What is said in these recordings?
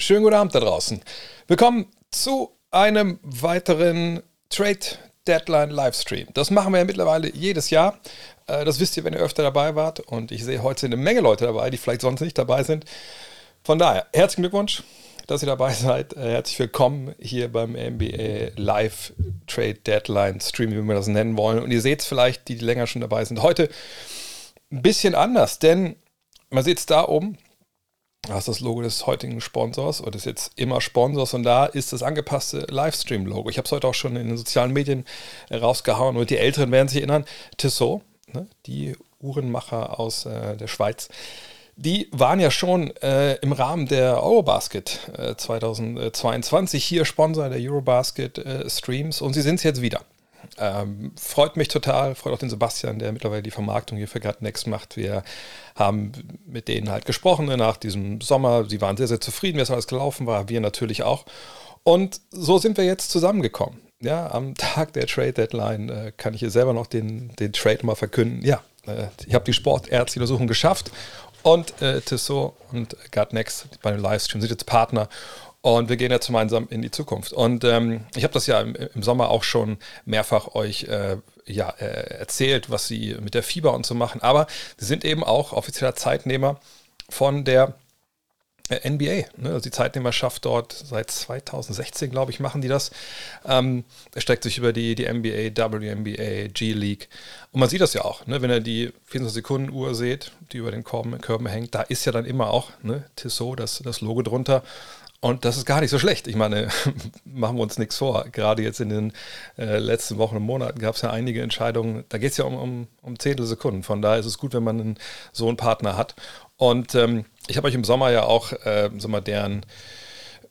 Schönen guten Abend da draußen. Willkommen zu einem weiteren Trade Deadline Livestream. Das machen wir ja mittlerweile jedes Jahr. Äh, das wisst ihr, wenn ihr öfter dabei wart. Und ich sehe heute eine Menge Leute dabei, die vielleicht sonst nicht dabei sind. Von daher, herzlichen Glückwunsch, dass ihr dabei seid. Äh, herzlich willkommen hier beim NBA Live Trade Deadline Stream, wie wir das nennen wollen. Und ihr seht es vielleicht, die, die länger schon dabei sind. Heute ein bisschen anders, denn man sieht es da oben. Das ist das Logo des heutigen Sponsors oder ist jetzt immer Sponsors und da ist das angepasste Livestream-Logo. Ich habe es heute auch schon in den sozialen Medien rausgehauen und die Älteren werden sich erinnern, Tissot, ne, die Uhrenmacher aus äh, der Schweiz, die waren ja schon äh, im Rahmen der Eurobasket äh, 2022 hier Sponsor der Eurobasket äh, Streams und sie sind es jetzt wieder. Ähm, freut mich total, freut auch den Sebastian, der mittlerweile die Vermarktung hier für Next macht. Wir haben mit denen halt gesprochen nach diesem Sommer. Sie waren sehr, sehr zufrieden, wie es alles gelaufen war. Wir natürlich auch. Und so sind wir jetzt zusammengekommen. Ja, am Tag der Trade Deadline äh, kann ich hier selber noch den, den Trade mal verkünden. Ja, äh, ich habe die Sportärzte-Untersuchung geschafft und äh, Tissot und Next bei dem Livestream sind jetzt Partner und wir gehen jetzt gemeinsam in die Zukunft. Und ähm, ich habe das ja im, im, Sommer auch schon mehrfach euch äh, ja, äh, erzählt, was sie mit der Fieber und so machen. Aber sie sind eben auch offizieller Zeitnehmer von der äh, NBA. Ne? Also die Zeitnehmerschaft dort seit 2016, glaube ich, machen die das. Ähm, streckt sich über die, die NBA, WNBA, G-League. Und man sieht das ja auch, ne? wenn ihr die 24 Sekunden Uhr seht, die über den Körben, Körben hängt, da ist ja dann immer auch ne, Tissot, das, das Logo drunter. Und das ist gar nicht so schlecht. Ich meine, machen wir uns nichts vor. Gerade jetzt in den äh, letzten Wochen und Monaten gab es ja einige Entscheidungen. Da geht es ja um, um, um Zehntelsekunden. Von daher ist es gut, wenn man einen, so einen Partner hat. Und ähm, ich habe euch im Sommer ja auch, äh, sag mal, deren,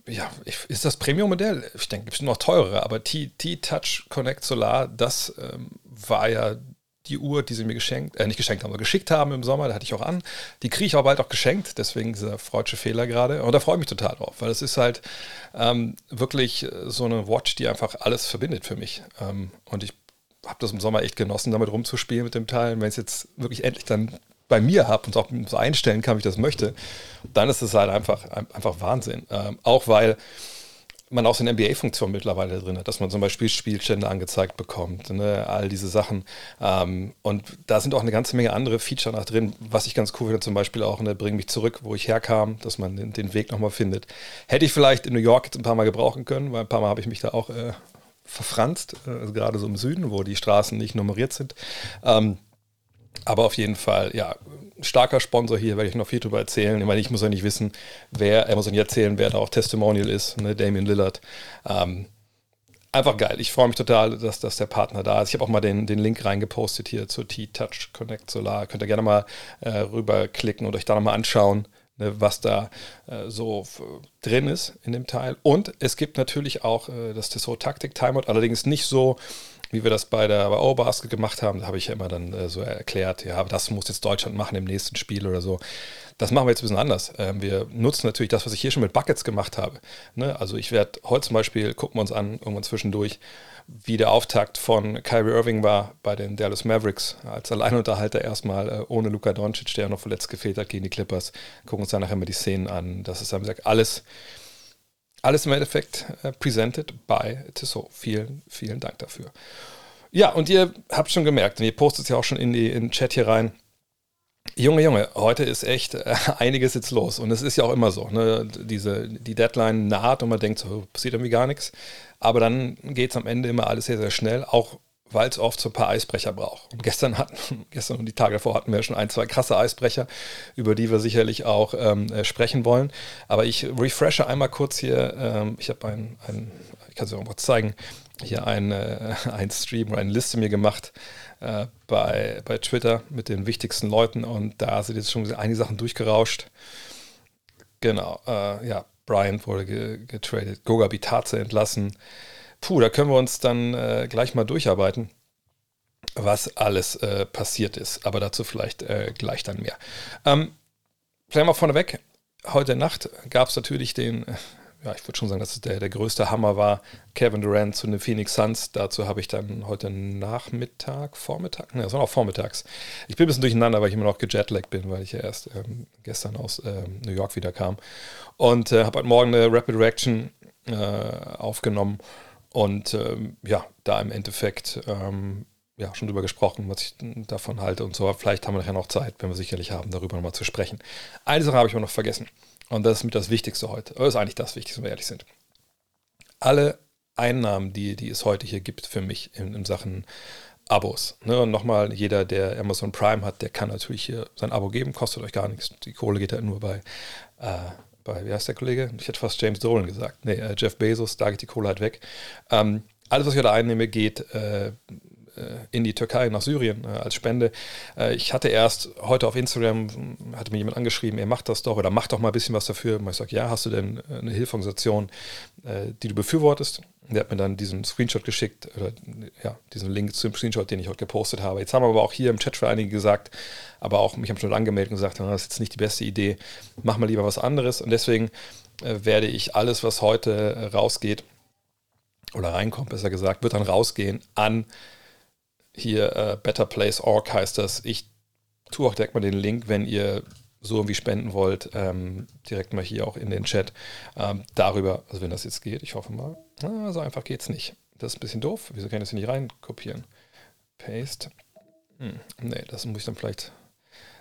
ja, ist das Premium-Modell? Ich denke, es gibt noch teurere, aber T-Touch Connect Solar, das ähm, war ja die Uhr, die sie mir geschenkt, äh, nicht geschenkt haben, aber geschickt haben im Sommer, da hatte ich auch an. Die kriege ich aber bald auch geschenkt, deswegen dieser freudsche Fehler gerade. Und da freue ich mich total drauf, weil es ist halt ähm, wirklich äh, so eine Watch, die einfach alles verbindet für mich. Ähm, und ich habe das im Sommer echt genossen, damit rumzuspielen mit dem Teil. Wenn ich es jetzt wirklich endlich dann bei mir habe und auch so einstellen kann, wie ich das möchte, dann ist es halt einfach, einfach Wahnsinn. Ähm, auch weil man auch so eine NBA-Funktion mittlerweile drin hat, dass man zum Beispiel Spielstände angezeigt bekommt, ne, all diese Sachen. Ähm, und da sind auch eine ganze Menge andere Feature noch drin, was ich ganz cool finde, zum Beispiel auch, ne, bring mich zurück, wo ich herkam, dass man den, den Weg nochmal findet. Hätte ich vielleicht in New York jetzt ein paar Mal gebrauchen können, weil ein paar Mal habe ich mich da auch äh, verfranst, äh, also gerade so im Süden, wo die Straßen nicht nummeriert sind. Ähm, aber auf jeden Fall, ja, starker Sponsor hier, werde ich noch viel drüber erzählen. Ich meine, ich muss ja nicht wissen, wer, er muss ja nicht erzählen, wer da auch Testimonial ist, ne, Damien Lillard. Ähm, einfach geil. Ich freue mich total, dass, dass der Partner da ist. Ich habe auch mal den, den Link reingepostet hier zur T-Touch Connect Solar. Könnt ihr gerne mal äh, rüberklicken und euch da nochmal anschauen, ne, was da äh, so drin ist in dem Teil. Und es gibt natürlich auch äh, das Tissot Taktik Timeout, allerdings nicht so wie wir das bei der bei Eurobasket gemacht haben, da habe ich ja immer dann äh, so erklärt, ja, das muss jetzt Deutschland machen im nächsten Spiel oder so. Das machen wir jetzt ein bisschen anders. Ähm, wir nutzen natürlich das, was ich hier schon mit Buckets gemacht habe. Ne? Also ich werde heute zum Beispiel, gucken wir uns an, irgendwann zwischendurch, wie der Auftakt von Kyrie Irving war bei den Dallas Mavericks, als Alleinunterhalter erstmal äh, ohne Luka Doncic, der ja noch verletzt gefehlt hat gegen die Clippers. Gucken uns dann nachher mal die Szenen an. Das ist, wie gesagt, alles alles im Endeffekt äh, presented by Tissot. Vielen, vielen Dank dafür. Ja, und ihr habt schon gemerkt, und ihr postet ja auch schon in, die, in den Chat hier rein. Junge, Junge, heute ist echt äh, einiges jetzt los. Und es ist ja auch immer so. Ne? Diese, die Deadline naht und man denkt so, passiert irgendwie gar nichts. Aber dann geht es am Ende immer alles sehr, sehr schnell. Auch weil es oft so ein paar Eisbrecher braucht. Und gestern hatten, gestern und die Tage davor hatten wir schon ein, zwei krasse Eisbrecher, über die wir sicherlich auch ähm, äh, sprechen wollen. Aber ich refreshe einmal kurz hier. Ähm, ich habe ein, ein, ich kann es euch auch mal zeigen, hier ein, äh, ein Stream oder eine Liste mir gemacht äh, bei, bei Twitter mit den wichtigsten Leuten und da sind jetzt schon einige Sachen durchgerauscht. Genau, äh, ja, Brian wurde getradet, Goga Bitaze entlassen. Puh, da können wir uns dann äh, gleich mal durcharbeiten, was alles äh, passiert ist. Aber dazu vielleicht äh, gleich dann mehr. Ähm, vielleicht mal vorneweg. Heute Nacht gab es natürlich den, ja, ich würde schon sagen, dass es der, der größte Hammer war. Kevin Durant zu den Phoenix Suns. Dazu habe ich dann heute Nachmittag, Vormittag, ne, war auch vormittags. Ich bin ein bisschen durcheinander, weil ich immer noch gejetlaggt bin, weil ich ja erst ähm, gestern aus ähm, New York wieder kam. Und äh, habe heute Morgen eine Rapid Reaction äh, aufgenommen. Und ähm, ja, da im Endeffekt ähm, ja, schon drüber gesprochen, was ich davon halte und so. Vielleicht haben wir nachher noch Zeit, wenn wir sicherlich haben, darüber nochmal zu sprechen. Eine Sache habe ich aber noch vergessen. Und das ist mit das Wichtigste heute. Das ist eigentlich das Wichtigste, wenn wir ehrlich sind. Alle Einnahmen, die, die es heute hier gibt für mich in, in Sachen Abos. Ne? Und nochmal, jeder, der Amazon Prime hat, der kann natürlich hier sein Abo geben, kostet euch gar nichts. Die Kohle geht halt nur bei, äh, bei, wie heißt der Kollege? Ich hätte fast James Dolan gesagt. Nee, äh, Jeff Bezos, da geht die Kohle halt weg. Ähm, alles, was ich heute einnehme, geht äh, in die Türkei, nach Syrien äh, als Spende. Äh, ich hatte erst heute auf Instagram, hatte mir jemand angeschrieben, er macht das doch oder macht doch mal ein bisschen was dafür. Und ich sage, ja, hast du denn eine Hilfsorganisation, die du befürwortest? Der hat mir dann diesen Screenshot geschickt, oder ja, diesen Link zum Screenshot, den ich heute gepostet habe. Jetzt haben aber auch hier im Chat für einige gesagt, aber auch mich haben schon angemeldet und gesagt, das ist jetzt nicht die beste Idee, mach mal lieber was anderes. Und deswegen werde ich alles, was heute rausgeht, oder reinkommt, besser gesagt, wird dann rausgehen an hier äh, Better Place Org heißt das. Ich tue auch direkt mal den Link, wenn ihr so irgendwie spenden wollt, ähm, direkt mal hier auch in den Chat ähm, darüber, also wenn das jetzt geht, ich hoffe mal. Ah, so einfach geht es nicht. Das ist ein bisschen doof. Wieso kann ich das hier nicht reinkopieren? Paste. Hm, nee, das muss ich dann vielleicht.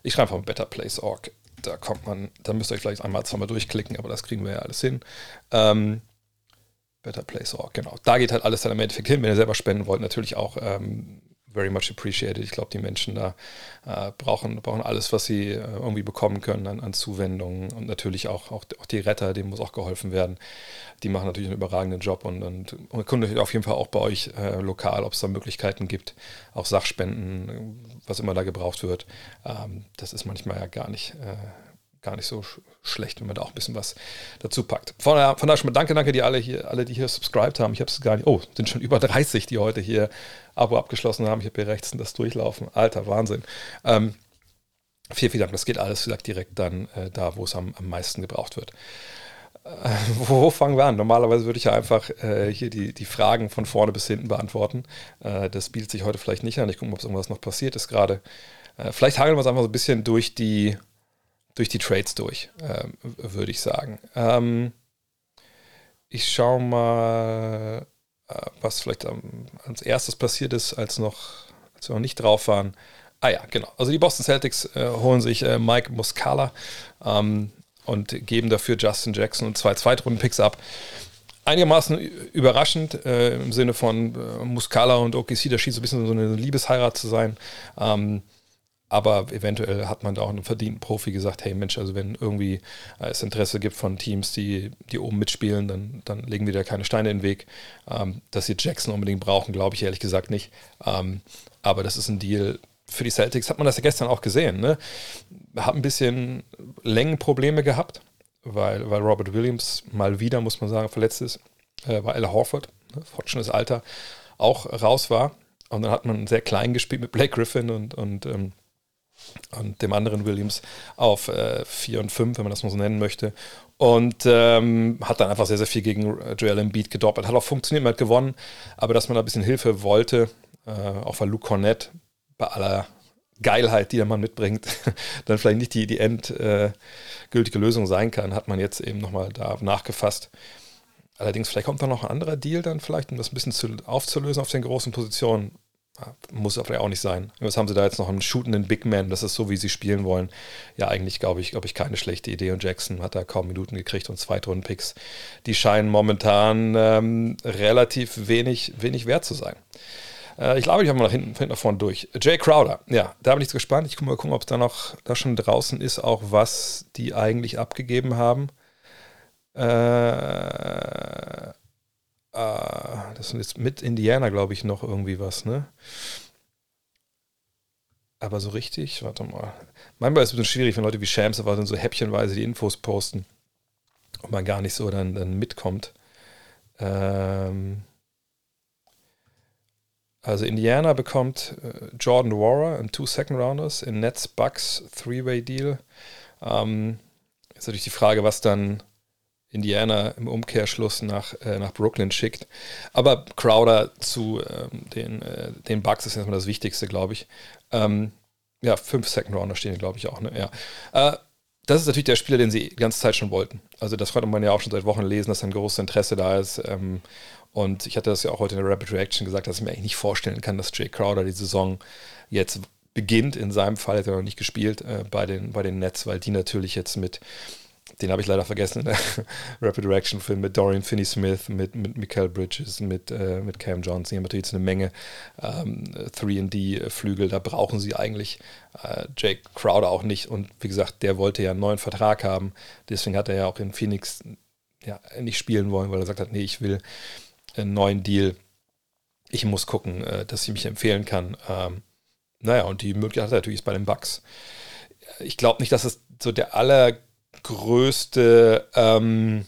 Ich schreibe einfach Better Place Org. Da kommt man, da müsst ihr euch vielleicht einmal, zweimal durchklicken, aber das kriegen wir ja alles hin. Ähm, Better Place Org, genau. Da geht halt alles dann im Endeffekt hin, wenn ihr selber spenden wollt. Natürlich auch ähm, very much appreciated. Ich glaube, die Menschen da äh, brauchen, brauchen alles, was sie äh, irgendwie bekommen können an, an, Zuwendungen und natürlich auch, auch, auch, die Retter, denen muss auch geholfen werden. Die machen natürlich einen überragenden Job und, und, und können auf jeden Fall auch bei euch äh, lokal, ob es da Möglichkeiten gibt, auch Sachspenden, was immer da gebraucht wird. Ähm, das ist manchmal ja gar nicht äh, gar nicht so sch schlecht, wenn man da auch ein bisschen was dazu packt. Von, daher, von daher schon mal danke, danke die alle hier, alle, die hier subscribed haben. Ich habe es gar nicht, oh, sind schon über 30, die heute hier Abo abgeschlossen haben. Ich habe hier rechts das durchlaufen. Alter, Wahnsinn. Ähm, vielen, vielen Dank. Das geht alles, wie gesagt, direkt dann äh, da, wo es am, am meisten gebraucht wird. Äh, wo fangen wir an? Normalerweise würde ich ja einfach äh, hier die, die Fragen von vorne bis hinten beantworten. Äh, das bietet sich heute vielleicht nicht an. Ich gucke mal, ob irgendwas noch passiert ist gerade. Äh, vielleicht hageln wir es einfach so ein bisschen durch die, durch die Trades durch, äh, würde ich sagen. Ähm, ich schaue mal, äh, was vielleicht am, als erstes passiert ist, als, noch, als wir noch nicht drauf waren. Ah ja, genau. Also die Boston Celtics äh, holen sich äh, Mike Muscala ähm, und geben dafür Justin Jackson und zwei Zweitrunden-Picks ab. Einigermaßen überraschend äh, im Sinne von äh, Muscala und OKC, da schien so ein bisschen so eine Liebesheirat zu sein. Ähm, aber eventuell hat man da auch einen verdienten Profi gesagt, hey Mensch, also wenn irgendwie äh, es Interesse gibt von Teams, die, die oben mitspielen, dann, dann legen wir da keine Steine in den Weg. Ähm, dass sie Jackson unbedingt brauchen, glaube ich ehrlich gesagt nicht. Ähm, aber das ist ein Deal für die Celtics, hat man das ja gestern auch gesehen. Ne? Hat ein bisschen Längenprobleme gehabt, weil, weil Robert Williams mal wieder, muss man sagen, verletzt ist, äh, weil Ella Horford, ne, fortschrittliches Alter, auch raus war. Und dann hat man sehr klein gespielt mit Blake Griffin und, und ähm, und dem anderen Williams auf äh, 4 und 5, wenn man das mal so nennen möchte. Und ähm, hat dann einfach sehr, sehr viel gegen Joel Embiid gedoppelt. Hat auch funktioniert, man hat gewonnen, aber dass man da ein bisschen Hilfe wollte, äh, auch weil Luke Cornett bei aller Geilheit, die der Mann mitbringt, dann vielleicht nicht die, die endgültige äh, Lösung sein kann, hat man jetzt eben nochmal da nachgefasst. Allerdings, vielleicht kommt da noch ein anderer Deal dann vielleicht, um das ein bisschen zu, aufzulösen auf den großen Positionen. Muss aber auch nicht sein. Was haben sie da jetzt noch einen shootenden Big Man? Das ist so, wie sie spielen wollen. Ja, eigentlich glaube ich, glaube ich, keine schlechte Idee. Und Jackson hat da kaum Minuten gekriegt und Zweitrunden-Picks. Die scheinen momentan ähm, relativ wenig, wenig wert zu sein. Äh, ich glaube, ich habe mal nach hinten, hinten nach vorne durch. Jay Crowder, ja, da bin ich gespannt. Ich gucke mal gucken, ob es da noch da schon draußen ist, auch was die eigentlich abgegeben haben. Äh, Uh, das ist jetzt mit Indiana, glaube ich, noch irgendwie was, ne? Aber so richtig, warte mal. Manchmal ist es ein bisschen schwierig, wenn Leute wie Shams aber dann so häppchenweise die Infos posten und man gar nicht so dann, dann mitkommt. Ähm also Indiana bekommt äh, Jordan Warrer und two Second Rounders in Nets Bucks Three-Way Deal. Ähm, ist natürlich die Frage, was dann Indiana im Umkehrschluss nach, äh, nach Brooklyn schickt. Aber Crowder zu ähm, den, äh, den Bucks ist erstmal das Wichtigste, glaube ich. Ähm, ja, fünf Second Rounder stehen, glaube ich auch. Ne? Ja. Äh, das ist natürlich der Spieler, den sie die ganze Zeit schon wollten. Also das konnte man ja auch schon seit Wochen lesen, dass ein großes Interesse da ist. Ähm, und ich hatte das ja auch heute in der Rapid Reaction gesagt, dass ich mir eigentlich nicht vorstellen kann, dass Jay Crowder die Saison jetzt beginnt. In seinem Fall hat er noch nicht gespielt äh, bei, den, bei den Nets, weil die natürlich jetzt mit den habe ich leider vergessen Rapid Reaction Film mit Dorian Finney-Smith, mit, mit Michael Bridges, mit, äh, mit Cam Johnson. Die haben natürlich jetzt eine Menge ähm, 3D-Flügel. Da brauchen sie eigentlich äh, Jake Crowder auch nicht. Und wie gesagt, der wollte ja einen neuen Vertrag haben. Deswegen hat er ja auch in Phoenix ja, nicht spielen wollen, weil er gesagt hat, nee, ich will einen neuen Deal. Ich muss gucken, äh, dass ich mich empfehlen kann. Ähm, naja, und die Möglichkeit hat er natürlich bei den Bucks. Ich glaube nicht, dass es so der aller größte, ähm,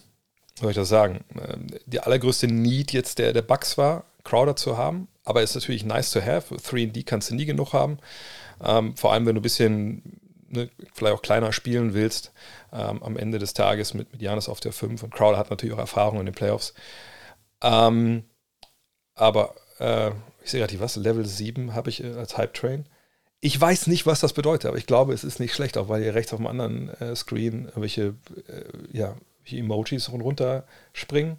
wie soll ich das sagen, ähm, die allergrößte Need jetzt der, der Bugs war, Crowder zu haben. Aber ist natürlich nice to have. 3D kannst du nie genug haben. Ähm, vor allem, wenn du ein bisschen ne, vielleicht auch kleiner spielen willst, ähm, am Ende des Tages mit, mit Janis auf der 5. Und Crowder hat natürlich auch Erfahrung in den Playoffs. Ähm, aber äh, ich sehe gerade, was, Level 7 habe ich äh, als Hype Train. Ich weiß nicht, was das bedeutet, aber ich glaube, es ist nicht schlecht, auch weil ihr rechts auf dem anderen äh, Screen welche, äh, ja, Emojis runter springen.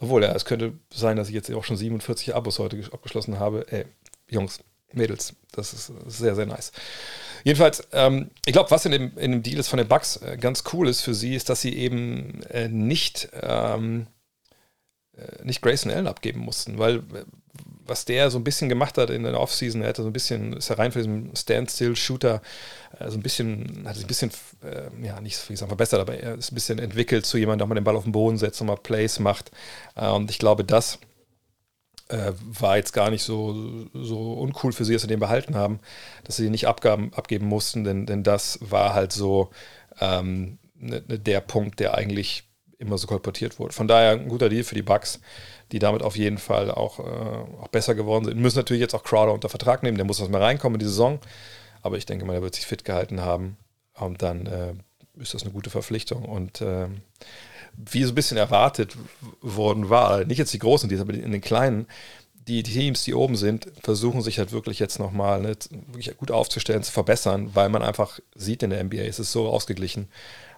Obwohl, ja, es könnte sein, dass ich jetzt auch schon 47 Abos heute abgeschlossen habe. Ey, Jungs, Mädels, das ist sehr, sehr nice. Jedenfalls, ähm, ich glaube, was in dem, in dem Deal ist von den Bugs äh, ganz cool ist für sie, ist, dass sie eben äh, nicht, ähm, äh, nicht Grayson Allen abgeben mussten, weil was der so ein bisschen gemacht hat in der Offseason, er hatte so ein bisschen, ist er rein für diesen Standstill-Shooter, äh, so ein bisschen, hat sich ein bisschen, äh, ja, nicht wie gesagt, verbessert, aber er ist ein bisschen entwickelt zu jemandem, der auch mal den Ball auf den Boden setzt und mal Plays macht. Äh, und ich glaube, das äh, war jetzt gar nicht so, so uncool für sie, dass sie den behalten haben, dass sie ihn nicht abgaben, abgeben mussten, denn, denn das war halt so ähm, ne, ne, der Punkt, der eigentlich immer so kolportiert wurde. Von daher ein guter Deal für die Bucks die damit auf jeden Fall auch, äh, auch besser geworden sind. Müssen natürlich jetzt auch Crowder unter Vertrag nehmen, der muss erstmal reinkommen in die Saison. Aber ich denke mal, er wird sich fit gehalten haben. Und dann äh, ist das eine gute Verpflichtung. Und äh, wie so ein bisschen erwartet worden war, nicht jetzt die großen Teams, aber in den kleinen, die, Teams, die oben sind, versuchen sich halt wirklich jetzt nochmal ne, wirklich gut aufzustellen, zu verbessern, weil man einfach sieht in der NBA, es ist so ausgeglichen.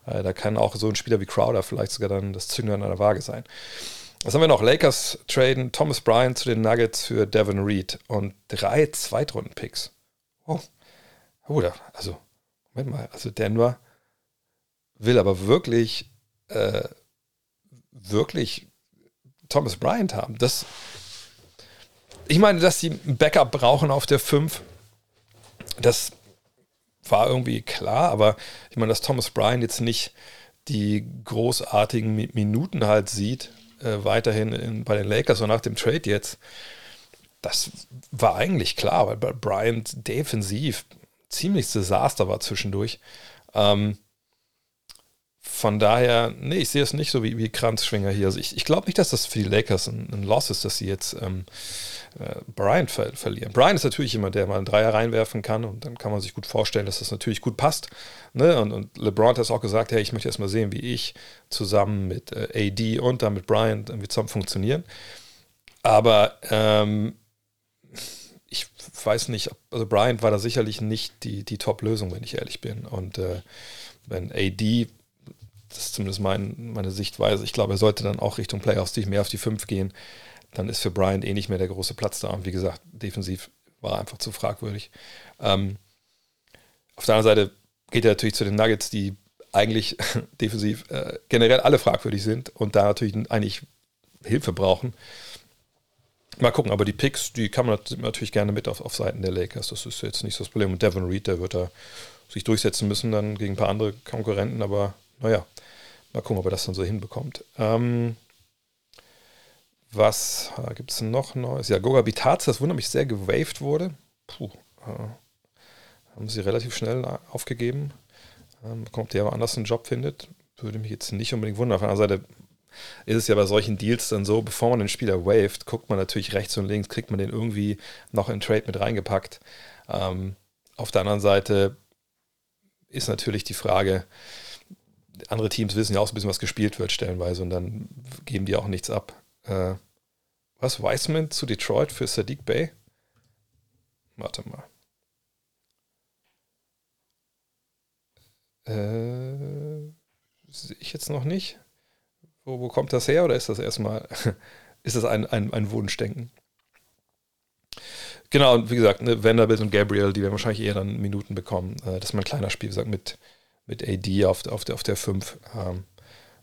Äh, da kann auch so ein Spieler wie Crowder vielleicht sogar dann das Zünglein an der Waage sein. Was haben wir noch? Lakers traden Thomas Bryant zu den Nuggets für Devin Reed und drei Zweitrunden-Picks. Oh, oder? Also, Moment mal. Also, Denver will aber wirklich, äh, wirklich Thomas Bryant haben. Das, ich meine, dass sie ein Backup brauchen auf der 5, das war irgendwie klar, aber ich meine, dass Thomas Bryant jetzt nicht die großartigen Minuten halt sieht, äh, weiterhin in, bei den Lakers und nach dem Trade jetzt, das war eigentlich klar, weil Bryant defensiv ziemlich Desaster war zwischendurch. Ähm, von daher, nee, ich sehe es nicht so wie, wie Kranzschwinger hier. Also ich, ich glaube nicht, dass das für die Lakers ein, ein Loss ist, dass sie jetzt ähm, äh, Bryant ver verlieren. Bryant ist natürlich jemand, der mal einen Dreier reinwerfen kann und dann kann man sich gut vorstellen, dass das natürlich gut passt. Ne? Und, und LeBron hat es auch gesagt, hey, ich möchte erst mal sehen, wie ich zusammen mit äh, AD und dann mit Bryant irgendwie zusammen funktionieren. Aber ähm, ich weiß nicht, also Bryant war da sicherlich nicht die, die Top-Lösung, wenn ich ehrlich bin. Und äh, wenn AD das ist zumindest mein, meine Sichtweise. Ich glaube, er sollte dann auch Richtung Playoffs sich mehr auf die 5 gehen. Dann ist für Bryant eh nicht mehr der große Platz da. Und wie gesagt, defensiv war einfach zu fragwürdig. Ähm, auf der anderen Seite geht er natürlich zu den Nuggets, die eigentlich defensiv äh, generell alle fragwürdig sind und da natürlich eigentlich Hilfe brauchen. Mal gucken, aber die Picks, die kann man natürlich gerne mit auf, auf Seiten der Lakers. Das ist jetzt nicht so das Problem. Und Devin Reed, der wird da sich durchsetzen müssen, dann gegen ein paar andere Konkurrenten, aber naja, mal gucken, ob er das dann so hinbekommt. Ähm, was äh, gibt es noch Neues? Ja, Goga Bitaz, das wundert mich sehr, gewaved wurde. Puh, äh, haben sie relativ schnell aufgegeben. Ähm, ob der aber anders einen Job findet, würde mich jetzt nicht unbedingt wundern. Auf der anderen Seite ist es ja bei solchen Deals dann so, bevor man den Spieler waved, guckt man natürlich rechts und links, kriegt man den irgendwie noch in Trade mit reingepackt. Ähm, auf der anderen Seite ist natürlich die Frage, andere Teams wissen ja auch so ein bisschen, was gespielt wird, stellenweise, und dann geben die auch nichts ab. Äh, was? Wiseman zu Detroit für Sadiq Bay? Warte mal. Äh, sehe ich jetzt noch nicht. Wo, wo kommt das her oder ist das erstmal, ist das ein, ein, ein Wunschdenken? Genau, und wie gesagt, ne, Vanderbilt und Gabriel, die werden wahrscheinlich eher dann Minuten bekommen. Äh, das ist mal ein kleiner Spiel, wie gesagt, mit, mit AD auf, auf, der, auf der 5. Ähm,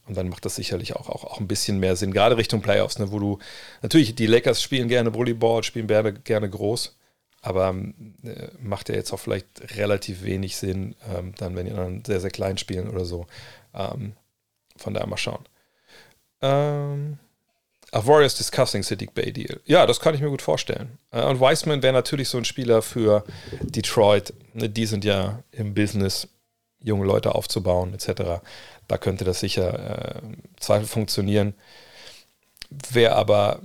und dann macht das sicherlich auch, auch, auch ein bisschen mehr Sinn, gerade Richtung Playoffs, ne, wo du natürlich die Lakers spielen gerne Volleyball, spielen gerne, groß, aber äh, macht ja jetzt auch vielleicht relativ wenig Sinn, ähm, dann, wenn die dann sehr, sehr klein spielen oder so. Ähm, von daher mal schauen. Ähm, Ach, Warriors discussing Siddiq Bay Deal. Ja, das kann ich mir gut vorstellen. Äh, und Wiseman wäre natürlich so ein Spieler für Detroit. Ne, die sind ja im Business, junge Leute aufzubauen, etc. Da könnte das sicher äh, Zweifel funktionieren. Wäre aber,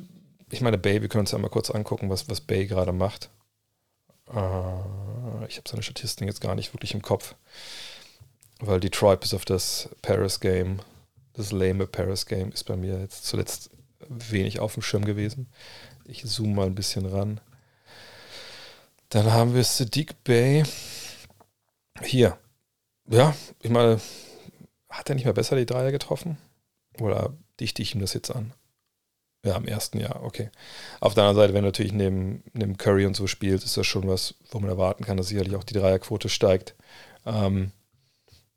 ich meine, Bay, wir können uns ja mal kurz angucken, was, was Bay gerade macht. Äh, ich habe seine Statistiken jetzt gar nicht wirklich im Kopf, weil Detroit bis auf das Paris-Game, das lame Paris-Game, ist bei mir jetzt zuletzt wenig auf dem Schirm gewesen. Ich zoome mal ein bisschen ran. Dann haben wir Sadiq Bay. Hier. Ja, ich meine, hat er nicht mehr besser die Dreier getroffen? Oder dichte ich ihm das jetzt an? Ja, im ersten Jahr, okay. Auf der anderen Seite, wenn er natürlich neben, neben Curry und so spielt, ist das schon was, wo man erwarten kann, dass sicherlich auch die Dreierquote steigt. Ähm,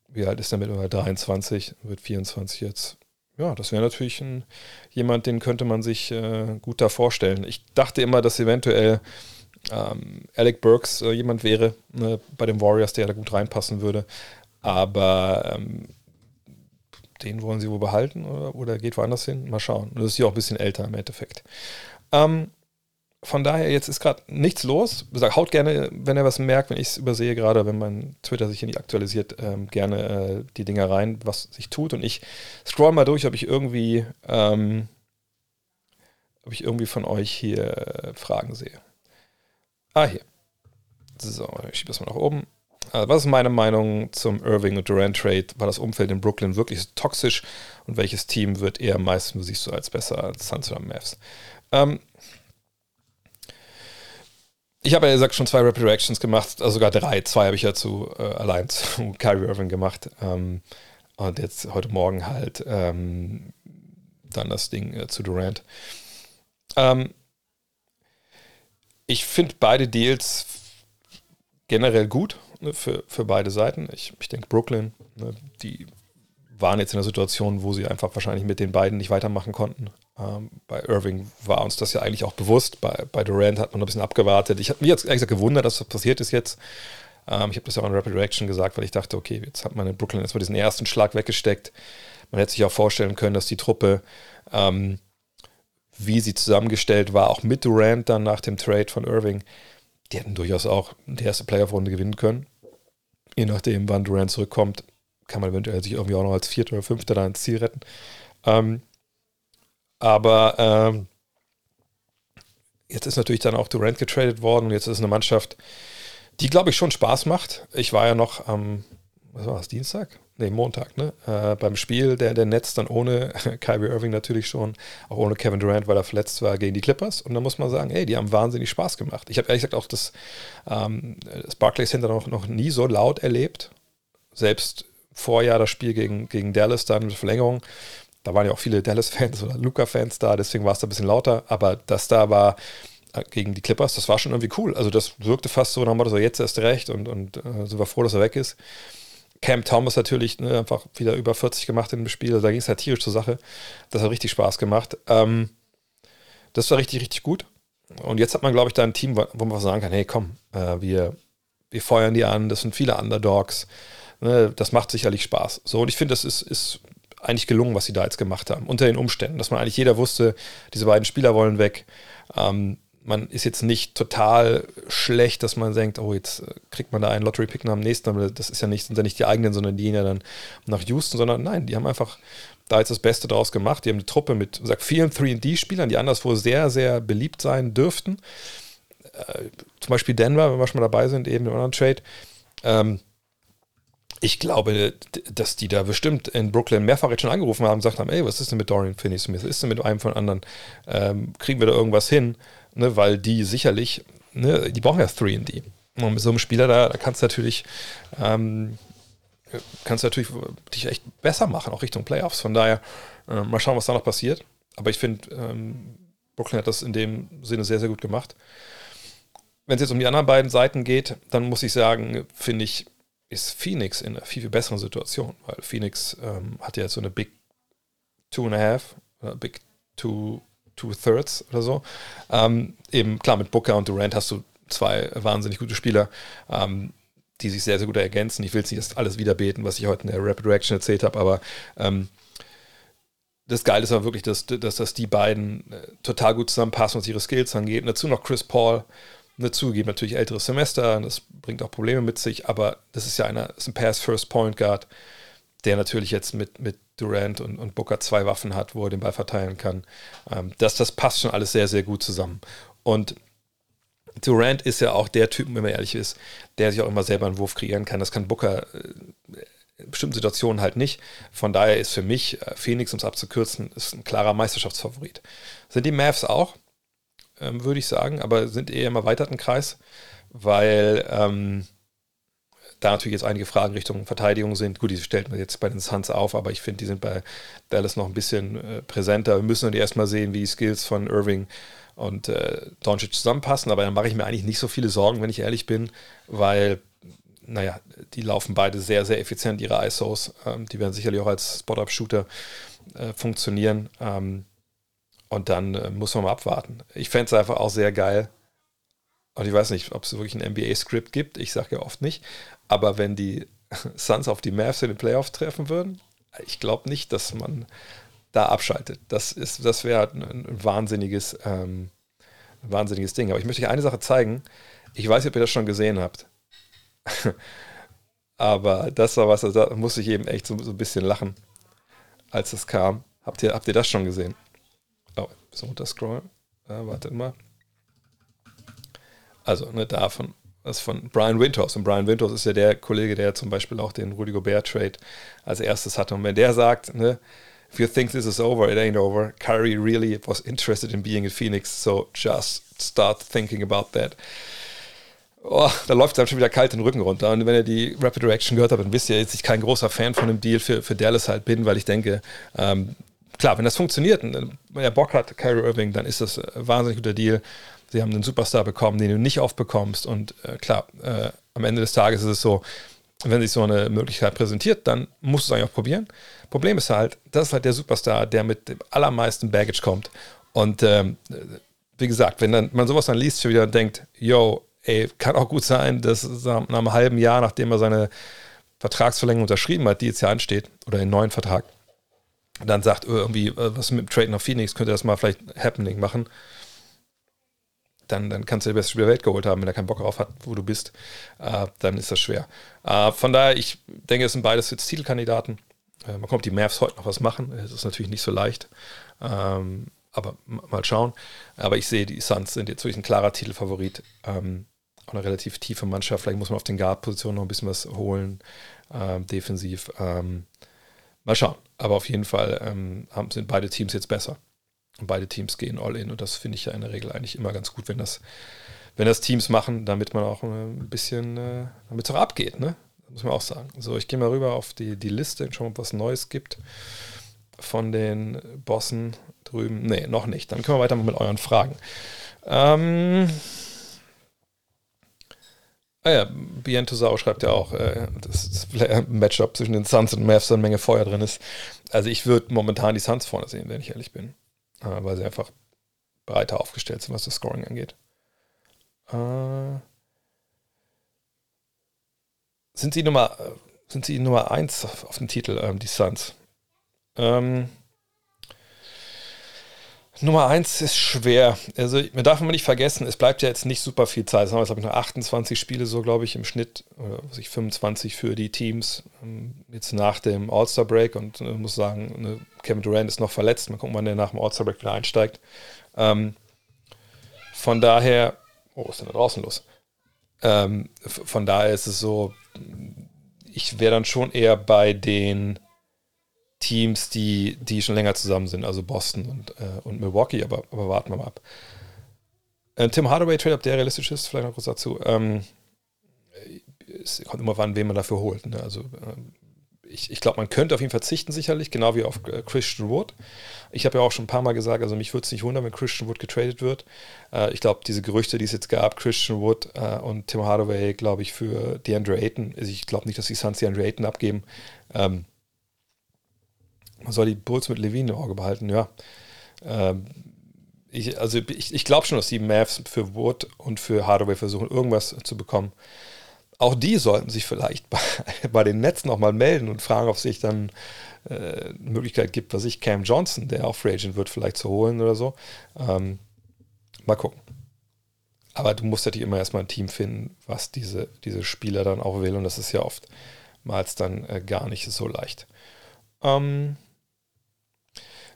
wie alt ist er mittlerweile? 23, wird 24 jetzt ja, das wäre natürlich ein, jemand, den könnte man sich äh, gut da vorstellen. Ich dachte immer, dass eventuell ähm, Alec Burks äh, jemand wäre ne, bei den Warriors, der da gut reinpassen würde. Aber ähm, den wollen sie wohl behalten oder, oder geht woanders hin? Mal schauen. Und das ist ja auch ein bisschen älter im Endeffekt. Ähm, von daher, jetzt ist gerade nichts los. Sag, haut gerne, wenn ihr was merkt, wenn ich es übersehe, gerade wenn mein Twitter sich hier nicht aktualisiert, ähm, gerne äh, die Dinger rein, was sich tut. Und ich scroll mal durch, ob ich irgendwie, ähm, ob ich irgendwie von euch hier äh, Fragen sehe. Ah, hier. So, ich schiebe das mal nach oben. Also, was ist meine Meinung zum Irving und Durant Trade? War das Umfeld in Brooklyn wirklich toxisch? Und welches Team wird eher am meisten, siehst du als besser als Suns oder Mavs? Ähm, ich habe ja gesagt schon zwei Rapid Reactions gemacht, also sogar drei. Zwei habe ich ja zu äh, allein zu Kyrie Irving gemacht. Ähm, und jetzt heute Morgen halt ähm, dann das Ding äh, zu Durant. Ähm, ich finde beide Deals generell gut ne, für, für beide Seiten. Ich, ich denke, Brooklyn, ne, die waren jetzt in einer Situation, wo sie einfach wahrscheinlich mit den beiden nicht weitermachen konnten. Ähm, bei Irving war uns das ja eigentlich auch bewusst. Bei, bei Durant hat man ein bisschen abgewartet. Ich habe mich jetzt ehrlich gesagt gewundert, dass das passiert ist jetzt. Ähm, ich habe das ja auch in Rapid Reaction gesagt, weil ich dachte, okay, jetzt hat man in Brooklyn erstmal diesen ersten Schlag weggesteckt. Man hätte sich auch vorstellen können, dass die Truppe, ähm, wie sie zusammengestellt war, auch mit Durant dann nach dem Trade von Irving, die hätten durchaus auch die erste Playoff-Runde gewinnen können. Je nachdem, wann Durant zurückkommt, kann man eventuell sich irgendwie auch noch als Vierter oder Fünfter da ins Ziel retten. Ähm, aber ähm, jetzt ist natürlich dann auch Durant getradet worden und jetzt ist eine Mannschaft, die, glaube ich, schon Spaß macht. Ich war ja noch am, was war das, Dienstag? Nee, Montag, ne? Äh, beim Spiel der, der Netz dann ohne Kyrie Irving natürlich schon, auch ohne Kevin Durant, weil er verletzt war gegen die Clippers. Und da muss man sagen, ey, die haben wahnsinnig Spaß gemacht. Ich habe ehrlich gesagt auch das, ähm, das Barclays Center noch, noch nie so laut erlebt. Selbst Vorjahr das Spiel gegen, gegen Dallas dann mit Verlängerung. Da waren ja auch viele Dallas-Fans oder Luca-Fans da, deswegen war es da ein bisschen lauter. Aber das da war äh, gegen die Clippers, das war schon irgendwie cool. Also das wirkte fast so nach dem Motto, so jetzt erst recht und, und äh, sind wir froh, dass er weg ist. Cam Thomas natürlich ne, einfach wieder über 40 gemacht dem Spiel. Also da ging es halt tierisch zur Sache. Das hat richtig Spaß gemacht. Ähm, das war richtig, richtig gut. Und jetzt hat man, glaube ich, da ein Team, wo man sagen kann, hey, komm, äh, wir, wir feuern die an, das sind viele Underdogs. Ne, das macht sicherlich Spaß. So, und ich finde, das ist, ist eigentlich gelungen, was sie da jetzt gemacht haben, unter den Umständen. Dass man eigentlich jeder wusste, diese beiden Spieler wollen weg. Ähm, man ist jetzt nicht total schlecht, dass man denkt, oh, jetzt äh, kriegt man da einen Lottery-Pick nach dem nächsten, aber das ist ja nicht, sind ja nicht die eigenen, sondern die gehen ja dann nach Houston, sondern nein, die haben einfach da jetzt das Beste draus gemacht. Die haben eine Truppe mit sag, vielen 3D-Spielern, die anderswo sehr, sehr beliebt sein dürften. Äh, zum Beispiel Denver, wenn wir schon mal dabei sind, eben im anderen Trade. Ähm, ich glaube, dass die da bestimmt in Brooklyn mehrfach jetzt schon angerufen haben und gesagt haben, ey, was ist denn mit Dorian Finney-Smith? Was ist denn mit einem von anderen? Ähm, kriegen wir da irgendwas hin? Ne, weil die sicherlich, ne, die brauchen ja 3D. Und mit so einem Spieler da, da kannst du natürlich, ähm, kannst du natürlich dich echt besser machen, auch Richtung Playoffs. Von daher, äh, mal schauen, was da noch passiert. Aber ich finde, ähm, Brooklyn hat das in dem Sinne sehr, sehr gut gemacht. Wenn es jetzt um die anderen beiden Seiten geht, dann muss ich sagen, finde ich, ist Phoenix in einer viel, viel besseren Situation, weil Phoenix ähm, hat ja jetzt so eine Big Two and a Half, Big Two, Two Thirds oder so. Ähm, eben klar, mit Booker und Durant hast du zwei wahnsinnig gute Spieler, ähm, die sich sehr, sehr gut ergänzen. Ich will jetzt nicht alles wiederbeten, was ich heute in der Rapid Reaction erzählt habe, aber ähm, das Geile ist aber wirklich, dass, dass, dass die beiden äh, total gut zusammenpassen, was ihre Skills angeht. Und dazu noch Chris Paul, dazu geben natürlich älteres Semester, das bringt auch Probleme mit sich, aber das ist ja einer, ist ein Pass-First Point Guard, der natürlich jetzt mit, mit Durant und, und Booker zwei Waffen hat, wo er den Ball verteilen kann. Ähm, das, das passt schon alles sehr, sehr gut zusammen. Und Durant ist ja auch der Typ, wenn man ehrlich ist, der sich auch immer selber einen Wurf kreieren kann. Das kann Booker äh, in bestimmten Situationen halt nicht. Von daher ist für mich äh, Phoenix, um es abzukürzen, ist ein klarer Meisterschaftsfavorit. Sind die Mavs auch? ähm, würde ich sagen, aber sind eher im erweiterten Kreis, weil ähm, da natürlich jetzt einige Fragen Richtung Verteidigung sind. Gut, die stellt man jetzt bei den Suns auf, aber ich finde, die sind bei Dallas noch ein bisschen äh, präsenter. Wir müssen dann erstmal sehen, wie die Skills von Irving und äh, Doncic zusammenpassen, aber dann mache ich mir eigentlich nicht so viele Sorgen, wenn ich ehrlich bin, weil, naja, die laufen beide sehr, sehr effizient, ihre ISOs. Ähm, die werden sicherlich auch als Spot-Up-Shooter äh, funktionieren. Ähm, und dann äh, muss man mal abwarten. Ich fände es einfach auch sehr geil. Und ich weiß nicht, ob es wirklich ein NBA-Skript gibt. Ich sage ja oft nicht. Aber wenn die Suns auf die Mavs in den Playoffs treffen würden, ich glaube nicht, dass man da abschaltet. Das, das wäre ein, ein, wahnsinniges, ähm, ein wahnsinniges Ding. Aber ich möchte euch eine Sache zeigen. Ich weiß nicht, ob ihr das schon gesehen habt. Aber das war was, da musste ich eben echt so, so ein bisschen lachen, als es kam. Habt ihr, habt ihr das schon gesehen? bisschen runterscrollen. Äh, wartet mal. Also, ne, davon, das von Brian Winters. Und Brian Winters ist ja der Kollege, der zum Beispiel auch den Rudy Gobert-Trade als erstes hatte. Und wenn der sagt, ne, if you think this is over, it ain't over. Kyrie really was interested in being in Phoenix, so just start thinking about that. Oh, da läuft es einem schon wieder kalt den Rücken runter. Und wenn ihr die Rapid Reaction gehört habt, dann wisst ihr, dass ich kein großer Fan von dem Deal für, für Dallas halt bin, weil ich denke, ähm, klar, wenn das funktioniert und wenn er Bock hat, Kyrie Irving, dann ist das ein wahnsinnig guter Deal. Sie haben einen Superstar bekommen, den du nicht oft bekommst. Und äh, klar, äh, am Ende des Tages ist es so, wenn sich so eine Möglichkeit präsentiert, dann musst du es eigentlich auch probieren. Problem ist halt, das ist halt der Superstar, der mit dem allermeisten Baggage kommt. Und ähm, wie gesagt, wenn dann man sowas dann liest, schon wieder denkt, yo, ey, kann auch gut sein, dass nach einem halben Jahr, nachdem er seine Vertragsverlängerung unterschrieben hat, die jetzt ja ansteht, oder den neuen Vertrag, dann sagt oh, irgendwie, äh, was mit dem Trade nach Phoenix, könnte das mal vielleicht Happening machen, dann, dann kannst du den besten Spieler der Welt geholt haben, wenn er keinen Bock darauf hat, wo du bist, äh, dann ist das schwer. Äh, von daher, ich denke, es sind beides jetzt Titelkandidaten. Äh, man kommt die Mavs heute noch was machen, es ist natürlich nicht so leicht, ähm, aber mal schauen. Aber ich sehe, die Suns sind jetzt wirklich ein klarer Titelfavorit. Ähm, auch eine relativ tiefe Mannschaft, vielleicht muss man auf den Guard-Positionen noch ein bisschen was holen, ähm, defensiv. Ähm, mal schauen. Aber auf jeden Fall ähm, sind beide Teams jetzt besser. Beide Teams gehen all in. Und das finde ich ja in der Regel eigentlich immer ganz gut, wenn das, wenn das Teams machen, damit man auch äh, ein bisschen, äh, damit es auch abgeht, ne? muss man auch sagen. So, ich gehe mal rüber auf die, die Liste und schaue, ob was Neues gibt von den Bossen drüben. Nee, noch nicht. Dann können wir weiter mit euren Fragen. Ähm, Ah ja, Bien Tosau schreibt ja auch, äh, dass das Matchup zwischen den Suns und Mavs eine Menge Feuer drin ist. Also ich würde momentan die Suns vorne sehen, wenn ich ehrlich bin. Äh, weil sie einfach breiter aufgestellt sind, was das Scoring angeht. Äh, sind sie Nummer, sind sie Nummer 1 auf, auf dem Titel, ähm, die Suns? Ähm, Nummer eins ist schwer. Also, mir darf man nicht vergessen, es bleibt ja jetzt nicht super viel Zeit. Es haben jetzt, glaube ich, noch 28 Spiele, so glaube ich, im Schnitt, oder was ich, 25 für die Teams, ähm, jetzt nach dem All-Star-Break. Und äh, muss sagen, ne, Kevin Durant ist noch verletzt. Mal gucken, wann der nach dem All-Star-Break wieder einsteigt. Ähm, von daher, oh, was ist denn da draußen los? Ähm, von daher ist es so, ich wäre dann schon eher bei den Teams, die, die schon länger zusammen sind, also Boston und, äh, und Milwaukee, aber, aber warten wir mal ab. Äh, Tim Hardaway Trade, ob der realistisch ist, vielleicht noch kurz dazu. Ähm, es kommt immer an, wen man dafür holt. Ne? Also ähm, ich, ich glaube, man könnte auf ihn verzichten sicherlich, genau wie auf äh, Christian Wood. Ich habe ja auch schon ein paar Mal gesagt, also mich würde es nicht wundern, wenn Christian Wood getradet wird. Äh, ich glaube, diese Gerüchte, die es jetzt gab, Christian Wood äh, und Tim Hardaway, glaube ich, für DeAndre Ayton, also ich glaube nicht, dass die Suns DeAndre Ayton abgeben. Ähm, soll die Bulls mit Levine im Auge behalten, ja. Ähm, ich, also ich, ich glaube schon, dass die Mavs für Wood und für Hardaway versuchen, irgendwas zu bekommen. Auch die sollten sich vielleicht bei, bei den Netzen nochmal melden und fragen, ob es sich dann äh, eine Möglichkeit gibt, was ich Cam Johnson, der auch Free Agent wird, vielleicht zu holen oder so. Ähm, mal gucken. Aber du musst natürlich immer erstmal ein Team finden, was diese, diese Spieler dann auch will. Und das ist ja oftmals dann äh, gar nicht so leicht. Ähm,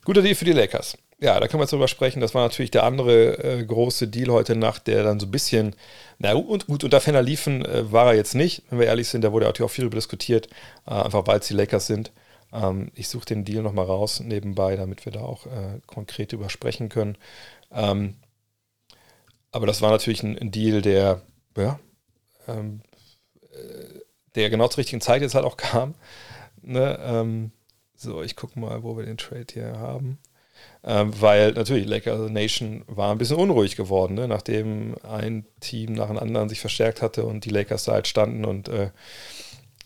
guter Deal für die Lakers ja, da können wir jetzt drüber sprechen. Das war natürlich der andere äh, große Deal heute Nacht, der dann so ein bisschen, na und, gut, unter Fenner liefen äh, war er jetzt nicht, wenn wir ehrlich sind. Da wurde auch viel darüber diskutiert, äh, einfach weil es die Lakers sind. Ähm, ich suche den Deal nochmal raus nebenbei, damit wir da auch äh, konkret drüber sprechen können. Ähm, aber das war natürlich ein, ein Deal, der, ja, ähm, äh, der genau zur richtigen Zeit jetzt halt auch kam. Ne? So, ich gucke mal, wo wir den Trade hier haben. Ähm, weil natürlich Lakers Nation war ein bisschen unruhig geworden, ne? nachdem ein Team nach dem anderen sich verstärkt hatte und die Lakers da halt standen und äh,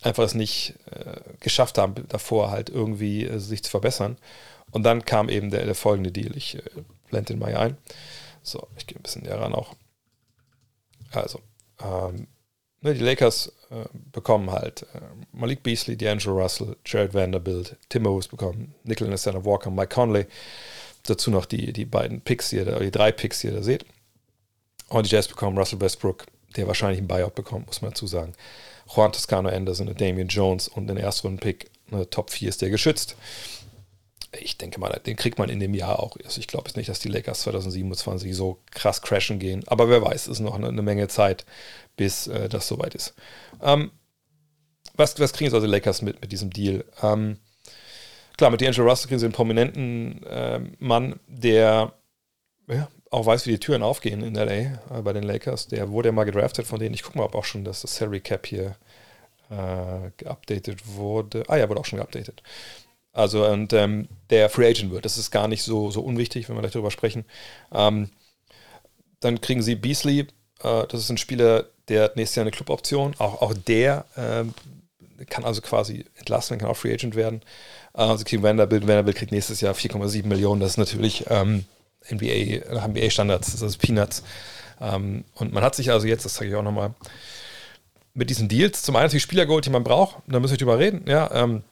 einfach es nicht äh, geschafft haben, davor halt irgendwie äh, sich zu verbessern. Und dann kam eben der, der folgende Deal. Ich äh, blende den mal hier ein. So, ich gehe ein bisschen näher ran auch. Also, ähm, ne, die Lakers bekommen halt äh, Malik Beasley, D'Angelo Russell, Jared Vanderbilt, Tim Owens bekommen, Nicholas Walker, Mike Conley, Dazu noch die, die beiden Picks hier, die drei Picks, die ihr da seht. Und die Jazz bekommen Russell Westbrook, der wahrscheinlich einen Buyout bekommt, muss man dazu sagen. Juan Toscano Anderson, Damian Jones und den Erstrunden-Pick, eine Top 4 ist der geschützt. Ich denke mal, den kriegt man in dem Jahr auch. Ich glaube jetzt nicht, dass die Lakers 2027 so krass crashen gehen. Aber wer weiß, es ist noch eine, eine, Menge Zeit, bis äh, das soweit ist. Ähm, was, was kriegen jetzt also Lakers mit, mit diesem Deal? Ähm, klar, mit D'Angelo Russell kriegen sie einen prominenten äh, Mann, der ja, auch weiß, wie die Türen aufgehen in LA äh, bei den Lakers. Der wurde ja mal gedraftet von denen. Ich gucke mal, ob auch schon das, das Salary Cap hier äh, geupdatet wurde. Ah ja, wurde auch schon geupdatet. Also, und ähm, der Free Agent wird. Das ist gar nicht so, so unwichtig, wenn wir gleich darüber sprechen. Ähm, dann kriegen sie Beasley. Äh, das ist ein Spieler, der hat nächstes Jahr eine Cluboption. Auch, auch der ähm, kann also quasi entlassen, kann auch Free Agent werden. Also kriegen Vanderbilt, Vanderbilt kriegt nächstes Jahr 4,7 Millionen. Das ist natürlich ähm, NBA, nach NBA-Standards, das ist Peanuts. Ähm, und man hat sich also jetzt, das zeige ich auch nochmal, mit diesen Deals zum einen natürlich Spieler geholt, die man braucht, da müssen wir drüber reden, ja. Ähm,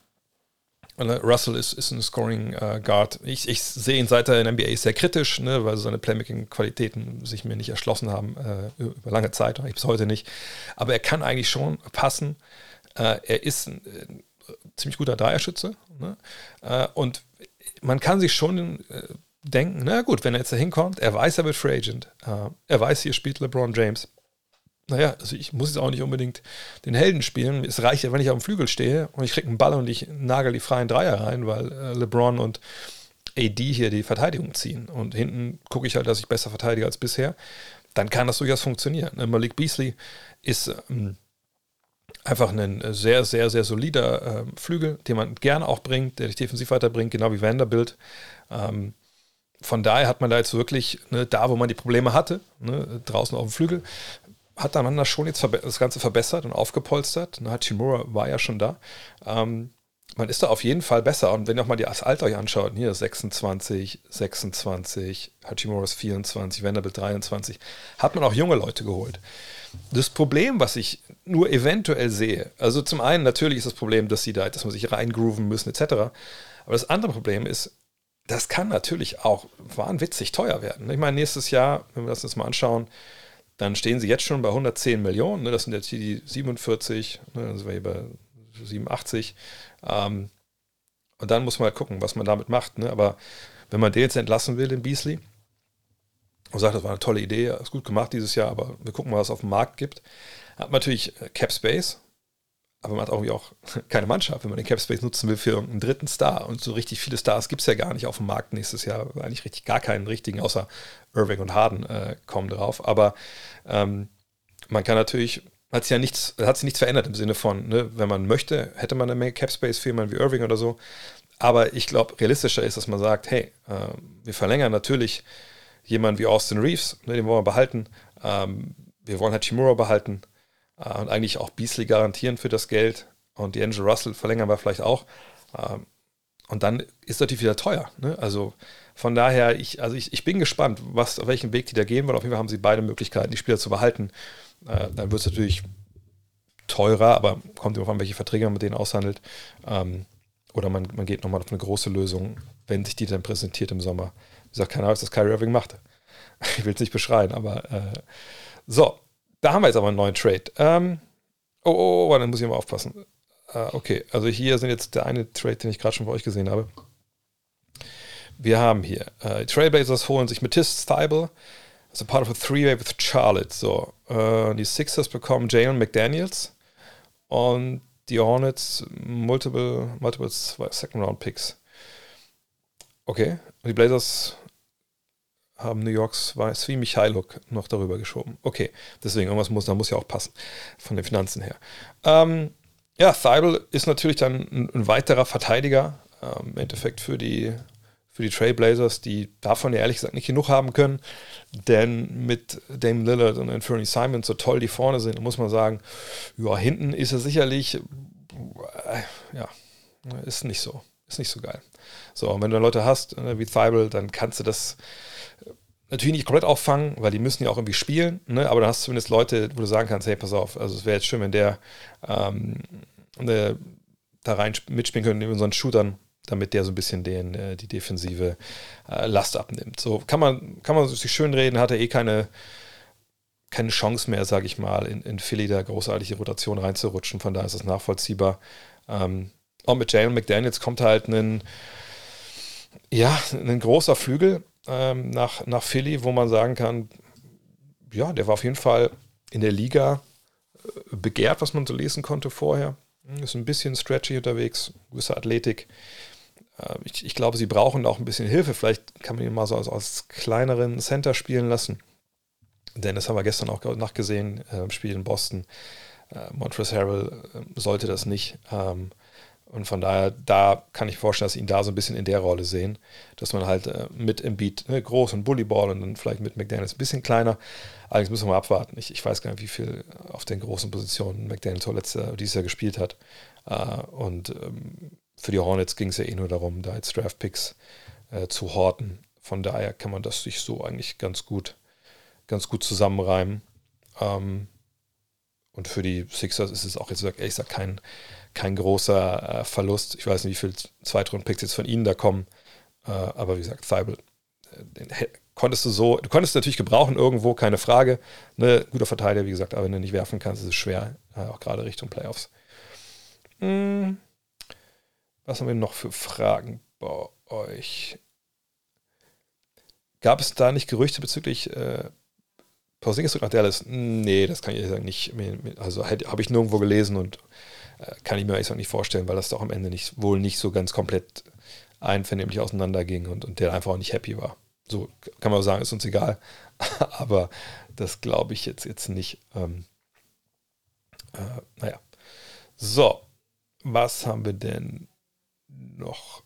Russell ist, ist ein Scoring äh, Guard. Ich, ich sehe ihn seit er in der NBA sehr kritisch, ne, weil seine Playmaking-Qualitäten sich mir nicht erschlossen haben äh, über lange Zeit, eigentlich bis heute nicht. Aber er kann eigentlich schon passen. Äh, er ist ein, ein ziemlich guter Dreierschütze. Ne? Äh, und man kann sich schon äh, denken, na gut, wenn er jetzt da hinkommt, er weiß, er wird Free Agent. Äh, er weiß, hier spielt LeBron James. Naja, also ich muss jetzt auch nicht unbedingt den Helden spielen. Es reicht ja, wenn ich auf dem Flügel stehe und ich kriege einen Ball und ich nagel die freien Dreier rein, weil äh, LeBron und AD hier die Verteidigung ziehen. Und hinten gucke ich halt, dass ich besser verteidige als bisher. Dann kann das durchaus funktionieren. Ne, Malik Beasley ist ähm, einfach ein äh, sehr, sehr, sehr solider äh, Flügel, den man gerne auch bringt, der dich defensiv weiterbringt, genau wie Vanderbilt. Ähm, von daher hat man da jetzt wirklich, ne, da wo man die Probleme hatte, ne, draußen auf dem Flügel, hat dann das schon jetzt das Ganze verbessert und aufgepolstert. Hachimura war ja schon da. Ähm, man ist da auf jeden Fall besser. Und wenn ihr auch mal das Alter euch anschaut, hier 26, 26, Hachimura ist 24, Vanderbilt 23, hat man auch junge Leute geholt. Das Problem, was ich nur eventuell sehe, also zum einen natürlich ist das Problem, dass sie da, dass man sich reingrooven müssen, etc. Aber das andere Problem ist, das kann natürlich auch wahnwitzig teuer werden. Ich meine, nächstes Jahr, wenn wir das uns mal anschauen, dann stehen sie jetzt schon bei 110 Millionen. Ne? Das sind jetzt die 47, ne? dann sind wir hier bei 87. Ähm, und dann muss man halt gucken, was man damit macht. Ne? Aber wenn man den jetzt entlassen will, den Beasley, und sagt, das war eine tolle Idee, ist gut gemacht dieses Jahr, aber wir gucken mal, was es auf dem Markt gibt. Hat man natürlich äh, Cap Space, aber man hat irgendwie auch keine Mannschaft, wenn man den Cap Space nutzen will für irgendeinen dritten Star. Und so richtig viele Stars gibt es ja gar nicht auf dem Markt nächstes Jahr. Eigentlich richtig gar keinen richtigen, außer Irving und Harden äh, kommen drauf. Aber ähm, man kann natürlich, hat sich ja nichts, hat sich nichts verändert im Sinne von, ne, wenn man möchte, hätte man eine Menge Cap Space für jemanden wie Irving oder so. Aber ich glaube, realistischer ist, dass man sagt, hey, äh, wir verlängern natürlich jemanden wie Austin Reeves, ne, den wollen wir behalten. Ähm, wir wollen Hachimura behalten äh, und eigentlich auch Beasley garantieren für das Geld. Und die Angel Russell verlängern wir vielleicht auch. Ähm, und dann ist natürlich wieder teuer. Ne? Also von daher, ich, also ich, ich bin gespannt, was, auf welchen Weg die da gehen, weil auf jeden Fall haben sie beide Möglichkeiten, die Spieler zu behalten. Äh, dann wird es natürlich teurer, aber kommt immer an, welche Verträge man mit denen aushandelt. Ähm, oder man, man geht nochmal auf eine große Lösung, wenn sich die dann präsentiert im Sommer. Wie gesagt, keine Ahnung, was das Kyrie Irving macht. Ich will es nicht beschreien, aber äh, so, da haben wir jetzt aber einen neuen Trade. Ähm, oh, oh, oh, dann muss ich mal aufpassen. Äh, okay, also hier sind jetzt der eine Trade, den ich gerade schon bei euch gesehen habe. Wir haben hier, äh, Trailblazers holen sich Matisse Thibel as a part of a three-way with Charlotte. So, äh, die Sixers bekommen Jalen McDaniels und die Hornets multiple, multiple Second-Round-Picks. Okay, und die Blazers haben New Yorks Svi Michailuk noch darüber geschoben. Okay, deswegen, irgendwas muss, da muss ja auch passen von den Finanzen her. Ähm, ja, Thibel ist natürlich dann ein, ein weiterer Verteidiger, ähm, im Endeffekt für die, für die Trailblazers, die davon ja ehrlich gesagt nicht genug haben können. Denn mit Dame Lillard und Anthony Simon, so toll die vorne sind, muss man sagen, ja, hinten ist er sicherlich, äh, ja, ist nicht so, ist nicht so geil. So, und wenn du Leute hast, äh, wie Thibel, dann kannst du das natürlich nicht komplett auffangen, weil die müssen ja auch irgendwie spielen, ne? aber dann hast du zumindest Leute, wo du sagen kannst, hey, pass auf, also es wäre jetzt schön, wenn der ähm, ne, da rein mitspielen könnte in unseren Shootern, damit der so ein bisschen den, äh, die defensive äh, Last abnimmt. So kann man, kann man sich schön reden, hat er eh keine, keine Chance mehr, sage ich mal, in, in Philly da großartige Rotation reinzurutschen, von daher ist das nachvollziehbar. Ähm, und mit Jalen McDaniels kommt halt ein, ja, ein großer Flügel, ähm, nach, nach Philly, wo man sagen kann, ja, der war auf jeden Fall in der Liga äh, begehrt, was man so lesen konnte vorher. Ist ein bisschen stretchy unterwegs, gewisse Athletik. Äh, ich, ich, glaube, sie brauchen auch ein bisschen Hilfe. Vielleicht kann man ihn mal so als, als kleineren Center spielen lassen. Denn das haben wir gestern auch nachgesehen äh, im Spiel in Boston. Äh, Montrezl Harrell äh, sollte das nicht. Ähm, und von daher, da kann ich vorstellen, dass ihn da so ein bisschen in der Rolle sehen, dass man halt äh, mit Embiid ne, groß und Bullyball und dann vielleicht mit McDaniels ein bisschen kleiner. Allerdings müssen wir mal abwarten. Ich, ich weiß gar nicht, wie viel auf den großen Positionen McDaniels letzte, dieses Jahr gespielt hat. Äh, und ähm, für die Hornets ging es ja eh nur darum, da jetzt Draft-Picks äh, zu horten. Von daher kann man das sich so eigentlich ganz gut, ganz gut zusammenreimen. Ähm, und für die Sixers ist es auch jetzt ehrlich gesagt kein kein großer äh, Verlust. Ich weiß nicht, wie viele Zweitrunden-Picks jetzt von ihnen da kommen. Äh, aber wie gesagt, Thibault, äh, konntest du so, du konntest natürlich gebrauchen irgendwo, keine Frage. Ne, guter Verteidiger, wie gesagt, aber wenn du nicht werfen kannst, ist es schwer, äh, auch gerade Richtung Playoffs. Hm. Was haben wir noch für Fragen bei euch? Gab es da nicht Gerüchte bezüglich äh, Porzingis nach Dallas? Nee, das kann ich sagen nicht. Also habe ich nirgendwo gelesen und kann ich mir eigentlich auch nicht vorstellen, weil das doch am Ende nicht, wohl nicht so ganz komplett einvernehmlich auseinanderging und, und der einfach auch nicht happy war. So kann man sagen, ist uns egal. Aber das glaube ich jetzt, jetzt nicht. Ähm, äh, naja. So, was haben wir denn noch?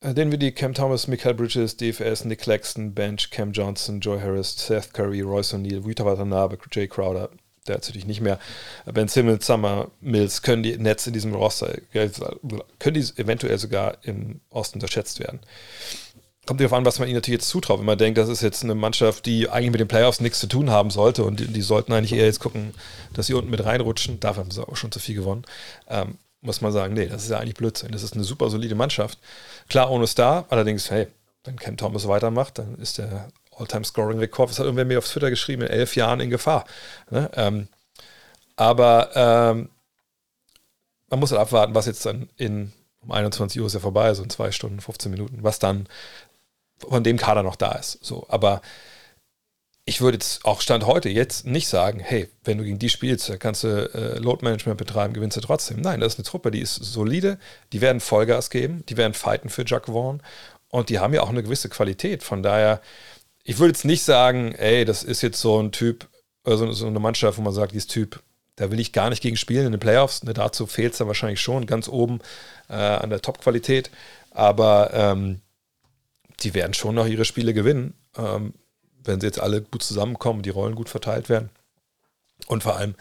Äh, den wir die Cam Thomas, Michael Bridges, DFS, Nick Claxton, Bench, Cam Johnson, Joy Harris, Seth Curry, Royce O'Neill, Vita Watanabe, Jay Crowder, der natürlich nicht mehr. Ben Simmons, Summer, Mills können die Nets in diesem Roster, können die eventuell sogar im Osten unterschätzt werden. Kommt darauf an, was man ihnen natürlich jetzt zutraut. Wenn man denkt, das ist jetzt eine Mannschaft, die eigentlich mit den Playoffs nichts zu tun haben sollte und die, die sollten eigentlich eher jetzt gucken, dass sie unten mit reinrutschen. Dafür haben sie auch schon zu viel gewonnen. Ähm, muss man sagen, nee, das ist ja eigentlich Blödsinn. Das ist eine super solide Mannschaft. Klar, ohne Star, allerdings, hey, wenn Cam Thomas weitermacht, dann ist der All-Time-Scoring-Rekord, das hat irgendwer mir auf Twitter geschrieben, in elf Jahren in Gefahr. Ne? Ähm, aber ähm, man muss halt abwarten, was jetzt dann in um 21 Uhr ist ja vorbei, so in zwei Stunden, 15 Minuten, was dann von dem Kader noch da ist. So, aber ich würde jetzt auch Stand heute jetzt nicht sagen, hey, wenn du gegen die spielst, dann kannst du äh, Load Management betreiben, gewinnst du trotzdem. Nein, das ist eine Truppe, die ist solide, die werden Vollgas geben, die werden fighten für Jack Vaughn und die haben ja auch eine gewisse Qualität. Von daher, ich würde jetzt nicht sagen, ey, das ist jetzt so ein Typ, also so eine Mannschaft, wo man sagt, dieses Typ, da will ich gar nicht gegen spielen in den Playoffs. Ne, dazu fehlt es dann wahrscheinlich schon ganz oben äh, an der Top-Qualität. Aber ähm, die werden schon noch ihre Spiele gewinnen, ähm, wenn sie jetzt alle gut zusammenkommen, die Rollen gut verteilt werden. Und vor allem,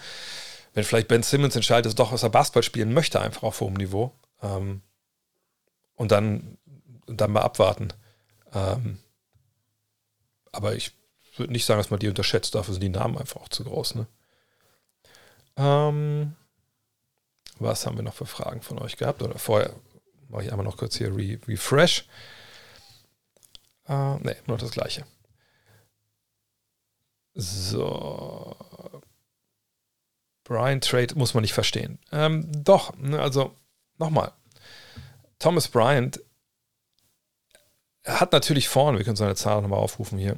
wenn vielleicht Ben Simmons entscheidet, dass doch, dass er Basketball spielen möchte, einfach auf hohem Niveau. Ähm, und dann, dann mal abwarten. Ähm, aber ich würde nicht sagen, dass man die unterschätzt. Dafür sind die Namen einfach auch zu groß. Ne? Ähm, was haben wir noch für Fragen von euch gehabt? Oder vorher mache ich einmal noch kurz hier Re Refresh. Äh, ne, nur das gleiche. So. Brian Trade muss man nicht verstehen. Ähm, doch, ne, also nochmal. Thomas Bryant hat natürlich vorne, wir können seine Zahlen nochmal aufrufen hier,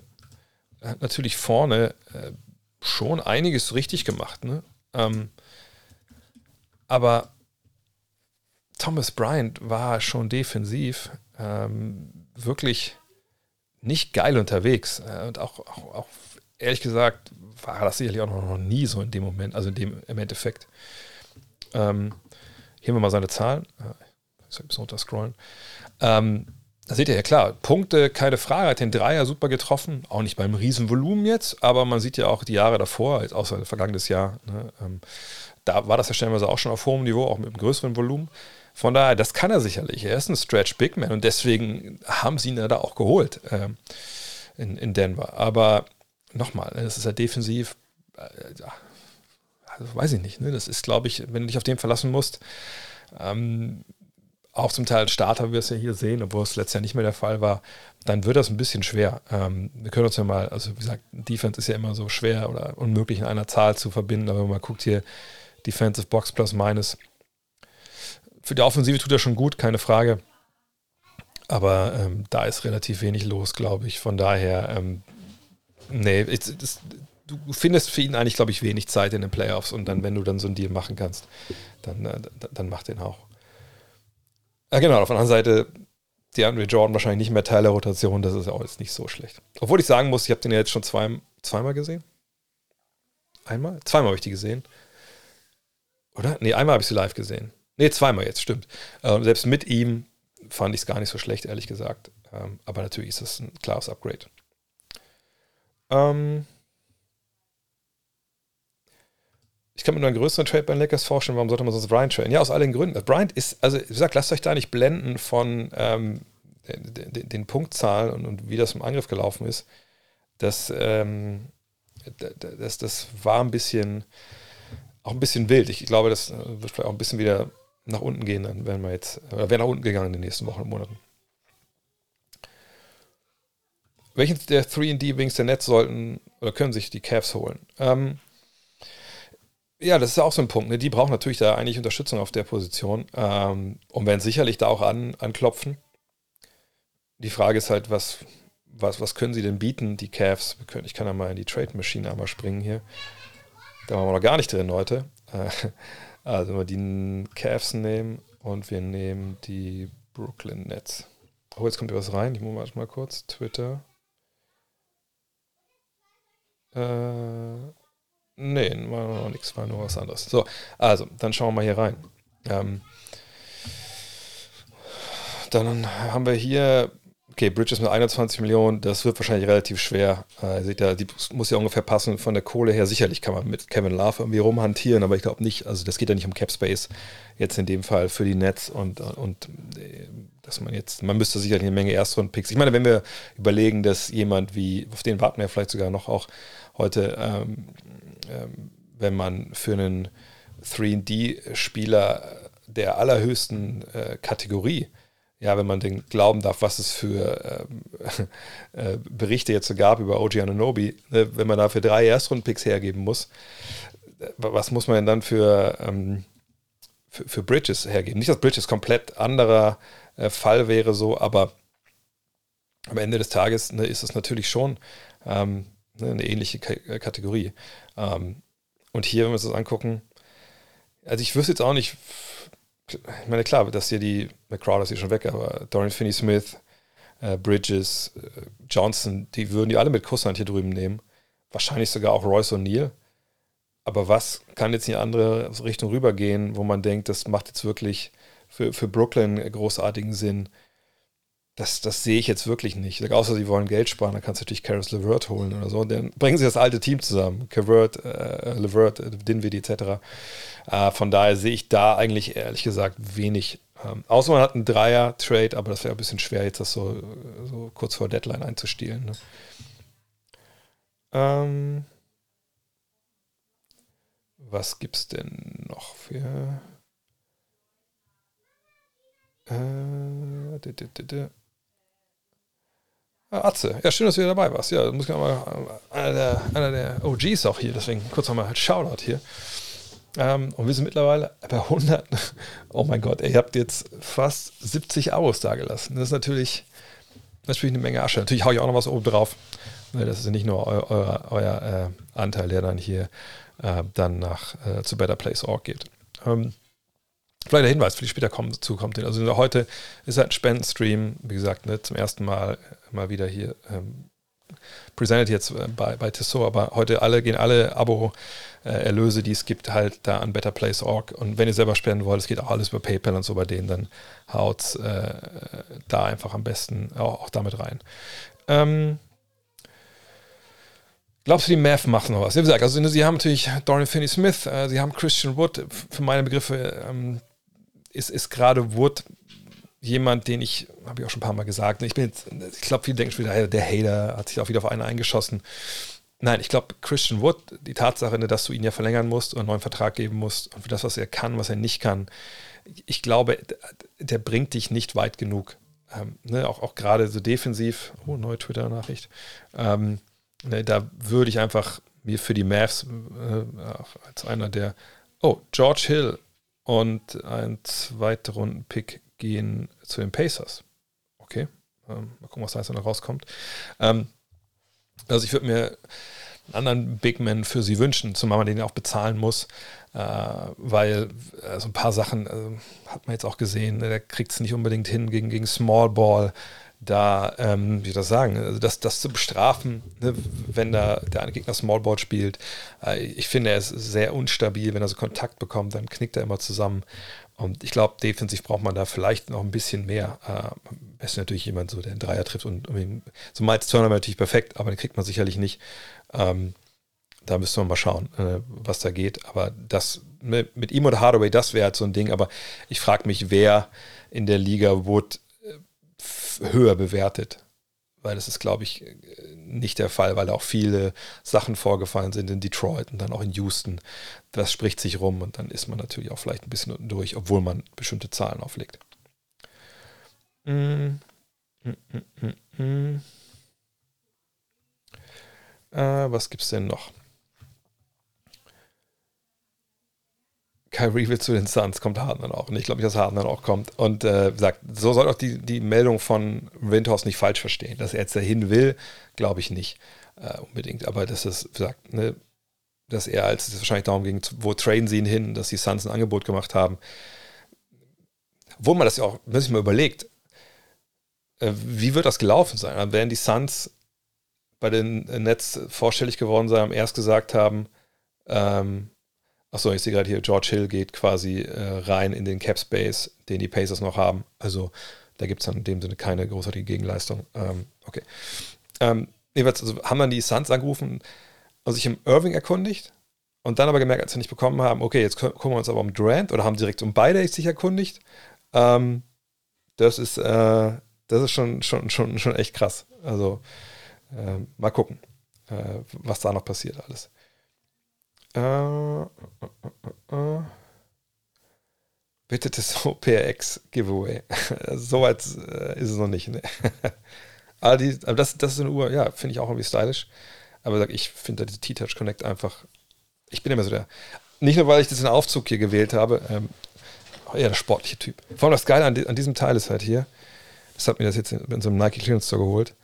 hat natürlich vorne äh, schon einiges richtig gemacht. Ne? Ähm, aber Thomas Bryant war schon defensiv ähm, wirklich nicht geil unterwegs. Äh, und auch, auch, auch, ehrlich gesagt war das sicherlich auch noch nie so in dem Moment, also in dem im Endeffekt. Ähm, hier haben wir mal seine Zahlen. Äh, ich soll ein bisschen runterscrollen. Ähm, da seht ihr ja klar, Punkte, keine Frage, hat den Dreier super getroffen, auch nicht beim Riesenvolumen jetzt, aber man sieht ja auch die Jahre davor, außer vergangenes Jahr, ne, ähm, da war das ja stellenweise auch schon auf hohem Niveau, auch mit einem größeren Volumen. Von daher, das kann er sicherlich. Er ist ein Stretch Big Man und deswegen haben sie ihn ja da auch geholt äh, in, in Denver. Aber nochmal, das ist ja defensiv, äh, also weiß ich nicht. Ne? Das ist, glaube ich, wenn du dich auf den verlassen musst, ähm, auch zum Teil Starter, wie wir es ja hier sehen, obwohl es letztes Jahr nicht mehr der Fall war, dann wird das ein bisschen schwer. Ähm, wir können uns ja mal, also wie gesagt, Defense ist ja immer so schwer oder unmöglich in einer Zahl zu verbinden, aber wenn man guckt hier, Defensive Box plus minus, für die Offensive tut er schon gut, keine Frage. Aber ähm, da ist relativ wenig los, glaube ich. Von daher, ähm, nee, ich, das, du findest für ihn eigentlich, glaube ich, wenig Zeit in den Playoffs und dann, wenn du dann so einen Deal machen kannst, dann, äh, dann mach den auch. Ja, genau, auf der anderen Seite, die Andre Jordan wahrscheinlich nicht mehr Teil der Rotation, das ist auch jetzt nicht so schlecht. Obwohl ich sagen muss, ich habe den ja jetzt schon zwei, zweimal gesehen. Einmal? Zweimal habe ich die gesehen. Oder? Nee, einmal habe ich sie live gesehen. Nee, zweimal jetzt, stimmt. Ähm, selbst mit ihm fand ich es gar nicht so schlecht, ehrlich gesagt. Ähm, aber natürlich ist es ein klares Upgrade. Ähm ich kann mir nur einen größeren Trade bei den Lakers vorstellen. Warum sollte man sonst Bryant traden? Ja, aus allen Gründen. Bryant ist, also wie gesagt, lasst euch da nicht blenden von ähm, den, den, Punktzahlen und, und, wie das im Angriff gelaufen ist. Das, ähm, das, das war ein bisschen, auch ein bisschen wild. Ich glaube, das äh, wird vielleicht auch ein bisschen wieder nach unten gehen, dann werden wir jetzt, oder wäre nach unten gegangen in den nächsten Wochen und Monaten. Welchen der 3D-Wings der Netz sollten oder können sich die Cavs holen? Ähm, ja, das ist auch so ein Punkt. Ne? Die brauchen natürlich da eigentlich Unterstützung auf der Position ähm, und werden sicherlich da auch an, anklopfen. Die Frage ist halt, was, was, was können sie denn bieten, die Cavs? Ich kann ja mal in die Trade Machine einmal springen hier. Da waren wir noch gar nicht drin, Leute. Äh, also wir die Cavs nehmen und wir nehmen die Brooklyn Nets. Oh, jetzt kommt was rein. Ich muss mal kurz. Twitter. Äh, nee, war noch nichts, war nur was anderes. So, also, dann schauen wir mal hier rein. Ähm, dann haben wir hier Okay, Bridges mit 21 Millionen, das wird wahrscheinlich relativ schwer. Äh, seht ihr, die muss ja ungefähr passen von der Kohle her. Sicherlich kann man mit Kevin Love irgendwie rumhantieren, aber ich glaube nicht, also das geht ja nicht um Cap Space jetzt in dem Fall für die Nets und, und äh, dass man jetzt, man müsste sicherlich eine Menge Erstrunden-Picks. Ich meine, wenn wir überlegen, dass jemand wie, auf den warten wir vielleicht sogar noch auch heute, ähm, wenn man für einen 3D-Spieler der allerhöchsten äh, Kategorie ja, wenn man den glauben darf, was es für ähm, äh, Berichte jetzt so gab über OG Ananobi, ne, wenn man dafür drei Erstrundpicks hergeben muss, äh, was muss man denn dann für, ähm, für, für, Bridges hergeben? Nicht, dass Bridges komplett anderer äh, Fall wäre, so, aber am Ende des Tages ne, ist es natürlich schon ähm, ne, eine ähnliche K äh, Kategorie. Ähm, und hier, wenn wir uns das angucken, also ich wüsste jetzt auch nicht, ich meine, klar, dass hier die, McCrowder ist hier schon weg, aber Dorian Finney-Smith, äh, Bridges, äh, Johnson, die würden die alle mit Kusshand hier drüben nehmen. Wahrscheinlich sogar auch Royce O'Neill. Aber was kann jetzt in die andere Richtung rübergehen, wo man denkt, das macht jetzt wirklich für, für Brooklyn großartigen Sinn? Das, das sehe ich jetzt wirklich nicht. Außer sie wollen Geld sparen, dann kannst du natürlich Karis LeVert holen oder so. Dann bringen sie das alte Team zusammen. Kavert, äh, LeVert, äh, Dinwiddie etc. Äh, von daher sehe ich da eigentlich ehrlich gesagt wenig. Ähm, außer man hat einen Dreier-Trade, aber das wäre ein bisschen schwer, jetzt das so, so kurz vor Deadline einzustielen. Ne? Ähm, was gibt's denn noch für. Äh, Ah, Atze, ja, schön, dass du hier dabei warst. Ja, muss ich mal einer der, einer der OGs auch hier, deswegen kurz nochmal Shoutout hier. Ähm, und wir sind mittlerweile bei 100. Oh mein Gott, ihr habt jetzt fast 70 Abos dagelassen. Das ist natürlich, natürlich eine Menge Asche. Natürlich haue ich auch noch was oben drauf. Ne, das ist nicht nur eu, euer, euer äh, Anteil, der dann hier äh, dann nach äh, zu Better Place Org geht. Ähm, Vielleicht der Hinweis, für die später kommen, zukommt. Also heute ist halt ein Spendenstream, wie gesagt, ne, zum ersten Mal mal wieder hier ähm, presented jetzt äh, bei, bei Tissot, aber heute alle gehen alle Abo-Erlöse, die es gibt, halt da an betterplace.org. Und wenn ihr selber spenden wollt, es geht auch alles über PayPal und so bei denen, dann haut äh, da einfach am besten auch, auch damit rein. Ähm, Glaubst du, die Mavs machen noch was? Wie gesagt, also sie haben natürlich Dorian Finney-Smith, äh, sie haben Christian Wood. Für meine Begriffe ähm, ist, ist gerade Wood jemand, den ich, habe ich auch schon ein paar Mal gesagt, ich ich glaube, viele denken schon wieder, der Hater hat sich auch wieder auf einen eingeschossen. Nein, ich glaube, Christian Wood, die Tatsache, dass du ihn ja verlängern musst und einen neuen Vertrag geben musst und für das, was er kann, was er nicht kann, ich glaube, der bringt dich nicht weit genug. Ähm, ne, auch, auch gerade so defensiv, oh, neue Twitter-Nachricht, ähm, ne, da würde ich einfach mir für die Mavs äh, als einer der, oh, George Hill und ein Zweitrunden-Pick gehen zu den Pacers. Okay, ähm, mal gucken, was da jetzt noch rauskommt. Ähm, also ich würde mir einen anderen Big Man für sie wünschen, zumal man den auch bezahlen muss, äh, weil äh, so ein paar Sachen äh, hat man jetzt auch gesehen, ne, der kriegt es nicht unbedingt hin gegen, gegen Small Ball da, ähm, wie soll ich das sagen, also das, das zu bestrafen, ne, wenn da der eine Gegner Smallball spielt. Äh, ich finde, er ist sehr unstabil. Wenn er so Kontakt bekommt, dann knickt er immer zusammen. Und ich glaube, defensiv braucht man da vielleicht noch ein bisschen mehr. Äh, besten natürlich jemand, so, der einen Dreier trifft. Und, und so Miles Turner wäre natürlich perfekt, aber den kriegt man sicherlich nicht. Ähm, da müsste man mal schauen, äh, was da geht. Aber das mit, mit ihm oder Hardaway, das wäre halt so ein Ding. Aber ich frage mich, wer in der Liga Wood höher bewertet. Weil das ist, glaube ich, nicht der Fall, weil auch viele Sachen vorgefallen sind in Detroit und dann auch in Houston. Das spricht sich rum und dann ist man natürlich auch vielleicht ein bisschen unten durch, obwohl man bestimmte Zahlen auflegt. Mm. Mm, mm, mm, mm. äh, was gibt es denn noch? Kyrie will zu den Suns, kommt Harden dann auch. Und ich glaube nicht, dass Harden dann auch kommt. Und äh, sagt, so soll auch die, die Meldung von Windhorst nicht falsch verstehen. Dass er jetzt dahin will, glaube ich nicht äh, unbedingt. Aber dass es sagt, ne, dass er, als es wahrscheinlich darum ging, wo traden sie ihn hin, dass die Suns ein Angebot gemacht haben. Wo man das ja auch, wenn sich mal überlegt, äh, wie wird das gelaufen sein? Dann werden die Suns bei den Nets vorstellig geworden sein, erst gesagt haben, ähm, Achso, ich sehe gerade hier, George Hill geht quasi äh, rein in den Cap Space, den die Pacers noch haben. Also da gibt es dann in dem Sinne keine großartige Gegenleistung. Ähm, okay. Ähm, jedenfalls also haben dann die Suns angerufen und sich im Irving erkundigt und dann aber gemerkt, als sie nicht bekommen haben, okay, jetzt gucken wir uns aber um Durant oder haben direkt um beide sich erkundigt. Ähm, das ist, äh, das ist schon, schon, schon, schon echt krass. Also äh, mal gucken, äh, was da noch passiert alles. Äh, äh, äh, Bitte das OPX Giveaway. Soweit äh, ist es noch nicht. Ne? aber, die, aber das, das ist eine Uhr, ja, finde ich auch irgendwie stylisch. Aber ich finde die T-Touch Connect einfach. Ich bin immer so der. Nicht nur, weil ich diesen Aufzug hier gewählt habe, ähm, eher der sportliche Typ. Vor allem das Geile an, an, diesem Teil ist halt hier, das hat mir das jetzt in, in so einem Nike Clearance Store geholt.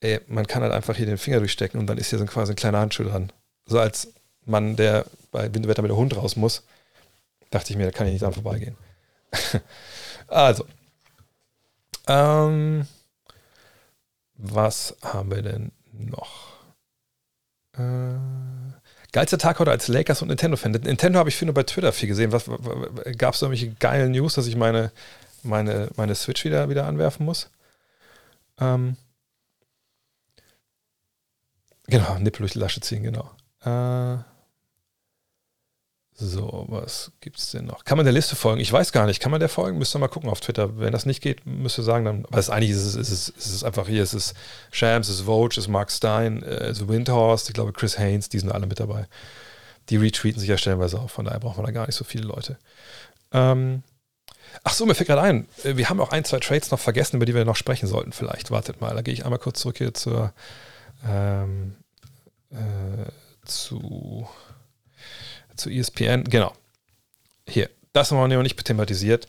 ey, man kann halt einfach hier den Finger durchstecken und dann ist hier so quasi ein kleiner Handschuh dran. So als Mann, der bei Winterwetter mit der Hund raus muss, dachte ich mir, da kann ich nicht dran vorbeigehen. also, ähm, was haben wir denn noch? Äh, geilster Tag heute als Lakers und Nintendo-Fan. Nintendo habe ich für nur bei Twitter viel gesehen. Gab es da irgendwelche geilen News, dass ich meine, meine, meine Switch wieder, wieder anwerfen muss? Ähm, genau, Nippel durch die Lasche ziehen, genau. Äh, so, was gibt es denn noch? Kann man der Liste folgen? Ich weiß gar nicht. Kann man der folgen? Müsst ihr mal gucken auf Twitter. Wenn das nicht geht, müsst ihr sagen, dann. Aber es, eigentlich ist es, ist, es, ist einfach hier: es ist Shams, es ist Vogue, es ist Mark Stein, äh, es ist Windhorst, ich glaube Chris Haynes, die sind alle mit dabei. Die retweeten sich ja stellenweise auch, von daher braucht man da gar nicht so viele Leute. Ähm, ach so, mir fällt gerade ein, äh, wir haben auch ein, zwei Trades noch vergessen, über die wir noch sprechen sollten, vielleicht. Wartet mal, da gehe ich einmal kurz zurück hier zur. Ähm, äh, zu zu ESPN, genau. Hier, das haben wir noch nicht thematisiert.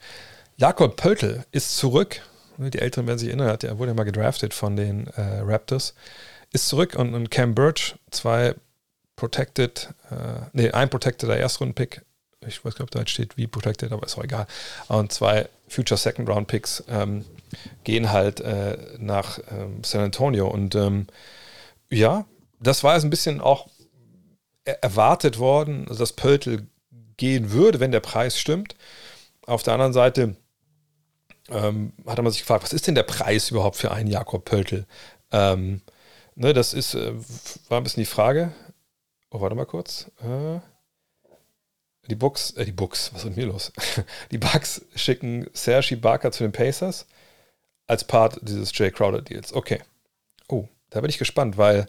Jakob Pöltl ist zurück. Die Älteren werden sich erinnern, er wurde ja mal gedraftet von den äh, Raptors. Ist zurück und, und Cam Birch, zwei Protected, äh, nee, ein Protected Erstrunden-Pick. Ich weiß gar nicht, ob da steht, wie Protected, aber ist auch egal. Und zwei Future Second Round Picks ähm, gehen halt äh, nach ähm, San Antonio. Und ähm, ja, das war jetzt ein bisschen auch erwartet worden, dass Pöltl gehen würde, wenn der Preis stimmt. Auf der anderen Seite ähm, hat man sich gefragt, was ist denn der Preis überhaupt für einen Jakob Pöltl? Ähm, ne, das ist, äh, war ein bisschen die Frage. Oh, warte mal kurz. Äh, die Bucks, äh, die Bucks, was ist mit mir los? die Bucks schicken Serge Ibaka zu den Pacers als Part dieses Jay Crowder Deals. Okay. Oh, da bin ich gespannt, weil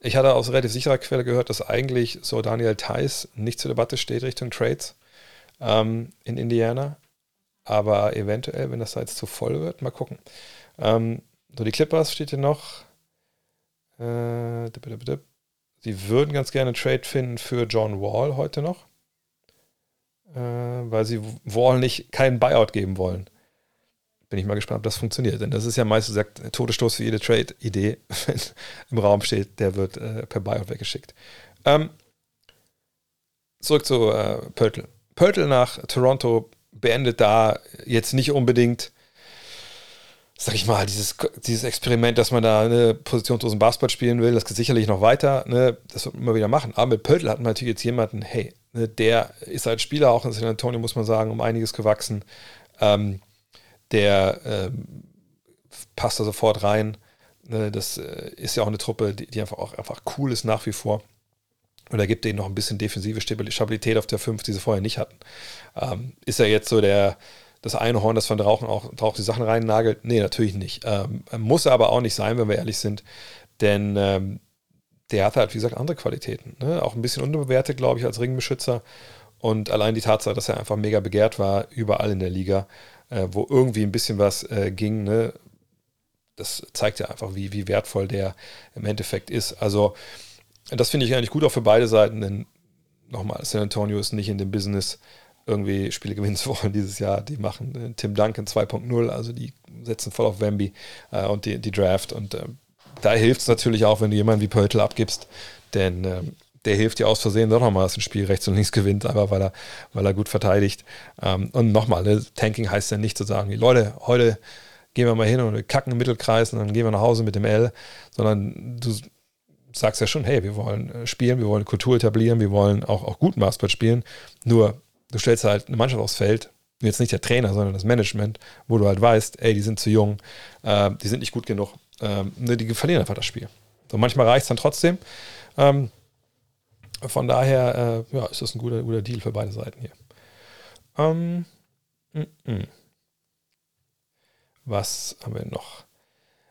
ich hatte aus relativ sicherer Quelle gehört, dass eigentlich so Daniel Theiss nicht zur Debatte steht Richtung Trades ähm, in Indiana. Aber eventuell, wenn das da jetzt zu voll wird, mal gucken. Ähm, so, die Clippers steht hier noch. Äh, sie würden ganz gerne Trade finden für John Wall heute noch. Äh, weil sie Wall nicht keinen Buyout geben wollen bin ich mal gespannt, ob das funktioniert. Denn das ist ja meistens gesagt, Todesstoß für jede Trade-Idee, wenn im Raum steht, der wird äh, per Buyout weggeschickt. Ähm, zurück zu äh, Pöltl. Pöltl nach Toronto beendet da jetzt nicht unbedingt, sag ich mal, dieses, dieses Experiment, dass man da eine positionslosen Basketball spielen will. Das geht sicherlich noch weiter. Ne? Das wird man immer wieder machen. Aber mit Pöltl hat man natürlich jetzt jemanden, hey, ne, der ist als Spieler auch in San Antonio, muss man sagen, um einiges gewachsen. Ähm, der ähm, passt da sofort rein. Ne, das äh, ist ja auch eine Truppe, die, die, einfach auch einfach cool ist nach wie vor. Und er gibt denen noch ein bisschen defensive Stabilität auf der 5, die sie vorher nicht hatten. Ähm, ist er jetzt so der, das eine Horn, das von Rauchen auch, auch die Sachen rein nagelt? Nee, natürlich nicht. Ähm, muss er aber auch nicht sein, wenn wir ehrlich sind. Denn ähm, der hat halt, wie gesagt, andere Qualitäten. Ne? Auch ein bisschen unterbewertet, glaube ich, als Ringbeschützer. Und allein die Tatsache, dass er einfach mega begehrt war, überall in der Liga, äh, wo irgendwie ein bisschen was äh, ging, ne? das zeigt ja einfach, wie, wie wertvoll der im Endeffekt ist. Also, das finde ich eigentlich gut auch für beide Seiten, denn nochmal, San Antonio ist nicht in dem Business, irgendwie Spiele gewinnen zu wollen dieses Jahr. Die machen äh, Tim Duncan 2.0, also die setzen voll auf Wemby äh, und die, die Draft. Und äh, da hilft es natürlich auch, wenn du jemanden wie Pöltl abgibst, denn ähm, der hilft dir aus Versehen doch nochmal, dass ein Spiel rechts und links gewinnt, aber weil er, weil er gut verteidigt. Ähm, und nochmal, ne, Tanking heißt ja nicht zu sagen, Leute, heute gehen wir mal hin und wir kacken im Mittelkreis und dann gehen wir nach Hause mit dem L, sondern du sagst ja schon, hey, wir wollen äh, spielen, wir wollen Kultur etablieren, wir wollen auch, auch guten Basketball spielen. Nur, du stellst halt eine Mannschaft aufs Feld, jetzt nicht der Trainer, sondern das Management, wo du halt weißt, ey, die sind zu jung, äh, die sind nicht gut genug, äh, die verlieren einfach das Spiel. So, manchmal reicht es dann trotzdem. Ähm, von daher äh, ja, ist das ein guter, guter Deal für beide Seiten hier. Ähm, m -m. Was haben wir noch?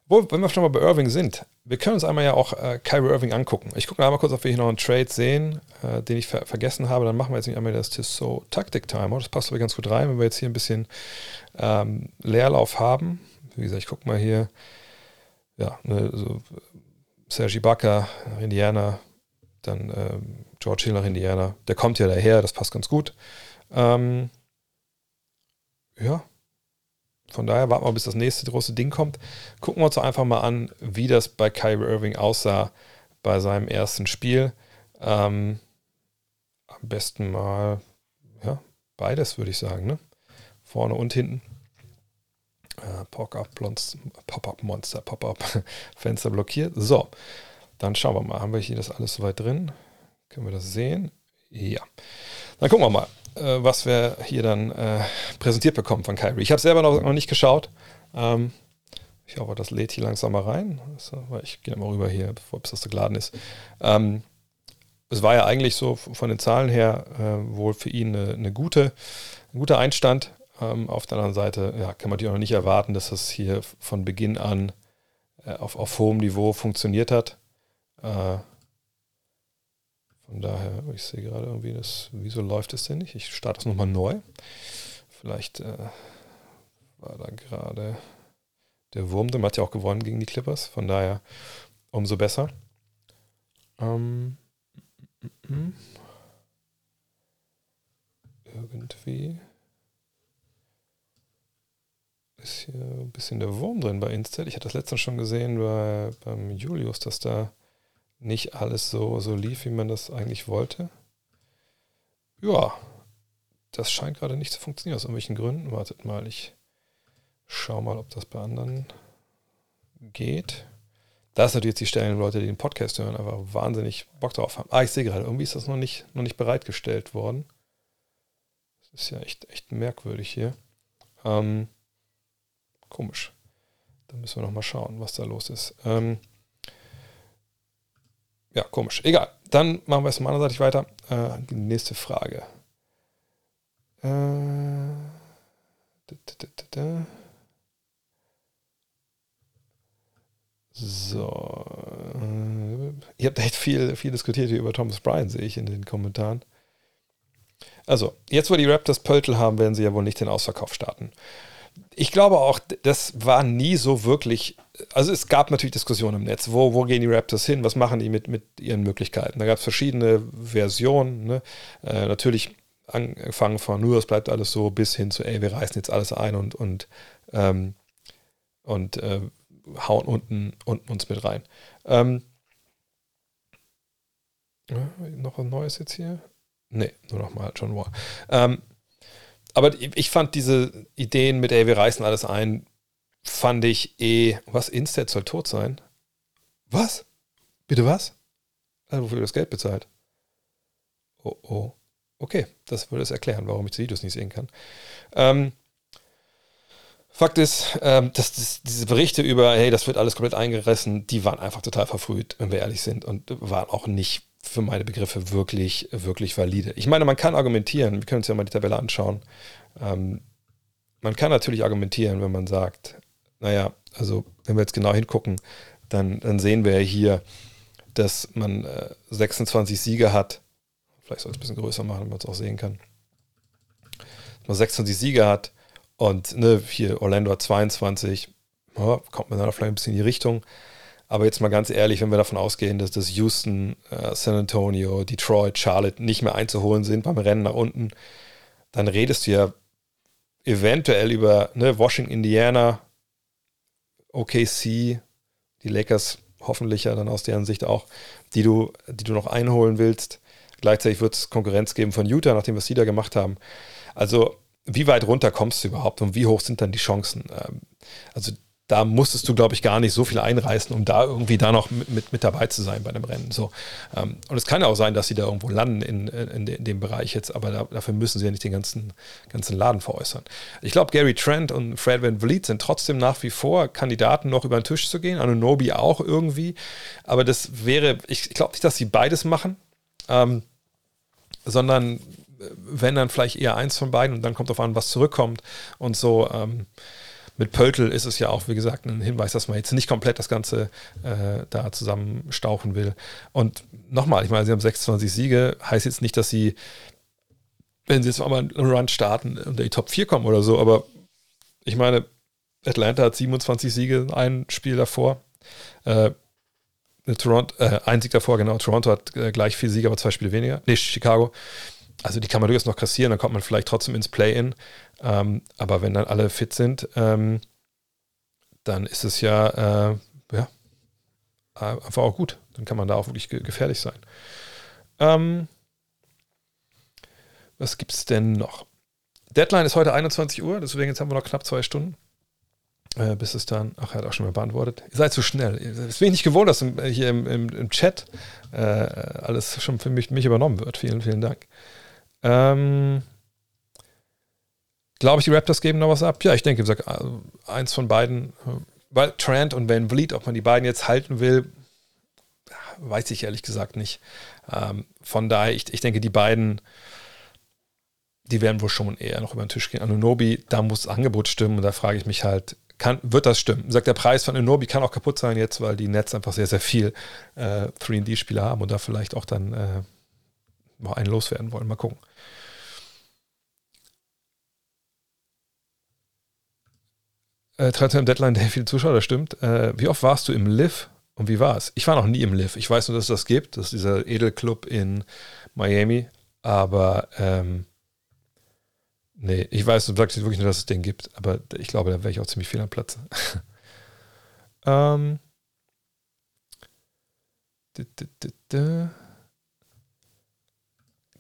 Wo, wenn wir schon mal bei Irving sind, wir können uns einmal ja auch äh, Kyrie Irving angucken. Ich gucke einmal kurz, ob wir hier noch einen Trade sehen, äh, den ich ver vergessen habe. Dann machen wir jetzt nicht einmal das Tissot Taktik Timer. Das passt aber ganz gut rein, wenn wir jetzt hier ein bisschen ähm, Leerlauf haben. Wie gesagt, ich gucke mal hier. Ja, ne, so Sergi Bakker, Indiana, dann ähm, George Hill nach Indiana. Der kommt ja daher, das passt ganz gut. Ähm, ja, von daher warten wir, bis das nächste große Ding kommt. Gucken wir uns einfach mal an, wie das bei Kyrie Irving aussah bei seinem ersten Spiel. Ähm, am besten mal, ja, beides würde ich sagen, ne? Vorne und hinten. Äh, Pop-up Monster, Pop-up Fenster blockiert. So, dann schauen wir mal. Haben wir hier das alles soweit drin? Können wir das sehen? Ja. Dann gucken wir mal, äh, was wir hier dann äh, präsentiert bekommen von Kyrie. Ich habe selber noch, noch, nicht geschaut. Ähm, ich hoffe, das lädt hier langsam mal rein. Also, ich gehe mal rüber hier, bevor das geladen ist. Ähm, es war ja eigentlich so von den Zahlen her äh, wohl für ihn eine, eine gute, ein guter Einstand. Ähm, auf der anderen Seite ja, kann man natürlich auch noch nicht erwarten, dass das hier von Beginn an äh, auf, auf hohem Niveau funktioniert hat. Äh, von daher, ich sehe gerade irgendwie, das, wieso läuft es denn nicht? Ich starte es nochmal neu. Vielleicht äh, war da gerade der Wurm, der hat ja auch gewonnen gegen die Clippers, von daher umso besser. Ähm, mm, mm, mm. irgendwie ist hier ein bisschen der Wurm drin bei Instead. Ich hatte das letztens schon gesehen bei, beim Julius, dass da nicht alles so, so lief, wie man das eigentlich wollte. Ja, das scheint gerade nicht zu funktionieren aus irgendwelchen Gründen. Wartet mal, ich schau mal, ob das bei anderen geht. Das ist natürlich jetzt die Stellen, Leute, die den Podcast hören, einfach wahnsinnig Bock drauf haben. Ah, ich sehe gerade, irgendwie ist das noch nicht, noch nicht bereitgestellt worden. Das ist ja echt, echt merkwürdig hier. Ähm, komisch. Da müssen wir noch mal schauen, was da los ist. Ähm, ja, komisch. Egal. Dann machen wir es mal anderseitig weiter. Äh, die nächste Frage. Äh, so. Äh, ihr habt echt viel, viel diskutiert hier über Thomas Bryan, sehe ich in den Kommentaren. Also, jetzt wo die Raptors Pöltl haben, werden sie ja wohl nicht den Ausverkauf starten ich glaube auch, das war nie so wirklich. Also es gab natürlich Diskussionen im Netz, wo, wo gehen die Raptors hin, was machen die mit, mit ihren Möglichkeiten. Da gab es verschiedene Versionen. Ne? Äh, natürlich angefangen von nur, es bleibt alles so, bis hin zu, ey, wir reißen jetzt alles ein und, und, ähm, und äh, hauen unten, unten uns mit rein. Ähm, ja, noch was Neues jetzt hier? Nee, nur nochmal John Wall. Ähm, aber ich fand diese Ideen mit, ey, wir reißen alles ein, fand ich eh, was, Instead soll tot sein? Was? Bitte was? Also, wofür das Geld bezahlt? Oh, oh. Okay, das würde es erklären, warum ich die Videos nicht sehen kann. Ähm, Fakt ist, ähm, dass das, diese Berichte über, hey, das wird alles komplett eingerissen, die waren einfach total verfrüht, wenn wir ehrlich sind, und waren auch nicht für meine Begriffe wirklich, wirklich valide. Ich meine, man kann argumentieren, wir können uns ja mal die Tabelle anschauen. Ähm, man kann natürlich argumentieren, wenn man sagt, naja, also wenn wir jetzt genau hingucken, dann, dann sehen wir ja hier, dass man äh, 26 Siege hat. Vielleicht soll ich es ein bisschen größer machen, damit man es auch sehen kann. Dass man 26 Siege hat und ne, hier Orlando hat 22. Ja, kommt man da vielleicht ein bisschen in die Richtung. Aber jetzt mal ganz ehrlich, wenn wir davon ausgehen, dass das Houston, äh, San Antonio, Detroit, Charlotte nicht mehr einzuholen sind beim Rennen nach unten, dann redest du ja eventuell über ne, Washington, Indiana, OKC, die Lakers hoffentlich ja dann aus deren Sicht auch, die du, die du noch einholen willst. Gleichzeitig wird es Konkurrenz geben von Utah, nachdem was die da gemacht haben. Also, wie weit runter kommst du überhaupt und wie hoch sind dann die Chancen? Ähm, also, da musstest du, glaube ich, gar nicht so viel einreißen, um da irgendwie da noch mit, mit, mit dabei zu sein bei dem Rennen. So. Ähm, und es kann ja auch sein, dass sie da irgendwo landen in, in, in dem Bereich jetzt, aber da, dafür müssen sie ja nicht den ganzen, ganzen Laden veräußern. Ich glaube, Gary Trent und Fred Van Vliet sind trotzdem nach wie vor Kandidaten, noch über den Tisch zu gehen. Anunobi auch irgendwie. Aber das wäre, ich, ich glaube nicht, dass sie beides machen, ähm, sondern äh, wenn dann vielleicht eher eins von beiden und dann kommt auf an, was zurückkommt und so. Ähm, mit Pöltl ist es ja auch, wie gesagt, ein Hinweis, dass man jetzt nicht komplett das Ganze äh, da zusammenstauchen will. Und nochmal, ich meine, sie haben 26 Siege, heißt jetzt nicht, dass sie, wenn sie jetzt mal einen Run starten, unter die Top 4 kommen oder so, aber ich meine, Atlanta hat 27 Siege, ein Spiel davor. Äh, Toronto, äh, ein Sieg davor, genau. Toronto hat äh, gleich vier Siege, aber zwei Spiele weniger. Nee, Chicago. Also die kann man durchaus noch kassieren, dann kommt man vielleicht trotzdem ins Play-In. Ähm, aber wenn dann alle fit sind, ähm, dann ist es ja, äh, ja einfach auch gut. Dann kann man da auch wirklich ge gefährlich sein. Ähm, was gibt es denn noch? Deadline ist heute 21 Uhr, deswegen jetzt haben wir noch knapp zwei Stunden. Äh, bis es dann, ach, er hat auch schon mal beantwortet. Ihr seid zu schnell. Es bin ich nicht gewohnt, dass im, hier im, im, im Chat äh, alles schon für mich, mich übernommen wird. Vielen, vielen Dank. Ähm, Glaube ich, die Raptors geben noch was ab? Ja, ich denke, wie gesagt, also eins von beiden, äh, weil Trent und Van Vliet, ob man die beiden jetzt halten will, weiß ich ehrlich gesagt nicht. Ähm, von daher, ich, ich denke, die beiden, die werden wohl schon eher noch über den Tisch gehen. Anunobi, da muss das Angebot stimmen und da frage ich mich halt, kann, wird das stimmen? Sagt der Preis von Anunobi kann auch kaputt sein jetzt, weil die Nets einfach sehr, sehr viel äh, 3D-Spieler haben und da vielleicht auch dann äh, noch einen loswerden wollen. Mal gucken. Äh, traditionell Deadline der viele Zuschauer, das stimmt. Äh, wie oft warst du im Liv und wie war es? Ich war noch nie im Liv. Ich weiß nur, dass es das gibt. Das ist dieser Edelclub in Miami. Aber ähm, nee, ich weiß wirklich nur, dass es den gibt. Aber ich glaube, da wäre ich auch ziemlich viel am Platz. ähm.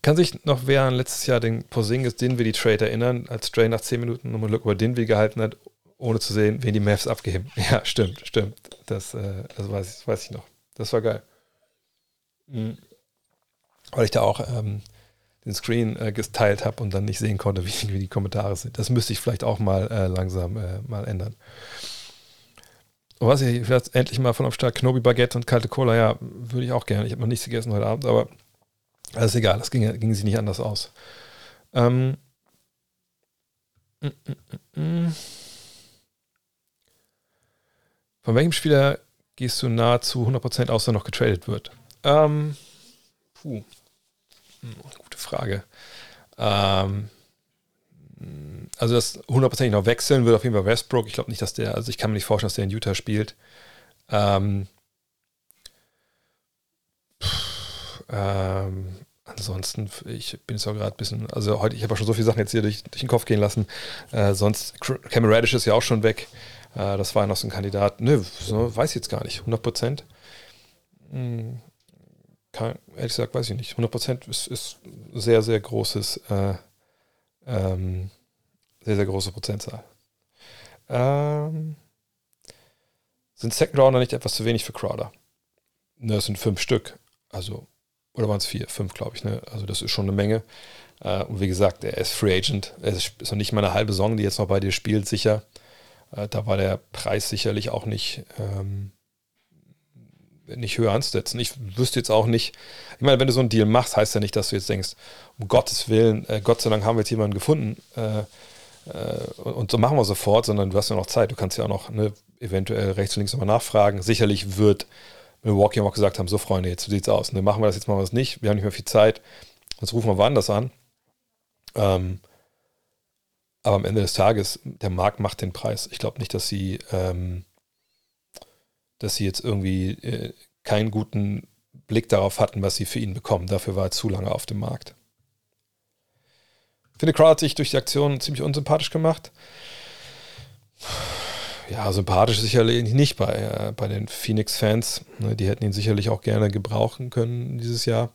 Kann sich noch wer an letztes Jahr den Porzingis Dinwiddie Trade erinnern, als Dre nach 10 Minuten nochmal über Dinwiddie gehalten hat ohne zu sehen, wen die Mavs abgeben. Ja, stimmt, stimmt. Das, äh, das, weiß, ich, das weiß ich noch. Das war geil. Mhm. Weil ich da auch ähm, den Screen äh, geteilt habe und dann nicht sehen konnte, wie, wie, die Kommentare sind. Das müsste ich vielleicht auch mal äh, langsam äh, mal ändern. Und was ich vielleicht endlich mal von am Start Knobi Baguette und kalte Cola, ja, würde ich auch gerne. Ich habe noch nichts gegessen heute Abend, aber ist egal, das ging, ging sich nicht anders aus. Ähm, mm, mm, mm, mm. Von welchem Spieler gehst du nahezu 100% aus, der noch getradet wird? Ähm, puh. Hm, gute Frage. Ähm, also das 100% noch wechseln wird auf jeden Fall Westbrook. Ich glaube nicht, dass der, also ich kann mir nicht vorstellen, dass der in Utah spielt. Ähm, pff, ähm, ansonsten, ich bin jetzt auch gerade ein bisschen, also heute, ich habe auch schon so viele Sachen jetzt hier durch, durch den Kopf gehen lassen. Äh, sonst, Cameron ist ja auch schon weg. Äh, das war ja noch so ein Kandidat. Nö, so, weiß ich jetzt gar nicht. 100 Prozent? Hm, ehrlich gesagt, weiß ich nicht. 100 Prozent ist, ist sehr, sehr großes, äh, ähm, sehr, sehr große Prozentzahl. Ähm, sind Second Rounder nicht etwas zu wenig für Crowder? Ne, es sind fünf Stück. Also, oder waren es vier? Fünf, glaube ich. Ne? Also, das ist schon eine Menge. Äh, und wie gesagt, er ist Free Agent. Er ist noch nicht mal eine halbe Saison, die jetzt noch bei dir spielt, sicher. Äh, da war der Preis sicherlich auch nicht, ähm, nicht höher anzusetzen. Ich wüsste jetzt auch nicht, ich meine, wenn du so einen Deal machst, heißt ja nicht, dass du jetzt denkst, um Gottes Willen, äh, Gott sei Dank haben wir jetzt jemanden gefunden äh, äh, und so machen wir sofort, sondern du hast ja noch Zeit. Du kannst ja auch noch ne, eventuell rechts und links nochmal nachfragen. Sicherlich wird Milwaukee auch gesagt haben, so Freunde, jetzt sieht es aus. Ne, machen wir das jetzt mal was nicht. Wir haben nicht mehr viel Zeit. Jetzt rufen wir woanders an. Ähm, aber am Ende des Tages, der Markt macht den Preis. Ich glaube nicht, dass sie, ähm, dass sie jetzt irgendwie äh, keinen guten Blick darauf hatten, was sie für ihn bekommen. Dafür war er zu lange auf dem Markt. Ich finde, Crowd hat sich durch die Aktion ziemlich unsympathisch gemacht. Ja, sympathisch sicherlich nicht bei, äh, bei den Phoenix-Fans. Ne, die hätten ihn sicherlich auch gerne gebrauchen können dieses Jahr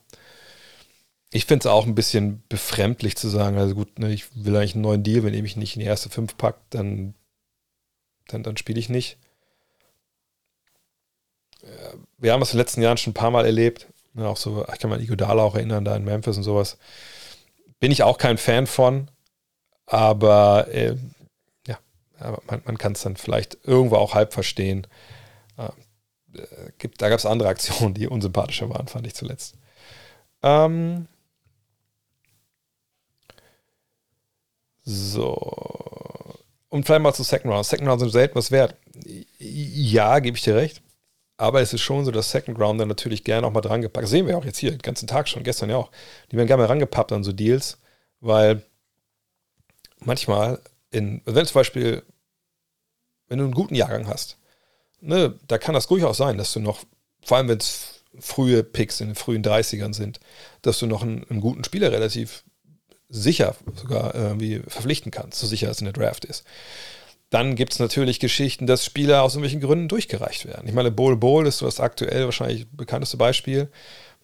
ich finde es auch ein bisschen befremdlich zu sagen, also gut, ne, ich will eigentlich einen neuen Deal, wenn ihr mich nicht in die erste fünf packt, dann, dann, dann spiele ich nicht. Wir haben es in den letzten Jahren schon ein paar Mal erlebt. Ne, auch so, ich kann mich an Igodala auch erinnern, da in Memphis und sowas. Bin ich auch kein Fan von, aber äh, ja, aber man, man kann es dann vielleicht irgendwo auch halb verstehen. Äh, gibt, da gab es andere Aktionen, die unsympathischer waren, fand ich zuletzt. Ähm, So. Und vielleicht mal zu Second Round. Second Round sind selten was wert. Ja, gebe ich dir recht. Aber es ist schon so, dass Second Round dann natürlich gerne auch mal dran gepackt. Das sehen wir auch jetzt hier den ganzen Tag schon, gestern ja auch. Die werden gerne mal rangepappt an so Deals, weil manchmal, in, wenn zum Beispiel, wenn du einen guten Jahrgang hast, ne, da kann das durchaus sein, dass du noch, vor allem wenn es frühe Picks in den frühen 30ern sind, dass du noch einen, einen guten Spieler relativ sicher sogar irgendwie verpflichten kannst, so sicher es in der Draft ist. Dann gibt es natürlich Geschichten, dass Spieler aus irgendwelchen Gründen durchgereicht werden. Ich meine, Bol Bol ist das aktuell wahrscheinlich bekannteste Beispiel.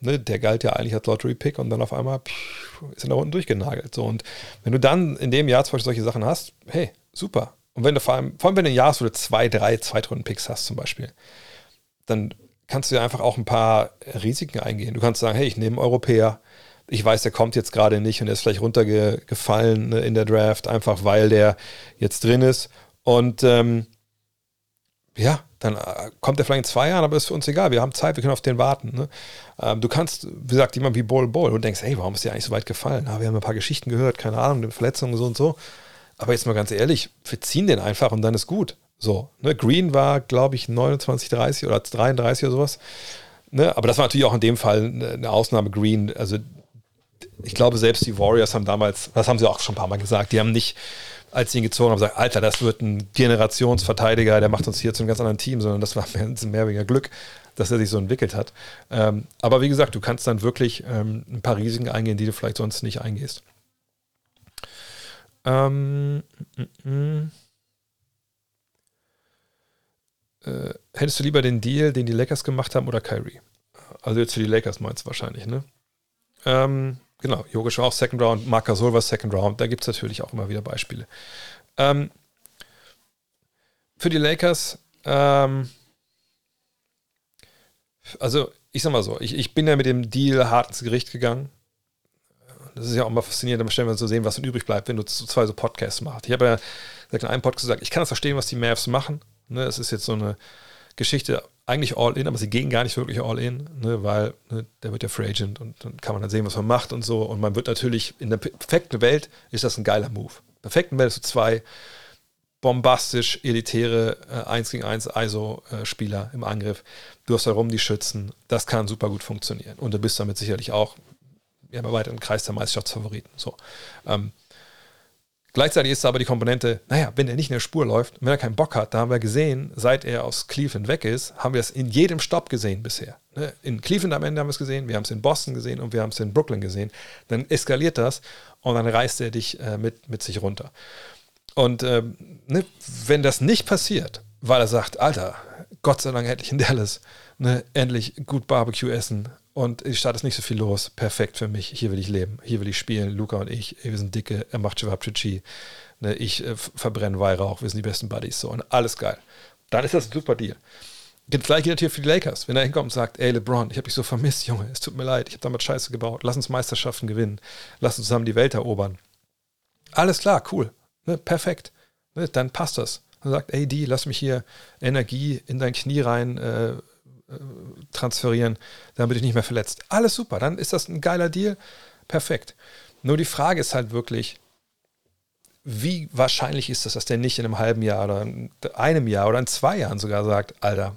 Ne, der galt ja eigentlich als Lottery-Pick und dann auf einmal pff, ist er da unten durchgenagelt. So, und wenn du dann in dem Jahr zum Beispiel solche Sachen hast, hey, super. Und wenn du vor allem, vor allem wenn du ein Jahr hast, zwei, drei Zweitrunden-Picks hast zum Beispiel, dann kannst du ja einfach auch ein paar Risiken eingehen. Du kannst sagen, hey, ich nehme einen Europäer, ich weiß, der kommt jetzt gerade nicht und er ist vielleicht runtergefallen ne, in der Draft, einfach weil der jetzt drin ist. Und ähm, ja, dann äh, kommt er vielleicht in zwei Jahren, aber ist für uns egal. Wir haben Zeit, wir können auf den warten. Ne? Ähm, du kannst, wie gesagt, jemand wie Bol Bol und denkst, hey, warum ist der eigentlich so weit gefallen? Ah, wir haben ein paar Geschichten gehört, keine Ahnung, Verletzungen so und so. Aber jetzt mal ganz ehrlich, wir ziehen den einfach und dann ist gut. So, ne? Green war, glaube ich, 29, 30 oder 33 oder sowas. Ne? Aber das war natürlich auch in dem Fall eine Ausnahme Green. Also ich glaube, selbst die Warriors haben damals, das haben sie auch schon ein paar Mal gesagt, die haben nicht, als sie ihn gezogen haben, gesagt, Alter, das wird ein Generationsverteidiger, der macht uns hier zu einem ganz anderen Team, sondern das war mehr, mehr weniger Glück, dass er sich so entwickelt hat. Ähm, aber wie gesagt, du kannst dann wirklich ähm, ein paar Risiken eingehen, die du vielleicht sonst nicht eingehst. Ähm, mm, mm. Äh, hättest du lieber den Deal, den die Lakers gemacht haben, oder Kyrie? Also jetzt für die Lakers meinst du wahrscheinlich, ne? Ähm, Genau, Jogic war auch Second Round, Marc Gasol war Second Round, da gibt es natürlich auch immer wieder Beispiele. Ähm, für die Lakers, ähm, also ich sag mal so, ich, ich bin ja mit dem Deal hart ins Gericht gegangen. Das ist ja auch mal faszinierend, dann stellen wir zu sehen, was übrig bleibt, wenn du zwei so Podcasts machst. Ich habe ja in einem Podcast gesagt, ich kann das verstehen, was die Mavs machen. Ne, es ist jetzt so eine Geschichte eigentlich all in, aber sie gehen gar nicht wirklich all in, ne, weil ne, der wird ja Free Agent und dann kann man dann sehen, was man macht und so. Und man wird natürlich, in der perfekten Welt ist das ein geiler Move. In der perfekten Welt ist so zwei bombastisch elitäre äh, 1 gegen 1 ISO-Spieler im Angriff. Du hast da rum die Schützen. Das kann super gut funktionieren. Und du bist damit sicherlich auch ja, weiter im Kreis der Meisterschaftsfavoriten. So. Ähm, Gleichzeitig ist aber die Komponente, naja, wenn er nicht in der Spur läuft, wenn er keinen Bock hat, da haben wir gesehen, seit er aus Cleveland weg ist, haben wir es in jedem Stopp gesehen bisher. Ne? In Cleveland am Ende haben wir es gesehen, wir haben es in Boston gesehen und wir haben es in Brooklyn gesehen. Dann eskaliert das und dann reißt er dich äh, mit, mit sich runter. Und ähm, ne, wenn das nicht passiert, weil er sagt, Alter, Gott sei Dank endlich in Dallas, ne, endlich gut Barbecue essen, und die Stadt ist nicht so viel los. Perfekt für mich. Hier will ich leben. Hier will ich spielen. Luca und ich, wir sind dicke. Er macht Chewabchichi. Ne, ich äh, verbrenne Weihrauch. Wir sind die besten Buddies. So, und alles geil. Dann ist das ein super Deal. Das gleiche gilt natürlich für die Lakers. Wenn er hinkommt und sagt, ey LeBron, ich habe dich so vermisst, Junge, es tut mir leid, ich habe damals Scheiße gebaut, lass uns Meisterschaften gewinnen, lass uns zusammen die Welt erobern. Alles klar, cool, ne, perfekt. Ne, dann passt das. Dann sagt, ey D, lass mich hier Energie in dein Knie rein äh, transferieren, dann bin ich nicht mehr verletzt. Alles super, dann ist das ein geiler Deal. Perfekt. Nur die Frage ist halt wirklich, wie wahrscheinlich ist das, dass der nicht in einem halben Jahr oder in einem Jahr oder in zwei Jahren sogar sagt, Alter,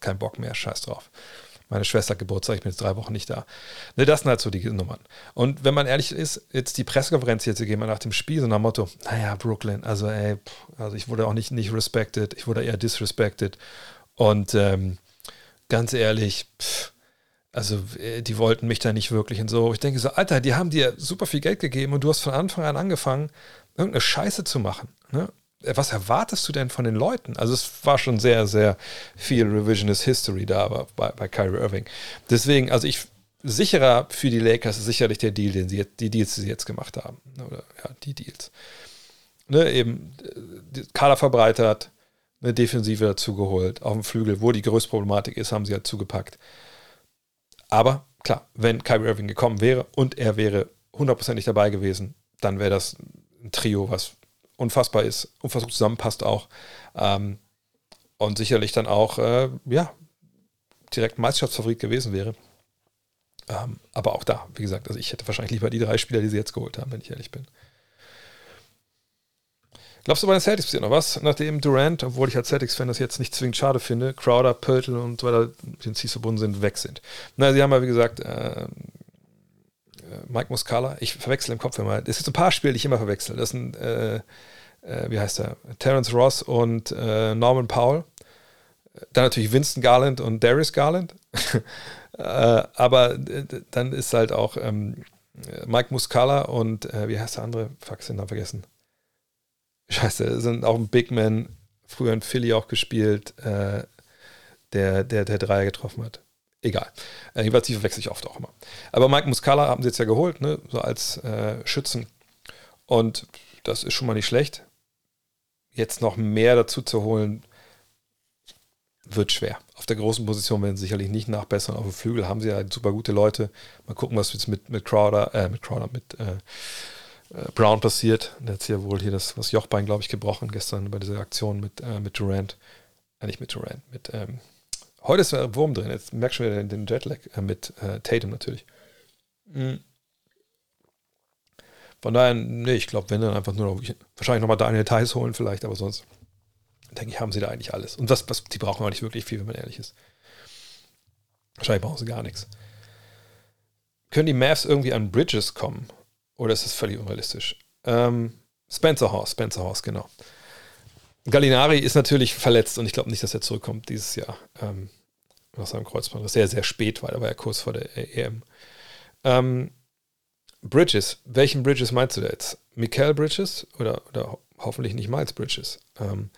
kein Bock mehr, scheiß drauf. Meine Schwester hat Geburtstag, ich bin jetzt drei Wochen nicht da. Ne, das sind halt so die Nummern. Und wenn man ehrlich ist, jetzt die Pressekonferenz hier zu gehen, nach dem Spiel, so nach dem Motto, naja, Brooklyn, also ey, also ich wurde auch nicht, nicht respected, ich wurde eher disrespected. Und ähm, ganz ehrlich, pff, also äh, die wollten mich da nicht wirklich und so. Ich denke so, Alter, die haben dir super viel Geld gegeben und du hast von Anfang an angefangen, irgendeine Scheiße zu machen. Ne? Äh, was erwartest du denn von den Leuten? Also es war schon sehr, sehr viel Revisionist History da bei, bei Kyrie Irving. Deswegen, also ich sicherer für die Lakers ist sicherlich der Deal, den sie jetzt, die Deals, die sie jetzt gemacht haben. Oder ja, die Deals. Ne, eben äh, Kader verbreitert, eine Defensive dazu geholt, auf dem Flügel, wo die größte Problematik ist, haben sie halt zugepackt. Aber klar, wenn Kyrie Irving gekommen wäre und er wäre hundertprozentig dabei gewesen, dann wäre das ein Trio, was unfassbar ist, unfassbar zusammenpasst auch. Ähm, und sicherlich dann auch, äh, ja, direkt Meisterschaftsfavorit gewesen wäre. Ähm, aber auch da, wie gesagt, also ich hätte wahrscheinlich lieber die drei Spieler, die sie jetzt geholt haben, wenn ich ehrlich bin. Glaubst du bei den Celtics passiert noch was, nachdem Durant, obwohl ich als Celtics-Fan das jetzt nicht zwingend schade finde, Crowder, Pöltl und so weiter mit den Chiefs verbunden sind, weg sind? Na, sie haben ja, wie gesagt, äh, äh Mike Muscala, ich verwechsel im Kopf immer. Es gibt ein paar Spiele, die ich immer verwechsel. Das sind, äh, äh, wie heißt er, Terence Ross und äh, Norman Powell. Dann natürlich Winston Garland und Darius Garland. Äh, aber dann ist halt auch ähm, Mike Muscala und wie heißt der andere? Fuck, den Namen vergessen. Scheiße, sind auch ein Big Man, früher in Philly auch gespielt, äh, der, der, der Dreier getroffen hat. Egal. Äh, jedenfalls, die verwechsel ich oft auch immer. Aber Mike Muscala haben sie jetzt ja geholt, ne? so als äh, Schützen. Und das ist schon mal nicht schlecht. Jetzt noch mehr dazu zu holen, wird schwer. Auf der großen Position werden sie sicherlich nicht nachbessern. Auf dem Flügel haben sie ja super gute Leute. Mal gucken, was jetzt mit, mit Crowder, äh, mit Crowder, mit äh, Brown passiert. Der hat hier wohl hier das, das Jochbein, glaube ich, gebrochen gestern bei dieser Aktion mit, äh, mit Durant. Äh, nicht mit Durant, mit ähm, heute ist ein Wurm drin. Jetzt merkst du wieder den Jetlag äh, mit äh, Tatum natürlich. Mhm. Von daher, nee, ich glaube, wenn dann einfach nur noch, wahrscheinlich nochmal Daniel Theiss holen vielleicht, aber sonst denke ich, haben sie da eigentlich alles. Und was, was die brauchen auch nicht wirklich viel, wenn man ehrlich ist. Wahrscheinlich brauchen sie gar nichts. Können die Mavs irgendwie an Bridges kommen? Oder ist das völlig unrealistisch? Ähm, Spencer Horse, Spencer Horse, genau. Gallinari ist natürlich verletzt und ich glaube nicht, dass er zurückkommt dieses Jahr. Ähm, nach seinem Kreuzband, was sehr, sehr spät war. Da war ja kurz vor der EM. Ähm, Bridges, welchen Bridges meinst du da jetzt? Michael Bridges oder, oder hoffentlich nicht Miles Bridges? Ähm,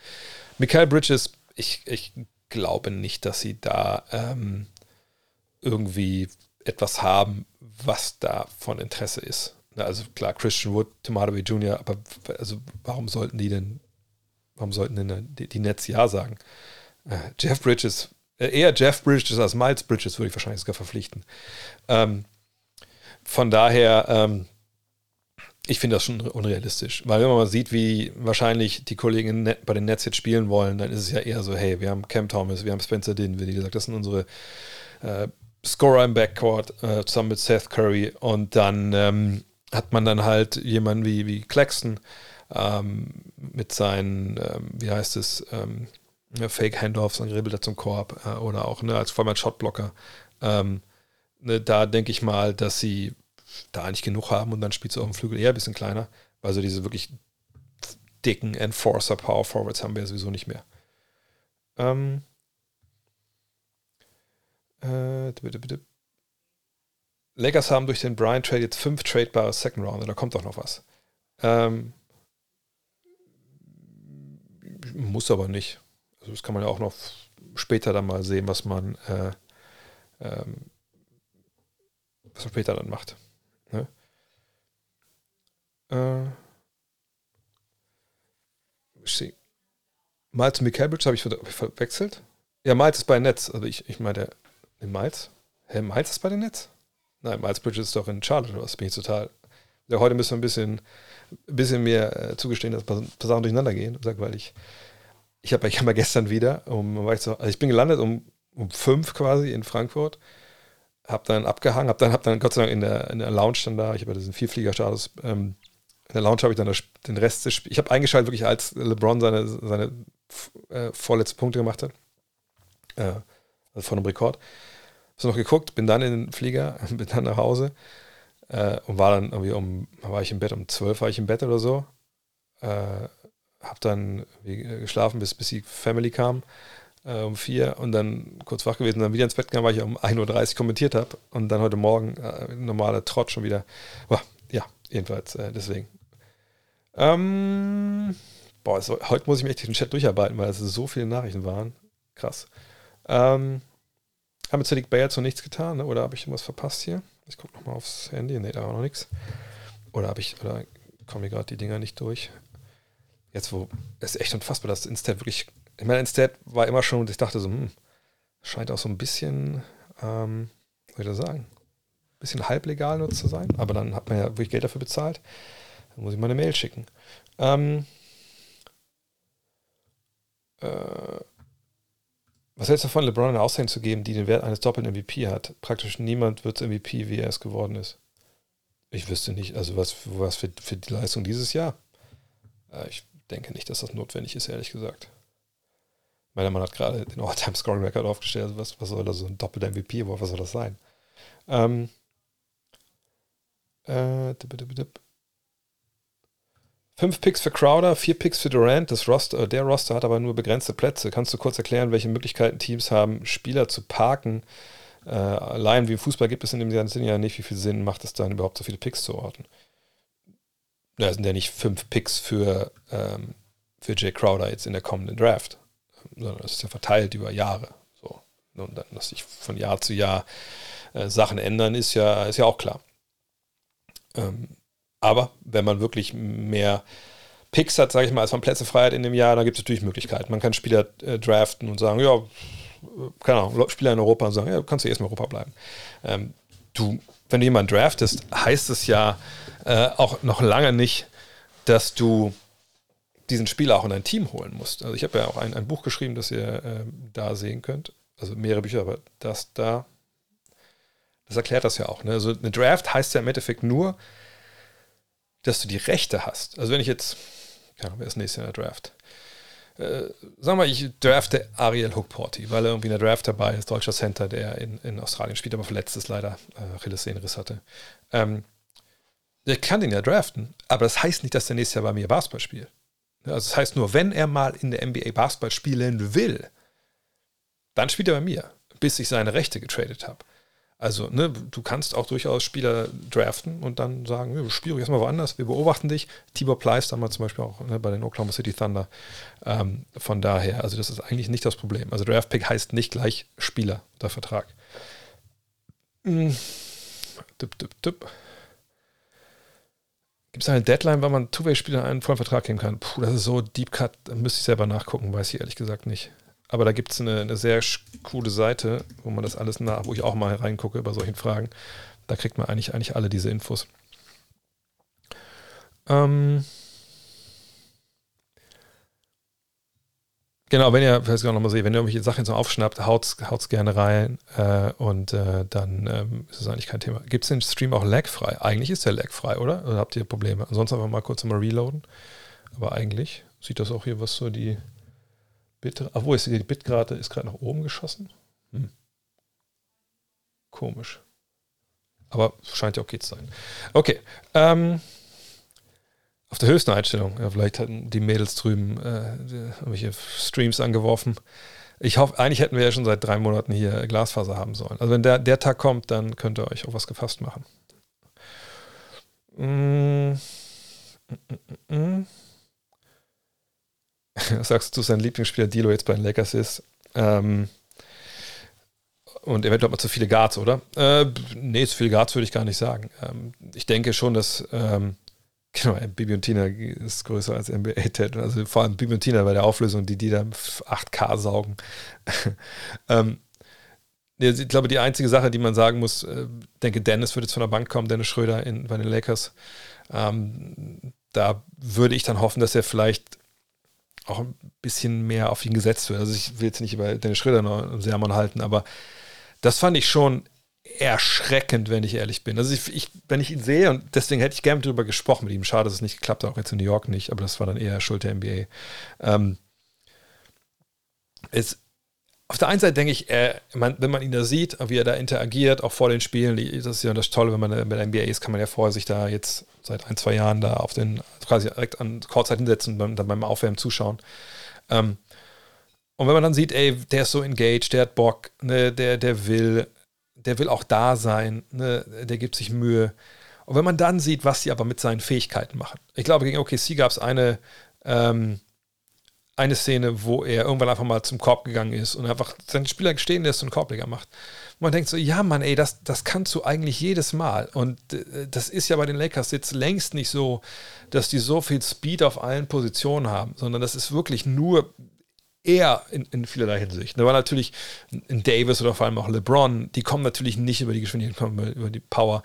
Michael Bridges, ich, ich glaube nicht, dass sie da ähm, irgendwie etwas haben, was da von Interesse ist. Also klar, Christian Wood, Tim Hardaway Jr., aber also warum sollten die denn, warum sollten denn die, Nets Ja sagen? Äh, Jeff Bridges, äh, eher Jeff Bridges als Miles Bridges würde ich wahrscheinlich sogar verpflichten. Ähm, von daher, ähm, ich finde das schon unrealistisch, weil wenn man mal sieht, wie wahrscheinlich die Kollegen bei den Nets jetzt spielen wollen, dann ist es ja eher so, hey, wir haben Cam Thomas, wir haben Spencer Dinwiddie, gesagt, das sind unsere äh, Scorer im Backcourt äh, zusammen mit Seth Curry und dann ähm, hat man dann halt jemanden wie, wie Claxton ähm, mit seinen, ähm, wie heißt es, ähm, Fake Handoffs, dribbelt er zum Korb äh, oder auch ne, als Vollmann Shotblocker. Ähm, ne, da denke ich mal, dass sie da eigentlich genug haben und dann spielst du auf dem Flügel eher ein bisschen kleiner, weil so diese wirklich dicken Enforcer Power Forwards haben wir ja sowieso nicht mehr. Ähm, äh. Lakers haben durch den Brian Trade jetzt fünf tradebare Second Round, da kommt doch noch was. Ähm, muss aber nicht. Also das kann man ja auch noch später dann mal sehen, was man, äh, ähm, was man später dann macht. Ne? Äh, Miles und Cambridge habe ich, ich verwechselt. Ja, Miles ist bei Netz. Also ich, ich meine, der Miles? Hä, Miles ist bei den Netz? Nein, Miles Bridges ist doch in Charlotte, oder was bin ich total. Ja, heute müssen wir ein bisschen, ein bisschen mehr äh, zugestehen, dass ein paar, paar Sachen durcheinander gehen. Sag, weil ich, ich habe ich hab mal gestern wieder, um, war ich so, also ich bin gelandet um, um fünf quasi in Frankfurt, habe dann abgehangen, habe dann, hab dann Gott sei Dank in der, in der Lounge dann da, ich habe ja diesen Vierfliegerstatus, ähm, in der Lounge habe ich dann das, den Rest des Spiels, ich habe eingeschaltet wirklich, als LeBron seine, seine äh, vorletzten Punkte gemacht hat, äh, also von einem Rekord so noch geguckt, bin dann in den Flieger, bin dann nach Hause äh, und war dann irgendwie um, war ich im Bett, um zwölf war ich im Bett oder so. Äh, hab dann geschlafen, bis, bis die Family kam äh, um vier und dann kurz wach gewesen, dann wieder ins Bett gegangen, weil ich um 1.30 Uhr kommentiert habe und dann heute Morgen äh, normaler Trott schon wieder. Boah, ja, jedenfalls äh, deswegen. Ähm, boah, so, heute muss ich mir echt den Chat durcharbeiten, weil es so viele Nachrichten waren. Krass. Ähm, haben mit Cedric Bay jetzt noch nichts getan, ne? oder habe ich irgendwas verpasst hier? Ich gucke nochmal aufs Handy. Ne, da war noch nichts. Oder habe ich, oder kommen mir gerade die Dinger nicht durch? Jetzt, wo, es ist echt unfassbar, dass Instat wirklich, ich meine, Instat war immer schon, ich dachte so, hm, scheint auch so ein bisschen, ähm, soll ich das sagen, ein bisschen halblegal nur zu sein, aber dann hat man ja wirklich Geld dafür bezahlt. Dann muss ich mal eine Mail schicken. Ähm, äh, was hältst du davon, LeBron eine Aussage zu geben, die den Wert eines doppelten MVP hat? Praktisch niemand wird MVP, wie er es geworden ist. Ich wüsste nicht, also was, was für, für die Leistung dieses Jahr. Äh, ich denke nicht, dass das notwendig ist, ehrlich gesagt. Meiner Mann hat gerade den All-Time-Scoring-Record aufgestellt. Also was, was soll da so ein doppelter MVP, was soll das sein? Ähm, äh, dip, dip, dip. Fünf Picks für Crowder, vier Picks für Durant. Das Roster, der Roster hat aber nur begrenzte Plätze. Kannst du kurz erklären, welche Möglichkeiten Teams haben, Spieler zu parken, äh, allein wie im Fußball gibt es in dem Sinne ja nicht, wie viel Sinn macht es dann überhaupt so viele Picks zu orten. Da sind ja nicht fünf Picks für, ähm, für Jay Crowder jetzt in der kommenden Draft, sondern das ist ja verteilt über Jahre. So. Und dann, dass sich von Jahr zu Jahr äh, Sachen ändern, ist ja, ist ja auch klar. Ähm, aber wenn man wirklich mehr Picks hat, sage ich mal, als man Plätze frei hat in dem Jahr, dann gibt es natürlich Möglichkeiten. Man kann Spieler äh, draften und sagen, ja, keine Ahnung, Spieler in Europa und sagen, ja, kannst du erst in Europa bleiben. Ähm, du, wenn du jemanden draftest, heißt es ja äh, auch noch lange nicht, dass du diesen Spieler auch in dein Team holen musst. Also ich habe ja auch ein, ein Buch geschrieben, das ihr äh, da sehen könnt. Also mehrere Bücher, aber das da, das erklärt das ja auch. Ne? Also eine Draft heißt ja im Endeffekt nur, dass du die Rechte hast. Also wenn ich jetzt, ja, wer ist nächstes Jahr in der Draft? Äh, sagen wir, ich drafte Ariel Hookporty, weil er irgendwie in der Draft dabei ist, deutscher Center, der in, in Australien spielt, aber verletzt ist leider, äh, Achillessehnenriss hatte. Ähm, ich kann den ja draften, aber das heißt nicht, dass der nächstes Jahr bei mir Basketball spielt. Also das heißt nur, wenn er mal in der NBA Basketball spielen will, dann spielt er bei mir, bis ich seine Rechte getradet habe. Also, ne, du kannst auch durchaus Spieler draften und dann sagen, spiel ruhig erstmal woanders, wir beobachten dich. Tibor Pleiss damals zum Beispiel auch ne, bei den Oklahoma City Thunder. Ähm, von daher, also das ist eigentlich nicht das Problem. Also Draftpick heißt nicht gleich Spieler oder Vertrag. Hm. Tipp, tipp, tipp. Gibt es eine Deadline, wann man Two-Way-Spieler einen vollen Vertrag geben kann? Puh, das ist so Deep Cut, da müsste ich selber nachgucken, weiß ich ehrlich gesagt nicht. Aber da gibt es eine, eine, sehr coole Seite, wo man das alles nach, wo ich auch mal reingucke bei solchen Fragen. Da kriegt man eigentlich, eigentlich alle diese Infos. Ähm genau, wenn ihr, vielleicht noch mal seht, wenn ihr irgendwelche Sachen so aufschnappt, haut's, haut's gerne rein äh, und äh, dann ähm, ist es eigentlich kein Thema. Gibt es den Stream auch lagfrei? Eigentlich ist der lagfrei, oder? Oder habt ihr Probleme? Ansonsten einfach mal kurz mal reloaden. Aber eigentlich sieht das auch hier, was so die Bit, wo ist die Bitrate? Ist gerade nach oben geschossen? Hm. Komisch. Aber scheint ja okay zu sein. Okay. Ähm, auf der höchsten Einstellung. Ja, vielleicht hatten die Mädels drüben äh, irgendwelche Streams angeworfen. Ich hoffe, eigentlich hätten wir ja schon seit drei Monaten hier Glasfaser haben sollen. Also wenn der, der Tag kommt, dann könnt ihr euch auf was gefasst machen. Mm, mm, mm, mm. sagst du, sein Lieblingsspieler Dilo jetzt bei den Lakers ist. Ähm, und eventuell mal zu viele Guards, oder? Äh, nee, zu viele Guards würde ich gar nicht sagen. Ähm, ich denke schon, dass ähm, genau, Bibi und Tina ist größer als NBA-Ted. Also vor allem Bibi und Tina bei der Auflösung, die die da 8K saugen. ähm, ich glaube, die einzige Sache, die man sagen muss, äh, denke, Dennis würde jetzt von der Bank kommen, Dennis Schröder in, bei den Lakers. Ähm, da würde ich dann hoffen, dass er vielleicht auch ein bisschen mehr auf ihn gesetzt wird. Also ich will jetzt nicht über Dennis Schröder noch Sermon halten, aber das fand ich schon erschreckend, wenn ich ehrlich bin. Also ich, ich, wenn ich ihn sehe, und deswegen hätte ich gerne darüber gesprochen mit ihm, schade, dass es nicht geklappt hat, auch jetzt in New York nicht, aber das war dann eher Schuld der NBA. Ähm, es, auf der einen Seite denke ich, äh, man, wenn man ihn da sieht, wie er da interagiert, auch vor den Spielen, das ist ja das Tolle, wenn man bei der NBA ist, kann man ja vorher sich da jetzt seit ein, zwei Jahren da auf den, quasi direkt an Kurzzeit hinsetzen und dann beim Aufwärmen zuschauen. Ähm, und wenn man dann sieht, ey, der ist so engaged, der hat Bock, ne, der, der will, der will auch da sein, ne, der gibt sich Mühe. Und wenn man dann sieht, was sie aber mit seinen Fähigkeiten machen. Ich glaube, gegen OKC gab es eine, ähm, eine Szene, wo er irgendwann einfach mal zum Korb gegangen ist und einfach seinen Spieler stehen lässt und Korbleger macht. Und man denkt so, ja Mann, ey, das, das kannst du eigentlich jedes Mal. Und äh, das ist ja bei den Lakers jetzt längst nicht so, dass die so viel Speed auf allen Positionen haben, sondern das ist wirklich nur er in, in vielerlei Hinsicht. Da war natürlich in Davis oder vor allem auch LeBron, die kommen natürlich nicht über die Geschwindigkeit, kommen über die Power.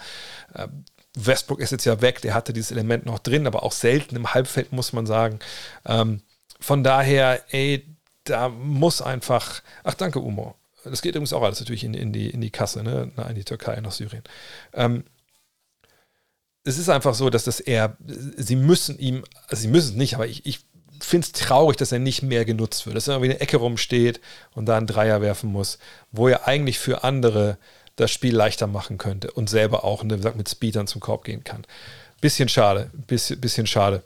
Ähm, Westbrook ist jetzt ja weg, der hatte dieses Element noch drin, aber auch selten im Halbfeld, muss man sagen. Ähm, von daher, ey, da muss einfach. Ach, danke, Umo. Das geht übrigens auch alles natürlich in, in, die, in die Kasse, ne? in die Türkei, nach Syrien. Ähm, es ist einfach so, dass das eher, sie müssen ihm, also sie müssen es nicht, aber ich, ich finde es traurig, dass er nicht mehr genutzt wird, dass er irgendwie in der Ecke rumsteht und da einen Dreier werfen muss, wo er eigentlich für andere das Spiel leichter machen könnte und selber auch ne, mit Speedern zum Korb gehen kann. Bisschen schade, bisschen, bisschen schade.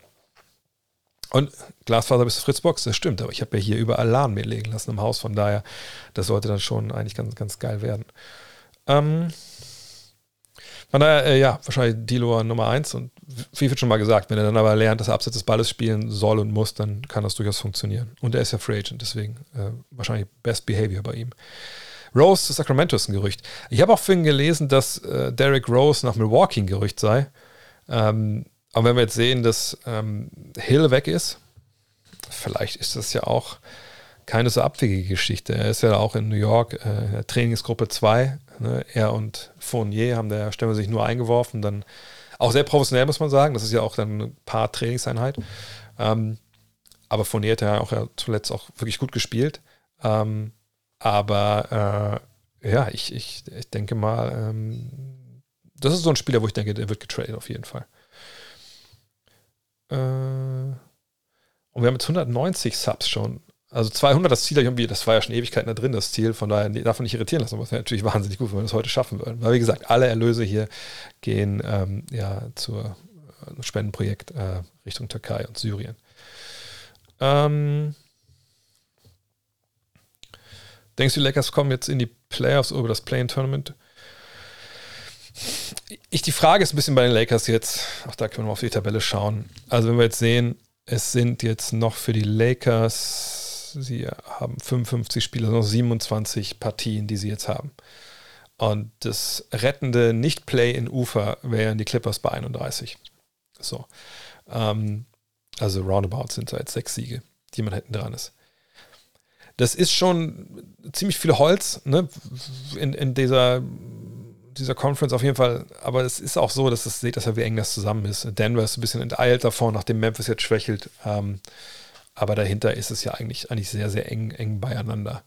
Und Glasfaser bis Fritzbox, das stimmt, aber ich habe ja hier überall LAN mir legen lassen im Haus, von daher, das sollte dann schon eigentlich ganz, ganz geil werden. Ähm, von daher, äh, ja, wahrscheinlich Dilo Nummer 1 und wie wird schon mal gesagt, wenn er dann aber lernt, dass er abseits des Balles spielen soll und muss, dann kann das durchaus funktionieren. Und er ist ja Free Agent, deswegen äh, wahrscheinlich Best Behavior bei ihm. Rose zu Sacramento ist ein Gerücht. Ich habe auch vorhin gelesen, dass äh, Derek Rose nach Milwaukee ein Gerücht sei. Ähm, aber wenn wir jetzt sehen, dass ähm, Hill weg ist, vielleicht ist das ja auch keine so abwegige Geschichte. Er ist ja auch in New York, äh, Trainingsgruppe 2. Ne? Er und Fournier haben da Stelle sich nur eingeworfen. Dann auch sehr professionell, muss man sagen. Das ist ja auch dann ein paar Trainingseinheit. Ähm, aber Fournier hat ja auch ja zuletzt auch wirklich gut gespielt. Ähm, aber äh, ja, ich, ich, ich denke mal, ähm, das ist so ein Spieler, wo ich denke, der wird getradet auf jeden Fall. Äh, und wir haben jetzt 190 Subs schon. Also 200, das Ziel irgendwie, das war ja schon Ewigkeiten da drin, das Ziel. Von daher man nicht irritieren lassen. Aber es wäre natürlich wahnsinnig gut, wenn wir das heute schaffen würden. Weil, wie gesagt, alle Erlöse hier gehen ähm, ja zur äh, Spendenprojekt äh, Richtung Türkei und Syrien. Ähm, denkst du, die Lakers kommen jetzt in die Playoffs über das Play-In-Tournament? Ich, die Frage ist ein bisschen bei den Lakers jetzt, auch da können wir mal auf die Tabelle schauen. Also, wenn wir jetzt sehen, es sind jetzt noch für die Lakers Sie haben 55 Spiele, noch 27 Partien, die sie jetzt haben. Und das rettende Nicht-Play in Ufer wären die Clippers bei 31. So. Ähm, also roundabout sind da jetzt sechs Siege, die man hinten dran ist. Das ist schon ziemlich viel Holz ne? in, in dieser, dieser Conference auf jeden Fall. Aber es ist auch so, dass es seht, dass ja wie eng das zusammen ist. Denver ist ein bisschen enteilt davon, nachdem Memphis jetzt schwächelt. Ähm, aber dahinter ist es ja eigentlich, eigentlich sehr, sehr eng, eng beieinander.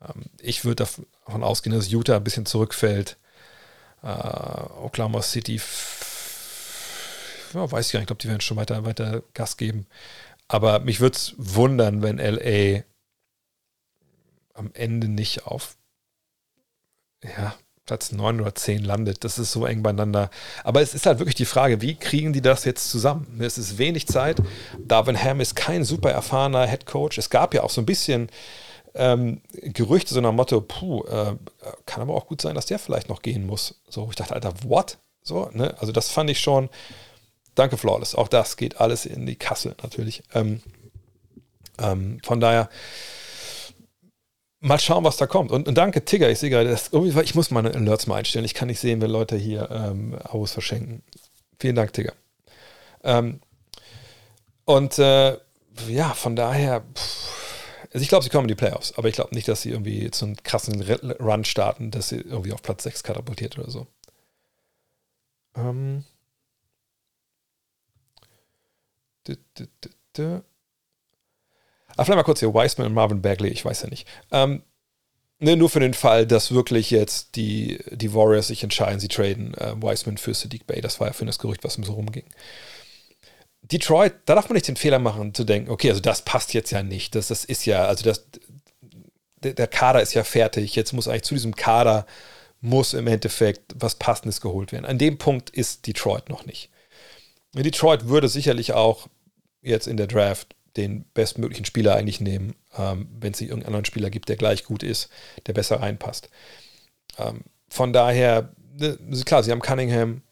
Ähm, ich würde davon ausgehen, dass Utah ein bisschen zurückfällt. Äh, Oklahoma City, ja, weiß ich gar nicht, ich glaube, die werden schon weiter, weiter Gas geben. Aber mich würde es wundern, wenn LA am Ende nicht auf ja, Platz 9 oder 10 landet. Das ist so eng beieinander. Aber es ist halt wirklich die Frage, wie kriegen die das jetzt zusammen? Es ist wenig Zeit. Darwin Ham ist kein super erfahrener Head Coach. Es gab ja auch so ein bisschen ähm, Gerüchte, so nach Motto, puh, äh, kann aber auch gut sein, dass der vielleicht noch gehen muss. So, ich dachte, Alter, what? So, ne? Also das fand ich schon. Danke, Flawless. Auch das geht alles in die Kasse natürlich. Ähm, ähm, von daher, mal schauen, was da kommt. Und, und danke, Tigger. Ich sehe gerade, ich muss meine Alerts mal einstellen. Ich kann nicht sehen, wenn Leute hier ähm, Abos verschenken. Vielen Dank, Tigger. Ähm, und äh, ja, von daher, pff, also ich glaube, sie kommen in die Playoffs, aber ich glaube nicht, dass sie irgendwie so einen krassen Run starten, dass sie irgendwie auf Platz 6 katapultiert oder so. Ähm. Ah, vielleicht mal kurz hier, Wiseman und Marvin Bagley, ich weiß ja nicht. Ähm, ne, nur für den Fall, dass wirklich jetzt die, die Warriors sich entscheiden, sie traden äh, Wiseman für Sadiq Bay. Das war ja für das Gerücht, was so rumging. Detroit, da darf man nicht den Fehler machen, zu denken, okay, also das passt jetzt ja nicht. Das, das ist ja, also das, der, der Kader ist ja fertig. Jetzt muss eigentlich zu diesem Kader muss im Endeffekt was Passendes geholt werden. An dem Punkt ist Detroit noch nicht. Detroit würde sicherlich auch jetzt in der Draft den bestmöglichen Spieler eigentlich nehmen, ähm, wenn es nicht irgendeinen anderen Spieler gibt, der gleich gut ist, der besser reinpasst. Ähm, von daher, ne, klar, sie haben Cunningham,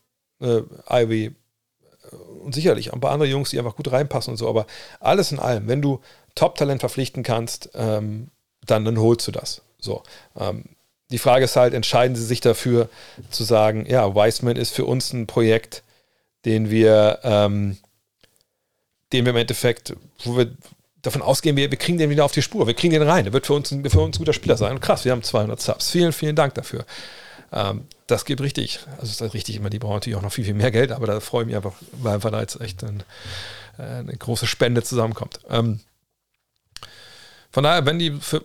äh, Ivy äh, und sicherlich ein paar andere Jungs, die einfach gut reinpassen und so, aber alles in allem, wenn du Top-Talent verpflichten kannst, ähm, dann, dann holst du das. So. Ähm, die Frage ist halt, entscheiden sie sich dafür zu sagen, ja, Wiseman ist für uns ein Projekt, den wir ähm, den wir im Endeffekt, wo wir davon ausgehen, wir, wir kriegen den wieder auf die Spur, wir kriegen den rein, der wird für uns, ein, für uns ein guter Spieler sein. Und krass, wir haben 200 Subs. Vielen, vielen Dank dafür. Ähm, das geht richtig. Also ist richtig immer, die brauchen natürlich auch noch viel, viel mehr Geld, aber da freue ich mich einfach, weil einfach da jetzt echt ein, äh, eine große Spende zusammenkommt. Ähm, von daher, wenn die für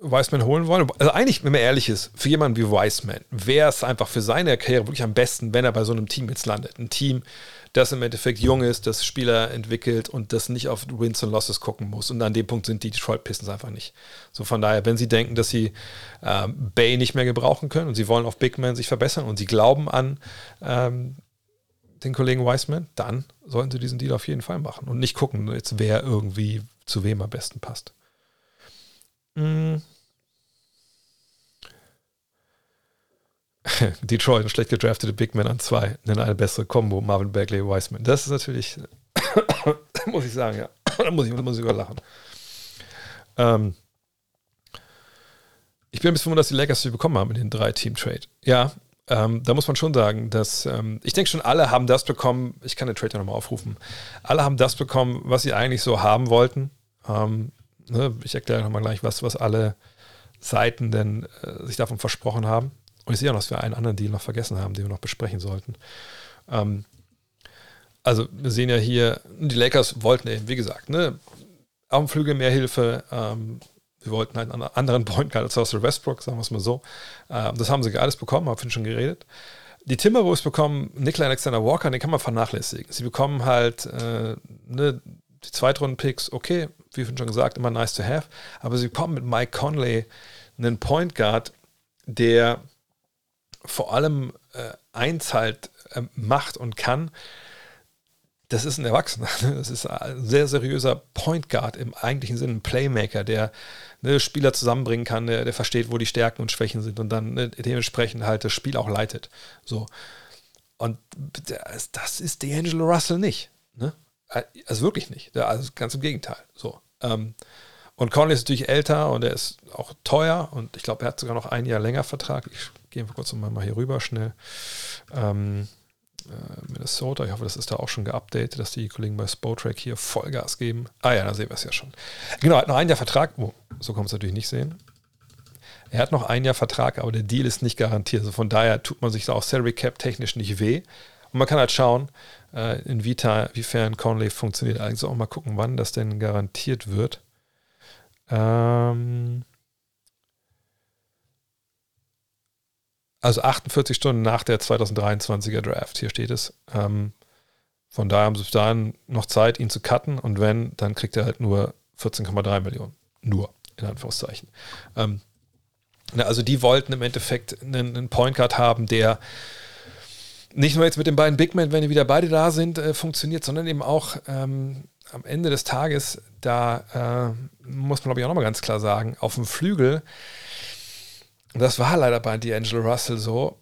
Wiseman holen wollen, also eigentlich, wenn man ehrlich ist, für jemanden wie Wiseman wäre es einfach für seine Karriere wirklich am besten, wenn er bei so einem Team jetzt landet. Ein Team, das im Endeffekt jung ist, das Spieler entwickelt und das nicht auf Wins und Losses gucken muss. Und an dem Punkt sind die Detroit Pistons einfach nicht. So von daher, wenn sie denken, dass sie ähm, Bay nicht mehr gebrauchen können und sie wollen auf Big Man sich verbessern und sie glauben an ähm, den Kollegen Wiseman, dann sollten sie diesen Deal auf jeden Fall machen und nicht gucken, jetzt wer irgendwie zu wem am besten passt. Mm. Detroit, ein schlecht gedraftete Big Man an zwei, nennen eine bessere Combo, Marvin Bagley, Wiseman. Das ist natürlich, muss ich sagen, ja. da muss ich, muss ich überlachen. Ähm, ich bin ein bisschen dass die Lakers sie bekommen haben in den drei Team-Trade. Ja, ähm, da muss man schon sagen, dass ähm, ich denke schon, alle haben das bekommen. Ich kann den Trade ja nochmal aufrufen. Alle haben das bekommen, was sie eigentlich so haben wollten. Ähm, ne, ich erkläre nochmal gleich, was, was alle Seiten denn äh, sich davon versprochen haben. Und ich sehe auch, dass wir einen anderen Deal noch vergessen haben, den wir noch besprechen sollten. Ähm, also wir sehen ja hier, die Lakers wollten eben, wie gesagt, ne, Flügel mehr Hilfe. Ähm, wir wollten einen anderen Point Guard als Russell Westbrook, sagen wir es mal so. Ähm, das haben sie alles bekommen, haben wir schon geredet. Die Timberwolves bekommen Nikolai Alexander Walker, den kann man vernachlässigen. Sie bekommen halt äh, ne, die Zweitrunden-Picks, okay, wie schon gesagt, immer nice to have. Aber sie bekommen mit Mike Conley einen Point Guard, der vor allem äh, eins halt äh, macht und kann, das ist ein Erwachsener. Das ist ein sehr seriöser Point Guard im eigentlichen Sinne, ein Playmaker, der ne, Spieler zusammenbringen kann, der, der, versteht, wo die Stärken und Schwächen sind und dann ne, dementsprechend halt das Spiel auch leitet. So. Und das ist D'Angelo Russell nicht. Ne? Also wirklich nicht. Also ganz im Gegenteil. So. Ähm, und Conley ist natürlich älter und er ist auch teuer und ich glaube, er hat sogar noch ein Jahr länger Vertrag. Ich gehe kurz mal hier rüber schnell. Ähm, äh, Minnesota. Ich hoffe, das ist da auch schon geupdatet, dass die Kollegen bei Spotrack hier Vollgas geben. Ah ja, da sehen wir es ja schon. Genau, hat noch ein Jahr Vertrag. Oh, so kann man es natürlich nicht sehen. Er hat noch ein Jahr Vertrag, aber der Deal ist nicht garantiert. Also von daher tut man sich da auch Salary Cap technisch nicht weh. Und man kann halt schauen, äh, inwiefern Conley funktioniert. Also auch mal gucken, wann das denn garantiert wird. Ähm, Also 48 Stunden nach der 2023er Draft, hier steht es. Ähm, von daher haben sie bis dahin noch Zeit, ihn zu cutten und wenn, dann kriegt er halt nur 14,3 Millionen. Nur, in Anführungszeichen. Ähm, also die wollten im Endeffekt einen, einen Point Guard haben, der nicht nur jetzt mit den beiden Big Men, wenn die wieder beide da sind, äh, funktioniert, sondern eben auch ähm, am Ende des Tages, da äh, muss man glaube ich auch nochmal ganz klar sagen, auf dem Flügel und das war leider bei D'Angelo Russell so,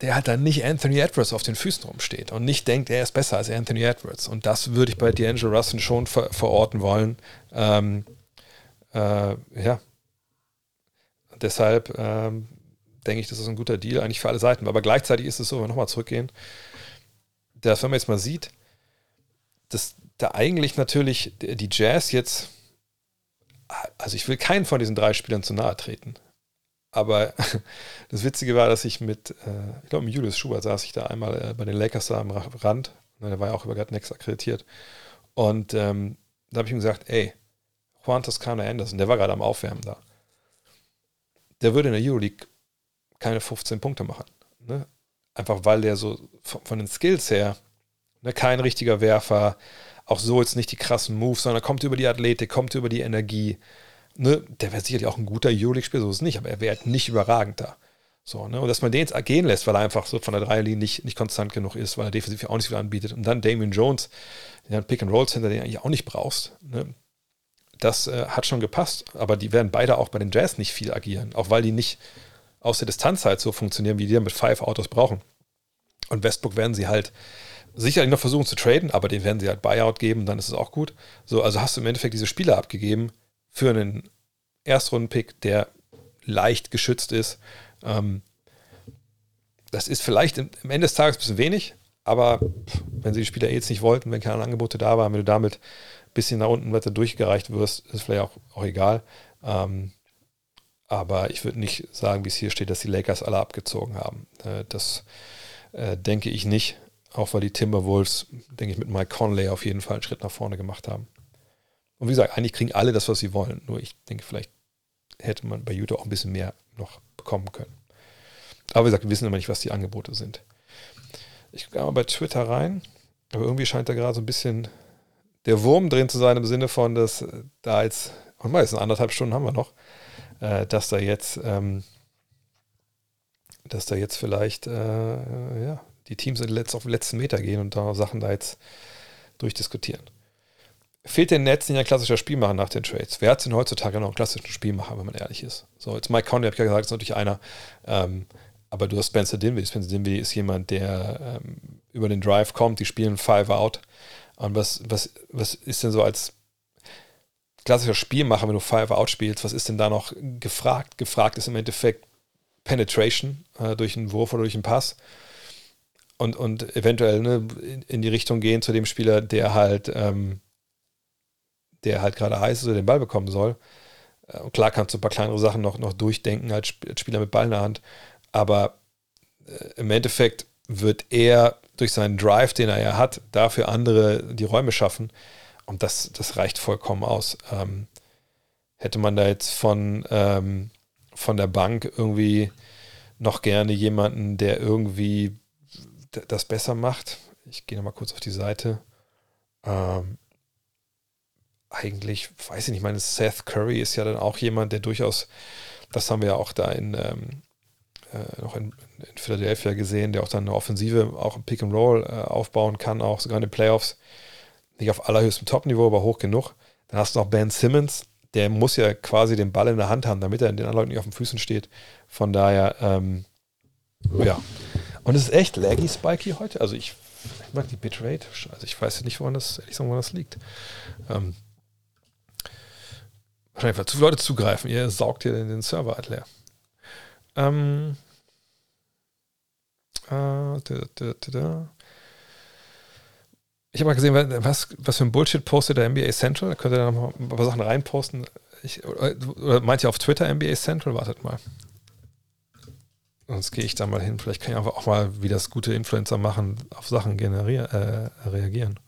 der halt dann nicht Anthony Edwards auf den Füßen rumsteht und nicht denkt, er ist besser als Anthony Edwards. Und das würde ich bei D'Angelo Russell schon ver verorten wollen. Ähm, äh, ja. Deshalb ähm, denke ich, das ist ein guter Deal eigentlich für alle Seiten. Aber gleichzeitig ist es so, wenn wir nochmal zurückgehen, dass wenn man jetzt mal sieht, dass da eigentlich natürlich die Jazz jetzt, also ich will keinen von diesen drei Spielern zu nahe treten. Aber das Witzige war, dass ich mit, äh, ich glaube, mit Julius Schubert saß ich da einmal äh, bei den Lakers da am Rand. Der war ja auch über Next akkreditiert. Und ähm, da habe ich ihm gesagt, ey, Juan Toscano Anderson, der war gerade am Aufwärmen da. Der würde in der Euroleague keine 15 Punkte machen. Ne? Einfach weil der so von, von den Skills her ne, kein richtiger Werfer, auch so jetzt nicht die krassen Moves, sondern kommt über die Athletik, kommt über die Energie ne, der wäre sicherlich auch ein guter Euroleague-Spieler, so ist es nicht, aber er wäre halt nicht überragend da. So, ne? Und dass man den jetzt gehen lässt, weil er einfach so von der Dreierlinie nicht, nicht konstant genug ist, weil er defensiv auch nicht viel anbietet. Und dann Damien Jones, der hat Pick and Rolls hinter den eigentlich auch nicht brauchst. Ne? Das äh, hat schon gepasst, aber die werden beide auch bei den Jazz nicht viel agieren, auch weil die nicht aus der Distanz halt so funktionieren, wie die mit Five Autos brauchen. Und Westbrook werden sie halt sicherlich noch versuchen zu traden, aber den werden sie halt Buyout geben, dann ist es auch gut. So, also hast du im Endeffekt diese Spieler abgegeben, für einen Erstrunden-Pick, der leicht geschützt ist. Ähm, das ist vielleicht am Ende des Tages ein bisschen wenig, aber wenn sie die Spieler eh jetzt nicht wollten, wenn keine Angebote da waren, wenn du damit ein bisschen nach unten weiter durchgereicht wirst, ist vielleicht auch, auch egal. Ähm, aber ich würde nicht sagen, wie es hier steht, dass die Lakers alle abgezogen haben. Äh, das äh, denke ich nicht, auch weil die Timberwolves, denke ich, mit Mike Conley auf jeden Fall einen Schritt nach vorne gemacht haben. Und wie gesagt, eigentlich kriegen alle das, was sie wollen. Nur ich denke, vielleicht hätte man bei Utah auch ein bisschen mehr noch bekommen können. Aber wie gesagt, wir wissen immer nicht, was die Angebote sind. Ich gehe mal bei Twitter rein, aber irgendwie scheint da gerade so ein bisschen der Wurm drin zu sein, im Sinne von, dass da jetzt, und meistens anderthalb Stunden haben wir noch, äh, dass da jetzt, ähm, dass da jetzt vielleicht, äh, ja, die Teams auf den letzten Meter gehen und da Sachen da jetzt durchdiskutieren fehlt den Netz nicht ein klassischer Spielmacher nach den Trades. Wer hat denn heutzutage noch einen klassischen Spielmacher, wenn man ehrlich ist? So, jetzt Mike Conley, habe ich ja gesagt, ist natürlich einer. Ähm, aber du hast Spencer Dinwiddie. Spencer Dinwiddie ist jemand, der ähm, über den Drive kommt, die spielen Five Out. Und was, was, was ist denn so als klassischer Spielmacher, wenn du Five Out spielst, was ist denn da noch gefragt? Gefragt ist im Endeffekt Penetration äh, durch einen Wurf oder durch einen Pass. Und, und eventuell ne, in, in, die Richtung gehen zu dem Spieler, der halt, ähm, der halt gerade heiß ist oder den Ball bekommen soll. Äh, klar kannst du ein paar kleinere Sachen noch, noch durchdenken als, als Spieler mit Ball in der Hand. Aber äh, im Endeffekt wird er durch seinen Drive, den er ja hat, dafür andere die Räume schaffen. Und das, das reicht vollkommen aus. Ähm, hätte man da jetzt von, ähm, von der Bank irgendwie noch gerne jemanden, der irgendwie das besser macht. Ich gehe nochmal kurz auf die Seite. Ähm, eigentlich, weiß ich nicht, meine Seth Curry ist ja dann auch jemand, der durchaus, das haben wir ja auch da in, ähm, äh, noch in, in, Philadelphia gesehen, der auch dann eine Offensive, auch ein Pick and Roll äh, aufbauen kann, auch sogar in den Playoffs. Nicht auf allerhöchstem Top-Niveau, aber hoch genug. Dann hast du noch Ben Simmons, der muss ja quasi den Ball in der Hand haben, damit er den anderen Leuten nicht auf den Füßen steht. Von daher, ähm, ja. Und es ist echt laggy, spiky heute. Also ich, ich mag die Bitrate. Also ich weiß nicht, woran das, ehrlich sagen, woran das liegt. Ähm, wahrscheinlich, weil zu viele Leute zugreifen. Ihr saugt hier den Server halt leer. Ähm, äh, ich habe mal gesehen, was, was für ein Bullshit postet der NBA Central. Da könnt ihr da noch ein paar Sachen reinposten. Ich, oder, oder meint ihr auf Twitter NBA Central? Wartet mal. Sonst gehe ich da mal hin. Vielleicht kann ich einfach auch mal, wie das gute Influencer machen, auf Sachen generieren, äh, reagieren.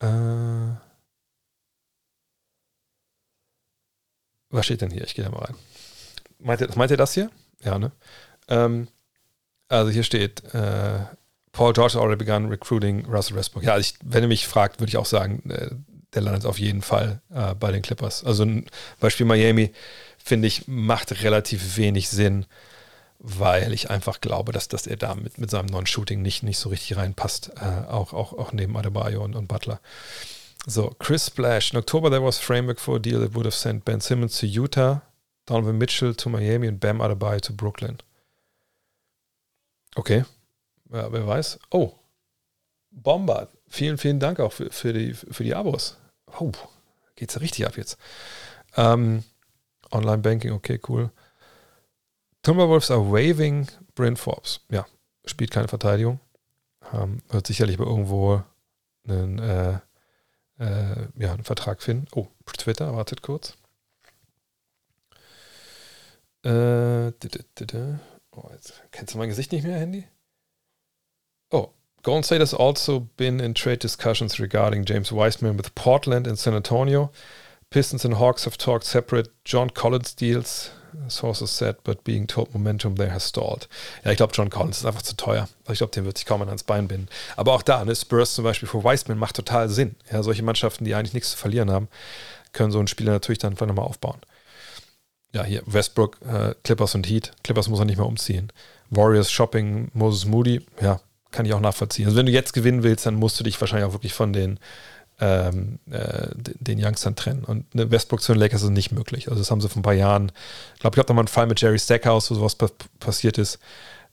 Äh, was steht denn hier? Ich gehe da mal rein. Meint ihr, meint ihr das hier? Ja, ne? Ähm, also hier steht, äh, Paul George already begun recruiting Russell Westbrook. Ja, ich, wenn ihr mich fragt, würde ich auch sagen, äh, der landet auf jeden Fall äh, bei den Clippers. Also ein Beispiel Miami, finde ich, macht relativ wenig Sinn, weil ich einfach glaube, dass, dass er da mit, mit seinem neuen Shooting nicht, nicht so richtig reinpasst, äh, auch, auch, auch neben Adebayo und, und Butler. So, Chris Splash. In October there was framework for a deal that would have sent Ben Simmons to Utah, Donovan Mitchell to Miami und Bam Adebayo to Brooklyn. Okay, ja, wer weiß. Oh, Bombard. Vielen, vielen Dank auch für, für, die, für die Abos. Oh, geht's ja richtig ab jetzt. Ähm, Online-Banking, okay, cool. Timberwolves are waving Brent Forbes. Ja, spielt keine Verteidigung. Ähm, wird sicherlich bei irgendwo einen, äh, äh, ja, einen Vertrag finden. Oh, Twitter, wartet kurz. Äh, oh, jetzt kennst du mein Gesicht nicht mehr, Handy? Oh, Golden State has also been in trade discussions regarding James Wiseman with Portland and San Antonio. Pistons and Hawks have talked separate John Collins deals, sources said, but being told momentum there has stalled. Ja, ich glaube, John Collins ist einfach zu teuer. Also ich glaube, den wird sich kaum ans Bein binden. Aber auch da, ne, Spurs zum Beispiel für Wiseman macht total Sinn. Ja, solche Mannschaften, die eigentlich nichts zu verlieren haben, können so einen Spieler natürlich dann einfach nochmal aufbauen. Ja, hier Westbrook, äh, Clippers und Heat. Clippers muss er nicht mehr umziehen. Warriors Shopping, Moses Moody, ja, kann ich auch nachvollziehen. Also wenn du jetzt gewinnen willst, dann musst du dich wahrscheinlich auch wirklich von den, ähm, äh, den Youngstern trennen. Und eine Westbrook zu den Lakers ist nicht möglich. Also das haben sie vor ein paar Jahren, ich glaube, ich habe da mal einen Fall mit Jerry Stackhouse, wo sowas pa passiert ist.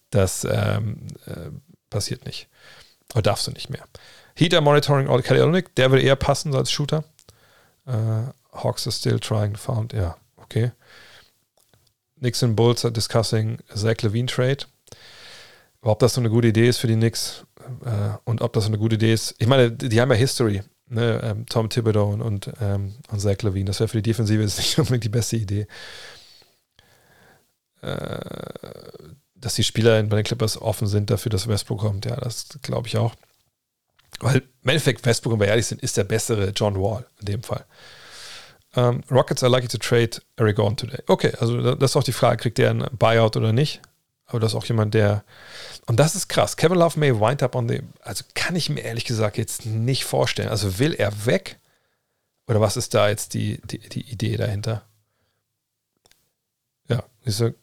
Das ähm, äh, passiert nicht. Oder darfst du nicht mehr. Heater Monitoring All Kelly der würde eher passen als Shooter. Äh, Hawks are still trying to found, ja, okay. Nixon Bulls are discussing Zach Levine trade ob das so eine gute Idee ist für die Knicks äh, und ob das so eine gute Idee ist. Ich meine, die haben ja History. Ne? Ähm, Tom Thibodeau und, und, ähm, und Zach Levine. Das wäre für die Defensive jetzt nicht unbedingt die beste Idee. Äh, dass die Spieler bei den Clippers offen sind dafür, dass Westbrook kommt, ja, das glaube ich auch. Weil im Endeffekt, Westbrook, wenn wir ehrlich sind, ist der bessere John Wall in dem Fall. Um, ähm, Rockets are likely to trade Eric Gordon today. Okay, also das ist auch die Frage, kriegt der ein Buyout oder nicht? Aber das ist auch jemand, der. Und das ist krass. Kevin Love may wind up on the. Also kann ich mir ehrlich gesagt jetzt nicht vorstellen. Also will er weg? Oder was ist da jetzt die, die, die Idee dahinter? Ja, diese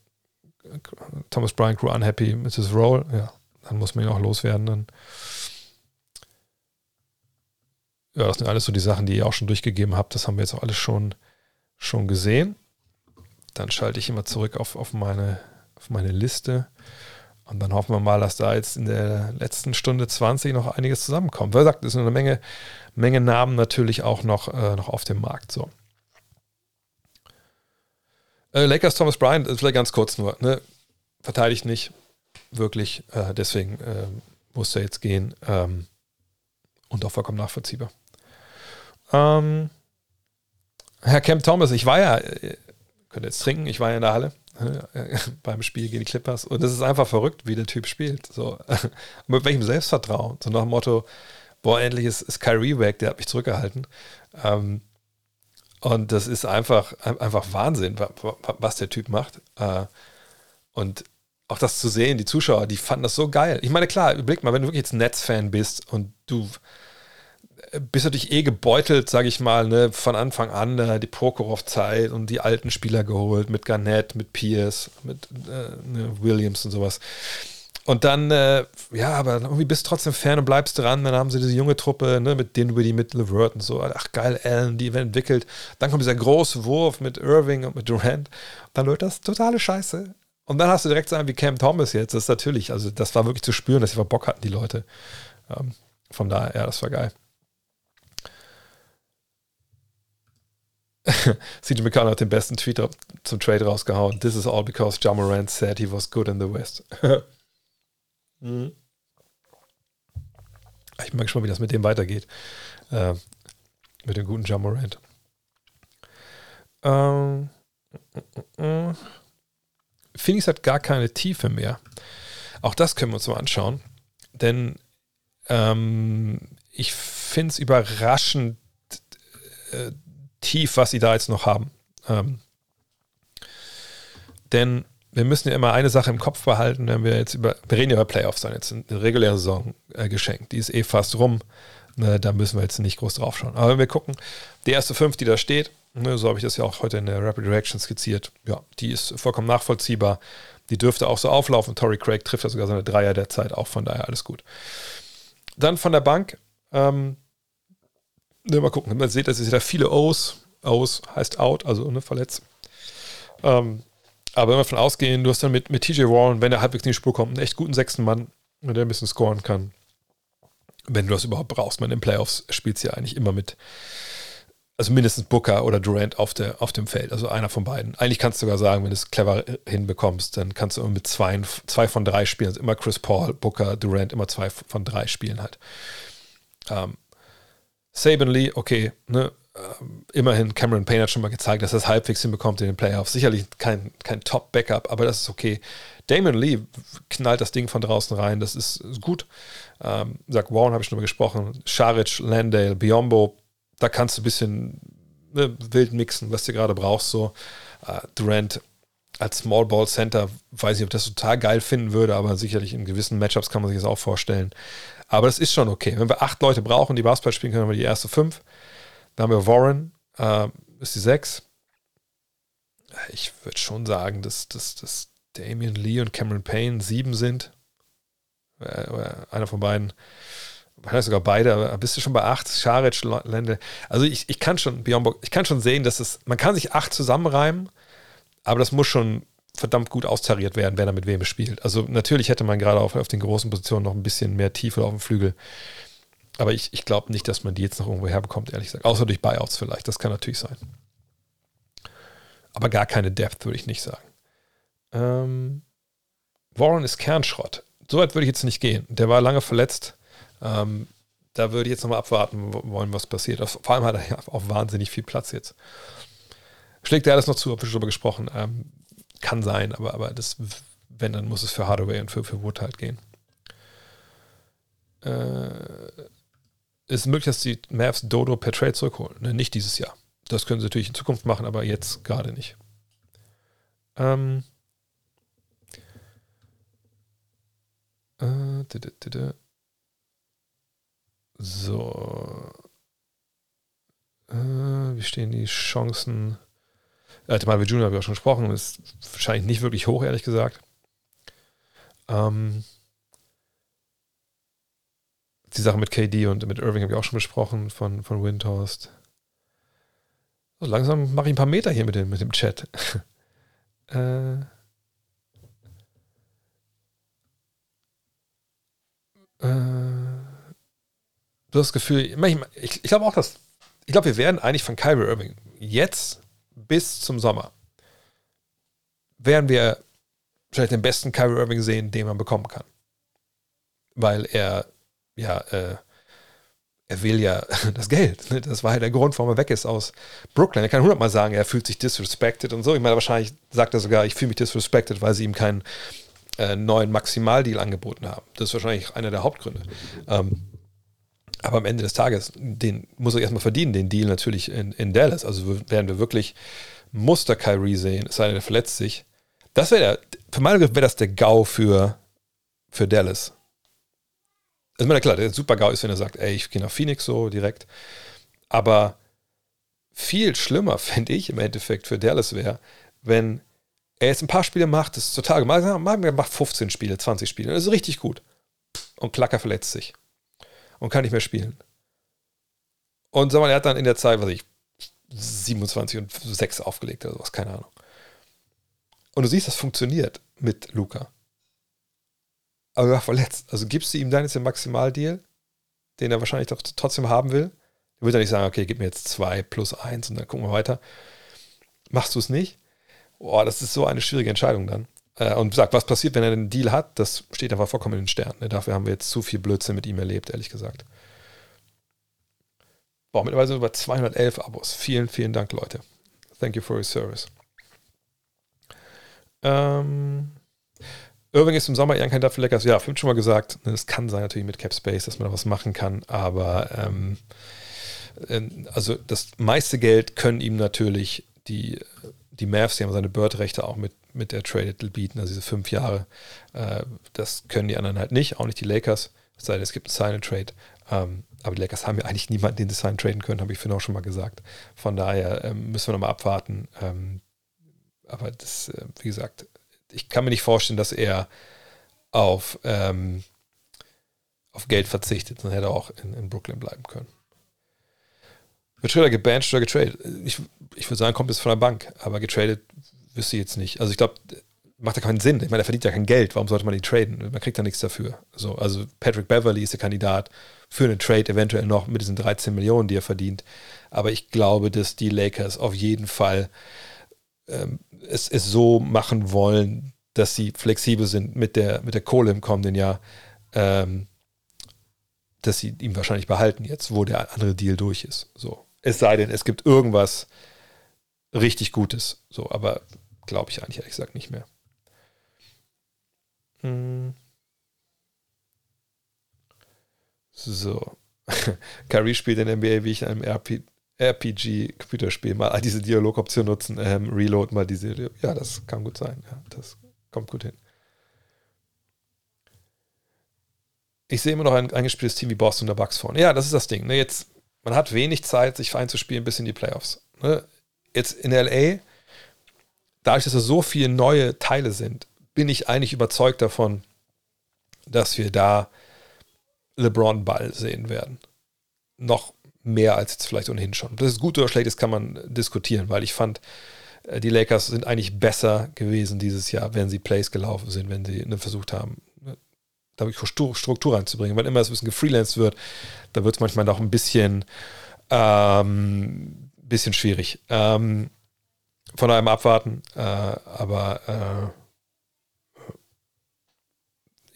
Thomas Bryant Crew unhappy mit his role. Ja, dann muss man ihn auch loswerden. Dann. Ja, das sind alles so die Sachen, die ihr auch schon durchgegeben habt. Das haben wir jetzt auch alles schon, schon gesehen. Dann schalte ich immer zurück auf, auf meine auf meine Liste. Und dann hoffen wir mal, dass da jetzt in der letzten Stunde 20 noch einiges zusammenkommt. Wie gesagt, es ist eine Menge, Menge Namen natürlich auch noch, äh, noch auf dem Markt. So. Äh, Lakers Thomas Bryant ist vielleicht ganz kurz nur. Ne? Verteidigt nicht wirklich. Äh, deswegen äh, muss er jetzt gehen. Ähm, und auch vollkommen nachvollziehbar. Ähm, Herr Cam Thomas, ich war ja, äh, könnt jetzt trinken, ich war ja in der Halle äh, beim Spiel gegen die Clippers und es ist einfach verrückt, wie der Typ spielt. So, mit welchem Selbstvertrauen. So nach dem Motto, boah, endlich ist, ist Kyrie weg, der hat mich zurückgehalten. Ähm, und das ist einfach, einfach Wahnsinn, was der Typ macht. Äh, und auch das zu sehen, die Zuschauer, die fanden das so geil. Ich meine, klar, überleg mal, wenn du wirklich jetzt Netz-Fan bist und du bist natürlich eh gebeutelt, sage ich mal, ne, von Anfang an äh, die Prokhorov-Zeit und die alten Spieler geholt mit Garnett, mit Pierce, mit äh, ne, Williams und sowas. Und dann, äh, ja, aber irgendwie bist du trotzdem fern und bleibst dran. Dann haben sie diese junge Truppe ne, mit Dinwiddie, mit LeVert und so. Ach geil, Allen, die werden entwickelt. Dann kommt dieser große Wurf mit Irving und mit Durant. Dann wird das totale Scheiße. Und dann hast du direkt so einen wie Cam Thomas jetzt. Das ist natürlich, also das war wirklich zu spüren, dass sie Bock hatten, die Leute. Ähm, von daher, ja, das war geil. CJ McConnell hat den besten Tweet zum Trade rausgehauen. This is all because John Morant said he was good in the West. mhm. Ich bin mal gespannt, wie das mit dem weitergeht. Äh, mit dem guten John Morant. Ähm, Phoenix hat gar keine Tiefe mehr. Auch das können wir uns mal anschauen. Denn ähm, ich finde es überraschend, äh, tief, was sie da jetzt noch haben. Ähm, denn wir müssen ja immer eine Sache im Kopf behalten, wenn wir jetzt über, wir reden ja über Playoffs jetzt eine reguläre Saison äh, geschenkt. Die ist eh fast rum. Ne, da müssen wir jetzt nicht groß drauf schauen. Aber wenn wir gucken, die erste fünf, die da steht, ne, so habe ich das ja auch heute in der Rapid Reaction skizziert, ja, die ist vollkommen nachvollziehbar. Die dürfte auch so auflaufen. Tory Craig trifft ja sogar seine Dreier derzeit auch, von daher alles gut. Dann von der Bank, ähm, Ne, mal gucken. Man sieht, dass es da viele O's. O's heißt out, also ne, verletzt. Ähm, aber wenn wir davon ausgehen, du hast dann mit, mit TJ Warren, wenn er halbwegs in die Spur kommt, einen echt guten sechsten Mann, der ein bisschen scoren kann. Wenn du das überhaupt brauchst. Man in den Playoffs spielt ja eigentlich immer mit, also mindestens Booker oder Durant auf, der, auf dem Feld. Also einer von beiden. Eigentlich kannst du sogar sagen, wenn du es clever hinbekommst, dann kannst du immer mit zwei, zwei von drei spielen. Also immer Chris Paul, Booker, Durant, immer zwei von drei spielen halt. Ähm, Saban Lee, okay, ne, ähm, immerhin Cameron Payne hat schon mal gezeigt, dass er es halbwegs hinbekommt in den Playoffs. Sicherlich kein, kein Top-Backup, aber das ist okay. Damon Lee knallt das Ding von draußen rein, das ist, gut. Ähm, Zach Warren habe ich schon mal gesprochen. Sharic, Landale, Biombo, da kannst du ein bisschen ne, wild mixen, was du gerade brauchst. So. Uh, Durant als Small Ball Center, weiß ich, ob das total geil finden würde, aber sicherlich in gewissen Matchups kann man sich das auch vorstellen. Aber das ist schon okay. Wenn wir acht Leute brauchen, die Basketball spielen können, haben wir die erste fünf. Dann haben wir Warren, äh, ist die sechs. Ich würde schon sagen, dass, dass, dass Damian Lee und Cameron Payne sieben sind. Äh, einer von beiden. Wahrscheinlich sogar beide, aber bist du schon bei acht? Scharic, Lende. Also ich, ich kann schon, Bjorn ich kann schon sehen, dass es, man kann sich acht zusammenreimen, aber das muss schon verdammt gut austariert werden, wer da mit wem spielt. Also natürlich hätte man gerade auf, auf den großen Positionen noch ein bisschen mehr Tiefe auf dem Flügel. Aber ich, ich glaube nicht, dass man die jetzt noch irgendwo herbekommt, ehrlich gesagt. Außer durch Buyouts vielleicht. Das kann natürlich sein. Aber gar keine Depth, würde ich nicht sagen. Ähm, Warren ist Kernschrott. So weit würde ich jetzt nicht gehen. Der war lange verletzt. Ähm, da würde ich jetzt nochmal abwarten wollen, was passiert. Vor allem hat er ja auch wahnsinnig viel Platz jetzt. Schlägt er alles noch zu, habe ich schon drüber gesprochen. Ähm, kann sein, aber, aber das, wenn, dann muss es für Hardaway und für, für Wood halt gehen. Äh, ist möglich, dass die Mavs Dodo per Trade zurückholen. Ne? Nicht dieses Jahr. Das können sie natürlich in Zukunft machen, aber jetzt gerade nicht. Ähm. Äh, so. Äh, wie stehen die Chancen? Äh, Tamavi Junior habe ich auch schon gesprochen, ist wahrscheinlich nicht wirklich hoch, ehrlich gesagt. Ähm, die Sache mit KD und mit Irving habe ich auch schon besprochen von, von Windhorst. So, langsam mache ich ein paar Meter hier mit dem, mit dem Chat. Äh, äh, du hast das Gefühl, ich, ich glaube auch, dass ich glaube, wir werden eigentlich von Kyrie Irving jetzt bis zum Sommer, werden wir vielleicht den besten Kyrie Irving sehen, den man bekommen kann. Weil er, ja, äh, er will ja das Geld. Ne? Das war ja der Grund, warum er weg ist aus Brooklyn. Er kann hundertmal sagen, er fühlt sich disrespected und so. Ich meine, wahrscheinlich sagt er sogar, ich fühle mich disrespected, weil sie ihm keinen äh, neuen Maximaldeal angeboten haben. Das ist wahrscheinlich einer der Hauptgründe. Ähm, aber am Ende des Tages, den muss er erstmal verdienen, den Deal natürlich in, in Dallas. Also werden wir wirklich Muster Kyrie sehen, es sei denn, er verletzt sich. Das wäre für meine wäre das der GAU für, für Dallas. Also, meine, klar, der super GAU ist, wenn er sagt, ey, ich gehe nach Phoenix so direkt. Aber viel schlimmer, fände ich im Endeffekt für Dallas wäre, wenn er jetzt ein paar Spiele macht, das ist total. Er macht 15 Spiele, 20 Spiele. Das ist richtig gut. Und Klacker verletzt sich. Und kann nicht mehr spielen. Und sag mal, er hat dann in der Zeit, was ich, 27 und 6 aufgelegt oder sowas, keine Ahnung. Und du siehst, das funktioniert mit Luca. Aber er war verletzt. Also gibst du ihm dann jetzt den Maximaldeal, den er wahrscheinlich doch trotzdem haben will. Er würde ja nicht sagen, okay, gib mir jetzt 2 plus 1 und dann gucken wir weiter. Machst du es nicht? Boah, das ist so eine schwierige Entscheidung dann. Äh, und sag, was passiert, wenn er einen Deal hat, das steht einfach vollkommen in den Sternen. Ne? Dafür haben wir jetzt zu viel Blödsinn mit ihm erlebt, ehrlich gesagt. Boah, mittlerweile über 211 Abos. Vielen, vielen Dank, Leute. Thank you for your service. Ähm, Irving ist im Sommer eher kein dafür leckers. Ja, fünf schon mal gesagt. Ne, es kann sein natürlich mit Cap Space, dass man da was machen kann, aber ähm, äh, also das meiste Geld können ihm natürlich die die Mavs, die haben seine Bird-Rechte auch mit, mit der Trade bieten, also diese fünf Jahre. Äh, das können die anderen halt nicht, auch nicht die Lakers. Es sei denn, es gibt einen Sign-and-Trade. Ähm, aber die Lakers haben ja eigentlich niemanden, den sie sign traden können, habe ich vorhin auch schon mal gesagt. Von daher ähm, müssen wir nochmal abwarten. Ähm, aber das, äh, wie gesagt, ich kann mir nicht vorstellen, dass er auf, ähm, auf Geld verzichtet, sondern hätte auch in, in Brooklyn bleiben können. Wird Schröder gebancht oder getradet? Ich, ich würde sagen, kommt es von der Bank, aber getradet wüsste ich jetzt nicht. Also ich glaube, macht ja keinen Sinn. Ich meine, er verdient ja kein Geld. Warum sollte man ihn traden? Man kriegt ja nichts dafür. So, also Patrick Beverly ist der Kandidat für einen Trade, eventuell noch mit diesen 13 Millionen, die er verdient. Aber ich glaube, dass die Lakers auf jeden Fall ähm, es, es so machen wollen, dass sie flexibel sind mit der, mit der Kohle im kommenden Jahr. Ähm, dass sie ihn wahrscheinlich behalten jetzt, wo der andere Deal durch ist. So. Es sei denn, es gibt irgendwas richtig Gutes. So, aber glaube ich eigentlich ehrlich gesagt nicht mehr. Hm. So. Kyrie spielt in der NBA wie ich in einem RP, RPG-Computerspiel. Mal diese Dialogoptionen nutzen, ähm, Reload, mal diese. Ja, das kann gut sein. Ja, das kommt gut hin. Ich sehe immer noch ein eingespieltes Team wie Boston der Bucks vorne. Ja, das ist das Ding. Ne? Jetzt man hat wenig Zeit, sich einzuspielen bis in die Playoffs. Ne? Jetzt in LA, dadurch, dass da so viele neue Teile sind, bin ich eigentlich überzeugt davon, dass wir da LeBron Ball sehen werden. Noch mehr als jetzt vielleicht ohnehin schon. Das ist gut oder schlecht, das kann man diskutieren, weil ich fand, äh, die Lakers sind eigentlich besser gewesen dieses Jahr, wenn sie Plays gelaufen sind, wenn sie ne, versucht haben, da wirklich Struktur reinzubringen. Wenn immer es ein bisschen gefreelanced wird, da wird es manchmal auch ein bisschen, ähm, bisschen schwierig. Ähm, von einem abwarten, äh, aber äh,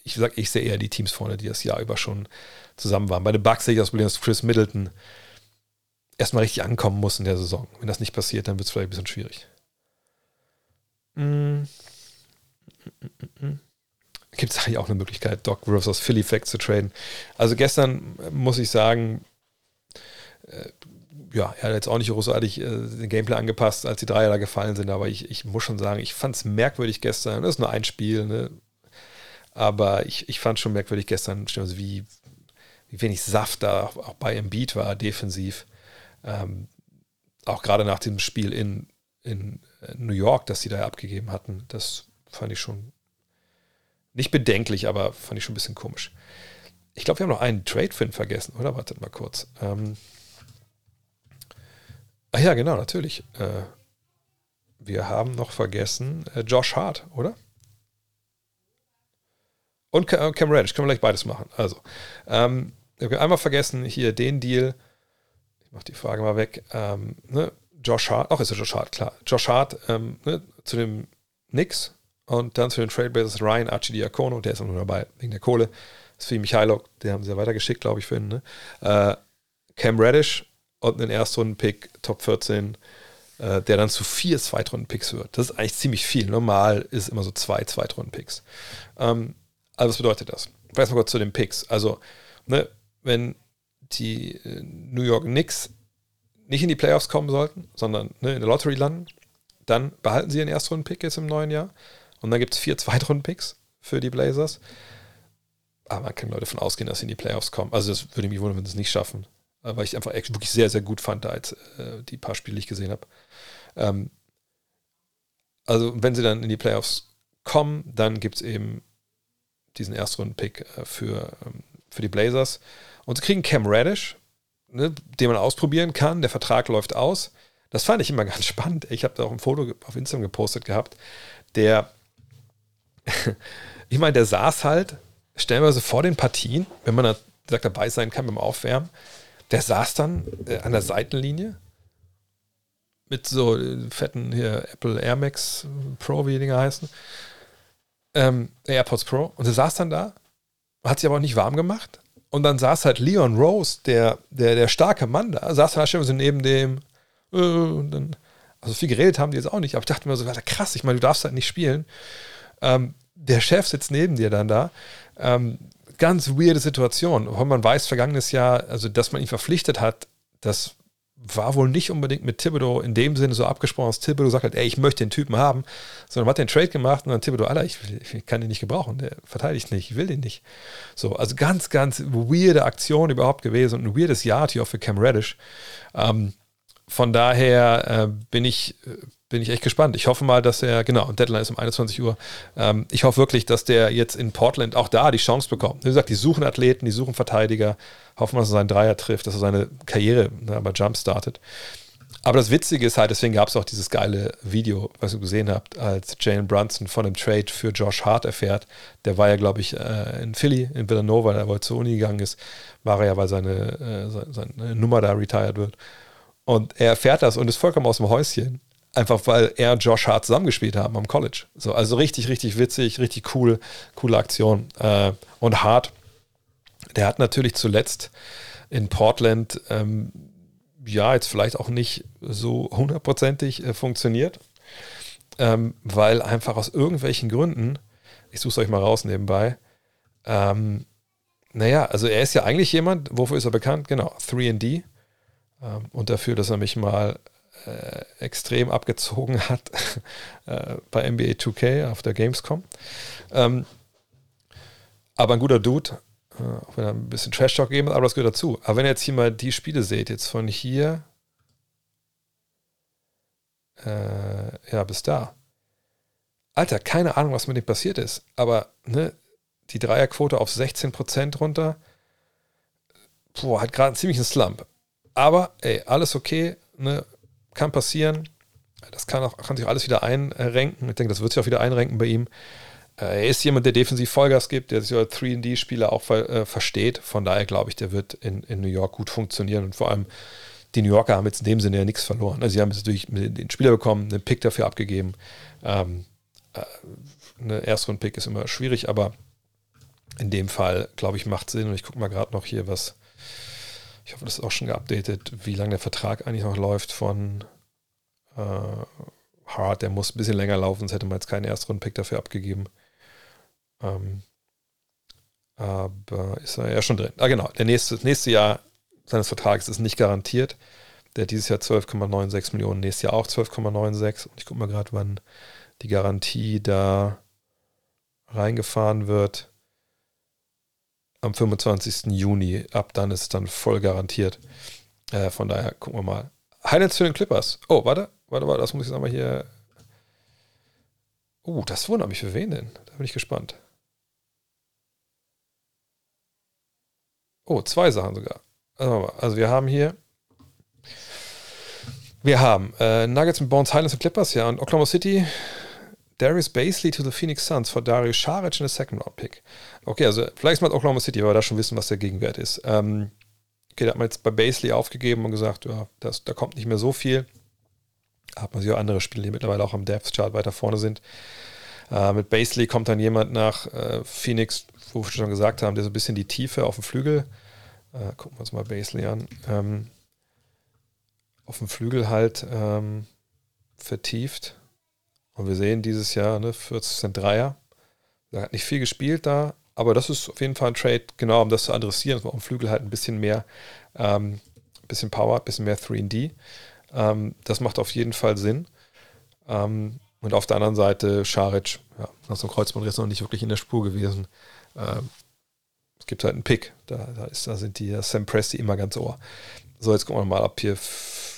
ich sag, ich sehe eher die Teams vorne, die das Jahr über schon zusammen waren. Bei den Bucks sehe ich das Problem, dass Chris Middleton erstmal richtig ankommen muss in der Saison. Wenn das nicht passiert, dann wird es vielleicht ein bisschen schwierig. Mm. Gibt es eigentlich auch eine Möglichkeit, Doc Rivers aus Philly Fact zu traden. Also gestern muss ich sagen, äh, ja, er hat jetzt auch nicht großartig äh, den Gameplay angepasst, als die Dreier da gefallen sind, aber ich, ich muss schon sagen, ich fand es merkwürdig gestern. Das ist nur ein Spiel, ne? aber ich, ich fand schon merkwürdig gestern, wie, wie wenig Saft da auch bei Embiid war, defensiv. Ähm, auch gerade nach dem Spiel in, in New York, das sie da abgegeben hatten, das fand ich schon nicht bedenklich, aber fand ich schon ein bisschen komisch. Ich glaube, wir haben noch einen Trade-Fin vergessen, oder? Wartet mal kurz. Ähm Ach ja, genau, natürlich. Äh, wir haben noch vergessen äh, Josh Hart, oder? Und Cam Reddish, können wir gleich beides machen. Also, ähm, einmal vergessen, hier den Deal. Ich mache die Frage mal weg. Ähm, ne? Josh Hart, auch ist ja Josh Hart, klar. Josh Hart ähm, ne? zu dem Knicks und dann zu den Trailblazers Ryan Archidiakono, der ist auch noch dabei, wegen der Kohle. Svi Michailok, den haben sie ja weitergeschickt, glaube ich, für ihn. Ne? Äh, Cam Reddish und einen Erstrunden-Pick, Top 14, äh, der dann zu vier Zweitrunden-Picks wird. Das ist eigentlich ziemlich viel. Normal ist immer so zwei Zweitrunden-Picks. Ähm, also was bedeutet das? Vielleicht mal kurz zu den Picks. Also, ne, wenn die äh, New York Knicks nicht in die Playoffs kommen sollten, sondern ne, in der Lottery landen, dann behalten sie ihren Erstrunden-Pick jetzt im neuen Jahr. Und dann gibt es vier Zweitrunden-Picks für die Blazers. Aber man kann Leute davon ausgehen, dass sie in die Playoffs kommen. Also das würde mich wundern, wenn sie es nicht schaffen. Äh, weil ich einfach wirklich sehr, sehr gut fand, da jetzt äh, die paar Spiele, die ich gesehen habe. Ähm, also wenn sie dann in die Playoffs kommen, dann gibt es eben diesen Erstrunden-Pick äh, für, ähm, für die Blazers. Und sie kriegen Cam Radish, ne, den man ausprobieren kann. Der Vertrag läuft aus. Das fand ich immer ganz spannend. Ich habe da auch ein Foto auf Instagram gepostet gehabt. Der, ich meine, der saß halt stellenweise vor den Partien, wenn man da dabei sein kann beim Aufwärmen, der saß dann äh, an der Seitenlinie mit so äh, fetten hier Apple Air Max Pro, wie die Dinger heißen, ähm, AirPods Pro. Und er saß dann da, hat sich aber auch nicht warm gemacht. Und dann saß halt Leon Rose, der, der, der starke Mann da, saß dann so neben dem. Äh, und dann, also viel geredet haben die jetzt auch nicht, aber ich dachte mir so, krass, ich meine, du darfst halt nicht spielen. Ähm, der Chef sitzt neben dir dann da. Ähm, ganz weirde Situation. Weil man weiß, vergangenes Jahr, also dass man ihn verpflichtet hat, das war wohl nicht unbedingt mit Thibodeau in dem Sinne so abgesprochen, dass Thibodeau sagt, halt, ey, ich möchte den Typen haben, sondern man hat den Trade gemacht und dann Thibodeau, Alter, ich, ich kann den nicht gebrauchen, der verteidigt nicht, ich will den nicht. So, also ganz, ganz weirde Aktion überhaupt gewesen und ein weirdes Jahr hier auch für Cam Reddish. Ähm, von daher äh, bin ich bin ich echt gespannt. Ich hoffe mal, dass er, genau, Deadline ist um 21 Uhr. Ähm, ich hoffe wirklich, dass der jetzt in Portland auch da die Chance bekommt. Wie gesagt, die suchen Athleten, die suchen Verteidiger. Hoffen dass er seinen Dreier trifft, dass er seine Karriere ne, bei Jump startet. Aber das Witzige ist halt, deswegen gab es auch dieses geile Video, was ihr gesehen habt, als Jalen Brunson von dem Trade für Josh Hart erfährt. Der war ja, glaube ich, äh, in Philly, in Villanova, der heute zur Uni gegangen ist, war er ja, weil seine, äh, seine Nummer da retired wird. Und er erfährt das und ist vollkommen aus dem Häuschen Einfach weil er und Josh Hart zusammengespielt haben am College. So, also richtig, richtig witzig, richtig cool, coole Aktion. Äh, und Hart, der hat natürlich zuletzt in Portland, ähm, ja, jetzt vielleicht auch nicht so hundertprozentig äh, funktioniert, ähm, weil einfach aus irgendwelchen Gründen, ich suche es euch mal raus nebenbei, ähm, naja, also er ist ja eigentlich jemand, wofür ist er bekannt? Genau, 3D. Ähm, und dafür, dass er mich mal äh, extrem abgezogen hat äh, bei NBA 2K auf der Gamescom. Ähm, aber ein guter Dude, äh, auch wenn er ein bisschen Trash-Talk gegeben hat, aber das gehört dazu. Aber wenn ihr jetzt hier mal die Spiele seht, jetzt von hier äh, ja, bis da. Alter, keine Ahnung, was mit dem passiert ist, aber ne, die Dreierquote auf 16% runter. Boah, hat gerade einen ziemlichen Slump. Aber, ey, alles okay. Ne? Kann passieren. Das kann, auch, kann sich alles wieder einrenken. Ich denke, das wird sich auch wieder einrenken bei ihm. Äh, er ist jemand, der defensiv Vollgas gibt, der sich als 3D-Spieler auch äh, versteht. Von daher glaube ich, der wird in, in New York gut funktionieren. Und vor allem, die New Yorker haben jetzt in dem Sinne ja nichts verloren. Also sie haben jetzt durch den Spieler bekommen, einen Pick dafür abgegeben. Ähm, äh, eine Erstrunden-Pick ist immer schwierig, aber in dem Fall, glaube ich, macht Sinn. Und ich gucke mal gerade noch hier, was ich hoffe, das ist auch schon geupdatet, wie lange der Vertrag eigentlich noch läuft von äh, Hart. Der muss ein bisschen länger laufen, sonst hätte man jetzt keinen Erstrunden-Pick dafür abgegeben. Ähm, aber ist er ja schon drin. Ah, genau. Der nächste, das nächste Jahr seines Vertrages ist nicht garantiert. Der hat dieses Jahr 12,96 Millionen, nächstes Jahr auch 12,96. Und ich gucke mal gerade, wann die Garantie da reingefahren wird am 25. Juni. Ab dann ist es dann voll garantiert. Äh, von daher gucken wir mal. Highlights für den Clippers. Oh, warte, warte, warte, das muss ich jetzt einmal hier. Oh, das wundert mich. Für wen denn? Da bin ich gespannt. Oh, zwei Sachen sogar. Also, also wir haben hier. Wir haben äh, Nuggets mit Bones Highlands und Clippers, ja, und Oklahoma City. Darius Basley to the Phoenix Suns for Darius Saric in a second round pick. Okay, also vielleicht mal Oklahoma City, weil wir da schon wissen, was der Gegenwert ist. Ähm, okay, da hat man jetzt bei Basley aufgegeben und gesagt, ja, das, da kommt nicht mehr so viel. Da hat man sich auch andere Spiele, die mittlerweile auch am Depth Chart weiter vorne sind. Äh, mit Basley kommt dann jemand nach äh, Phoenix, wo wir schon gesagt haben, der so ein bisschen die Tiefe auf dem Flügel. Äh, gucken wir uns mal Basley an. Ähm, auf dem Flügel halt ähm, vertieft. Und wir sehen dieses Jahr ne, 14 Dreier. Er hat nicht viel gespielt da, aber das ist auf jeden Fall ein Trade, genau um das zu adressieren, dass man auf dem Flügel halt ein bisschen mehr, ähm, bisschen Power, ein bisschen mehr 3D. Ähm, das macht auf jeden Fall Sinn. Ähm, und auf der anderen Seite Scharic, ja, nach einem Kreuzbandriss noch nicht wirklich in der Spur gewesen. Ähm, es gibt halt einen Pick, da, da, ist, da sind die Sam Presti immer ganz ohr. So, jetzt gucken wir mal, ob hier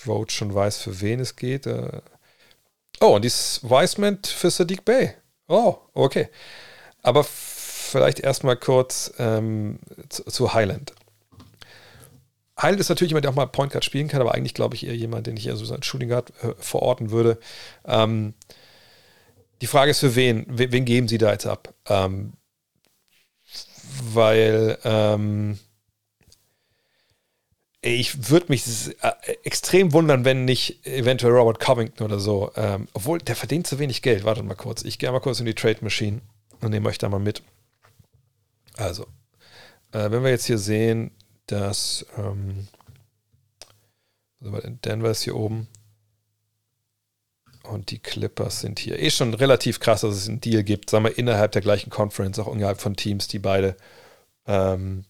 Roach schon weiß, für wen es geht. Äh, oh, und dieses Wiseman für Sadiq Bay. Oh, okay. Aber vielleicht erstmal kurz ähm, zu, zu, Highland. Highland ist natürlich jemand, der auch mal Point Guard spielen kann, aber eigentlich glaube ich eher jemand, den ich eher so als Shooting Guard äh, verorten würde. Ähm, die Frage ist für wen? wen? Wen, geben Sie da jetzt ab? Ähm, weil ähm, ich würde mich äh, extrem wundern, wenn nicht eventuell Robert Covington oder so. Ähm, obwohl, der verdient zu wenig Geld. Wartet mal kurz. Ich gehe mal kurz in die Trade Machine und nehme euch da mal mit. Also, äh, wenn wir jetzt hier sehen, dass ähm, Denver ist hier oben und die Clippers sind hier. Eh schon relativ krass, dass es einen Deal gibt, sagen wir, innerhalb der gleichen Conference, auch innerhalb von Teams, die beide ähm,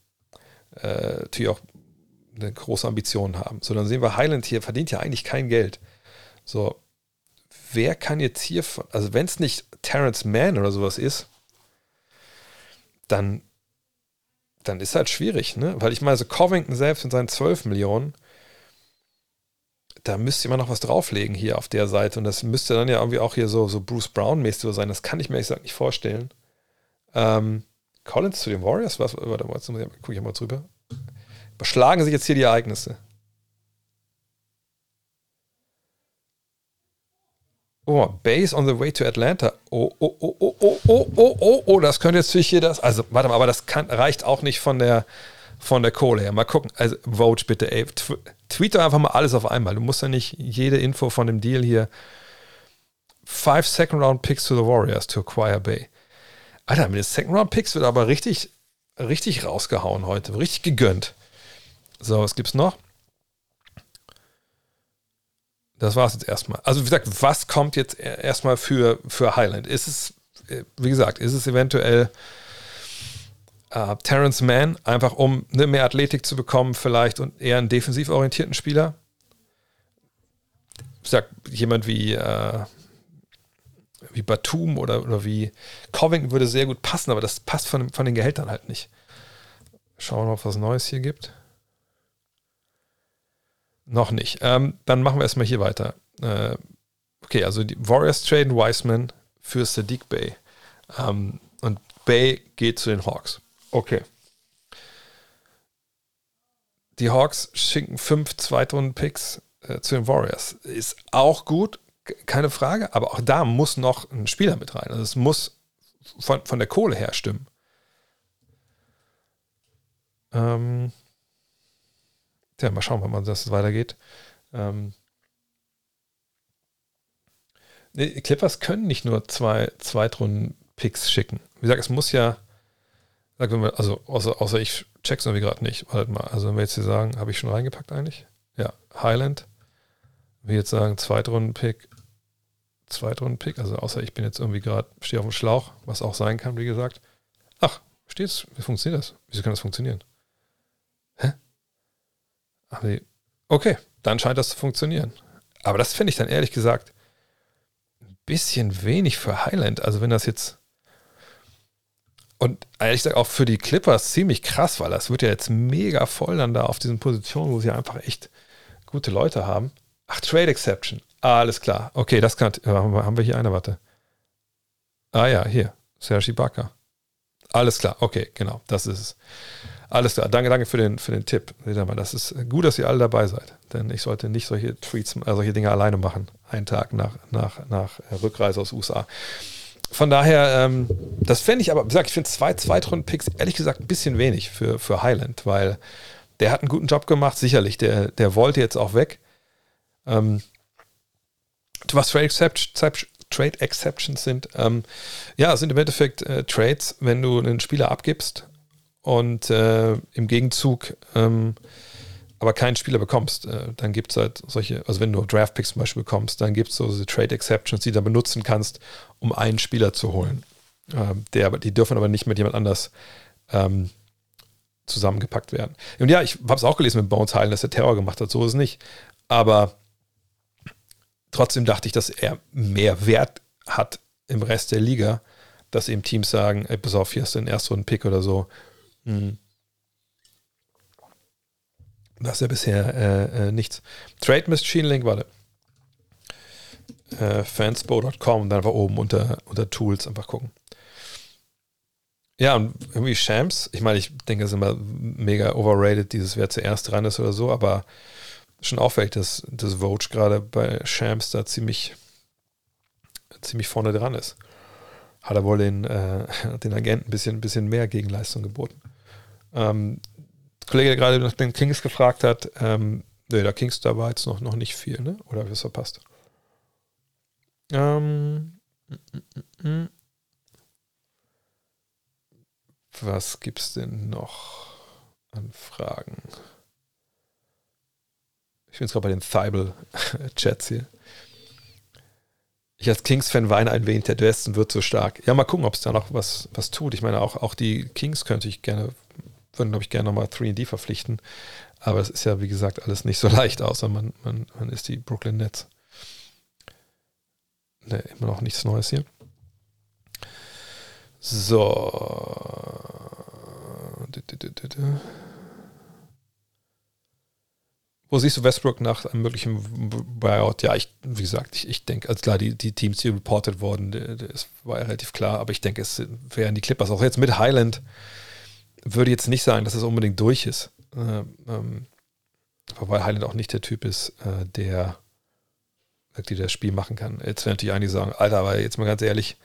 äh, natürlich auch eine große Ambition haben. So, dann sehen wir, Highland hier verdient ja eigentlich kein Geld. So, wer kann jetzt hier, also wenn es nicht Terrence Mann oder sowas ist, dann, dann ist halt schwierig, ne? Weil ich meine, so Covington selbst in seinen 12 Millionen, da müsste immer noch was drauflegen hier auf der Seite. Und das müsste dann ja irgendwie auch hier so, so Bruce Brown-mäßig sein. Das kann ich mir ehrlich gesagt nicht vorstellen. Ähm, Collins zu den Warriors? Was? Warte jetzt gucke ich mal drüber. Überschlagen sich jetzt hier die Ereignisse. Oh, Base on the way to Atlanta. Oh, oh, oh, oh, oh, oh, oh, oh, oh, das könnte jetzt natürlich hier das. Also, warte mal, aber das kann, reicht auch nicht von der, von der Kohle her. Mal gucken. Also, Vote bitte, ey. Tweet doch einfach mal alles auf einmal. Du musst ja nicht jede Info von dem Deal hier. Five Second Round Picks to the Warriors to acquire Bay. Alter, mit den Second Round Picks wird aber richtig, richtig rausgehauen heute. Richtig gegönnt. So, was gibt's noch? Das war es jetzt erstmal. Also, wie gesagt, was kommt jetzt erstmal für, für Highland? Ist es, wie gesagt, ist es eventuell äh, Terrence Mann, einfach um ne, mehr Athletik zu bekommen, vielleicht und eher einen defensiv orientierten Spieler? Ich sag, jemand wie, äh, wie Batum oder, oder wie Covington würde sehr gut passen, aber das passt von, von den Gehältern halt nicht. Schauen wir mal, ob es was Neues hier gibt. Noch nicht. Ähm, dann machen wir erstmal hier weiter. Äh, okay, also die Warriors traden Wiseman für Sadiq Bay. Ähm, und Bay geht zu den Hawks. Okay. Die Hawks schicken fünf Zweitrunden-Picks äh, zu den Warriors. Ist auch gut, keine Frage, aber auch da muss noch ein Spieler mit rein. Also es muss von, von der Kohle her stimmen. Ähm, Tja, mal schauen, wann das weitergeht. Ähm, die Clippers können nicht nur zwei Zweitrunden-Picks schicken. Wie gesagt, es muss ja, wir, also außer, außer ich check's irgendwie gerade nicht. Warte mal, also wenn wir jetzt hier sagen, habe ich schon reingepackt eigentlich? Ja, Highland. Wir jetzt sagen, Zweitrunden-Pick, Zweitrunden-Pick, also außer ich bin jetzt irgendwie gerade, stehe auf dem Schlauch, was auch sein kann, wie gesagt. Ach, steht's? Wie funktioniert das? Wieso kann das funktionieren? Okay, dann scheint das zu funktionieren. Aber das finde ich dann ehrlich gesagt ein bisschen wenig für Highland. Also wenn das jetzt und ehrlich gesagt auch für die Clippers ziemlich krass, weil das wird ja jetzt mega voll dann da auf diesen Positionen, wo sie einfach echt gute Leute haben. Ach, Trade Exception. Ah, alles klar. Okay, das kann. Haben wir hier eine, warte. Ah ja, hier. Sergi Bakker. Alles klar. Okay, genau. Das ist es. Alles klar, danke, danke für den, für den Tipp. Das ist gut, dass ihr alle dabei seid. Denn ich sollte nicht solche Tweets, äh, solche Dinge alleine machen, einen Tag nach, nach, nach Rückreise aus USA. von daher, ähm, das fände ich aber, wie gesagt, ich finde zwei Zweitrunden-Picks ehrlich gesagt ein bisschen wenig für, für Highland, weil der hat einen guten Job gemacht, sicherlich. Der, der wollte jetzt auch weg. Ähm, was Trade, Exception, Trade Exceptions sind, ähm, ja, sind im Endeffekt äh, Trades, wenn du einen Spieler abgibst und äh, im Gegenzug ähm, aber keinen Spieler bekommst, äh, dann gibt es halt solche, also wenn du Draft Picks zum Beispiel bekommst, dann gibt es so diese Trade Exceptions, die du dann benutzen kannst, um einen Spieler zu holen. Ähm, der, die dürfen aber nicht mit jemand anders ähm, zusammengepackt werden. Und ja, ich habe es auch gelesen mit Bones Heilen, dass er Terror gemacht hat, so ist es nicht. Aber trotzdem dachte ich, dass er mehr Wert hat im Rest der Liga, dass eben Teams sagen, ey, pass auf, hier hast du den ersten Pick oder so. Hm das ist ja bisher äh, äh, nichts. Trade Machine Link, warte. Äh, fanspo.com, dann einfach oben unter, unter Tools einfach gucken. Ja, und irgendwie Shams, ich meine, ich denke, es ist immer mega overrated, dieses wer zuerst dran ist oder so, aber schon auffällig, dass das Vogue gerade bei Shams da ziemlich, ziemlich vorne dran ist. Hat er wohl den, äh, den Agenten ein bisschen, ein bisschen mehr Gegenleistung geboten. Ähm, Kollege, der gerade nach den Kings gefragt hat, ähm, nee, der Kings, da war jetzt noch, noch nicht viel, ne? Oder habe ich das verpasst? Ähm. Was gibt's denn noch an Fragen? Ich bin jetzt gerade bei den Thibel-Chats hier. Ich als Kings-Fan weine ein wenig, der Westen wird so stark. Ja, mal gucken, ob es da noch was, was tut. Ich meine, auch, auch die Kings könnte ich gerne würden, glaube ich, gerne nochmal 3D verpflichten. Aber es ist ja, wie gesagt, alles nicht so leicht, außer man, man, man ist die Brooklyn Nets. Ne, immer noch nichts Neues hier. So. Wo siehst du Westbrook nach einem möglichen Buyout? Ja, ich, wie gesagt, ich, ich denke, also klar, die, die Teams, die reported wurden, das war ja relativ klar, aber ich denke, es wären die Clippers. Auch jetzt mit Highland würde jetzt nicht sagen, dass es unbedingt durch ist. Äh, ähm, weil Highland auch nicht der Typ ist, äh, der die das Spiel machen kann. Jetzt werden natürlich einige sagen, Alter, aber jetzt mal ganz ehrlich,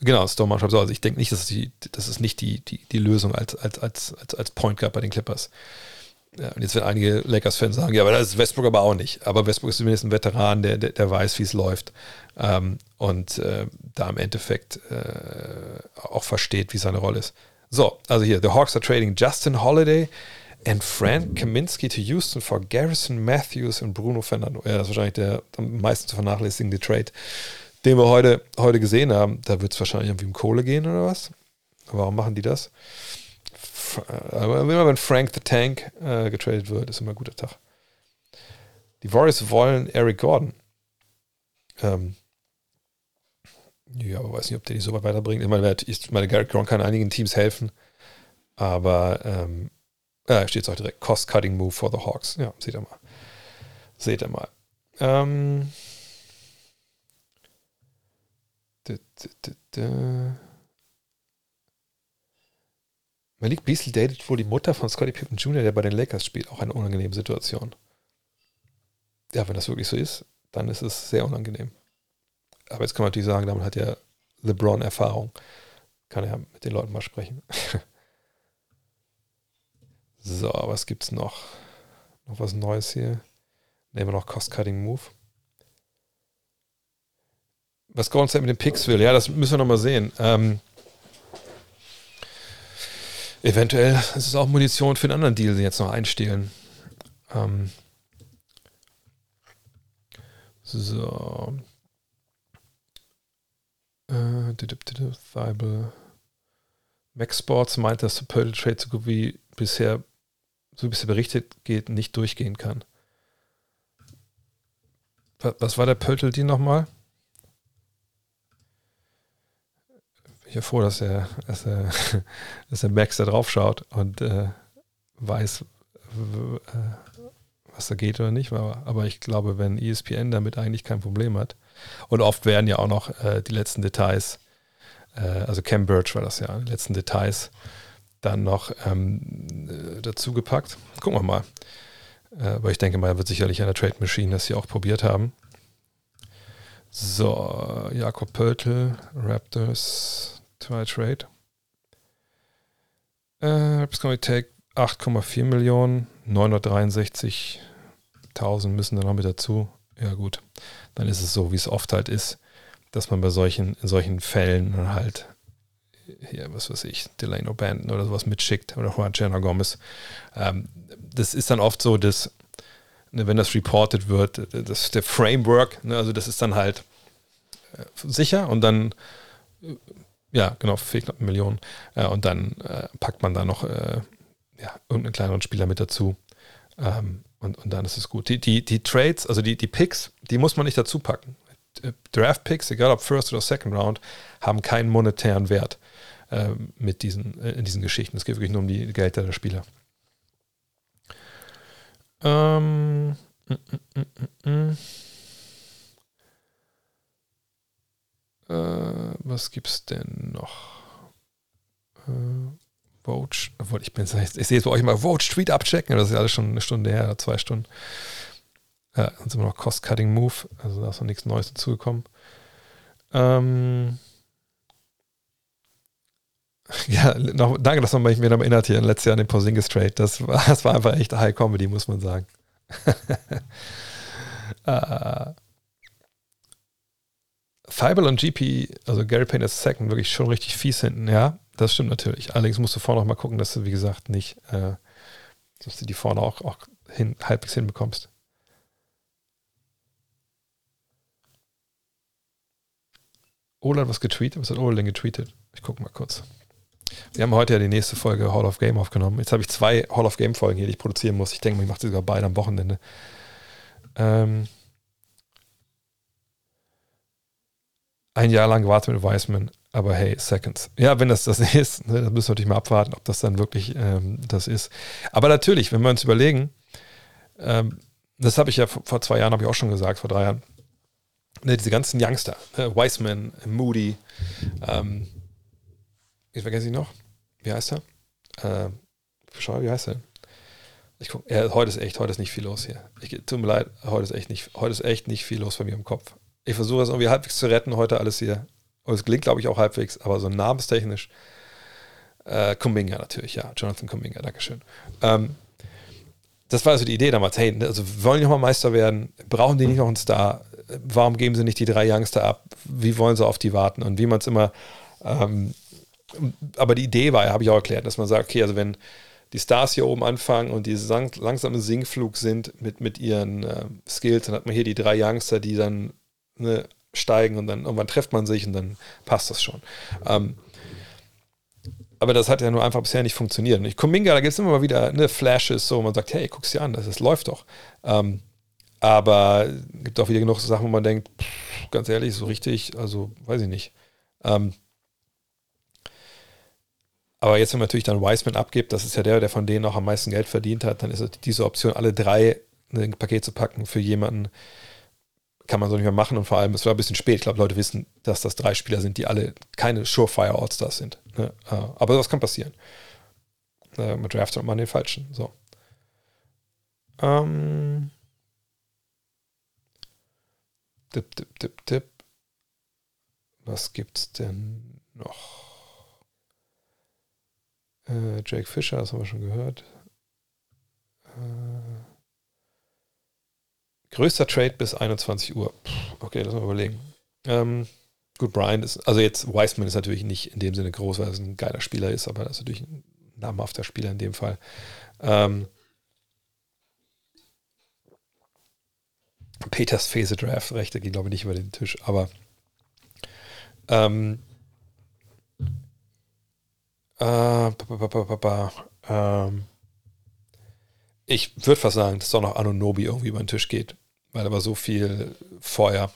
genau, Storm schreibt so, also ich denke nicht, dass die, das ist nicht die, die, die Lösung als, als, als, als, als Point Guard bei den Clippers. Ja, und jetzt werden einige Lakers-Fans sagen, ja, aber das ist Westbrook aber auch nicht. Aber Westbrook ist zumindest ein Veteran, der, der, der weiß, wie es läuft. Ähm, und äh, da im Endeffekt äh, auch versteht, wie seine Rolle ist. So, also hier, the Hawks are trading Justin Holiday and Frank Kaminsky to Houston for Garrison Matthews und Bruno Fernando. Ja, das ist wahrscheinlich der am meisten zu vernachlässigende Trade, den wir heute, heute gesehen haben. Da wird es wahrscheinlich irgendwie um Kohle gehen oder was? Warum machen die das? Aber immer wenn Frank the Tank äh, getradet wird, ist immer ein guter Tag. Die Warriors wollen Eric Gordon. Ähm, ja, aber weiß nicht, ob der die so weit weiterbringt. Ich meine, ich meine Garrett Gronk kann einigen Teams helfen, aber ähm, ja, steht es auch direkt. Cost-Cutting Move for the Hawks. Ja, seht ihr mal. Seht ihr mal. Ähm, Malik Beasley datet wohl die Mutter von Scottie Pippen Jr., der bei den Lakers spielt. Auch eine unangenehme Situation. Ja, wenn das wirklich so ist, dann ist es sehr unangenehm. Aber jetzt kann man natürlich sagen, damit hat ja LeBron Erfahrung. Kann er mit den Leuten mal sprechen. so, was gibt's noch? Noch was Neues hier? Nehmen wir noch Cost-Cutting Move. Was Golden State mit den Picks will, ja, das müssen wir nochmal sehen. Ähm, eventuell ist es auch Munition für einen anderen Deal, die jetzt noch einstehlen. Ähm, so. Äh. Max Sports meint, dass der Purtle Trade so gut wie bisher, so wie bisher berichtet geht, nicht durchgehen kann. Was war der Purtle Deal nochmal? Ich bin froh, dass er, dass er, dass der Max da drauf schaut und äh, weiß, äh, was da geht oder nicht. Aber ich glaube, wenn ESPN damit eigentlich kein Problem hat, und oft werden ja auch noch äh, die letzten Details, äh, also Cam Birch war das ja, die letzten Details dann noch ähm, äh, dazu gepackt. Gucken wir mal. Äh, aber ich denke mal, wird sicherlich an der Trade Machine das hier auch probiert haben. So, Jakob Pöltl, Raptors, Try Trade. Äh, going to take 8,4 Millionen, 963.000 müssen dann noch mit dazu. Ja, gut. Dann ist es so, wie es oft halt ist, dass man bei solchen, solchen Fällen halt hier, was weiß ich, Delano Banton oder sowas mitschickt oder Juan Jenna Gomez. Ähm, das ist dann oft so, dass, ne, wenn das reported wird, das der Framework, ne, also das ist dann halt äh, sicher und dann, äh, ja, genau, fehlt knapp eine Million. Äh, und dann äh, packt man da noch äh, ja, irgendeinen kleineren Spieler mit dazu. Ähm, und, und dann ist es gut. Die, die, die Trades, also die, die Picks, die muss man nicht dazu packen. Äh, Draft Picks, egal ob First oder Second Round, haben keinen monetären Wert äh, mit diesen, äh, in diesen Geschichten. Es geht wirklich nur um die Gelder der Spieler. Ähm, mm, mm, mm, äh, was gibt's denn noch? Äh, Vote, obwohl ich bin, ich sehe jetzt bei euch mal Vote Tweet abchecken, das ist ja alles schon eine Stunde her, zwei Stunden. Dann sind wir noch Cost-Cutting Move, also da ist noch nichts Neues dazugekommen. Ähm, ja, noch, danke, dass man mich wieder erinnert hier letztes Jahr an den Porzingis Trade. Das war, das war einfach echt High Comedy, muss man sagen. uh, Fibel und GP, also Gary Payne ist Second, wirklich schon richtig fies hinten, ja. Das stimmt natürlich. Allerdings musst du vorne noch mal gucken, dass du, wie gesagt, nicht, äh, dass du die vorne auch, auch hin, halbwegs hinbekommst. Ola hat was getweetet. Was hat Ola denn getweetet? Ich gucke mal kurz. Wir haben heute ja die nächste Folge Hall of Game aufgenommen. Jetzt habe ich zwei Hall of Game Folgen hier, die ich produzieren muss. Ich denke, ich mache die sogar beide am Wochenende. Ähm ein Jahr lang gewartet mit Wiseman, aber hey, Seconds. Ja, wenn das das ist, ne, dann müssen wir natürlich mal abwarten, ob das dann wirklich ähm, das ist. Aber natürlich, wenn wir uns überlegen, ähm, das habe ich ja vor, vor zwei Jahren, habe ich auch schon gesagt, vor drei Jahren, ne, diese ganzen Youngster, ne, Wiseman, Moody, ähm, ich vergesse ich noch, wie heißt er? Äh, schau, wie heißt er? Ich guck, ja, heute ist echt, heute ist nicht viel los hier. Ich, tut mir leid, heute ist echt nicht, heute ist echt nicht viel los bei mir im Kopf. Ich versuche es irgendwie halbwegs zu retten, heute alles hier. Und es gelingt, glaube ich, auch halbwegs, aber so namenstechnisch. Äh, Kumbinga natürlich, ja. Jonathan Kumbinga, Dankeschön. Ähm, das war also die Idee damals. Hey, also wollen die nochmal Meister werden? Brauchen die nicht noch einen Star? Warum geben sie nicht die drei Youngster ab? Wie wollen sie auf die warten? Und wie man es immer. Ähm, aber die Idee war, habe ich auch erklärt, dass man sagt, okay, also wenn die Stars hier oben anfangen und die langsam im Sinkflug sind mit, mit ihren äh, Skills, dann hat man hier die drei Youngster, die dann ne, steigen und dann irgendwann trifft man sich und dann passt das schon. Ähm, aber das hat ja nur einfach bisher nicht funktioniert. Und ich Kuminga, da gibt es immer mal wieder ne, Flashes, so man sagt, hey, guck's dir an, das, das läuft doch. Ähm, aber gibt auch wieder genug Sachen, wo man denkt, pff, ganz ehrlich, so richtig, also weiß ich nicht. Ähm, aber jetzt, wenn man natürlich dann Wiseman abgibt, das ist ja der, der von denen auch am meisten Geld verdient hat, dann ist diese Option, alle drei in ein Paket zu packen für jemanden, kann man so nicht mehr machen. Und vor allem, es war ein bisschen spät. Ich glaube, Leute wissen, dass das drei Spieler sind, die alle keine Surefire Allstars sind. Ne? Äh, aber das kann passieren. Äh, man draftet man den falschen. So. Ähm. Tipp, tipp, tipp, tipp. Was gibt's denn noch? Äh, Jake Fischer, das haben wir schon gehört. Äh, größter Trade bis 21 Uhr. Puh, okay, lass mal überlegen. Ähm, gut, Brian ist, also jetzt Wiseman ist natürlich nicht in dem Sinne groß, weil er ein geiler Spieler ist, aber das ist natürlich ein namhafter Spieler in dem Fall. Ähm, Peters Phase Draft Rechte gehen, glaube ich, nicht über den Tisch, aber ähm, äh, ähm, ich würde fast sagen, dass doch noch Anonobi irgendwie über den Tisch geht, weil aber so viel Feuer,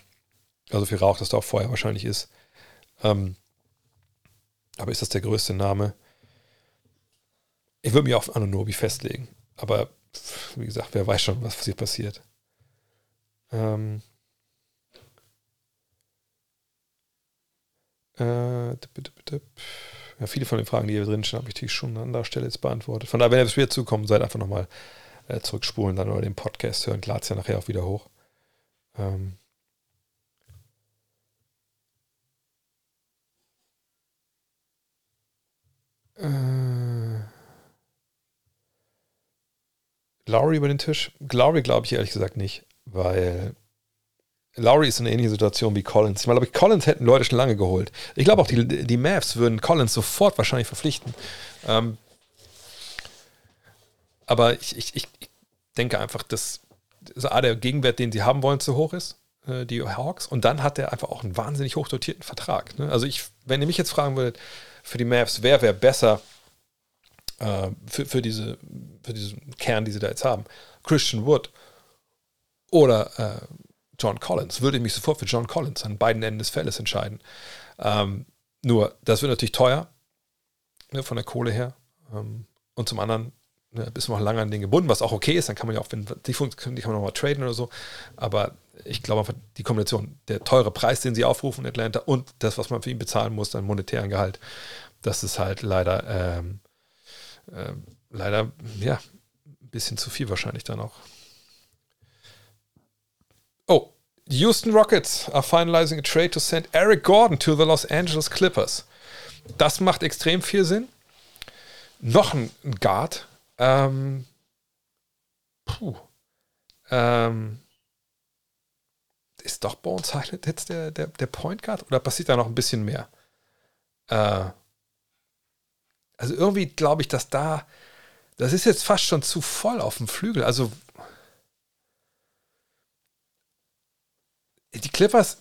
also viel Rauch, dass da auch Feuer wahrscheinlich ist. Ähm, aber ist das der größte Name? Ich würde mich auf Anonobi festlegen. Aber wie gesagt, wer weiß schon, was hier passiert. Ähm, äh, dip, dip, dip ja, viele von den Fragen, die hier drin stehen, habe ich natürlich schon an anderer Stelle jetzt beantwortet. Von daher, wenn ihr wieder zukommt, seid einfach nochmal äh, zurückspulen dann oder den Podcast hören. Klar, es ja nachher auch wieder hoch. Ähm äh Lowry über den Tisch? Lowry glaube ich ehrlich gesagt nicht, weil Lowry ist in einer ähnlichen Situation wie Collins. Ich glaube Collins hätten Leute schon lange geholt. Ich glaube auch, die, die Mavs würden Collins sofort wahrscheinlich verpflichten. Ähm, aber ich, ich, ich denke einfach, dass also A, der Gegenwert, den sie haben wollen, zu hoch ist, äh, die Hawks. Und dann hat er einfach auch einen wahnsinnig hochdotierten Vertrag. Ne? Also ich, wenn ihr mich jetzt fragen würdet, für die Mavs, wer wäre besser äh, für, für, diese, für diesen Kern, die sie da jetzt haben? Christian Wood oder äh, John Collins, würde ich mich sofort für John Collins an beiden Enden des Feldes entscheiden. Ähm, nur, das wird natürlich teuer, ne, von der Kohle her. Ähm, und zum anderen ne, bist du noch lange an den gebunden, was auch okay ist. Dann kann man ja auch, wenn die funktionieren, die kann man nochmal traden oder so. Aber ich glaube einfach, die Kombination, der teure Preis, den sie aufrufen in Atlanta und das, was man für ihn bezahlen muss, dann monetären Gehalt, das ist halt leider, ähm, äh, leider, ja, ein bisschen zu viel wahrscheinlich dann auch. Oh, Houston Rockets are finalizing a trade to send Eric Gordon to the Los Angeles Clippers. Das macht extrem viel Sinn. Noch ein Guard. Ähm, puh. Ähm, ist doch Bones Highland jetzt der, der, der Point Guard oder passiert da noch ein bisschen mehr? Äh, also irgendwie glaube ich, dass da, das ist jetzt fast schon zu voll auf dem Flügel. Also die Clippers,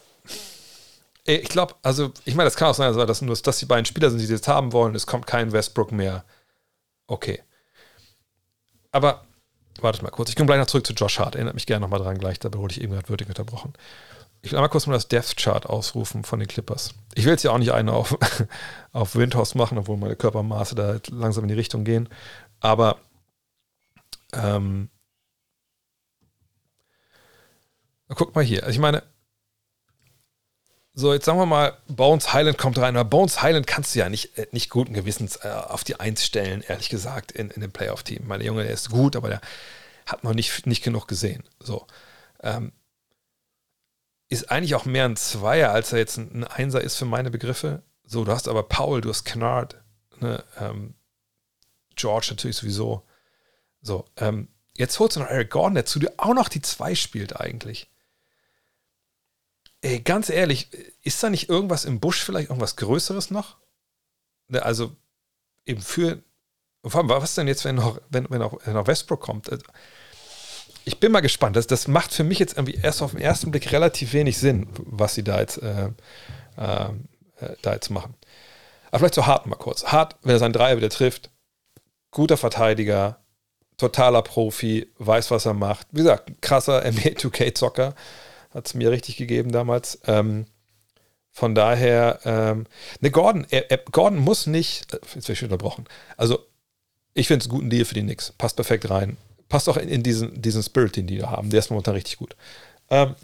ich glaube, also ich meine, das kann auch sein, dass, nur, dass die beiden Spieler sind, die jetzt haben wollen. Es kommt kein Westbrook mehr. Okay. Aber wartet mal kurz. Ich komme gleich noch zurück zu Josh Hart. Erinnert mich gerne nochmal dran gleich. Da wurde ich eben gerade würdig unterbrochen. Ich will einmal kurz mal das Death Chart ausrufen von den Clippers. Ich will jetzt ja auch nicht eine auf, auf Windhorst machen, obwohl meine Körpermaße da langsam in die Richtung gehen. Aber ähm, guck mal hier. Also ich meine, so, jetzt sagen wir mal, Bones Highland kommt rein, aber Bones Highland kannst du ja nicht, äh, nicht guten Gewissens äh, auf die Eins stellen, ehrlich gesagt, in, in dem Playoff-Team. Mein Junge, der ist gut, aber der hat noch nicht, nicht genug gesehen. So. Ähm, ist eigentlich auch mehr ein Zweier, als er jetzt ein, ein Einser ist für meine Begriffe. So, du hast aber Paul, du hast Kennard, ne, ähm, George natürlich sowieso. So, ähm, jetzt holst du noch Eric Gordon dazu, der auch noch die Zwei spielt eigentlich. Ey, ganz ehrlich, ist da nicht irgendwas im Busch, vielleicht irgendwas Größeres noch? Ne, also eben für. Was denn jetzt, wenn noch, wenn, wenn auch, wenn noch Westbrook kommt? Also, ich bin mal gespannt. Das, das macht für mich jetzt irgendwie erst auf den ersten Blick relativ wenig Sinn, was sie da jetzt, äh, äh, da jetzt machen. Aber vielleicht so Hart mal kurz. Hart, wenn er seinen Dreier wieder trifft, guter Verteidiger, totaler Profi, weiß, was er macht. Wie gesagt, krasser NBA 2K-Zocker hat es mir richtig gegeben damals. Ähm, von daher, ähm, ne, Gordon, er, er, Gordon muss nicht, äh, jetzt werde ich unterbrochen. Also, ich finde es einen guten Deal für die Knicks. Passt perfekt rein. Passt auch in, in diesen, diesen Spirit, den die da haben. Der ist momentan richtig gut. Ähm,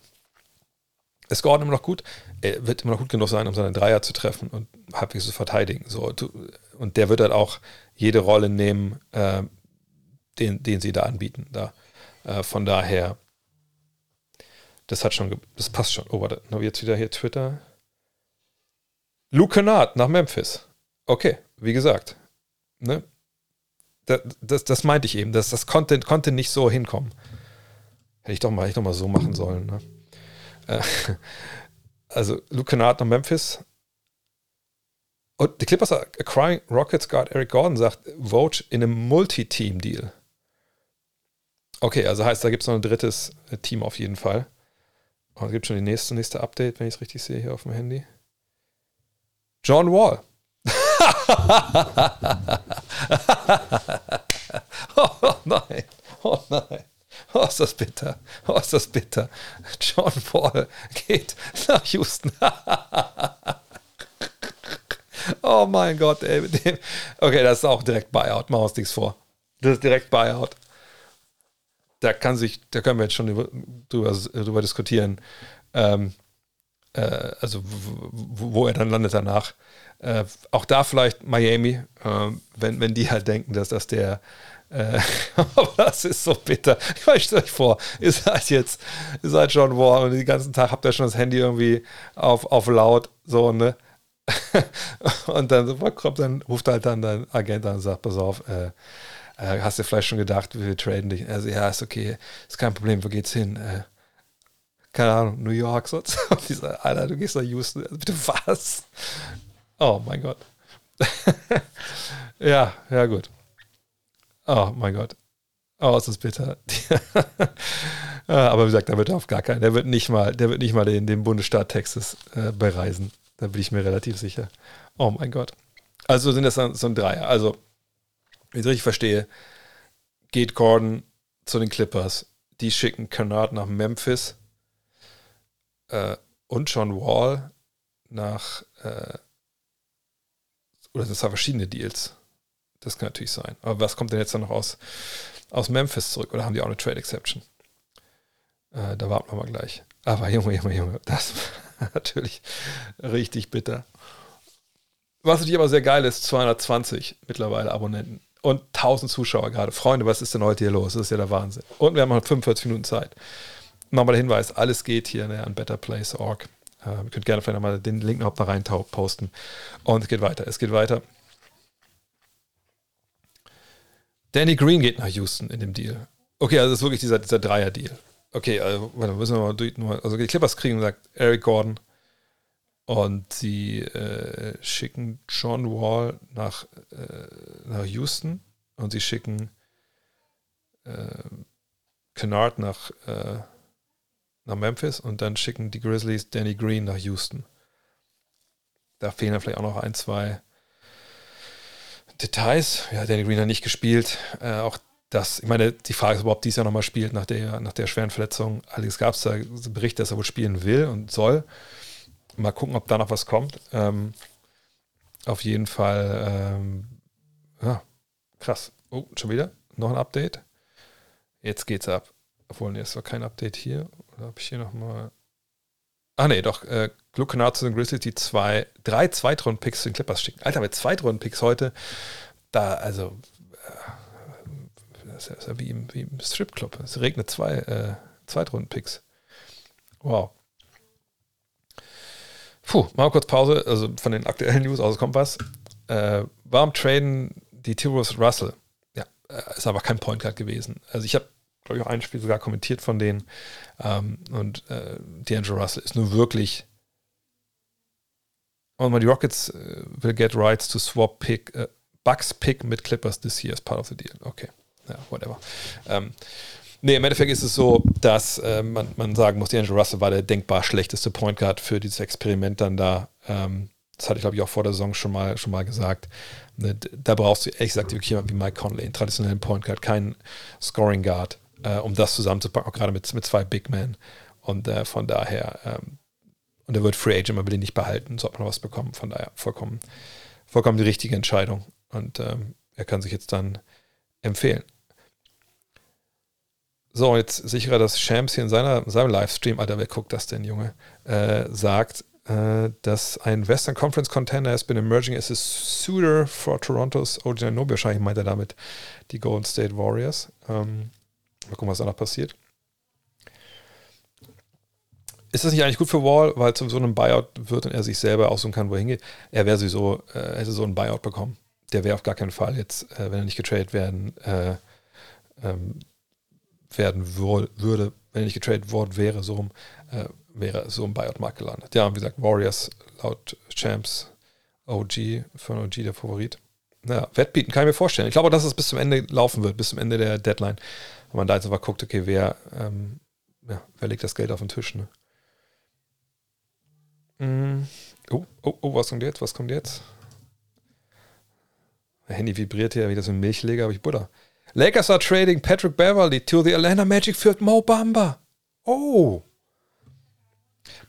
ist Gordon immer noch gut? Er wird immer noch gut genug sein, um seine Dreier zu treffen und halbwegs zu verteidigen. So, und der wird halt auch jede Rolle nehmen, äh, den, den sie da anbieten. Da. Äh, von daher, das hat schon, das passt schon. Oh, warte, jetzt wieder hier Twitter. Luke Kennard nach Memphis. Okay, wie gesagt. Ne? Das, das, das meinte ich eben. Das, das konnte, konnte nicht so hinkommen. Hätte ich doch mal, ich doch mal so machen sollen. Ne? Äh, also Luke Kennard nach Memphis. Und die Clippers acquiring Rockets Guard Eric Gordon sagt, Vote in einem Multi-Team-Deal. Okay, also heißt, da gibt es noch ein drittes Team auf jeden Fall. Oh, es gibt schon die nächste, nächste Update, wenn ich es richtig sehe hier auf dem Handy. John Wall. oh nein, oh nein. Oh, ist das bitter. Oh, ist das bitter. John Wall geht nach Houston. oh mein Gott, ey. Okay, das ist auch direkt Buyout. Machen wir uns nichts vor. Das ist direkt Buyout da kann sich, da können wir jetzt schon drüber, drüber diskutieren, ähm, äh, also wo er dann landet danach. Äh, auch da vielleicht Miami, äh, wenn, wenn die halt denken, dass das der äh, aber das ist so bitter. Ich weiß, stellt euch vor, ihr seid jetzt, ihr seid schon, boah, und den ganzen Tag habt ihr schon das Handy irgendwie auf, auf laut, so, ne? und dann kommt dann, ruft halt dann dein Agent an und sagt, pass auf, äh, äh, hast du vielleicht schon gedacht, wir traden dich? Also ja, ist okay, ist kein Problem, wo geht's hin? Äh, keine Ahnung, New York sonst. Und die sagt, Alter, du gehst nach Houston. Also, bitte was? Oh mein Gott. ja, ja, gut. Oh mein Gott. Oh, ist das bitter. Aber wie gesagt, der wird auf gar keinen, der wird nicht mal, der wird nicht mal den, den Bundesstaat Texas äh, bereisen. Da bin ich mir relativ sicher. Oh mein Gott. Also sind das dann so ein Dreier. Also, wenn ich richtig verstehe, geht Gordon zu den Clippers. Die schicken Kennard nach Memphis äh, und John Wall nach, äh, oder sind es verschiedene Deals? Das kann natürlich sein. Aber was kommt denn jetzt dann noch aus, aus Memphis zurück? Oder haben die auch eine Trade Exception? Äh, da warten wir mal gleich. Aber Junge, Junge, Junge, das war natürlich richtig bitter. Was natürlich aber sehr geil ist, 220 mittlerweile Abonnenten und 1000 Zuschauer gerade. Freunde, was ist denn heute hier los? Das ist ja der Wahnsinn. Und wir haben noch 45 Minuten Zeit. Nochmal der Hinweis, alles geht hier ne, an betterplace.org. Äh, ihr könnt gerne vielleicht nochmal den Link noch da rein posten. Und es geht weiter, es geht weiter. Danny Green geht nach Houston in dem Deal. Okay, also das ist wirklich dieser, dieser Dreier-Deal. Okay, also warte, müssen wir mal durch. Also die Clippers kriegen, sagt Eric Gordon. Und sie äh, schicken John Wall nach, äh, nach Houston. Und sie schicken äh, Kennard nach, äh, nach Memphis. Und dann schicken die Grizzlies Danny Green nach Houston. Da fehlen dann vielleicht auch noch ein, zwei Details. Ja, Danny Green hat nicht gespielt. Äh, auch das, ich meine, die Frage ist, ob er dieses Jahr nochmal spielt nach der, nach der schweren Verletzung. Allerdings gab es da Berichte, dass er wohl spielen will und soll. Mal gucken, ob da noch was kommt. Ähm, auf jeden Fall, ähm, ja, krass. Oh, schon wieder? Noch ein Update? Jetzt geht's ab. Obwohl, nee, ist doch kein Update hier. Oder habe ich hier nochmal. Ah, nee, doch. Äh, Glück zu den Grizzlies, die zwei, drei Zweitrunden-Picks zu den Clippers schicken. Alter, mit Zweitrunden-Picks heute, da, also, äh, das ist ja wie im, wie im Stripclub. Es regnet zwei äh, Zweitrunden-Picks. Wow. Puh, mal kurz Pause, also von den aktuellen News aus kommt was. Äh, warum traden die T-Rose Russell? Ja, äh, ist aber kein Point Guard gewesen. Also ich habe glaube ich, auch ein Spiel sogar kommentiert von denen. Ähm, und äh, D'Angelo Russell ist nur wirklich. Und mal die Rockets äh, will get rights to swap pick, äh, Bucks pick mit Clippers this year as part of the deal. Okay, ja, whatever. Ähm, nee, im Endeffekt ist es so, dass äh, man, man sagen muss, D'Angelo Russell war der denkbar schlechteste Point Guard für dieses Experiment dann da. Ähm, das hatte ich, glaube ich, auch vor der Saison schon mal, schon mal gesagt. Ne, da brauchst du ehrlich gesagt wirklich jemanden wie Mike Conley, einen traditionellen Point Guard, keinen Scoring Guard äh, um das zusammenzupacken, auch gerade mit, mit zwei Big Men. Und äh, von daher, ähm, und er wird Free Agent, man will ihn nicht behalten, sollte man was bekommen. Von daher vollkommen, vollkommen die richtige Entscheidung. Und ähm, er kann sich jetzt dann empfehlen. So, jetzt sicherer, dass Shams hier in seiner, seinem Livestream, Alter, wer guckt das denn, Junge, äh, sagt, äh, dass ein Western Conference Contender has been emerging as a suitor for Toronto's OG Nobi. Wahrscheinlich meint er damit die Golden State Warriors. Ähm, Mal gucken, was da noch passiert. Ist das nicht eigentlich gut für Wall, weil zu so einem Buyout wird und er sich selber aussuchen kann, wo er hingeht? Er wäre sowieso, äh, hätte so einen Buyout bekommen. Der wäre auf gar keinen Fall jetzt, äh, wenn er nicht getradet werden, äh, ähm, werden würde, wenn nicht getradet worden wäre, so rum, äh, wäre so im Buyout-Markt gelandet. Ja, wie gesagt, Warriors laut Champs OG, einen OG der Favorit. Naja, Wettbieten kann ich mir vorstellen. Ich glaube, dass es bis zum Ende laufen wird, bis zum Ende der Deadline. Wenn man da jetzt aber guckt, okay, wer, ähm, ja, wer legt das Geld auf den Tisch, ne? Mm. Oh, oh, oh, was kommt jetzt? Was kommt jetzt? Mein Handy vibriert hier, wie das ein Milchleger, habe ich Butter. Lakers are trading Patrick Beverly to the Atlanta Magic für Mo Bamba. Oh.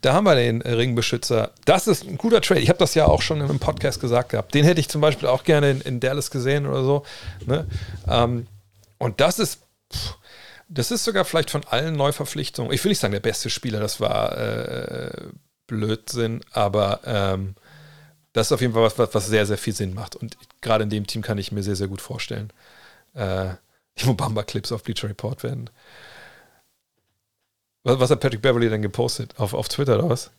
Da haben wir den Ringbeschützer. Das ist ein guter Trade. Ich habe das ja auch schon im Podcast gesagt gehabt. Den hätte ich zum Beispiel auch gerne in, in Dallas gesehen oder so. Ne? Ähm, und das ist das ist sogar vielleicht von allen Neuverpflichtungen, ich will nicht sagen der beste Spieler, das war äh, Blödsinn, aber ähm, das ist auf jeden Fall was, was, sehr, sehr viel Sinn macht. Und gerade in dem Team kann ich mir sehr, sehr gut vorstellen, äh, die Mobamba-Clips auf Bleacher Report werden. Was, was, hat Patrick Beverly denn gepostet? Auf, auf Twitter oder was?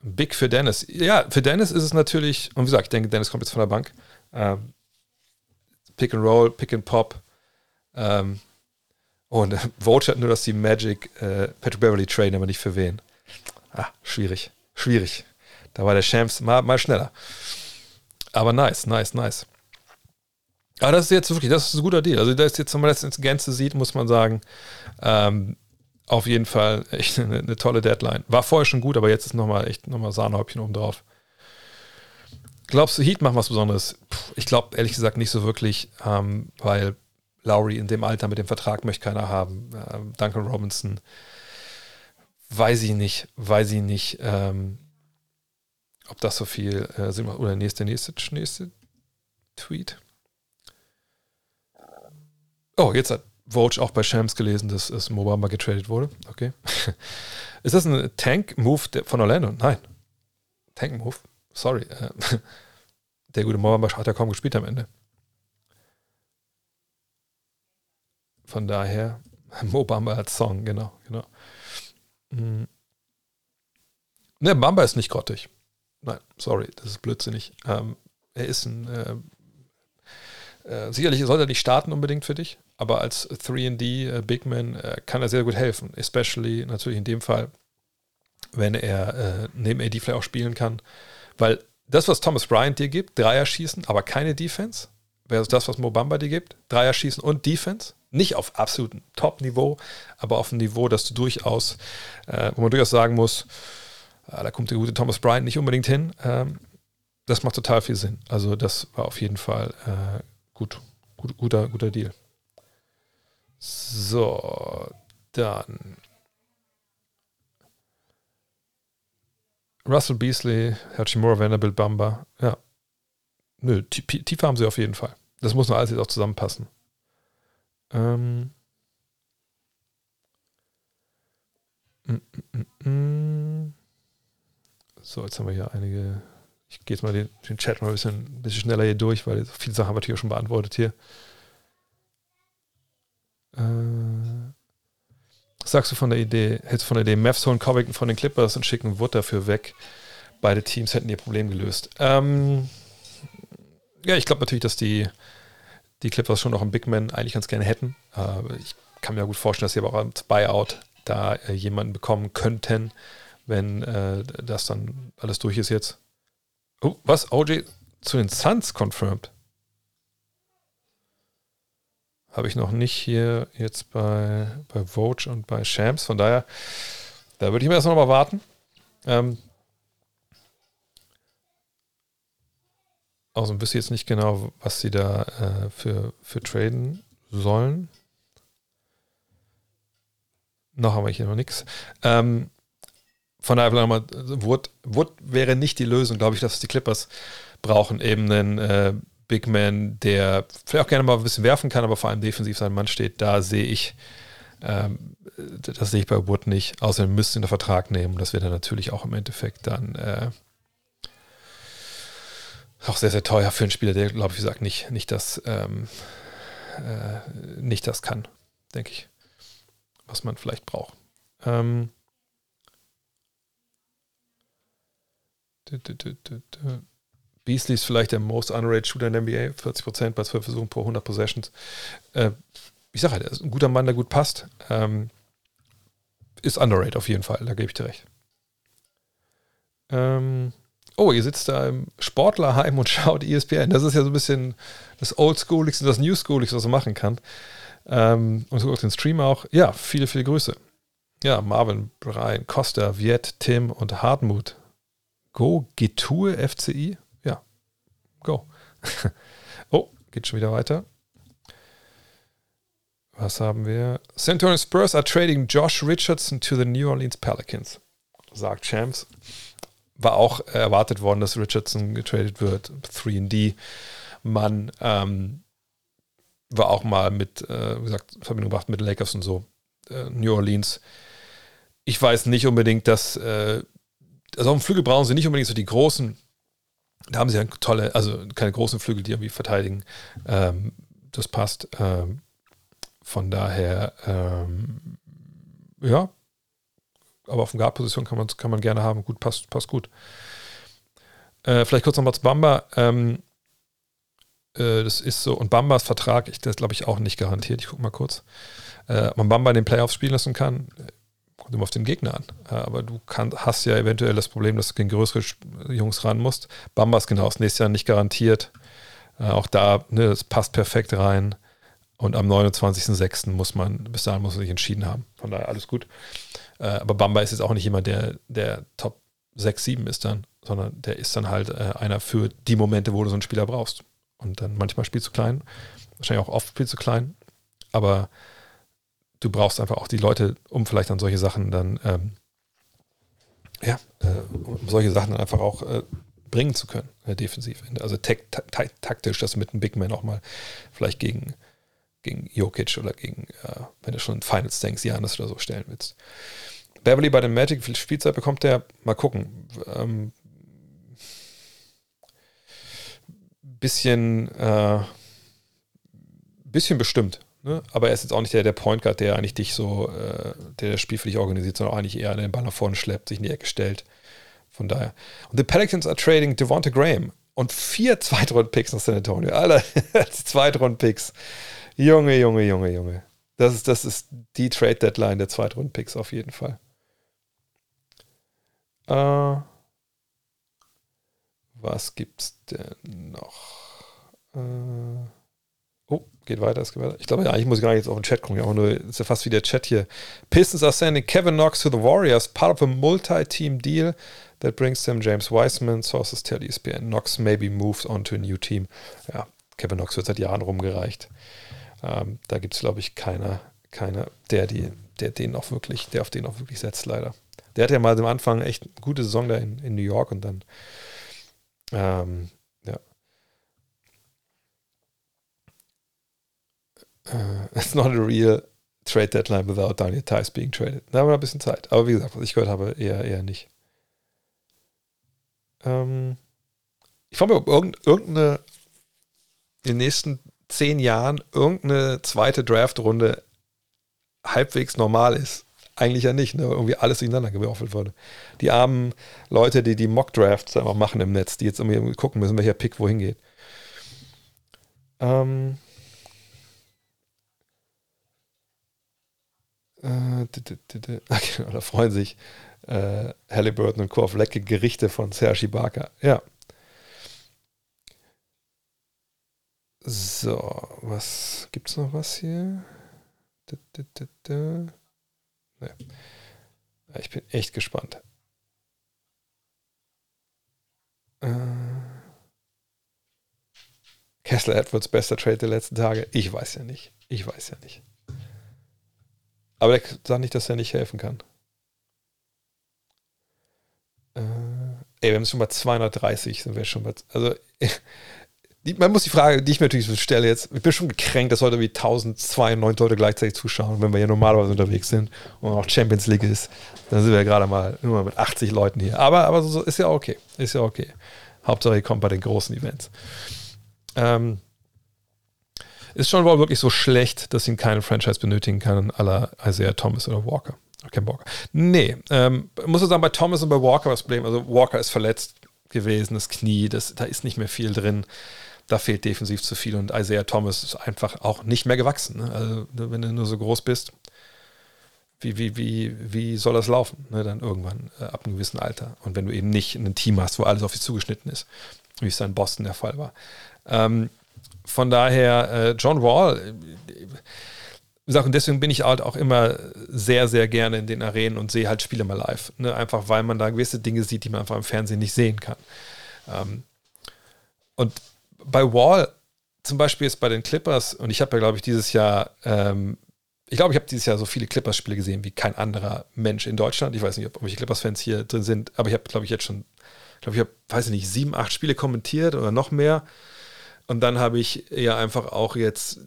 Big für Dennis. Ja, für Dennis ist es natürlich, und wie gesagt, ich denke, Dennis kommt jetzt von der Bank. Ähm, Pick and Roll, Pick and Pop. Ähm, und äh, Vogue hat nur, dass die Magic äh, Patrick Beverly trainen, aber nicht für wen. Ah, schwierig. Schwierig. Da war der Champs mal, mal schneller. Aber nice, nice, nice. Aber das ist jetzt wirklich, das ist ein guter Deal. Also, das jetzt, wenn man das ins Gänze sieht, muss man sagen, ähm, auf jeden Fall echt eine, eine, tolle Deadline. War vorher schon gut, aber jetzt ist nochmal echt nochmal Sahnehäubchen oben drauf. Glaubst du, Heat machen was Besonderes? Puh, ich glaube ehrlich gesagt nicht so wirklich, ähm, weil Lowry in dem Alter mit dem Vertrag möchte keiner haben. Ähm, Duncan Robinson, weiß ich nicht, weiß ich nicht, ähm, ob das so viel äh, Sinn macht. Oder nächste, nächste, nächste Tweet. Oh, jetzt hat Vogue auch bei Shams gelesen, dass es Mobamba getradet wurde. Okay. Ist das ein Tank-Move von Orlando? Nein. Tank-Move? Sorry. Äh, der gute Mobamba hat ja kaum gespielt am Ende. Von daher, Mobamba als Song, genau, genau. Hm. Ne, Mamba ist nicht grottig. Nein, sorry, das ist blödsinnig. Ähm, er ist ein äh, äh, sicherlich soll er nicht starten unbedingt für dich, aber als 3D äh, Big Man äh, kann er sehr gut helfen. Especially natürlich in dem Fall, wenn er äh, neben AD vielleicht auch spielen kann. Weil das, was Thomas Bryant dir gibt, Dreier schießen, aber keine Defense, wäre das, was Mobamba dir gibt, Dreier schießen und Defense. Nicht auf absolutem Top-Niveau, aber auf einem Niveau, dass du durchaus, äh, wo man durchaus sagen muss, äh, da kommt der gute Thomas Bryant nicht unbedingt hin. Ähm, das macht total viel Sinn. Also das war auf jeden Fall äh, gut, gut, guter, guter Deal. So, dann. Russell Beasley, Hachimura, Vanderbilt, Bamba. Ja. Nö, tief haben sie auf jeden Fall. Das muss nur alles jetzt auch zusammenpassen. Ähm. Mm, mm, mm, so, jetzt haben wir hier einige ich gehe jetzt mal den, den, Chat mal ein bisschen, ein bisschen schneller hier durch, weil viele Sachen haben wir natürlich schon beantwortet hier. Äh, sagst du von der Idee, hältst du von der Idee, Mavs holen Covington von den Clippers und schicken Wood dafür weg? Beide Teams hätten ihr Problem gelöst. Ähm, ja, ich glaube natürlich, dass die, die Clippers schon noch einen Big Man eigentlich ganz gerne hätten. Äh, ich kann mir gut vorstellen, dass sie aber auch als Buyout da äh, jemanden bekommen könnten, wenn äh, das dann alles durch ist jetzt. Oh, was? OJ zu den Suns confirmed? Habe ich noch nicht hier jetzt bei, bei Vogue und bei Shams. Von daher, da würde ich mir erst noch mal warten. Ähm, Außerdem wüsste ich jetzt nicht genau, was sie da äh, für, für traden sollen. Noch haben wir hier noch nichts. Ähm, von daher nochmal, Wood, Wood wäre nicht die Lösung, glaube ich, dass die Clippers brauchen eben einen äh, Big Man, der vielleicht auch gerne mal ein bisschen werfen kann, aber vor allem defensiv sein Mann steht. Da sehe ich, ähm, das sehe ich bei Wood nicht. Außerdem müsste ihn der Vertrag nehmen. Das wäre dann natürlich auch im Endeffekt dann äh, auch sehr, sehr teuer für einen Spieler, der, glaube ich, wie gesagt, nicht, nicht, das, ähm, äh, nicht das kann, denke ich, was man vielleicht braucht. Ähm, Beasley ist vielleicht der most underrated Shooter in der NBA, 40% bei 12 Versuchen pro 100 Possessions. Äh, ich sage halt, er ist ein guter Mann, der gut passt. Ähm, ist underrated auf jeden Fall, da gebe ich dir recht. Ähm, oh, ihr sitzt da im Sportlerheim und schaut ESPN. Das ist ja so ein bisschen das Oldschooligste das Newschooligste, was man machen kann. Ähm, und so auf den Stream auch. Ja, viele, viele Grüße. Ja, Marvin, Brian, Costa, Viet, Tim und Hartmut Go, Getue FCI? Oh, geht schon wieder weiter. Was haben wir? San Antonio Spurs are trading Josh Richardson to the New Orleans Pelicans, sagt Champs. War auch erwartet worden, dass Richardson getradet wird. 3D-Mann. Ähm, war auch mal mit, äh, wie gesagt, Verbindung gebracht mit Lakers und so. Äh, New Orleans. Ich weiß nicht unbedingt, dass äh, also auf dem Flügel brauchen sie nicht unbedingt so die großen, da haben sie ja tolle, also keine großen Flügel, die irgendwie verteidigen. Ähm, das passt. Ähm, von daher, ähm, ja, aber auf der Guard-Position kann man, kann man gerne haben. Gut, passt, passt gut. Äh, vielleicht kurz nochmal zu Bamba. Ähm, äh, das ist so, und Bambas Vertrag, ich, das glaube ich auch nicht garantiert. Ich gucke mal kurz. Äh, man Bamba in den Playoffs spielen lassen kann, kommt immer auf den Gegner an. Aber du kann, hast ja eventuell das Problem, dass du gegen größere Jungs ran musst. Bamba ist genau das nächste Jahr nicht garantiert. Äh, auch da, ne, das passt perfekt rein. Und am 29.06. muss man, bis dahin muss man sich entschieden haben. Von daher alles gut. Äh, aber Bamba ist jetzt auch nicht jemand, der, der Top 6, 7 ist dann, sondern der ist dann halt äh, einer für die Momente, wo du so einen Spieler brauchst. Und dann manchmal spielst du klein, wahrscheinlich auch oft spielst du klein, aber du brauchst einfach auch die Leute, um vielleicht an solche Sachen dann, ähm, ja, äh, um solche Sachen dann einfach auch äh, bringen zu können, äh, defensiv. Also taktisch, dass du mit einem Big Man auch mal vielleicht gegen, gegen Jokic oder gegen, äh, wenn du schon Finals denkst, Janis oder so stellen willst. Beverly bei dem Magic, wie viel Spielzeit bekommt der? Mal gucken. Ähm, bisschen, äh, bisschen bestimmt. Ne? Aber er ist jetzt auch nicht der, der Point Guard, der eigentlich dich so, äh, der das Spiel für dich organisiert, sondern eigentlich eher den Ball nach vorne schleppt, sich in die Ecke stellt. Von daher. Und die Pelicans are trading Devonta Graham und vier Zweitrunden-Picks nach San Antonio. Alter, Zweitrunden-Picks. Junge, Junge, Junge, Junge. Das ist, das ist die Trade-Deadline der Zweitrunden-Picks auf jeden Fall. Äh, was gibt's denn noch? Äh, geht weiter, es geht weiter. Ich glaube, eigentlich muss ich gar nicht jetzt auf den Chat gucken. Auch nur, ist ja fast wie der Chat hier. Pistons are sending Kevin Knox to the Warriors, part of a multi-team deal that brings them James Wiseman. Sources tell ESPN. Knox maybe moves on to a new team. Ja, Kevin Knox wird seit Jahren rumgereicht. Ähm, da gibt es, glaube ich, keiner, keiner, der, die, der den auch wirklich, der auf den auch wirklich setzt, leider. Der hat ja mal am Anfang echt eine gute Saison da in, in New York und dann ähm, ja. Uh, it's not a real trade deadline without Daniel Tice being traded. Da haben wir ein bisschen Zeit. Aber wie gesagt, was ich gehört habe, eher, eher nicht. Ähm, ich frage mich, ob irgendeine in den nächsten zehn Jahren irgendeine zweite Draft-Runde halbwegs normal ist. Eigentlich ja nicht, ne? irgendwie alles durcheinander gewürfelt wurde. Die armen Leute, die die Mock-Drafts einfach machen im Netz, die jetzt irgendwie gucken müssen, welcher Pick wohin geht. Ähm. Okay, da freuen sich äh, Halliburton und Co. auf leckere Gerichte von Sergi Barker. Ja. So, was gibt's noch was hier? Da, da, da. Nee. Ich bin echt gespannt. Äh, Kessler Edwards bester Trade der letzten Tage. Ich weiß ja nicht. Ich weiß ja nicht. Aber der sagt nicht, dass er nicht helfen kann. Äh, ey, wir haben schon mal 230, sind wir schon mal. Also, man muss die Frage, die ich mir natürlich stelle jetzt, ich bin schon gekränkt, dass heute wie 1092 Leute gleichzeitig zuschauen, wenn wir hier normalerweise unterwegs sind und auch Champions League ist, dann sind wir ja gerade mal nur mit 80 Leuten hier. Aber, aber so ist ja okay. Ist ja okay. Hauptsache, ihr kommt bei den großen Events. Ähm, ist schon wohl wirklich so schlecht, dass ihn keine Franchise benötigen kann, aller Isaiah Thomas oder Walker. Ken Walker. Nee, ähm, muss ich sagen, bei Thomas und bei Walker das Problem, also Walker ist verletzt gewesen, das Knie, das, da ist nicht mehr viel drin da fehlt defensiv zu viel und Isaiah Thomas ist einfach auch nicht mehr gewachsen. Ne? Also, wenn du nur so groß bist, wie, wie, wie, wie soll das laufen? Ne? Dann irgendwann äh, ab einem gewissen Alter. Und wenn du eben nicht ein Team hast, wo alles auf dich zugeschnitten ist, wie es dann in Boston der Fall war. Ähm, von daher, äh, John Wall, äh, und deswegen bin ich halt auch immer sehr, sehr gerne in den Arenen und sehe halt Spiele mal live. Ne? Einfach weil man da gewisse Dinge sieht, die man einfach im Fernsehen nicht sehen kann. Ähm, und bei Wall zum Beispiel ist bei den Clippers, und ich habe ja, glaube ich, dieses Jahr, ähm, ich glaube, ich habe dieses Jahr so viele Clippers-Spiele gesehen wie kein anderer Mensch in Deutschland. Ich weiß nicht, ob welche Clippers-Fans hier drin sind, aber ich habe, glaube ich, jetzt schon, glaube ich, habe, weiß ich nicht, sieben, acht Spiele kommentiert oder noch mehr. Und dann habe ich ja einfach auch jetzt,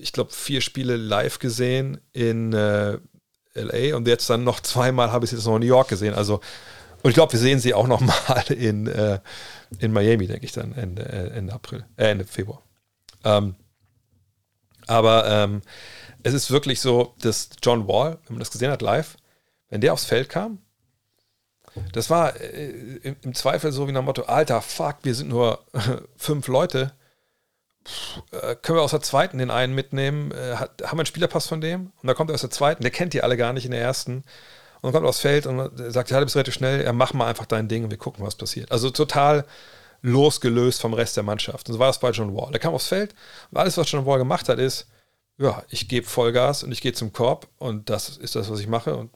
ich glaube, vier Spiele live gesehen in äh, LA und jetzt dann noch zweimal habe ich es jetzt noch in New York gesehen. Also, und ich glaube, wir sehen sie auch noch mal in, äh, in Miami, denke ich dann, Ende, äh, Ende April, äh, Ende Februar. Ähm, aber ähm, es ist wirklich so, dass John Wall, wenn man das gesehen hat live, wenn der aufs Feld kam, das war äh, im, im, Zweifel so wie nach dem Motto, Alter, fuck, wir sind nur fünf Leute. Äh, können wir aus der zweiten den einen mitnehmen? Äh, hat, haben wir einen Spielerpass von dem? Und dann kommt er aus der zweiten, der kennt die alle gar nicht in der ersten. Und dann kommt er aufs Feld und sagt, ja, du bist relativ schnell, ja, mach mal einfach dein Ding und wir gucken, was passiert. Also total losgelöst vom Rest der Mannschaft. Und so war das bei John Wall. Der kam aufs Feld und alles, was John Wall gemacht hat, ist, ja, ich gebe Vollgas und ich gehe zum Korb und das ist das, was ich mache und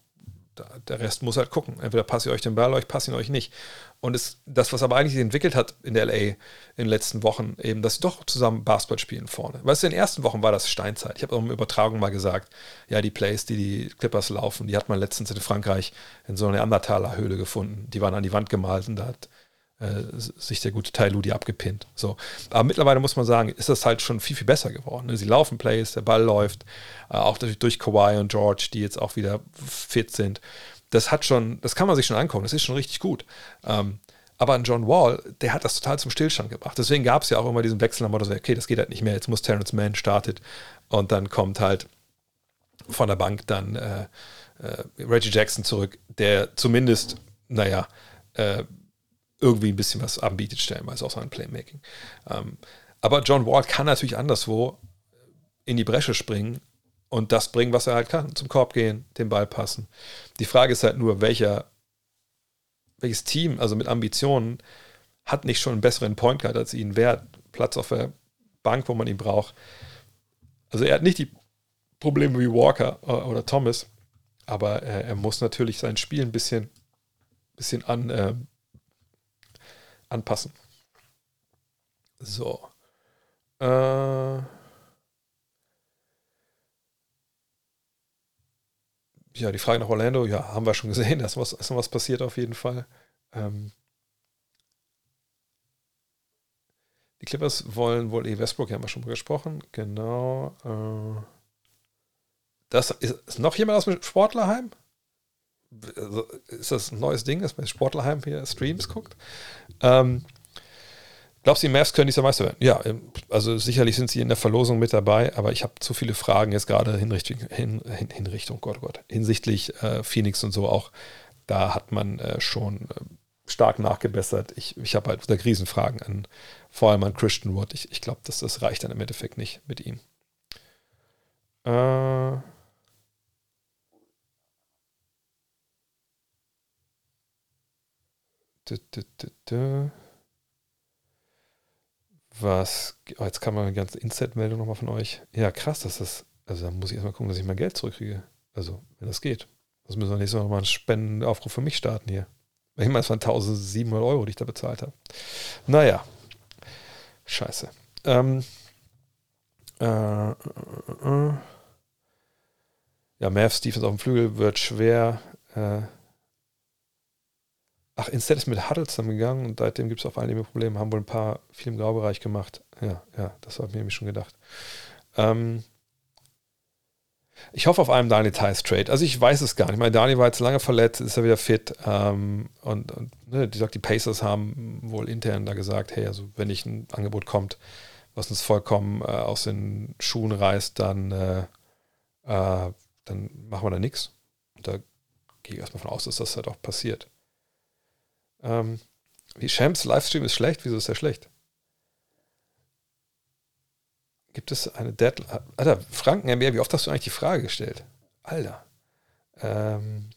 der Rest muss halt gucken. Entweder passe ich euch den Ball, euch passe ihn euch nicht. Und es, das, was aber eigentlich entwickelt hat in der LA in den letzten Wochen, eben, dass sie doch zusammen Basketball spielen vorne. Weißt du, in den ersten Wochen war das Steinzeit. Ich habe auch in Übertragung mal gesagt, ja, die Plays, die die Clippers laufen, die hat man letztens in Frankreich in so einer Neandertaler Höhle gefunden. Die waren an die Wand gemalt und da hat äh, sich der gute Tai Ludi abgepinnt. So. Aber mittlerweile muss man sagen, ist das halt schon viel, viel besser geworden. Ne? Sie laufen Plays, der Ball läuft, äh, auch durch, durch Kawhi und George, die jetzt auch wieder fit sind. Das hat schon, das kann man sich schon angucken, das ist schon richtig gut. Ähm, aber ein John Wall, der hat das total zum Stillstand gebracht. Deswegen gab es ja auch immer diesen Wechsel am Motto, okay, das geht halt nicht mehr, jetzt muss Terrence Mann startet und dann kommt halt von der Bank dann äh, äh, Reggie Jackson zurück, der zumindest, naja, äh, irgendwie ein bisschen was anbietet, stellenweise auch sein Playmaking. Ähm, aber John Wall kann natürlich anderswo in die Bresche springen und das bringen, was er halt kann. Zum Korb gehen, den Ball passen. Die Frage ist halt nur, welcher, welches Team, also mit Ambitionen, hat nicht schon einen besseren Point Guard als ihn? Wer Platz auf der Bank, wo man ihn braucht? Also er hat nicht die Probleme wie Walker äh, oder Thomas, aber er, er muss natürlich sein Spiel ein bisschen, bisschen an, äh, anpassen. So. Äh, ja, die Frage nach Orlando, ja, haben wir schon gesehen, da ist was, ist was passiert auf jeden Fall. Ähm, die Clippers wollen wohl E. Westbrook, haben wir schon gesprochen, genau. Äh, das ist, ist, noch jemand aus dem Sportlerheim? Also ist das ein neues Ding, dass man Sportlerheim hier Streams guckt. Ähm, glaubst du, die Mavs können dieser Meister werden? Ja, also sicherlich sind sie in der Verlosung mit dabei, aber ich habe zu viele Fragen jetzt gerade hinrichtung, hin, hin, Hinrichtung, Gott, Gott, hinsichtlich äh, Phoenix und so auch. Da hat man äh, schon äh, stark nachgebessert. Ich, ich habe halt wieder Riesenfragen an, vor allem an Christian Wood. Ich, ich glaube, dass das reicht dann im Endeffekt nicht mit ihm. Äh, Was, oh, jetzt kam mal eine ganze Inside-Meldung nochmal von euch. Ja, krass, dass das, also da muss ich erstmal gucken, dass ich mein Geld zurückkriege. Also, wenn das geht. Das müssen wir nächstes Mal nochmal einen Spendenaufruf für mich starten hier. Ich meine, es waren 1700 Euro, die ich da bezahlt habe. Naja, scheiße. Ähm, äh, äh, äh. Ja, Mav Stevens auf dem Flügel wird schwer. Äh, Ach, Instead ist mit Huddle zusammengegangen und seitdem gibt es auf einige Probleme. Haben wohl ein paar viel im Graubereich gemacht. Ja, ja, das habe ich mir schon gedacht. Ähm, ich hoffe auf einem Daniel Tice Trade. Also ich weiß es gar nicht. Ich meine, Daniel war jetzt lange verletzt, ist er wieder fit. Ähm, und, und ne, die sagt, die Pacers haben wohl intern da gesagt, hey, also wenn nicht ein Angebot kommt, was uns vollkommen äh, aus den Schuhen reißt, dann, äh, äh, dann machen wir da nichts. Da gehe ich erstmal von aus, dass das halt auch passiert. Ähm, wie Shams Livestream ist schlecht. Wieso ist er schlecht? Gibt es eine Deadline? Alter, Franken wie oft hast du eigentlich die Frage gestellt? Alter. Ähm,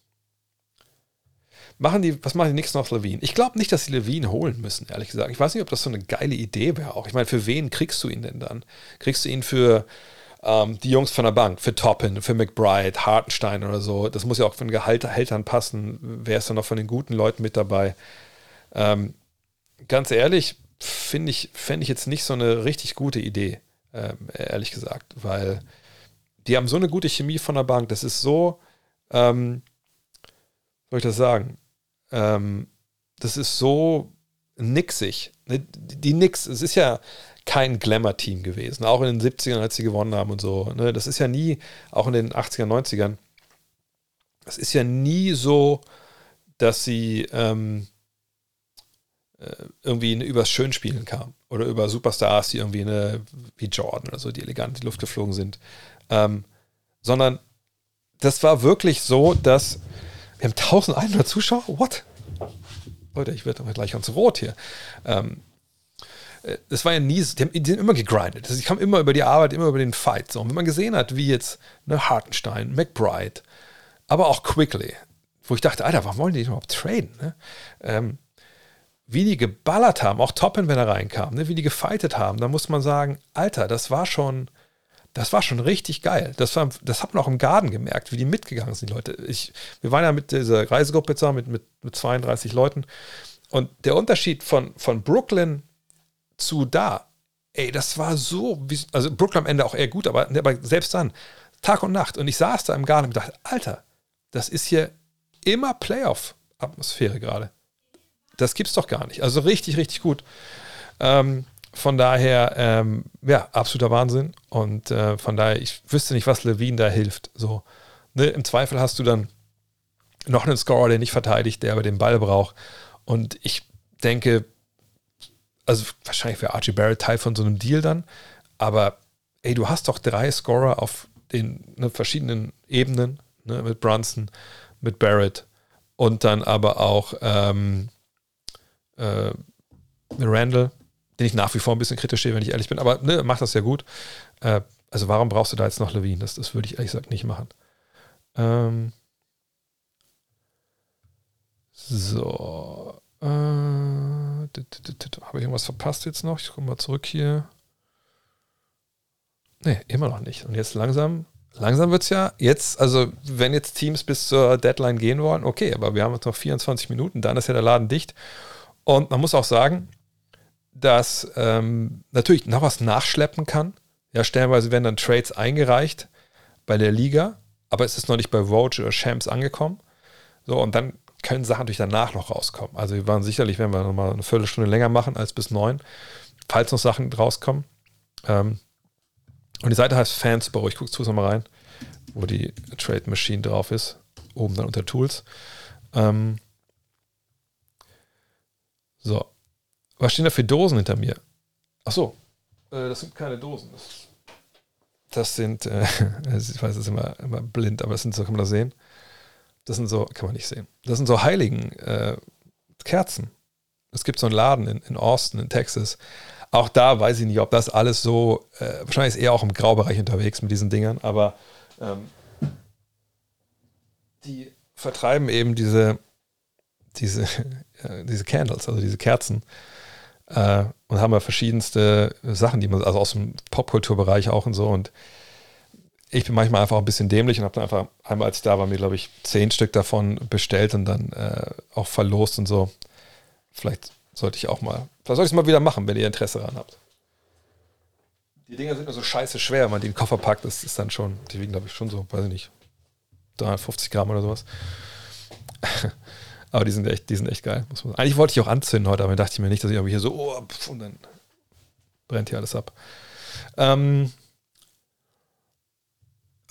machen die, was machen die Knicks noch Levine? Ich glaube nicht, dass sie Levine holen müssen, ehrlich gesagt. Ich weiß nicht, ob das so eine geile Idee wäre auch. Ich meine, für wen kriegst du ihn denn dann? Kriegst du ihn für ähm, die Jungs von der Bank, für Toppin, für McBride, Hartenstein oder so. Das muss ja auch von Gehältern passen. Wer ist da noch von den guten Leuten mit dabei? Ähm, ganz ehrlich, finde ich, fände ich jetzt nicht so eine richtig gute Idee, ähm, ehrlich gesagt, weil die haben so eine gute Chemie von der Bank. Das ist so, ähm, soll ich das sagen? Ähm, das ist so nixig. Die, die Nix, es ist ja, kein Glamour-Team gewesen. Auch in den 70ern, als sie gewonnen haben und so. Ne? Das ist ja nie, auch in den 80ern, 90ern, es ist ja nie so, dass sie ähm, äh, irgendwie übers Schönspielen kam. Oder über Superstars, die irgendwie eine, wie Jordan oder so, die elegant in die Luft geflogen sind. Ähm, sondern das war wirklich so, dass Wir haben 1100 Zuschauer? What? Leute, ich werde gleich ganz rot hier. Ähm, äh, das war ja nie, die, haben, die sind immer gegrindet. Also, die kamen immer über die Arbeit, immer über den Fight. So. Und wenn man gesehen hat, wie jetzt ne, Hartenstein, McBride, aber auch Quickly, wo ich dachte, Alter, warum wollen die überhaupt traden? Ne? Ähm, wie die geballert haben, auch Toppen, wenn er reinkam, ne? wie die gefightet haben, da muss man sagen, Alter, das war schon, das war schon richtig geil. Das, war, das hat man auch im Garten gemerkt, wie die mitgegangen sind, die Leute. Ich, wir waren ja mit dieser Reisegruppe zusammen, mit, mit, mit 32 Leuten. Und der Unterschied von, von Brooklyn zu da, ey, das war so, also Brooklyn am Ende auch eher gut, aber, aber selbst dann, Tag und Nacht. Und ich saß da im Garten und dachte, Alter, das ist hier immer Playoff-Atmosphäre gerade. Das gibt's doch gar nicht. Also richtig, richtig gut. Ähm, von daher, ähm, ja, absoluter Wahnsinn. Und äh, von daher, ich wüsste nicht, was Levine da hilft. So, ne? Im Zweifel hast du dann noch einen Scorer, der nicht verteidigt, der aber den Ball braucht. Und ich denke, also wahrscheinlich wäre Archie Barrett Teil von so einem Deal dann, aber ey, du hast doch drei Scorer auf den ne, verschiedenen Ebenen, ne, mit Brunson, mit Barrett und dann aber auch ähm, äh, Randall, den ich nach wie vor ein bisschen kritisch sehe, wenn ich ehrlich bin, aber ne, macht das ja gut. Äh, also warum brauchst du da jetzt noch Levine? Das, das würde ich ehrlich gesagt nicht machen. Ähm, so. Äh, Habe ich irgendwas verpasst jetzt noch? Ich komme mal zurück hier. Nee, immer noch nicht. Und jetzt langsam, langsam wird es ja jetzt, also wenn jetzt Teams bis zur Deadline gehen wollen, okay, aber wir haben jetzt noch 24 Minuten, dann ist ja der Laden dicht. Und man muss auch sagen, dass ähm, natürlich noch was nachschleppen kann. Ja, stellenweise werden dann Trades eingereicht bei der Liga, aber es ist noch nicht bei Roach oder Shams angekommen. So, und dann können Sachen natürlich danach noch rauskommen. Also wir waren sicherlich, wenn wir nochmal eine Viertelstunde länger machen als bis neun, falls noch Sachen rauskommen. Ähm, und die Seite heißt Fansboro. Ich gucke zu mal rein, wo die Trade Machine drauf ist. Oben dann unter Tools. Ähm, so. Was stehen da für Dosen hinter mir? Ach so. Äh, das sind keine Dosen. Das, sind, äh, ich weiß, es ist immer, immer blind, aber das sind so, kann man das sehen? Das sind so, kann man nicht sehen. Das sind so heiligen äh, Kerzen. Es gibt so einen Laden in, in Austin, in Texas. Auch da weiß ich nicht, ob das alles so, äh, wahrscheinlich ist eher auch im Graubereich unterwegs mit diesen Dingern, aber ähm, die vertreiben eben diese, diese, äh, diese Candles, also diese Kerzen. Äh, und haben ja verschiedenste Sachen, die man, also aus dem Popkulturbereich auch und so. Und ich bin manchmal einfach ein bisschen dämlich und habe dann einfach einmal, als ich da war, mir, glaube ich, zehn Stück davon bestellt und dann äh, auch verlost und so. Vielleicht sollte ich auch mal, vielleicht sollte ich es mal wieder machen, wenn ihr Interesse daran habt. Die Dinger sind nur so scheiße schwer, wenn man die in den Koffer packt, das ist dann schon, die wiegen, glaube ich, schon so, weiß ich nicht, 350 Gramm oder sowas. aber die sind echt, die sind echt geil. Eigentlich wollte ich auch anzünden heute, aber dann dachte ich mir nicht, dass ich aber hier so, oh, pf, und dann brennt hier alles ab. Ähm,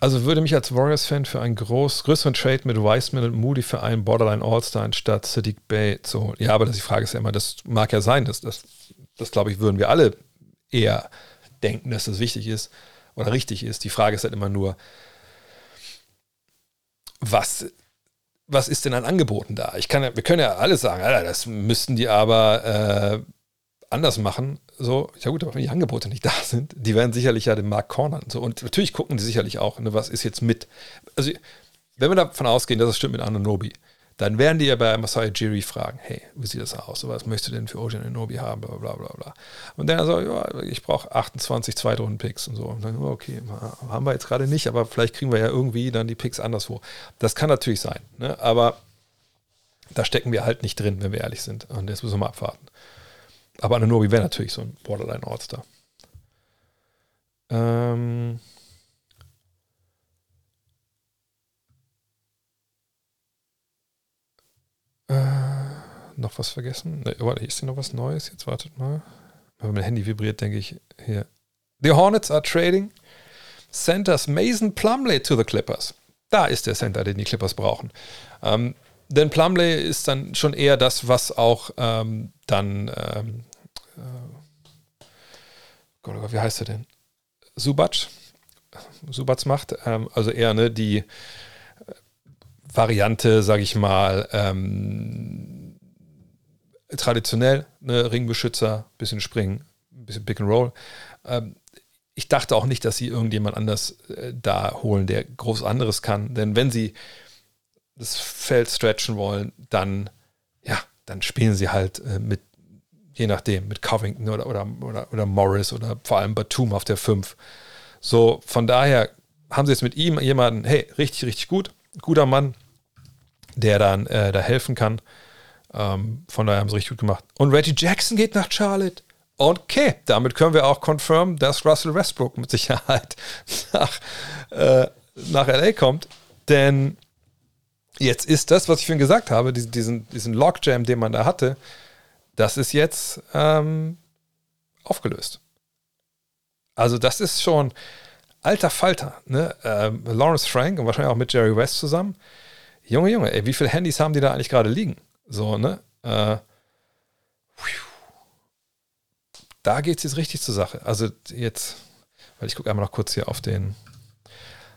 also würde mich als Warriors-Fan für einen groß, größeren Trade mit Wiseman und Moody für einen Borderline All-Star anstatt Sadiq Bay zu holen. Ja, aber die Frage ist ja immer, das mag ja sein, dass das, das glaube ich, würden wir alle eher denken, dass das wichtig ist oder richtig ist. Die Frage ist halt immer nur, was, was ist denn an Angeboten da? Ich kann, wir können ja alles sagen, Alter, das müssten die aber äh, anders machen. So, ja gut, aber wenn die Angebote nicht da sind, die werden sicherlich ja den Markt cornern. So, und natürlich gucken die sicherlich auch, ne, was ist jetzt mit. Also, wenn wir davon ausgehen, dass es stimmt mit Ananobi, dann werden die ja bei Masai Jiri fragen, hey, wie sieht das aus? Was möchtest du denn für Ocean Anobi haben? Bla, bla, bla, bla. Und dann so, ja, ich brauche 28 Zweitrunden-Picks und so. Und dann, okay, haben wir jetzt gerade nicht, aber vielleicht kriegen wir ja irgendwie dann die Picks anderswo. Das kann natürlich sein, ne? aber da stecken wir halt nicht drin, wenn wir ehrlich sind. Und das müssen wir mal abwarten. Aber Ananobi wäre natürlich so ein Borderline All-Star. Ähm. Äh, noch was vergessen? Ne, warte, ist hier noch was Neues? Jetzt wartet mal. Wenn mein Handy vibriert, denke ich hier. The Hornets are trading Centers Mason Plumley to the Clippers. Da ist der Center, den die Clippers brauchen. Ähm, denn Plumley ist dann schon eher das, was auch ähm, dann, ähm, äh, Gott, oh Gott, wie heißt er denn? Subac, Subac macht, ähm, also eher ne, die Variante, sage ich mal, ähm, traditionell, ne, Ringbeschützer, bisschen springen, bisschen Pick and Roll. Ähm, ich dachte auch nicht, dass sie irgendjemand anders äh, da holen, der groß anderes kann. Denn wenn sie das Feld stretchen wollen, dann, ja, dann spielen sie halt äh, mit, je nachdem, mit Covington oder, oder, oder, oder Morris oder vor allem Batum auf der 5. So, von daher haben sie jetzt mit ihm jemanden, hey, richtig, richtig gut, guter Mann, der dann äh, da helfen kann. Ähm, von daher haben sie richtig gut gemacht. Und Reggie Jackson geht nach Charlotte. Okay, damit können wir auch confirmen, dass Russell Westbrook mit Sicherheit nach, äh, nach LA kommt. Denn jetzt ist das, was ich vorhin gesagt habe, diesen, diesen Logjam, den man da hatte, das ist jetzt ähm, aufgelöst. Also, das ist schon alter Falter. Ne? Ähm, Lawrence Frank und wahrscheinlich auch mit Jerry West zusammen. Junge, Junge, ey, wie viele Handys haben die da eigentlich gerade liegen? So, ne? Äh, da geht es jetzt richtig zur Sache. Also jetzt, weil ich gucke einmal noch kurz hier auf den.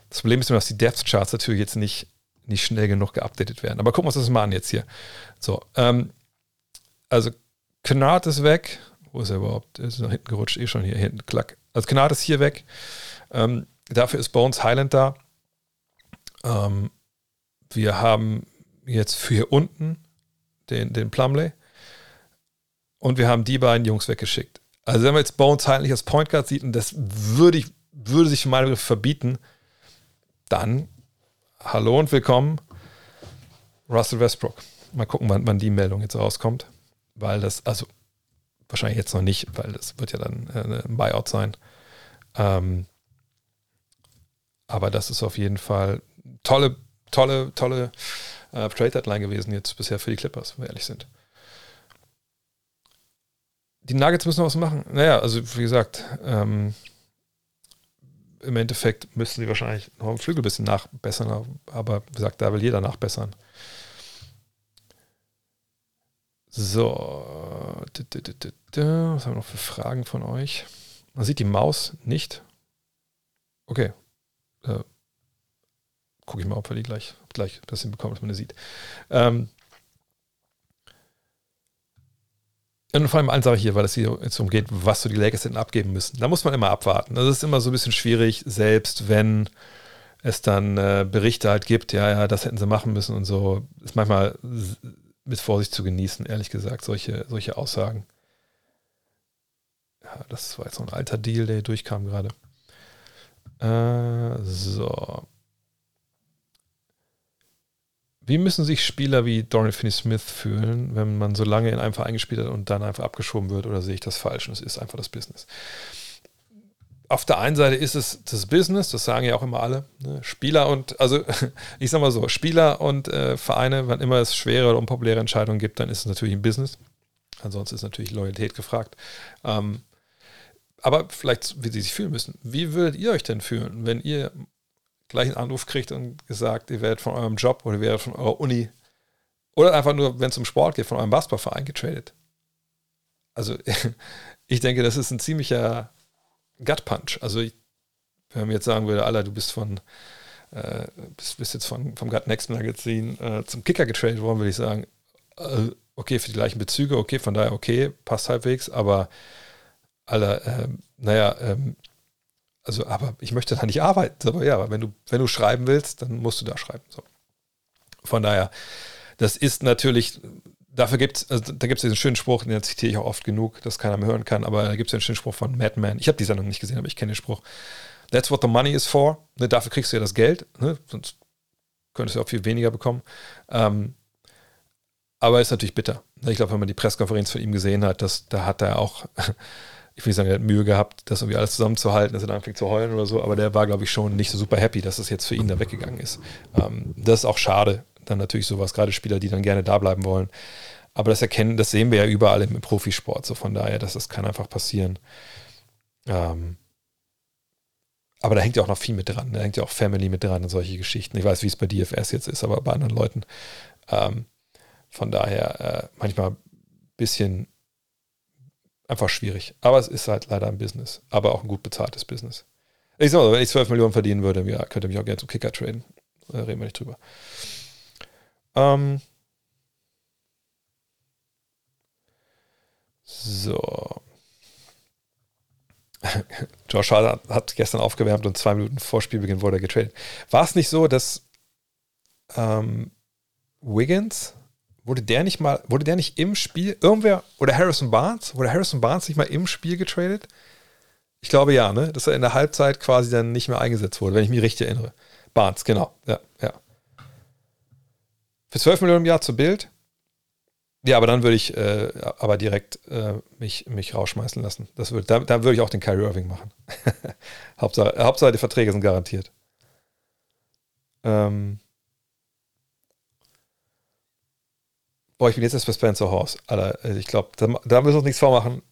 Das Problem ist nur, dass die Depth Charts natürlich jetzt nicht, nicht schnell genug geupdatet werden. Aber gucken wir uns das mal an jetzt hier. So, ähm, also Kennard ist weg. Wo ist er überhaupt? Er ist nach hinten gerutscht, eh schon hier hinten. Klack. Also Kennard ist hier weg. Ähm, dafür ist Bones Highland da. Ähm, wir haben jetzt für hier unten den, den Plumley. Und wir haben die beiden Jungs weggeschickt. Also wenn man jetzt Bones Highland nicht als Point Guard sieht, und das würde, ich, würde sich für meine Begriffe verbieten, dann hallo und willkommen Russell Westbrook. Mal gucken, wann, wann die Meldung jetzt rauskommt. Weil das, also wahrscheinlich jetzt noch nicht, weil das wird ja dann äh, ein Buyout sein. Ähm, aber das ist auf jeden Fall tolle, tolle, tolle äh, Trade Deadline gewesen jetzt bisher für die Clippers, wenn wir ehrlich sind. Die Nuggets müssen noch was machen. Naja, also wie gesagt, ähm, im Endeffekt müssten sie wahrscheinlich noch im Flügel ein bisschen nachbessern, aber wie gesagt, da will jeder nachbessern. So, was haben wir noch für Fragen von euch? Man sieht die Maus nicht. Okay. Äh, Gucke ich mal, ob wir die gleich, gleich das hinbekommen, dass man die sieht. Ähm, und vor allem eine Sache hier, weil es hier jetzt umgeht, was so die Lakers denn abgeben müssen. Da muss man immer abwarten. Das ist immer so ein bisschen schwierig, selbst wenn es dann äh, Berichte halt gibt, ja, ja, das hätten sie machen müssen und so. Ist manchmal mit Vorsicht zu genießen, ehrlich gesagt, solche, solche Aussagen. Ja, das war jetzt noch ein alter Deal, der hier durchkam gerade. Äh, so. Wie müssen sich Spieler wie Dorian Finney-Smith fühlen, wenn man so lange in einem Verein gespielt hat und dann einfach abgeschoben wird? Oder sehe ich das falsch? Und es ist einfach das Business. Auf der einen Seite ist es das Business, das sagen ja auch immer alle. Ne? Spieler und, also ich sag mal so, Spieler und äh, Vereine, wann immer es schwere oder unpopuläre Entscheidungen gibt, dann ist es natürlich ein Business. Ansonsten ist natürlich Loyalität gefragt. Ähm, aber vielleicht, wie sie sich fühlen müssen. Wie würdet ihr euch denn fühlen, wenn ihr gleich einen Anruf kriegt und gesagt, ihr werdet von eurem Job oder ihr werdet von eurer Uni oder einfach nur, wenn es um Sport geht, von eurem Basketballverein getradet? Also, ich denke, das ist ein ziemlicher Gut-Punch. Also, ich, wenn man jetzt sagen würde, Alter, du bist von, äh, bist, bist, jetzt von, vom Gut Next Magazin äh, zum Kicker getradet worden, würde ich sagen, äh, okay, für die gleichen Bezüge, okay, von daher okay, passt halbwegs, aber Alter, ähm, naja, ähm, also, aber ich möchte da nicht arbeiten. Aber ja, aber wenn du, wenn du schreiben willst, dann musst du da schreiben. So. Von daher, das ist natürlich, dafür gibt es, also da gibt es diesen schönen Spruch, den zitiere ich auch oft genug, dass keiner mehr hören kann, aber da gibt es einen schönen Spruch von Madman. Ich habe die Sendung nicht gesehen, aber ich kenne den Spruch. That's what the money is for. Ne, dafür kriegst du ja das Geld, ne, sonst könntest du auch viel weniger bekommen. Ähm, aber ist natürlich bitter. Ich glaube, wenn man die Pressekonferenz von ihm gesehen hat, dass, da hat er auch ich will nicht sagen, er hat Mühe gehabt, das irgendwie alles zusammenzuhalten, dass er dann anfängt zu heulen oder so, aber der war, glaube ich, schon nicht so super happy, dass es jetzt für ihn da weggegangen ist. Ähm, das ist auch schade, dann natürlich sowas, gerade Spieler, die dann gerne da bleiben wollen. Aber das erkennen, das sehen wir ja überall im Profisport, so von daher, dass das kann einfach passieren. Ähm, aber da hängt ja auch noch viel mit dran. Da hängt ja auch Family mit dran und solche Geschichten. Ich weiß, wie es bei DFS jetzt ist, aber bei anderen Leuten. Ähm, von daher äh, manchmal ein bisschen einfach schwierig. Aber es ist halt leider ein Business. Aber auch ein gut bezahltes Business. Ich sag mal, wenn ich 12 Millionen verdienen würde, ja, könnte mich auch gerne zum Kicker traden. Da reden wir nicht drüber. Ähm, so. Josh Hart hat gestern aufgewärmt und zwei Minuten vor Spielbeginn wurde er getradet. War es nicht so, dass ähm, Wiggins, wurde der nicht mal, wurde der nicht im Spiel, irgendwer, oder Harrison Barnes, wurde Harrison Barnes nicht mal im Spiel getradet? Ich glaube ja, ne? Dass er in der Halbzeit quasi dann nicht mehr eingesetzt wurde, wenn ich mich richtig erinnere. Barnes, genau. Ja, ja. Für 12 Millionen im Jahr zu Bild. Ja, aber dann würde ich äh, aber direkt äh, mich, mich rausschmeißen lassen. Das würd, da, da würde ich auch den Kyrie Irving machen. Hauptsache, Hauptsache, die Verträge sind garantiert. Ähm, Boah, ich bin jetzt erst bei Spencer Horse. Alter, also ich glaube, da, da, müssen wir uns nichts vormachen.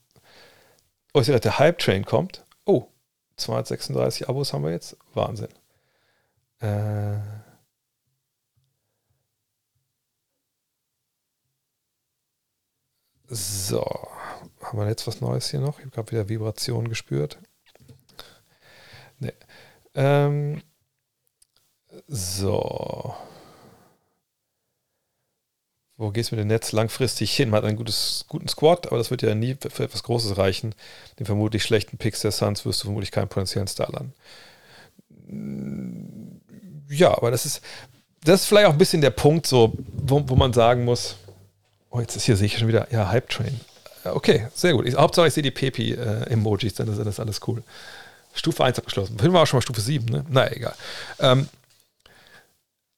Oh, ich sehe, der Hype Train kommt. Oh, 236 Abos haben wir jetzt. Wahnsinn. Äh. So, haben wir jetzt was Neues hier noch? Ich habe gerade wieder Vibrationen gespürt. Nee. Ähm, so. Wo gehst du mit dem Netz langfristig hin? Man hat einen gutes, guten Squad, aber das wird ja nie für etwas Großes reichen. Den vermutlich schlechten Picks der Suns wirst du vermutlich keinen potenziellen Star landen. Ja, aber das ist, das ist vielleicht auch ein bisschen der Punkt, so, wo, wo man sagen muss, oh, jetzt ist hier sehe ich schon wieder, ja, Hype Train. Okay, sehr gut. Ich, Hauptsache, ich sehe die Pepi-Emojis, äh, dann ist alles cool. Stufe 1 abgeschlossen. Vorhin war auch schon mal Stufe 7, ne? Naja, egal. Ähm,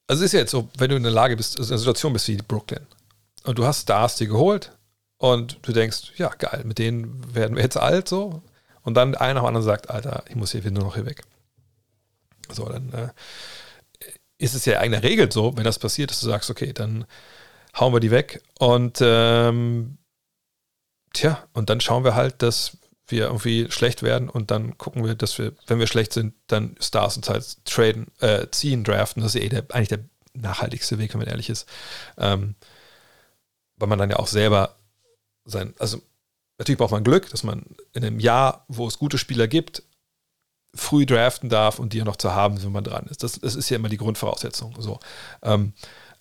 also es ist ja jetzt so, wenn du in der Lage bist, also in einer Situation bist wie Brooklyn und du hast Stars dir geholt und du denkst, ja geil, mit denen werden wir jetzt alt so und dann einer nach dem anderen sagt, Alter, ich muss hier nur noch hier weg. So, dann äh, ist es ja in der Regel so, wenn das passiert, dass du sagst, okay, dann hauen wir die weg und ähm, tja, und dann schauen wir halt, dass wir irgendwie schlecht werden und dann gucken wir, dass wir, wenn wir schlecht sind, dann Stars uns halt traden, äh, ziehen, draften. Das ist eh der, eigentlich der nachhaltigste Weg, wenn man ehrlich ist. Ähm, weil man dann ja auch selber sein, also natürlich braucht man Glück, dass man in einem Jahr, wo es gute Spieler gibt, früh draften darf und die ja noch zu haben, wenn man dran ist. Das, das ist ja immer die Grundvoraussetzung. So. Ähm,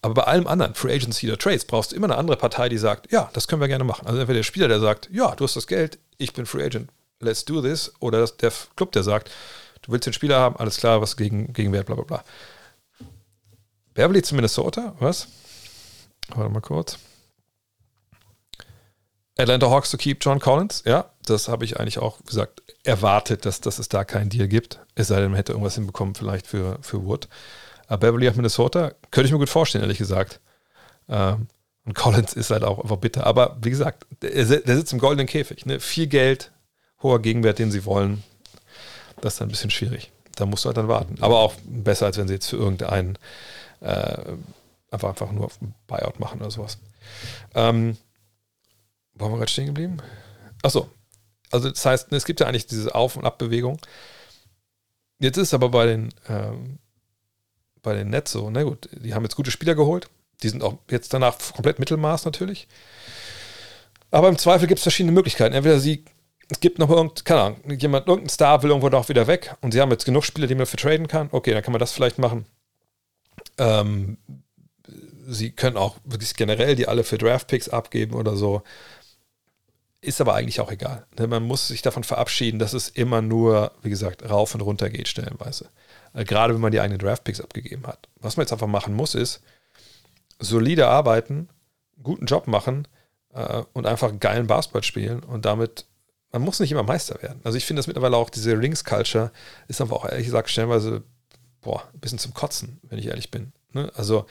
aber bei allem anderen, Free Agency oder Trades, brauchst du immer eine andere Partei, die sagt, ja, das können wir gerne machen. Also entweder der Spieler, der sagt, ja, du hast das Geld, ich bin Free Agent, let's do this. Oder der Club, der sagt, du willst den Spieler haben, alles klar, was gegen, Gegenwert, bla bla bla. Beverly zu Minnesota, was? Warte mal kurz. Atlanta Hawks to keep John Collins, ja, das habe ich eigentlich auch gesagt, erwartet, dass, dass es da keinen Deal gibt. Es sei denn, man hätte irgendwas hinbekommen, vielleicht für, für Wood. Aber Beverly auf Minnesota könnte ich mir gut vorstellen, ehrlich gesagt. Ähm, und Collins ist halt auch einfach bitter. Aber wie gesagt, der, der sitzt im goldenen Käfig. Ne? Viel Geld, hoher Gegenwert, den sie wollen. Das ist dann ein bisschen schwierig. Da musst du halt dann warten. Aber auch besser, als wenn sie jetzt für irgendeinen äh, einfach, einfach nur Buyout machen oder sowas. Ähm, haben wir gerade stehen geblieben? Achso. Also das heißt, es gibt ja eigentlich diese Auf- und Abbewegung. Jetzt ist aber bei den ähm, bei den Nets so, na gut, die haben jetzt gute Spieler geholt. Die sind auch jetzt danach komplett Mittelmaß natürlich. Aber im Zweifel gibt es verschiedene Möglichkeiten. Entweder sie, es gibt noch irgendein, keine Ahnung, jemand, irgendein Star will irgendwo noch wieder weg und sie haben jetzt genug Spieler, die man für traden kann. Okay, dann kann man das vielleicht machen. Ähm, sie können auch wirklich generell die alle für Draftpicks abgeben oder so. Ist aber eigentlich auch egal. Ne? Man muss sich davon verabschieden, dass es immer nur, wie gesagt, rauf und runter geht, stellenweise. Äh, gerade wenn man die eigenen Draftpicks abgegeben hat. Was man jetzt einfach machen muss, ist solide arbeiten, guten Job machen äh, und einfach geilen Basketball spielen und damit, man muss nicht immer Meister werden. Also ich finde das mittlerweile auch, diese Rings-Culture ist einfach auch ehrlich gesagt stellenweise, boah, ein bisschen zum Kotzen, wenn ich ehrlich bin. Ne? Also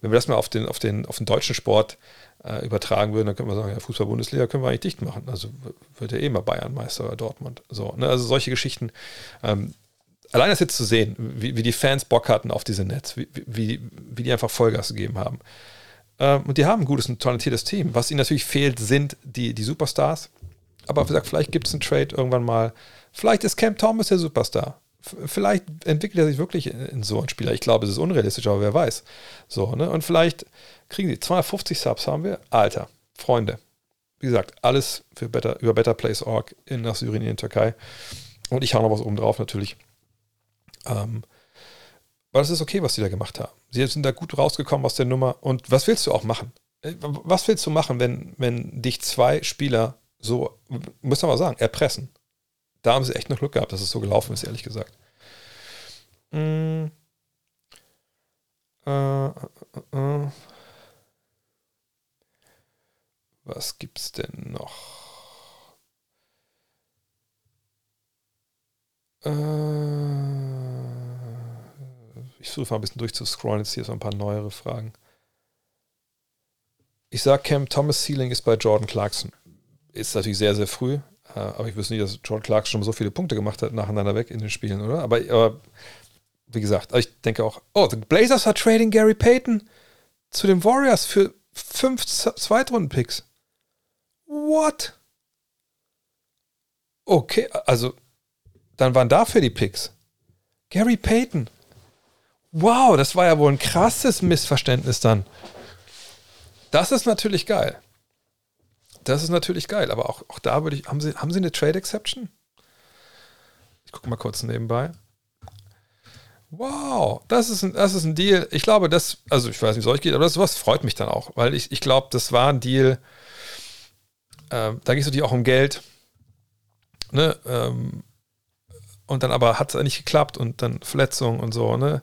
wenn wir das mal auf den, auf den, auf den deutschen Sport äh, übertragen würden, dann können wir sagen, ja, Fußball-Bundesliga können wir eigentlich dicht machen. Also wird ja eh mal Bayern Meister oder Dortmund. So, ne? Also solche Geschichten. Ähm, allein das jetzt zu sehen, wie, wie die Fans Bock hatten auf diese Netz, wie, wie, wie die einfach Vollgas gegeben haben. Ähm, und die haben ein gutes und talentiertes Team. Was ihnen natürlich fehlt, sind die, die Superstars. Aber wie gesagt, vielleicht gibt es einen Trade irgendwann mal. Vielleicht ist Cam Thomas der Superstar. Vielleicht entwickelt er sich wirklich in so einen Spieler. Ich glaube, es ist unrealistisch, aber wer weiß. So, ne? Und vielleicht kriegen sie 250 Subs haben wir. Alter, Freunde. Wie gesagt, alles für Better, über Better Place Org in nach Syrien, in der Türkei. Und ich hau noch was oben drauf natürlich. Ähm, Aber das ist okay, was sie da gemacht haben. Sie sind da gut rausgekommen aus der Nummer. Und was willst du auch machen? Äh, was willst du machen, wenn, wenn dich zwei Spieler so, muss man mal sagen, erpressen? Da haben sie echt noch Glück gehabt, dass es so gelaufen ist, ehrlich gesagt. Mm. Äh, äh, äh. Was gibt's denn noch? Ich versuche mal ein bisschen durchzuscrollen. Jetzt hier so ein paar neuere Fragen. Ich sage, Cam Thomas Ceiling ist bei Jordan Clarkson. Ist natürlich sehr, sehr früh. Aber ich wüsste nicht, dass Jordan Clarkson schon so viele Punkte gemacht hat nacheinander weg in den Spielen, oder? Aber, aber wie gesagt, ich denke auch, oh, the Blazers are trading Gary Payton zu den Warriors für fünf Zweitrunden-Picks. What? Okay, also dann waren dafür die Picks. Gary Payton. Wow, das war ja wohl ein krasses Missverständnis dann. Das ist natürlich geil. Das ist natürlich geil, aber auch, auch da würde ich. Haben Sie, haben Sie eine Trade Exception? Ich gucke mal kurz nebenbei. Wow, das ist ein, das ist ein Deal. Ich glaube, das, also ich weiß nicht, wie es euch geht, aber das was freut mich dann auch, weil ich, ich glaube, das war ein Deal. Äh, da geht es natürlich auch um Geld. Ne? Ähm, und dann aber hat es nicht geklappt und dann Verletzungen und so, ne?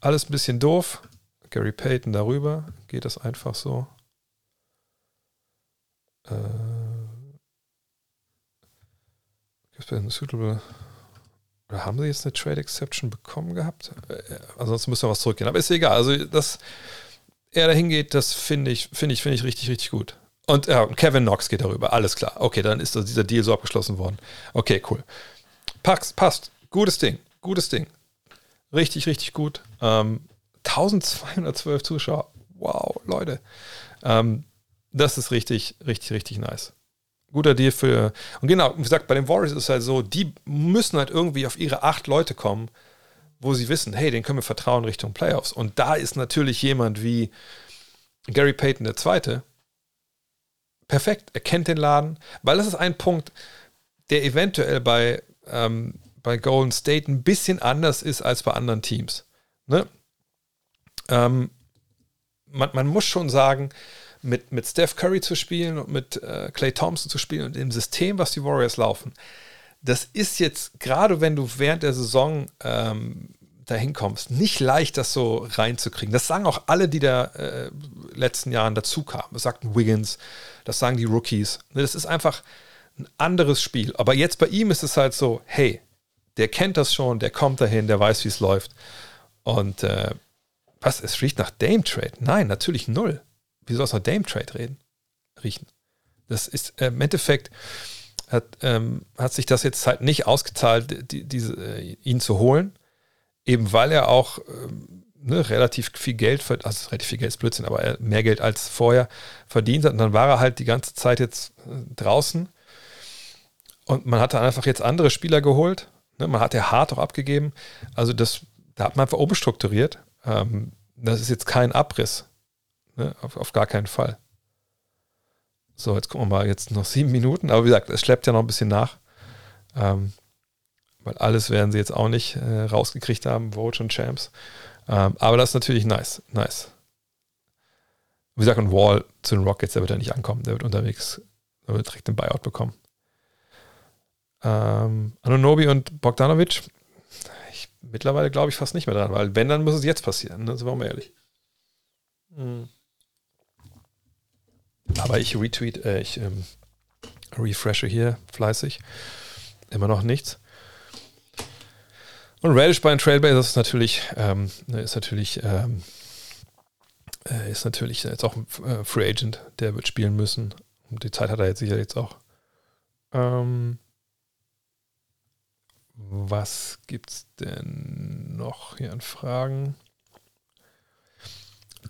Alles ein bisschen doof. Gary Payton darüber. Geht das einfach so? Äh, suitable oder haben sie jetzt eine Trade Exception bekommen gehabt? Äh, ansonsten müssen wir was zurückgehen. Aber ist egal. Also, dass er da hingeht, das finde ich, finde ich, finde ich richtig, richtig gut. Und ja, Kevin Knox geht darüber. Alles klar. Okay, dann ist dieser Deal so abgeschlossen worden. Okay, cool. Pax, passt. Gutes Ding. Gutes Ding. Richtig, richtig gut. Ähm, 1212 Zuschauer. Wow, Leute. Ähm, das ist richtig, richtig, richtig nice guter Deal für. Und genau, wie gesagt, bei den Warriors ist es halt so, die müssen halt irgendwie auf ihre acht Leute kommen, wo sie wissen, hey, den können wir vertrauen Richtung Playoffs. Und da ist natürlich jemand wie Gary Payton der Zweite perfekt. Er kennt den Laden, weil das ist ein Punkt, der eventuell bei, ähm, bei Golden State ein bisschen anders ist als bei anderen Teams. Ne? Ähm, man, man muss schon sagen, mit, mit Steph Curry zu spielen und mit äh, Clay Thompson zu spielen und im System, was die Warriors laufen, das ist jetzt, gerade wenn du während der Saison ähm, dahin kommst, nicht leicht, das so reinzukriegen. Das sagen auch alle, die da äh, letzten Jahren dazu kamen. Das sagt Wiggins, das sagen die Rookies. Das ist einfach ein anderes Spiel. Aber jetzt bei ihm ist es halt so, hey, der kennt das schon, der kommt dahin, der weiß, wie es läuft. Und äh, was, es riecht nach Dame Trade? Nein, natürlich null wie soll es nach Dame Trade reden? Riechen. Das ist äh, im Endeffekt hat, ähm, hat sich das jetzt halt nicht ausgezahlt, die, diese, äh, ihn zu holen, eben weil er auch ähm, ne, relativ viel Geld, also relativ viel Geld ist Blödsinn, aber er mehr Geld als vorher verdient hat. Und dann war er halt die ganze Zeit jetzt äh, draußen. Und man hatte einfach jetzt andere Spieler geholt. Ne? Man hat ja hart auch abgegeben. Also das, da hat man einfach umstrukturiert. Ähm, das ist jetzt kein Abriss. Ne? Auf, auf gar keinen Fall. So, jetzt gucken wir mal, jetzt noch sieben Minuten. Aber wie gesagt, es schleppt ja noch ein bisschen nach. Ähm, weil alles werden sie jetzt auch nicht äh, rausgekriegt haben, Vogue und Champs. Ähm, aber das ist natürlich nice. Nice. Wie gesagt, und Wall zu den Rockets, der wird ja nicht ankommen. Der wird unterwegs, der wird direkt den Buyout bekommen. Ähm, Anunobi und Bogdanovic, ich, mittlerweile glaube ich fast nicht mehr dran, weil wenn, dann muss es jetzt passieren. Ne? Sind wir mal ehrlich. Mhm. Aber ich retweet, äh, ich ähm, refreshe hier fleißig. Immer noch nichts. Und Radish bei den Trailblazers ist natürlich, ähm, ist natürlich, ähm, äh, ist natürlich jetzt auch ein äh, Free Agent, der wird spielen müssen. Und die Zeit hat er jetzt sicher jetzt auch. Ähm, was gibt's denn noch hier an Fragen?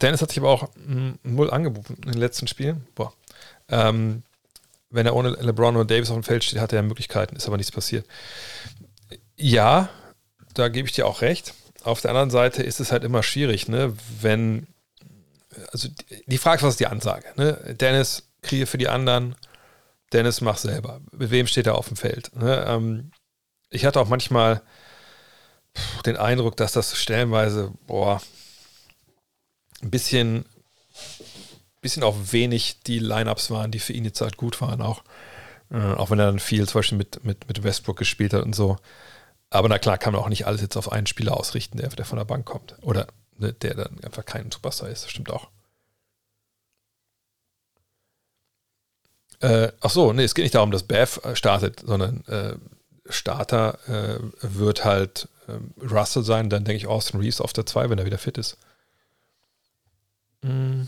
Dennis hat sich aber auch null angeboten in den letzten Spielen. Boah. Ähm, wenn er ohne LeBron und Davis auf dem Feld steht, hat er Möglichkeiten, ist aber nichts passiert. Ja, da gebe ich dir auch recht. Auf der anderen Seite ist es halt immer schwierig, ne? wenn, also die Frage ist, was ist die Ansage? Ne? Dennis kriege für die anderen, Dennis mach selber. Mit wem steht er auf dem Feld? Ne? Ähm, ich hatte auch manchmal den Eindruck, dass das stellenweise, boah, ein bisschen, bisschen auch wenig die Lineups waren, die für ihn jetzt halt gut waren, auch. Äh, auch wenn er dann viel zum Beispiel mit, mit, mit Westbrook gespielt hat und so. Aber na klar, kann man auch nicht alles jetzt auf einen Spieler ausrichten, der, der von der Bank kommt. Oder ne, der dann einfach kein Superstar ist. Das stimmt auch. Äh, ach so, nee, es geht nicht darum, dass Bev äh, startet, sondern äh, Starter äh, wird halt ähm, Russell sein, dann denke ich Austin Reeves auf der 2, wenn er wieder fit ist. Mm.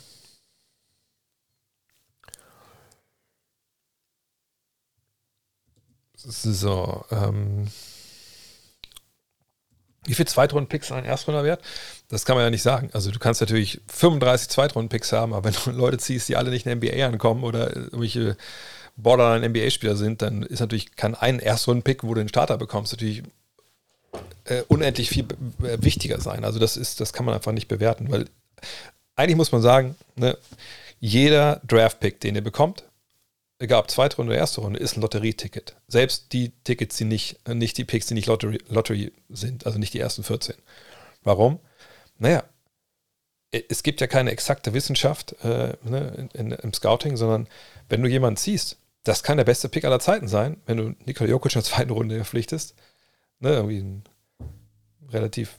So, ähm, wie viel Zweitrunden-Picks ein Erstrunder wert? Das kann man ja nicht sagen. Also du kannst natürlich 35 Zweitrunden-Picks haben, aber wenn du Leute ziehst, die alle nicht in der NBA ankommen oder irgendwelche Borderline-NBA-Spieler sind, dann ist natürlich, kann ein Erstrunden-Pick, wo du den Starter bekommst, natürlich äh, unendlich viel äh, wichtiger sein. Also das ist, das kann man einfach nicht bewerten, weil eigentlich muss man sagen, ne, jeder Draft-Pick, den ihr bekommt, egal ob zweite Runde oder erste Runde, ist ein Lotterieticket. Selbst die Tickets, die nicht, äh, nicht die Picks, die nicht Lottery, Lottery sind, also nicht die ersten 14. Warum? Naja, es gibt ja keine exakte Wissenschaft äh, ne, in, in, im Scouting, sondern wenn du jemanden ziehst, das kann der beste Pick aller Zeiten sein, wenn du Nikola Jokic in der zweiten Runde verpflichtest. Ne, irgendwie einen relativ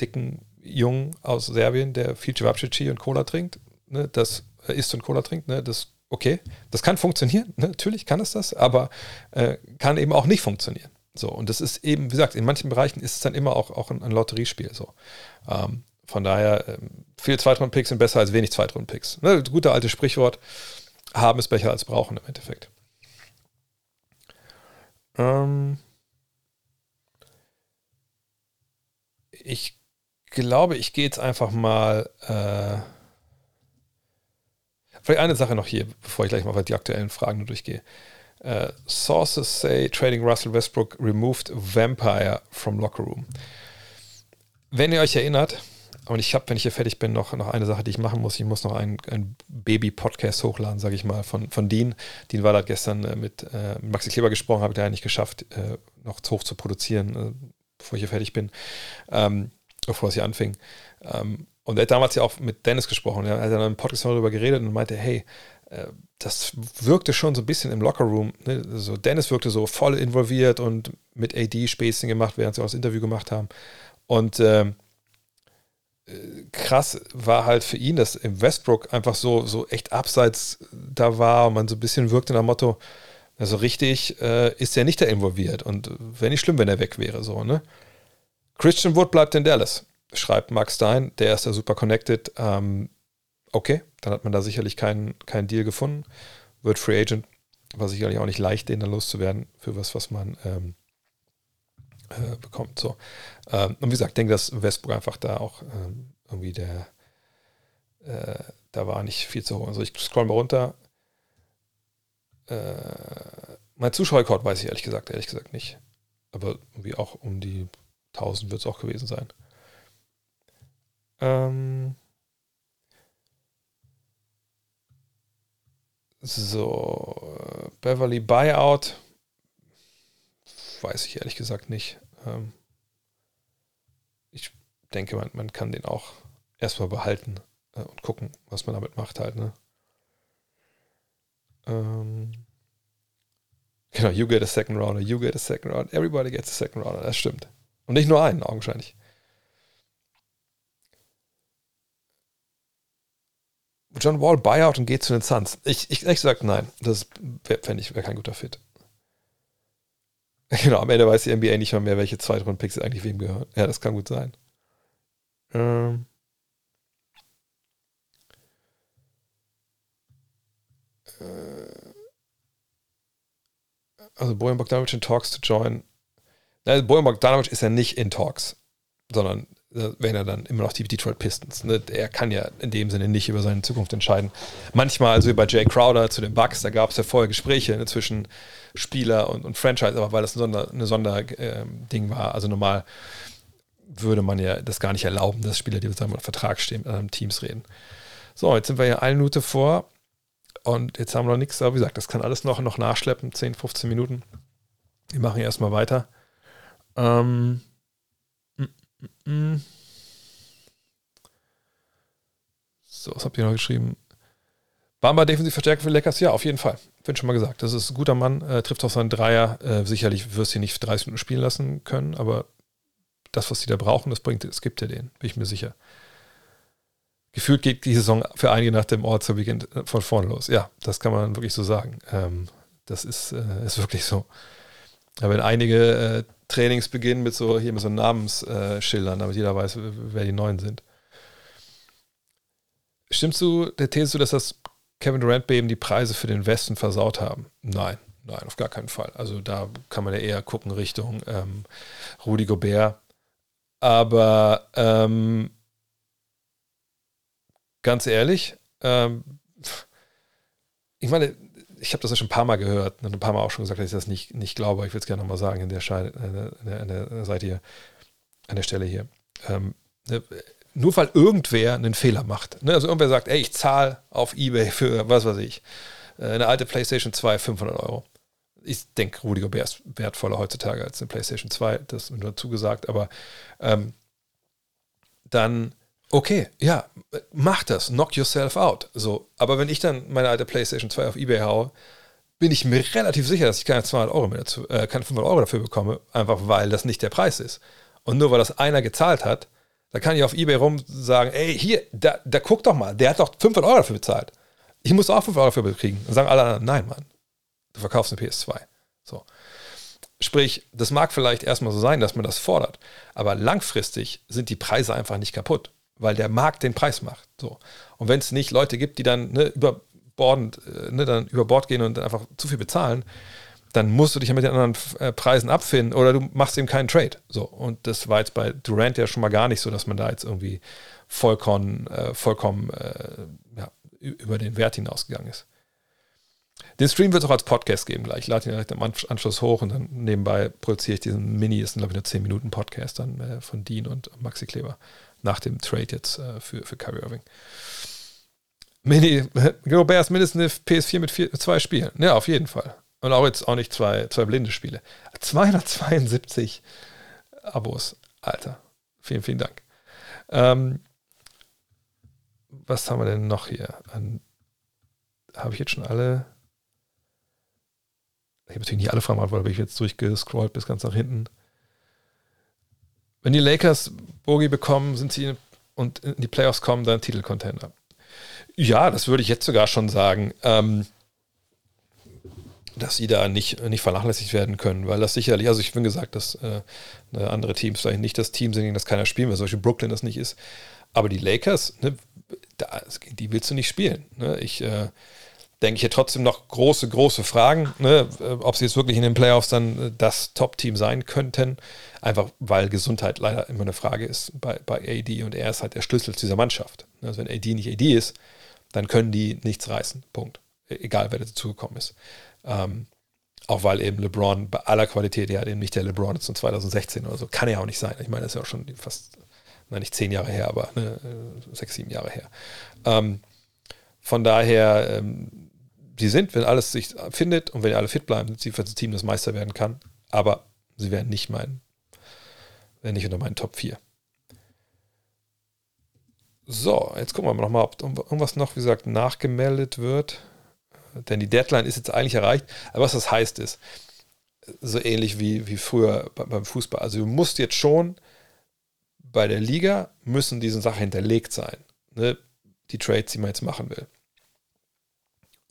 dicken Jungen aus Serbien, der viel Cevapcici und Cola trinkt. Ne, das äh, isst und Cola trinkt, ne, das okay, das kann funktionieren, ne? natürlich kann es das, aber äh, kann eben auch nicht funktionieren. So, und das ist eben, wie gesagt, in manchen Bereichen ist es dann immer auch, auch ein, ein Lotteriespiel. So. Ähm, von daher, ähm, viele Zweitrunden-Picks sind besser als wenig Zweitrunden-Picks. Ne? Gute alte Sprichwort, haben ist besser als brauchen im Endeffekt. Ähm ich glaube, ich gehe jetzt einfach mal äh, Vielleicht eine Sache noch hier, bevor ich gleich mal die aktuellen Fragen durchgehe. Uh, sources say trading Russell Westbrook removed Vampire from Locker Room. Wenn ihr euch erinnert, und ich habe, wenn ich hier fertig bin, noch, noch eine Sache, die ich machen muss. Ich muss noch einen, einen Baby-Podcast hochladen, sage ich mal, von, von Dean. Dean war da gestern äh, mit äh, Maxi Kleber gesprochen, habe ich ja nicht geschafft, äh, noch hoch zu produzieren, äh, bevor ich hier fertig bin, ähm, bevor es hier anfing. Ähm, und er hat damals ja auch mit Dennis gesprochen. Er hat dann im Podcast darüber geredet und meinte, hey, äh, das wirkte schon so ein bisschen im Lockerroom. Ne? So Dennis wirkte so voll involviert und mit AD Spacing gemacht, während sie auch das Interview gemacht haben. Und ähm, äh, krass war halt für ihn, dass im Westbrook einfach so, so echt abseits da war und man so ein bisschen wirkte nach dem Motto, also richtig äh, ist er nicht da involviert und wäre nicht schlimm, wenn er weg wäre. So, ne? Christian Wood bleibt in Dallas schreibt Max Stein, der ist da super connected. Ähm, okay, dann hat man da sicherlich keinen kein Deal gefunden. Wird Free Agent, war sicherlich auch nicht leicht, den dann loszuwerden für was, was man ähm, äh, bekommt. So. Ähm, und wie gesagt, ich denke, dass Westbrook einfach da auch ähm, irgendwie der, äh, da war nicht viel zu holen. Also ich scroll mal runter. Äh, mein Zuschauerrekord weiß ich ehrlich gesagt, ehrlich gesagt nicht. Aber irgendwie auch um die 1000 wird es auch gewesen sein. Ähm so, äh, Beverly Buyout. Weiß ich ehrlich gesagt nicht. Ähm ich denke, man, man kann den auch erstmal behalten äh, und gucken, was man damit macht halt, ne? Ähm genau, you get a second rounder, you get a second rounder, everybody gets a second rounder, das stimmt. Und nicht nur einen, augenscheinlich. John Wall Buyout und geht zu den Suns. Ich, ich ehrlich gesagt, nein. Das fände ich, wäre kein guter Fit. Genau, am Ende weiß die NBA nicht mal mehr, welche Zweitrunden-Picks eigentlich wem gehören. Ja, das kann gut sein. Ähm. Äh. Also Bojan Bogdanovic in Talks to join. Also Bojan Bogdanovic ist ja nicht in Talks, sondern wären ja dann immer noch die Detroit Pistons. Ne? Er kann ja in dem Sinne nicht über seine Zukunft entscheiden. Manchmal, also wie bei Jay Crowder zu den Bucks, da gab es ja vorher Gespräche ne, zwischen Spieler und, und, Franchise, aber weil das ein Sonder, eine Sonderding ähm, war, also normal würde man ja das gar nicht erlauben, dass Spieler, die mit seinem Vertrag stehen, mit anderen Teams reden. So, jetzt sind wir hier eine Minute vor und jetzt haben wir noch nichts, aber wie gesagt, das kann alles noch, noch nachschleppen, 10, 15 Minuten. Wir machen erstmal weiter. Ähm. So, was habt ihr noch geschrieben? Bamba defensiv verstärkt für Lakers? Ja, auf jeden Fall. Bin schon mal gesagt. Das ist ein guter Mann, äh, trifft auch seinen Dreier. Äh, sicherlich wirst du ihn nicht 30 Minuten spielen lassen können, aber das, was sie da brauchen, das bringt, es gibt ja den, bin ich mir sicher. Gefühlt geht die Saison für einige nach dem All-Star-Weekend äh, von vorne los. Ja, das kann man wirklich so sagen. Ähm, das ist, äh, ist wirklich so. Aber wenn einige Trainings beginnen mit so hier mit so Namensschildern, damit jeder weiß, wer die Neuen sind. Stimmst du der These zu, dass das Kevin Durant eben die Preise für den Westen versaut haben? Nein, nein, auf gar keinen Fall. Also da kann man ja eher gucken Richtung ähm, Rudy Gobert. Aber ähm, ganz ehrlich, ähm, ich meine, ich habe das ja schon ein paar Mal gehört und ein paar Mal auch schon gesagt, dass ich das nicht, nicht glaube. Ich würde es gerne nochmal sagen an der, Scheide, an, der, an der Seite hier, an der Stelle hier. Ähm, ne, nur weil irgendwer einen Fehler macht. Ne? Also irgendwer sagt, ey, ich zahle auf Ebay für, was weiß ich, äh, eine alte PlayStation 2 500 Euro. Ich denke, Rudi Gobert ist wertvoller heutzutage als eine PlayStation 2, das nur dazu gesagt, aber ähm, dann, okay, ja, mach das, knock yourself out. So, aber wenn ich dann meine alte PlayStation 2 auf Ebay haue, bin ich mir relativ sicher, dass ich keine 200 Euro mehr dazu, äh, keine 500 Euro dafür bekomme, einfach weil das nicht der Preis ist. Und nur weil das einer gezahlt hat, da kann ich auf Ebay rum sagen, ey, hier, da, da guck doch mal, der hat doch 500 Euro dafür bezahlt. Ich muss auch 500 Euro dafür kriegen. Dann sagen alle anderen, nein, Mann, du verkaufst eine PS2. So. Sprich, das mag vielleicht erstmal so sein, dass man das fordert, aber langfristig sind die Preise einfach nicht kaputt, weil der Markt den Preis macht. So. Und wenn es nicht Leute gibt, die dann ne, überbordend, äh, ne, dann über Bord gehen und einfach zu viel bezahlen, dann musst du dich ja mit den anderen äh, Preisen abfinden oder du machst eben keinen Trade. So, und das war jetzt bei Durant ja schon mal gar nicht so, dass man da jetzt irgendwie vollkommen, äh, vollkommen äh, ja, über den Wert hinausgegangen ist. Den Stream wird es auch als Podcast geben gleich. Ich lade ihn direkt im Anschluss hoch und dann nebenbei produziere ich diesen Mini, sind glaube ich nur 10 Minuten Podcast dann äh, von Dean und Maxi Kleber nach dem Trade jetzt äh, für, für Kyrie Irving. Mini, Gobert eine PS4 mit, vier, zwei Spielen. Ja, auf jeden Fall. Und auch jetzt auch nicht zwei, zwei blinde Spiele. 272 Abos. Alter. Vielen, vielen Dank. Ähm, was haben wir denn noch hier? Habe ich jetzt schon alle? Ich habe natürlich nicht alle Fragen weil ich jetzt durchgescrollt bis ganz nach hinten. Wenn die Lakers Bogi bekommen, sind sie und in die Playoffs kommen, dann Titelcontender. Ja, das würde ich jetzt sogar schon sagen. Ähm, dass sie da nicht, nicht vernachlässigt werden können, weil das sicherlich, also ich bin gesagt, dass äh, andere Teams vielleicht nicht das Team sind, gegen das keiner spielen will, solche Brooklyn das nicht ist. Aber die Lakers, ne, da, die willst du nicht spielen. Ne? Ich äh, denke, hätte trotzdem noch große, große Fragen, ne, äh, ob sie jetzt wirklich in den Playoffs dann äh, das Top-Team sein könnten. Einfach weil Gesundheit leider immer eine Frage ist bei, bei AD und er ist halt der Schlüssel zu dieser Mannschaft. Also wenn AD nicht AD ist, dann können die nichts reißen. Punkt. E-, egal, wer dazugekommen ist. Ähm, auch weil eben LeBron bei aller Qualität, ja, eben nicht der LeBron ist von 2016 oder so, kann er auch nicht sein. Ich meine, das ist ja auch schon fast, nein, nicht zehn Jahre her, aber ne, äh, sechs, sieben Jahre her. Ähm, von daher, ähm, sie sind, wenn alles sich findet und wenn alle fit bleiben, sind sie für das Team, das Meister werden kann. Aber sie werden nicht mein, nicht unter meinen Top 4. So, jetzt gucken wir mal nochmal, ob irgendwas noch, wie gesagt, nachgemeldet wird denn die Deadline ist jetzt eigentlich erreicht. Aber was das heißt ist, so ähnlich wie, wie früher beim Fußball. Also du musst jetzt schon bei der Liga müssen diese Sachen hinterlegt sein. Ne? Die Trades, die man jetzt machen will.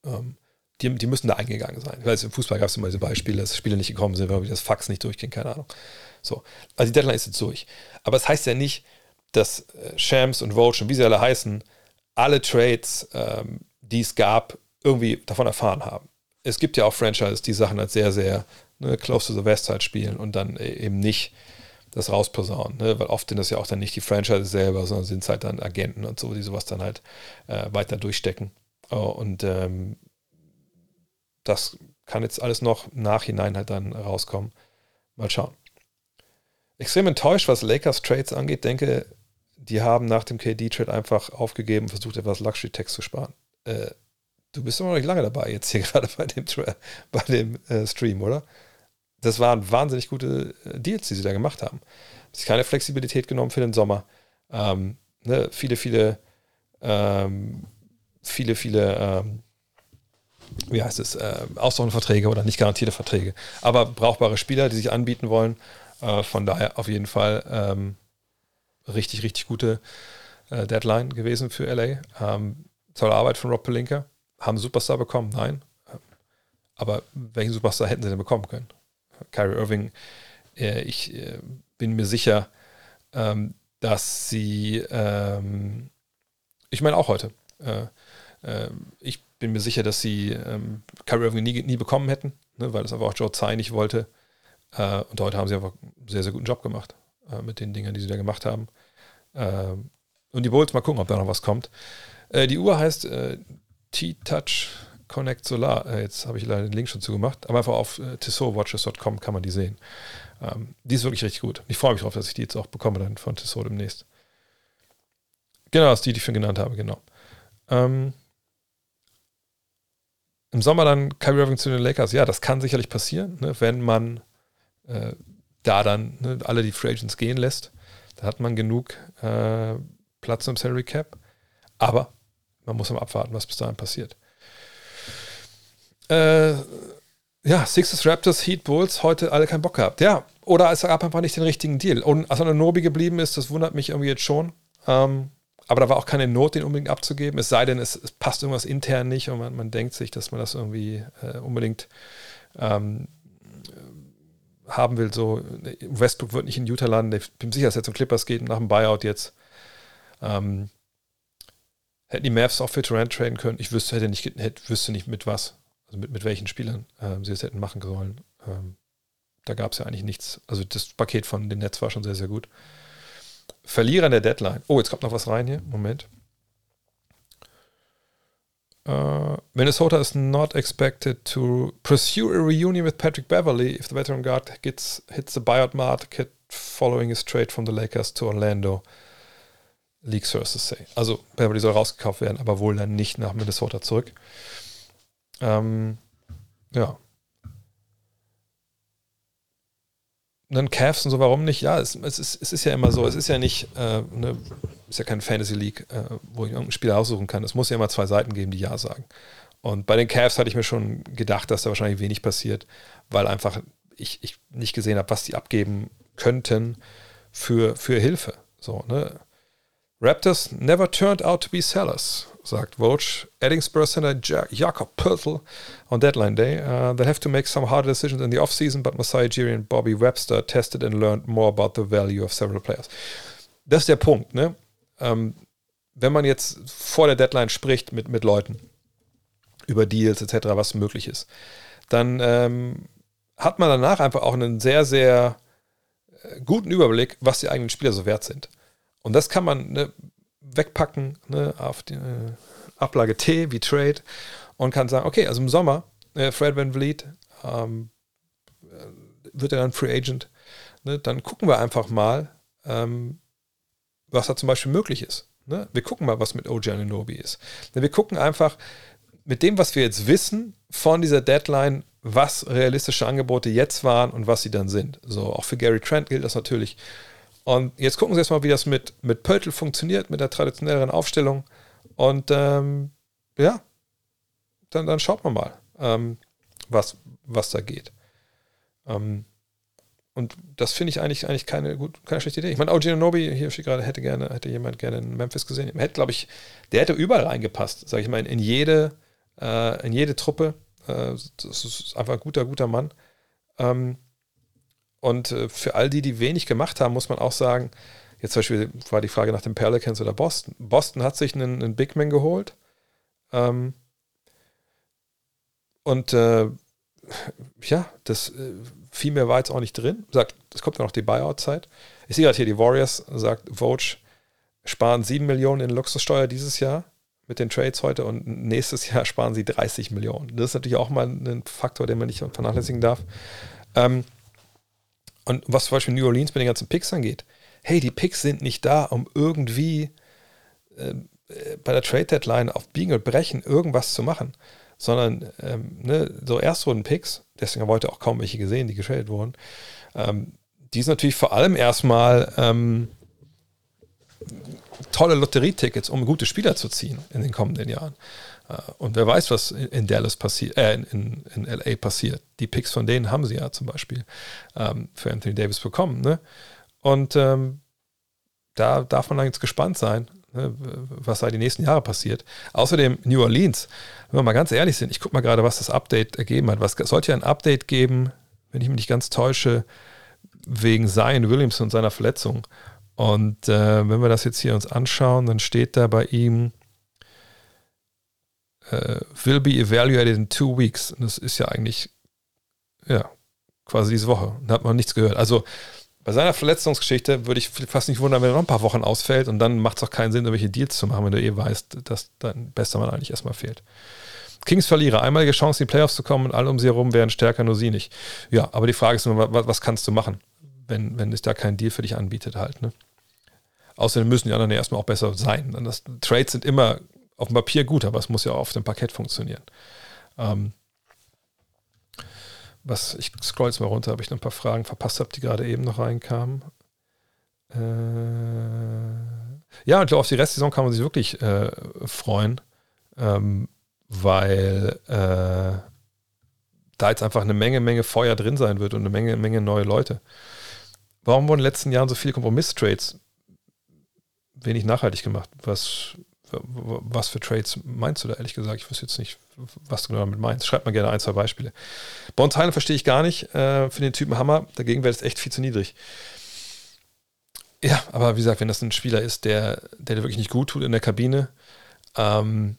Ähm, die, die müssen da eingegangen sein. Ich weiß, im Fußball gab es immer diese Beispiele, dass Spiele nicht gekommen sind, weil das Fax nicht durchging, keine Ahnung. So. Also die Deadline ist jetzt durch. Aber es das heißt ja nicht, dass äh, Shams und Roach und wie sie alle heißen, alle Trades, ähm, die es gab, irgendwie davon erfahren haben. Es gibt ja auch Franchises, die Sachen als sehr, sehr ne, close to the West Side spielen und dann e-, eben nicht das rausposaunen, ne? weil oft sind das ja auch dann nicht die Franchises selber, sondern sind es halt dann Agenten und so, die sowas dann halt äh, weiter durchstecken. Oh, und ähm, das kann jetzt alles noch Nachhinein halt dann rauskommen. Mal schauen. Extrem enttäuscht, was Lakers Trades angeht. Denke, die haben nach dem KD-Trade einfach aufgegeben, versucht etwas Luxury-Text zu sparen. Äh, Du bist immer noch nicht lange dabei, jetzt hier gerade bei dem, bei dem äh, Stream, oder? das waren wahnsinnig gute äh, Deals, die sie da gemacht haben. Sie keine Flexibilität genommen für den Sommer. Ähm, ne, viele, viele, ähm, viele, viele, ähm, wie heißt es, äh, Verträge oder nicht garantierte Verträge. Aber brauchbare Spieler, die sich anbieten wollen. Äh, von daher auf jeden Fall ähm, richtig, richtig gute äh, Deadline gewesen für LA. Ähm, tolle Arbeit von Rob Pelinka. Haben Superstar bekommen? Nein. Aber welchen Superstar hätten sie denn bekommen können? Kyrie Irving, äh, ich äh, bin mir sicher, ähm, dass sie, ähm, ich meine auch heute, äh, äh, ich bin mir sicher, dass sie ähm, Kyrie Irving nie, nie bekommen hätten, ne, weil das einfach auch Joe Tsai nicht wollte. Äh, und heute haben sie einfach einen sehr, sehr guten Job gemacht äh, mit den Dingen, die sie da gemacht haben. Ähm, und die Bulls, mal gucken, ob da noch was kommt. die Uhr heißt T-Touch Connect Solar. Äh, jetzt habe ich leider den Link schon zugemacht, aber einfach auf äh, TissotWatches.com kann man die sehen. Ähm, die ist wirklich richtig gut. Ich freue mich darauf, dass ich die jetzt auch bekomme dann von Tissot demnächst. Genau, das ist die, die ich schon genannt habe, genau. Ähm, Im Sommer dann Kyrie Irving zu den Lakers. Ja, das kann sicherlich passieren, ne, wenn man äh, da dann ne, alle die Free Agents gehen lässt. Da hat man genug äh, Platz im Salary Cap. Aber man muss mal abwarten, was bis dahin passiert. Äh, ja, Sixers, Raptors, Heat, Bulls, heute alle keinen Bock gehabt. Ja, oder es gab einfach nicht den richtigen Deal. Und als Nobi geblieben ist, das wundert mich irgendwie jetzt schon. Ähm, aber da war auch keine Not, den unbedingt abzugeben. Es sei denn, es, es passt irgendwas intern nicht und man, man, denkt sich, dass man das irgendwie äh, unbedingt ähm, haben will. So, Westbrook wird nicht in Utah landen. Ich bin sicher, dass er zum Clippers geht nach dem Buyout jetzt. Ähm, hätten die Mavs auch für Durant traden können. Ich wüsste, hätte nicht, hätte, wüsste nicht mit was also mit, mit welchen Spielern ähm, sie es hätten machen sollen. Ähm, da gab es ja eigentlich nichts. Also das Paket von den Netz war schon sehr, sehr gut. Verlierer der Deadline. Oh, jetzt kommt noch was rein hier. Moment. Uh, Minnesota is not expected to pursue a reunion with Patrick Beverly if the veteran guard gets hits the buyout market following his trade from the Lakers to Orlando. League Sources say. Also Beverly soll rausgekauft werden, aber wohl dann nicht nach Minnesota zurück. Ähm, ja. Und dann Cavs und so, warum nicht? Ja, es, es, ist, es ist ja immer so, es ist ja nicht, äh, ne, ist ja kein Fantasy League, äh, wo ich irgendeinen Spieler aussuchen kann. Es muss ja immer zwei Seiten geben, die Ja sagen. Und bei den Cavs hatte ich mir schon gedacht, dass da wahrscheinlich wenig passiert, weil einfach ich, ich nicht gesehen habe, was die abgeben könnten für, für Hilfe. So, ne? Raptors never turned out to be sellers sagt Vogue. Adding Spurs center Jakob Pörtl on deadline day. Uh, they'll have to make some harder decisions in the offseason, but Masai Ujiri and Bobby Webster tested and learned more about the value of several players. Das ist der Punkt, ne? Ähm, wenn man jetzt vor der Deadline spricht mit, mit Leuten über Deals etc., was möglich ist, dann ähm, hat man danach einfach auch einen sehr, sehr äh, guten Überblick, was die eigenen Spieler so wert sind. Und das kann man, ne, wegpacken ne, auf die äh, Ablage T wie Trade und kann sagen, okay, also im Sommer, äh, Fred Van Vliet ähm, äh, wird er dann Free Agent, ne, dann gucken wir einfach mal, ähm, was da zum Beispiel möglich ist. Ne? Wir gucken mal, was mit OG Ananobi ist. Ne, wir gucken einfach mit dem, was wir jetzt wissen von dieser Deadline, was realistische Angebote jetzt waren und was sie dann sind. So, auch für Gary Trent gilt das natürlich. Und jetzt gucken Sie erstmal, wie das mit, mit Pöltl funktioniert, mit der traditionelleren Aufstellung. Und ähm, ja, dann, dann schaut man mal, ähm, was, was da geht. Ähm, und das finde ich eigentlich, eigentlich keine, gut, keine schlechte Idee. Ich meine, Oji Nobi, hier steht gerade, hätte gerne, hätte jemand gerne in Memphis gesehen. Hätte, glaube ich, der hätte überall reingepasst, sage ich mal, in jede, äh, in jede Truppe. Äh, das ist einfach ein guter, guter Mann. Ähm, und äh, für all die, die wenig gemacht haben, muss man auch sagen, jetzt zum Beispiel war die Frage nach den Pelicans oder Boston. Boston hat sich einen, einen Big Man geholt. Ähm, und äh, ja, das äh, viel mehr war jetzt auch nicht drin. Sagt, es kommt ja noch die Buyout-Zeit. Ich sehe gerade hier, die Warriors, sagt Vogue, sparen 7 Millionen in Luxussteuer dieses Jahr mit den Trades heute und nächstes Jahr sparen sie 30 Millionen. Das ist natürlich auch mal ein Faktor, den man nicht vernachlässigen darf. Ähm, und was zum Beispiel New Orleans mit den ganzen Picks angeht, hey, die Picks sind nicht da, um irgendwie äh, bei der Trade Deadline auf Biegen und Brechen irgendwas zu machen. Sondern ähm, ne, so Erstrunden-Picks, deswegen haben wir heute auch kaum welche gesehen, die getradet wurden, ähm, die sind natürlich vor allem erstmal ähm, tolle Lotterietickets, um gute Spieler zu ziehen in den kommenden Jahren. Äh, und wer weiß, was in Dallas passiert, äh, in, in, LA passiert. Die Picks von denen haben sie ja zum Beispiel ähm, für Anthony Davis bekommen. Ne? Und ähm, da darf man dann jetzt gespannt sein, was da die nächsten Jahre passiert. Außerdem New Orleans, wenn wir mal ganz ehrlich sind, ich gucke mal gerade, was das Update ergeben hat. Was sollte ja ein Update geben, wenn ich mich nicht ganz täusche, wegen Zion Williamson und seiner Verletzung. Und äh, wenn wir das jetzt hier uns anschauen, dann steht da bei ihm, äh, will be evaluated in two weeks. Und das ist ja eigentlich, ja, quasi diese Woche. Da hat man nichts gehört. Also bei seiner Verletzungsgeschichte würde ich fast nicht wundern, wenn er noch ein paar Wochen ausfällt und dann macht es auch keinen Sinn, irgendwelche Deals zu machen, wenn du eh weißt, dass dein bester Mann eigentlich erstmal fehlt. Kings Verlierer, einmalige Chance, in die Playoffs zu kommen und alle um sie herum wären stärker, nur sie nicht. Ja, aber die Frage ist nur, was, was kannst du machen, wenn, wenn es da keinen Deal für dich anbietet halt, ne? Außerdem müssen die anderen ja erstmal auch besser sein. Das, Trades sind immer auf dem Papier gut, aber es muss ja auch auf dem Parkett funktionieren. Ähm, was, ich scroll jetzt mal runter, ob ich noch ein paar Fragen verpasst habe, die gerade eben noch reinkamen. Äh, ja, ich auf die Restsaison kann man sich wirklich äh, freuen, ähm, weil äh, da jetzt einfach eine Menge, Menge Feuer drin sein wird und eine Menge, Menge neue Leute. Warum wurden in den letzten Jahren so viele Kompromiss-Trades wenig nachhaltig gemacht? Was was für Trades meinst du da ehrlich gesagt? Ich wüsste jetzt nicht, was du damit meinst. Schreib mal gerne ein, zwei Beispiele. Bones Highland verstehe ich gar nicht. Äh, für den Typen Hammer. Dagegen wäre es echt viel zu niedrig. Ja, aber wie gesagt, wenn das ein Spieler ist, der, der dir wirklich nicht gut tut in der Kabine, ähm,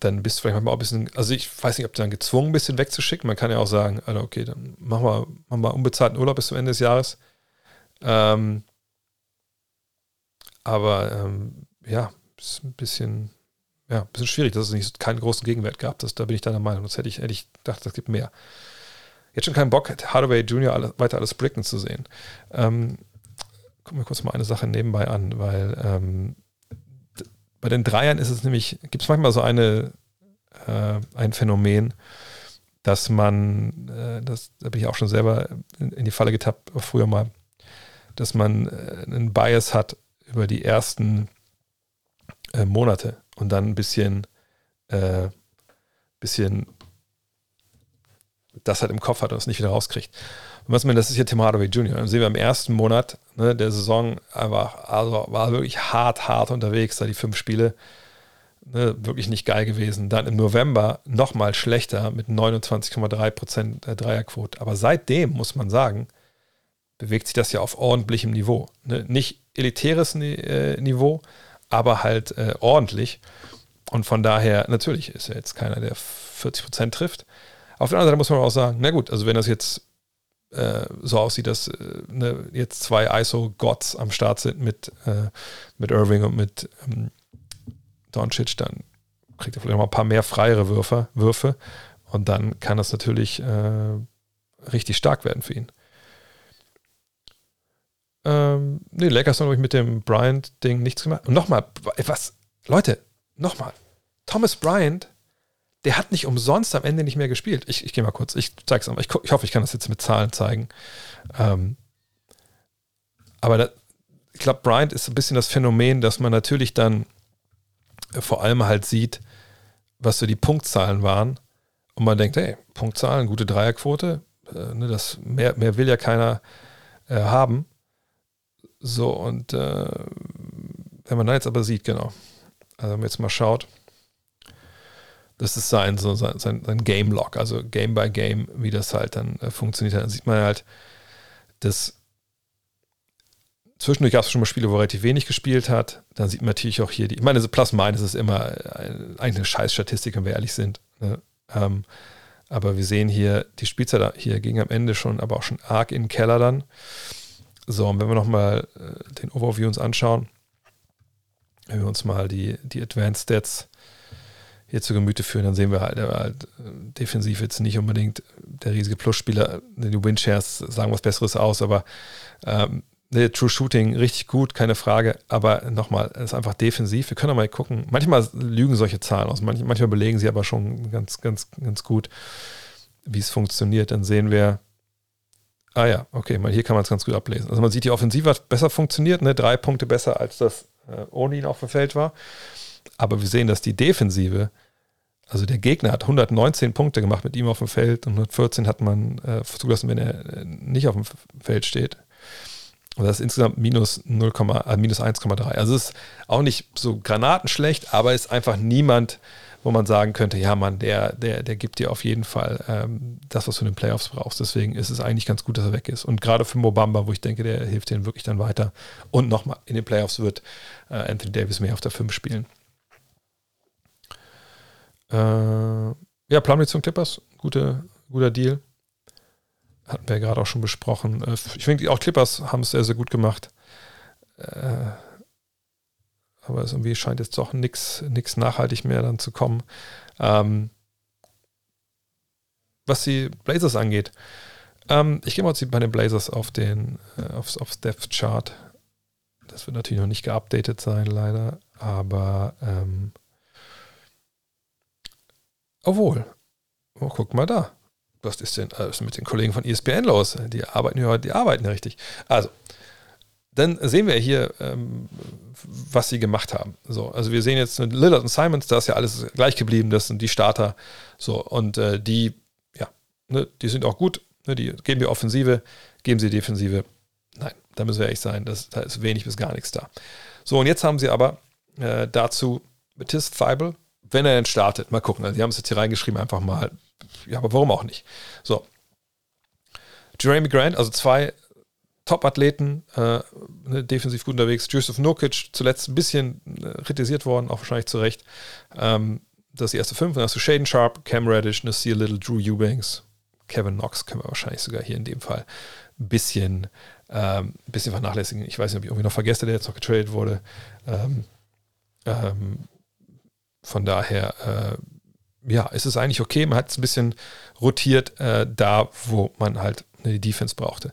dann bist du vielleicht manchmal auch ein bisschen, also ich weiß nicht, ob du dann gezwungen bist, ihn wegzuschicken. Man kann ja auch sagen, also okay, dann machen wir, machen wir unbezahlten Urlaub bis zum Ende des Jahres. Ähm, aber ähm, ja, ist ein bisschen, ja, ein bisschen schwierig, dass es nicht keinen großen Gegenwert gab. Das, da bin ich deiner Meinung. Das hätte ich, hätte ich gedacht, es gibt mehr. Jetzt schon keinen Bock, Hardaway Jr. Alle, weiter alles bricken zu sehen. Ähm, gucken wir kurz mal eine Sache nebenbei an, weil ähm, bei den Dreiern ist es nämlich, gibt es manchmal so eine, äh, ein Phänomen, dass man, äh, das, da bin ich auch schon selber in, in die Falle getappt, früher mal, dass man äh, einen Bias hat über die ersten äh, Monate und dann ein bisschen, äh, bisschen das halt im Kopf hat und es nicht wieder rauskriegt. Und was man, das ist hier Tim Hardaway Jr. Dann sehen wir im ersten Monat ne, der Saison einfach, also war wirklich hart, hart unterwegs, da die fünf Spiele. Ne, wirklich nicht geil gewesen. Dann im November nochmal schlechter mit 29,3% Dreierquote. Aber seitdem, muss man sagen, bewegt sich das ja auf ordentlichem Niveau. Ne? Nicht elitäres äh, Niveau, aber halt äh, ordentlich. Und von daher, natürlich ist er jetzt keiner, der 40% trifft. Auf der anderen Seite muss man auch sagen, na gut, also wenn das jetzt äh, so aussieht, dass äh, ne, jetzt zwei ISO-Gods am Start sind mit, äh, mit Irving und mit ähm, Doncic, dann kriegt er vielleicht noch ein paar mehr freiere Würfe, Würfe und dann kann das natürlich äh, richtig stark werden für ihn. Ähm, nee, Lakers haben, ich, mit dem Bryant-Ding nichts gemacht. Und nochmal, was, Leute, nochmal. Thomas Bryant, der hat nicht umsonst am Ende nicht mehr gespielt. Ich, ich gehe mal kurz, ich zeig's mal. Ich, ich, hoffe, ich kann das jetzt mit Zahlen zeigen. Ähm, aber da, ich glaube, Bryant ist ein bisschen das Phänomen, dass man natürlich dann vor allem halt sieht, was so die Punktzahlen waren. Und man denkt, hey, Punktzahlen, gute Dreierquote, äh, ne, das mehr, mehr will ja keiner äh, haben. So, und äh, wenn man da jetzt aber sieht, genau, also wenn man jetzt mal schaut, das ist sein, so sein, sein, sein Game Log, also Game by Game, wie das halt dann äh, funktioniert. Dann sieht man halt, dass zwischendurch gab es schon mal Spiele, wo er relativ wenig gespielt hat. Dann sieht man natürlich auch hier die, ich meine, so Plus Minus ist immer eine, eigentlich eine Scheißstatistik, wenn wir ehrlich sind. Ne? Ähm, aber wir sehen hier, die Spielzeit hier ging am Ende schon, aber auch schon arg in den Keller dann. So, und wenn wir nochmal äh, den Overview uns anschauen, wenn wir uns mal die, die Advanced Stats hier zu Gemüte führen, dann sehen wir halt, er war halt äh, defensiv jetzt nicht unbedingt der riesige Plusspieler. Die Windshares sagen was Besseres aus, aber ähm, Nee, True Shooting richtig gut, keine Frage. Aber nochmal, es ist einfach defensiv. Wir können mal gucken. Manchmal lügen solche Zahlen aus. manchmal belegen sie aber schon ganz, ganz, ganz gut, wie es funktioniert. Dann sehen wir, ah ja, okay, mal hier kann man es ganz gut ablesen. Also man sieht, die Offensive hat besser funktioniert, ne? drei Punkte besser, als das äh, ohne ihn auf dem Feld war. Aber wir sehen, dass die Defensive, also der Gegner hat 119 Punkte gemacht mit ihm auf dem Feld und 114 hat man äh, zugelassen, wenn er äh, nicht auf dem Feld steht. Und das ist insgesamt minus, 0, äh, minus 1,3. Also es ist auch nicht so granatenschlecht, aber ist einfach niemand, wo man sagen könnte, ja Mann, der, der, der gibt dir auf jeden Fall ähm, das, was du in den Playoffs brauchst. Deswegen ist es eigentlich ganz gut, dass er weg ist. Und gerade für Mobamba, wo ich denke, der hilft denen wirklich dann weiter. Und nochmal, in den Playoffs wird äh, Anthony Davis mehr auf der 5 spielen. Äh, ja, Plumlee zum Clippers, gute, guter Deal hatten wir ja gerade auch schon besprochen. Äh, ich finde, auch Clippers haben es sehr, sehr gut gemacht. Äh, aber es irgendwie scheint jetzt doch nichts nachhaltig mehr dann zu kommen. Ähm, was die Blazers angeht, ähm, ich gehe mal bei den Blazers auf den äh, aufs, aufs Depth Chart. Das wird natürlich noch nicht geupdatet sein, leider. Aber ähm, obwohl, oh, guck mal da was ist denn also mit den Kollegen von ESPN los? Die arbeiten ja, die arbeiten richtig. Also, dann sehen wir hier, ähm, was sie gemacht haben. So, also wir sehen jetzt Lillard und Simons, da ist ja alles gleich geblieben, das sind die Starter. So, und äh, die, ja, ne, die sind auch gut, ne, die geben die Offensive, geben sie Defensive. Nein, da müssen wir ehrlich sein, das, da ist wenig bis gar nichts da. So, und jetzt haben sie aber äh, dazu Matisse Feibel, wenn er denn startet, mal gucken. Also die haben es jetzt hier reingeschrieben, einfach mal ja, aber warum auch nicht? So. Jeremy Grant, also zwei Top-Athleten, äh, ne, defensiv gut unterwegs. Joseph Nurkic, zuletzt ein bisschen äh, kritisiert worden, auch wahrscheinlich zu Recht. Ähm, das ist die erste fünf. Dann hast du Shaden Sharp, Cam Reddish, Nasir Little, Drew Eubanks, Kevin Knox können wir wahrscheinlich sogar hier in dem Fall ein bisschen, ähm, bisschen vernachlässigen. Ich weiß nicht, ob ich irgendwie noch vergesse, der jetzt noch getradet wurde. Ähm, ähm, von daher äh, ja, es ist eigentlich okay. Man hat es ein bisschen rotiert äh, da, wo man halt die Defense brauchte.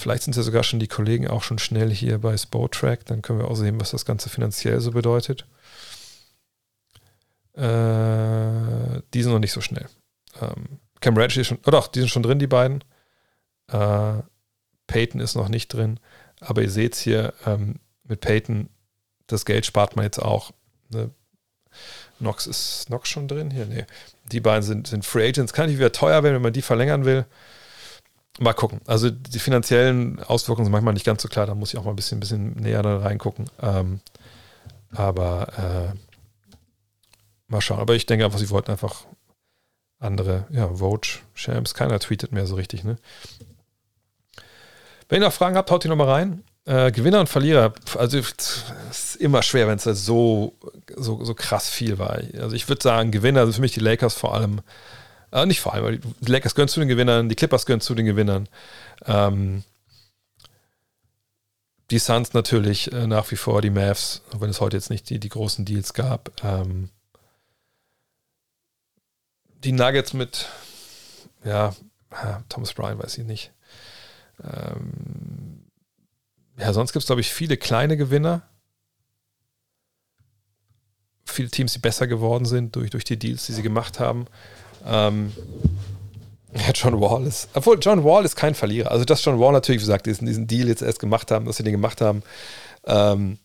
Vielleicht sind ja sogar schon die Kollegen auch schon schnell hier bei Spotrack. Dann können wir auch sehen, was das Ganze finanziell so bedeutet. Äh, die sind noch nicht so schnell. Ähm, Cam Reddish ist schon, oh doch, die sind schon drin, die beiden. Äh, Peyton ist noch nicht drin. Aber ihr seht es hier, ähm, mit Peyton, das Geld spart man jetzt auch. Ne? Nox ist Nox schon drin hier? Nee. Die beiden sind, sind Free Agents. Kann nicht wieder teuer werden, wenn man die verlängern will. Mal gucken. Also die finanziellen Auswirkungen sind manchmal nicht ganz so klar. Da muss ich auch mal ein bisschen, bisschen näher da reingucken. Ähm, aber äh, mal schauen. Aber ich denke einfach, sie wollten einfach andere, ja, Vogue, Shams. Keiner tweetet mehr so richtig, ne? Wenn ihr noch Fragen habt, haut die nochmal rein. Äh, Gewinner und Verlierer, also es ist immer schwer, wenn es so, so, so krass viel war. Also ich würde sagen, Gewinner sind für mich die Lakers vor allem, äh, nicht vor allem, weil die Lakers gehören zu den Gewinnern, die Clippers gehören zu den Gewinnern. Ähm, die Suns natürlich äh, nach wie vor, die Mavs, auch wenn es heute jetzt nicht die, die großen Deals gab. Ähm, die Nuggets mit, ja, Thomas Bryan weiß ich nicht. Ähm, ja, sonst gibt es, glaube ich, viele kleine Gewinner. Viele Teams, die besser geworden sind durch, durch die Deals, die sie gemacht haben. Ähm, ja, John Wall ist, obwohl John Wall ist kein Verlierer. Also, dass John Wall natürlich, wie gesagt, diesen, diesen Deal jetzt erst gemacht haben, dass sie den gemacht haben, ähm,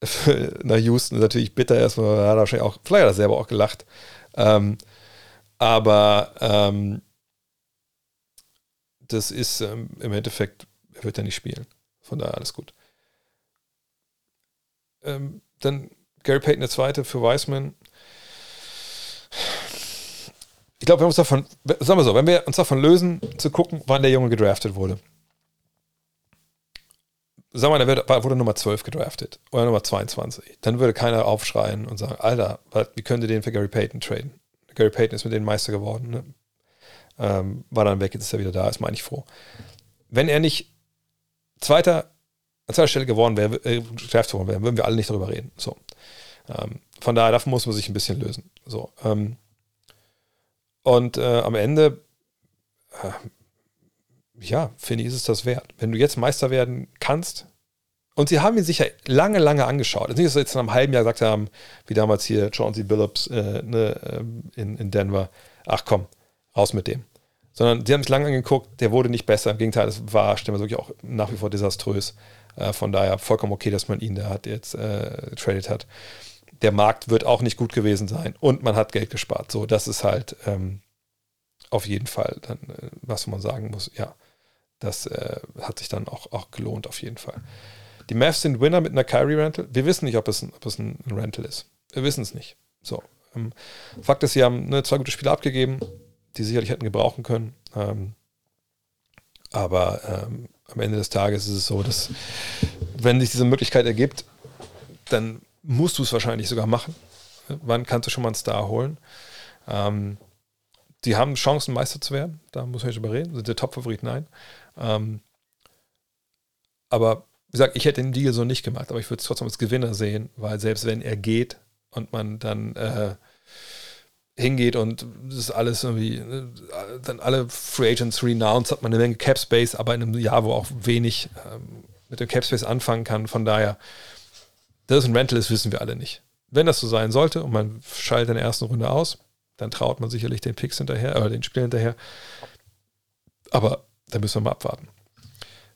nach Houston ist natürlich bitter erstmal, hat er wahrscheinlich auch, vielleicht hat er selber auch gelacht. Ähm, aber ähm, das ist ähm, im Endeffekt, er wird ja nicht spielen. Von daher alles gut. Ähm, dann Gary Payton der Zweite für Wiseman. Ich glaube, wir uns davon, sagen wir so, wenn wir uns davon lösen, zu gucken, wann der Junge gedraftet wurde. Sagen wir, der wurde Nummer 12 gedraftet oder Nummer 22. Dann würde keiner aufschreien und sagen, Alter, wie könnt ihr den für Gary Payton traden? Gary Payton ist mit denen Meister geworden. Ne? Ähm, war dann weg, jetzt ist er wieder da, ist man eigentlich froh. Wenn er nicht Zweiter, an zweiter Stelle geworden wäre, äh, Draft geworden wäre, würden wir alle nicht darüber reden. So. Ähm, von daher, davon muss man sich ein bisschen lösen. So. Ähm, und äh, am Ende, äh, ja, finde ich, ist es das wert. Wenn du jetzt Meister werden kannst, und sie haben ihn sich ja lange, lange angeschaut. Es ist nicht, dass sie jetzt nach einem halben Jahr gesagt haben, wie damals hier Chauncey Billups äh, ne, ähm, in, in Denver, ach komm, raus mit dem. Sondern sie haben es lange angeguckt, der wurde nicht besser. Im Gegenteil, es war, stimmt wirklich auch nach wie vor desaströs. Äh, von daher vollkommen okay, dass man ihn da hat jetzt äh, getradet hat. Der Markt wird auch nicht gut gewesen sein und man hat Geld gespart. So, das ist halt ähm, auf jeden Fall dann, äh, was man sagen muss, ja, das äh, hat sich dann auch, auch gelohnt, auf jeden Fall. Die Mavs sind Winner mit einer Kyrie Rental. Wir wissen nicht, ob es ein, ob es ein Rental ist. Wir wissen es nicht. So. Ähm, Fakt ist, sie haben ne, zwei gute Spiele abgegeben, die sicherlich hätten gebrauchen können. Ähm, aber ähm, am Ende des Tages ist es so, dass wenn sich diese Möglichkeit ergibt, dann musst du es wahrscheinlich sogar machen. Wann kannst du schon mal einen Star holen? Ähm, die haben Chancen, Meister zu werden. Da muss man nicht drüber reden. Sind der Top-Favorit? Nein. Ähm, aber wie gesagt, ich hätte den Deal so nicht gemacht, aber ich würde es trotzdem als Gewinner sehen, weil selbst wenn er geht und man dann äh, hingeht und das ist alles irgendwie, äh, dann alle Free Agents renounced, hat man eine Menge Cap Space, aber in einem Jahr, wo auch wenig ähm, mit dem Cap Space anfangen kann. Von daher, dass es ein Rental ist, wissen wir alle nicht. Wenn das so sein sollte und man schaltet in der ersten Runde aus, dann traut man sicherlich den Picks hinterher, oder den Spielen hinterher. Aber da müssen wir mal abwarten.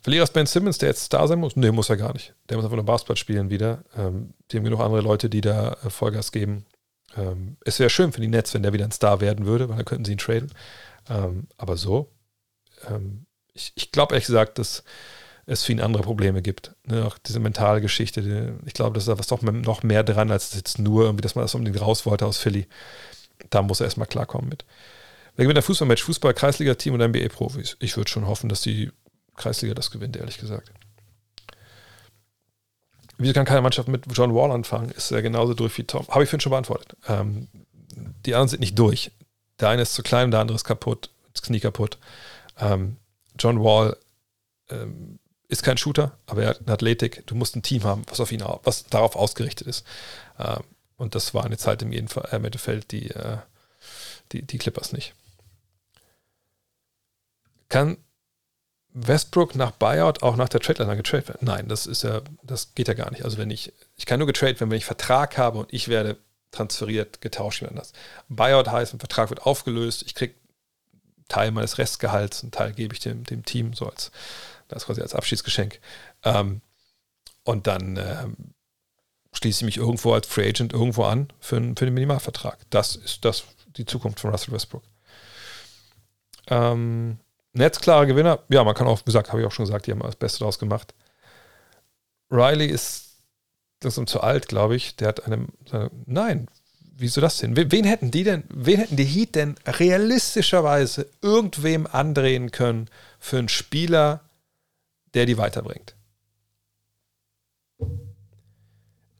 Verlierer ist Ben Simmons, der jetzt da sein muss? Nee, muss er gar nicht. Der muss einfach nur Basketball spielen wieder. Ähm, die haben genug andere Leute, die da äh, Vollgas geben. Ähm, es wäre schön für die Nets, wenn der wieder ein Star werden würde, weil dann könnten sie ihn traden. Ähm, aber so, ähm, ich, ich glaube ehrlich gesagt, dass es für ihn andere Probleme gibt. Ne? Auch diese mentale Geschichte. Die, ich glaube, dass da was doch noch mehr dran, als jetzt nur irgendwie, dass man das unbedingt raus wollte aus Philly. Da muss er erstmal klarkommen mit. Wer gewinnt ein Fußballmatch? Fußball, Kreisliga-Team und NBA-Profis. Ich würde schon hoffen, dass die Kreisliga das gewinnt, ehrlich gesagt. Wieso kann keine Mannschaft mit John Wall anfangen? Ist er genauso durch wie Tom? Habe ich vorhin schon beantwortet. Ähm, die anderen sind nicht durch. Der eine ist zu klein, der andere ist kaputt, das Knie kaputt. Ähm, John Wall ähm, ist kein Shooter, aber er hat eine Athletik. Du musst ein Team haben, was auf ihn, was darauf ausgerichtet ist. Ähm, und das waren jetzt halt im, äh, Mittelfeld die, äh, die, die Clippers nicht. Kann Westbrook nach Buyout auch nach der Trade-Line getradet werden? Nein, das ist ja, das geht ja gar nicht. Also wenn ich, ich kann nur getradet werden, wenn ich Vertrag habe und ich werde transferiert, getauscht werden das. Buyout heißt, ein Vertrag wird aufgelöst, ich kriege Teil meines Restgehalts, einen Teil gebe ich dem, dem Team, so als, das quasi als Abschiedsgeschenk. Ähm, und dann ähm, schließe ich mich irgendwo als Free Agent irgendwo an für, für den Minimalvertrag. Das ist das die Zukunft von Russell Westbrook. Ähm, Netzklarer Gewinner, ja, man kann auch, gesagt, habe ich auch schon gesagt, die haben das Beste daraus gemacht. Riley ist langsam zu alt, glaube ich. Der hat einem, nein, wieso das denn? Wen hätten die denn, wen hätten die Heat denn realistischerweise irgendwem andrehen können für einen Spieler, der die weiterbringt?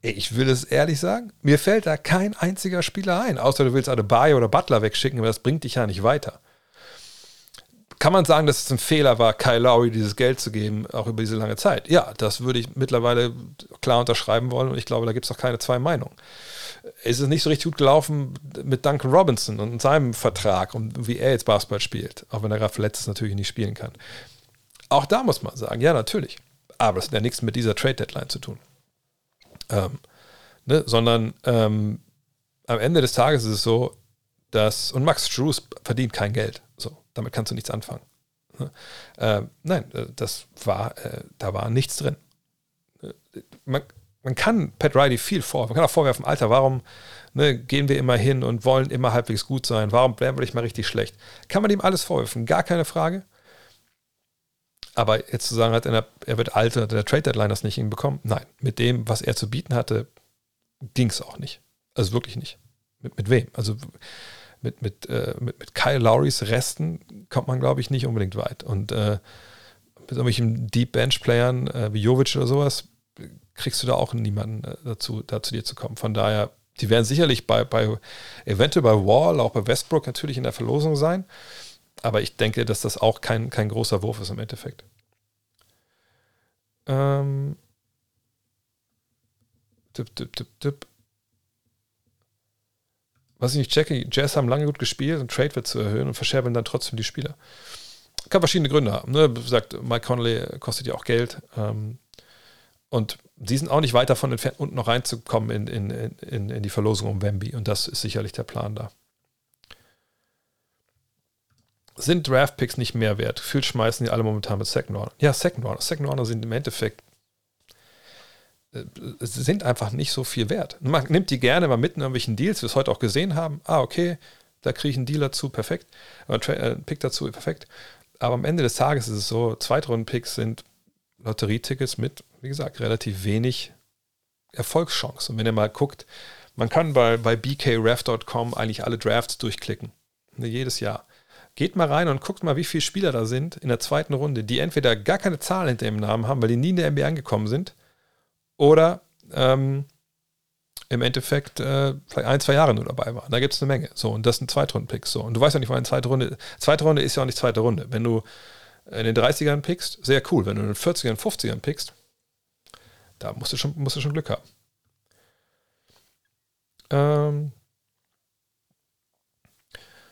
Ich will es ehrlich sagen, mir fällt da kein einziger Spieler ein, außer du willst Adebayo oder Butler wegschicken, aber das bringt dich ja nicht weiter. Kann man sagen, dass es ein Fehler war, Kyle Lowry dieses Geld zu geben, auch über diese lange Zeit? Ja, das würde ich mittlerweile klar unterschreiben wollen und ich glaube, da gibt es auch keine zwei Meinungen. Es ist nicht so richtig gut gelaufen mit Duncan Robinson und seinem Vertrag und wie er jetzt Basketball spielt, auch wenn er gerade verletzt ist, natürlich nicht spielen kann. Auch da muss man sagen, ja, natürlich. Aber das hat ja nichts mit dieser Trade-Deadline zu tun. Ähm, ne? Sondern ähm, am Ende des Tages ist es so, dass, und Max Drews verdient kein Geld. So, damit kannst du nichts anfangen. Ne? Äh, nein, das war, äh, da war nichts drin. Äh, man, man kann Pat Riley viel vor, man kann auch vorwerfen, Alter, warum ne, gehen wir immer hin und wollen immer halbwegs gut sein? Warum werden wir nicht mal richtig schlecht? Kann man ihm alles vorwerfen, gar keine Frage. Aber jetzt zu sagen, er, er wird alt oder der Trade Deadline das nicht hinbekommen, nein. Mit dem, was er zu bieten hatte, ging es auch nicht. Also wirklich nicht. Mit, mit wem? Also mit, mit, äh, mit, mit Kyle Lowrys Resten kommt man, glaube ich, nicht unbedingt weit. Und äh, mit irgendwelchen Deep Bench-Playern äh, wie Jovic oder sowas kriegst du da auch niemanden äh, dazu, da zu dir zu kommen. Von daher, die werden sicherlich bei, bei eventuell bei Wall, auch bei Westbrook natürlich in der Verlosung sein. Aber ich denke, dass das auch kein, kein großer Wurf ist im Endeffekt. Ähm. Tipp, tipp, tipp, tipp was ich nicht checke, Jazz haben lange gut gespielt und Trade wird zu erhöhen und verscherbeln dann trotzdem die Spieler. Kann verschiedene Gründe haben. Ne? Wie Mike Conley kostet ja auch Geld. Ähm, und sie sind auch nicht weit davon entfernt, unten noch reinzukommen in, in, in, in die Verlosung um Wemby. Und das ist sicherlich der Plan da. Sind Draft-Picks nicht mehr wert? Gefühlt schmeißen die alle momentan mit Second Order. Ja, Second Order. Second Order sind im Endeffekt äh, sind einfach nicht so viel wert. Man nimmt die gerne mal mit in irgendwelchen Deals, wie wir es heute auch gesehen haben. Ah, okay, da kriege ich einen Deal dazu, perfekt. Oder äh, einen Pick dazu, perfekt. Aber am Ende des Tages ist es so, Zweitrunden-Picks sind Lotterietickets mit, wie gesagt, relativ wenig Erfolgschance. Und wenn ihr mal guckt, man kann bei, bei bkref.com eigentlich alle Drafts durchklicken. Ne, jedes Jahr. Geht mal rein und guckt mal, wie viele Spieler da sind in der zweiten Runde, die entweder gar keine Zahl hinter ihrem Namen haben, weil die nie in der NBA angekommen sind, oder ähm, im Endeffekt äh, vielleicht ein, zwei Jahre nur dabei waren. Da gibt es eine Menge. So, und das sind Zweitrunden-Picks. So. Und du weißt ja nicht, wann eine zweite Runde. Zweite Runde ist ja auch nicht zweite Runde. Wenn du in den 30ern pickst, sehr cool. Wenn du in den 40ern, 50ern pickst, da musst du schon, musst du schon Glück haben. Ähm,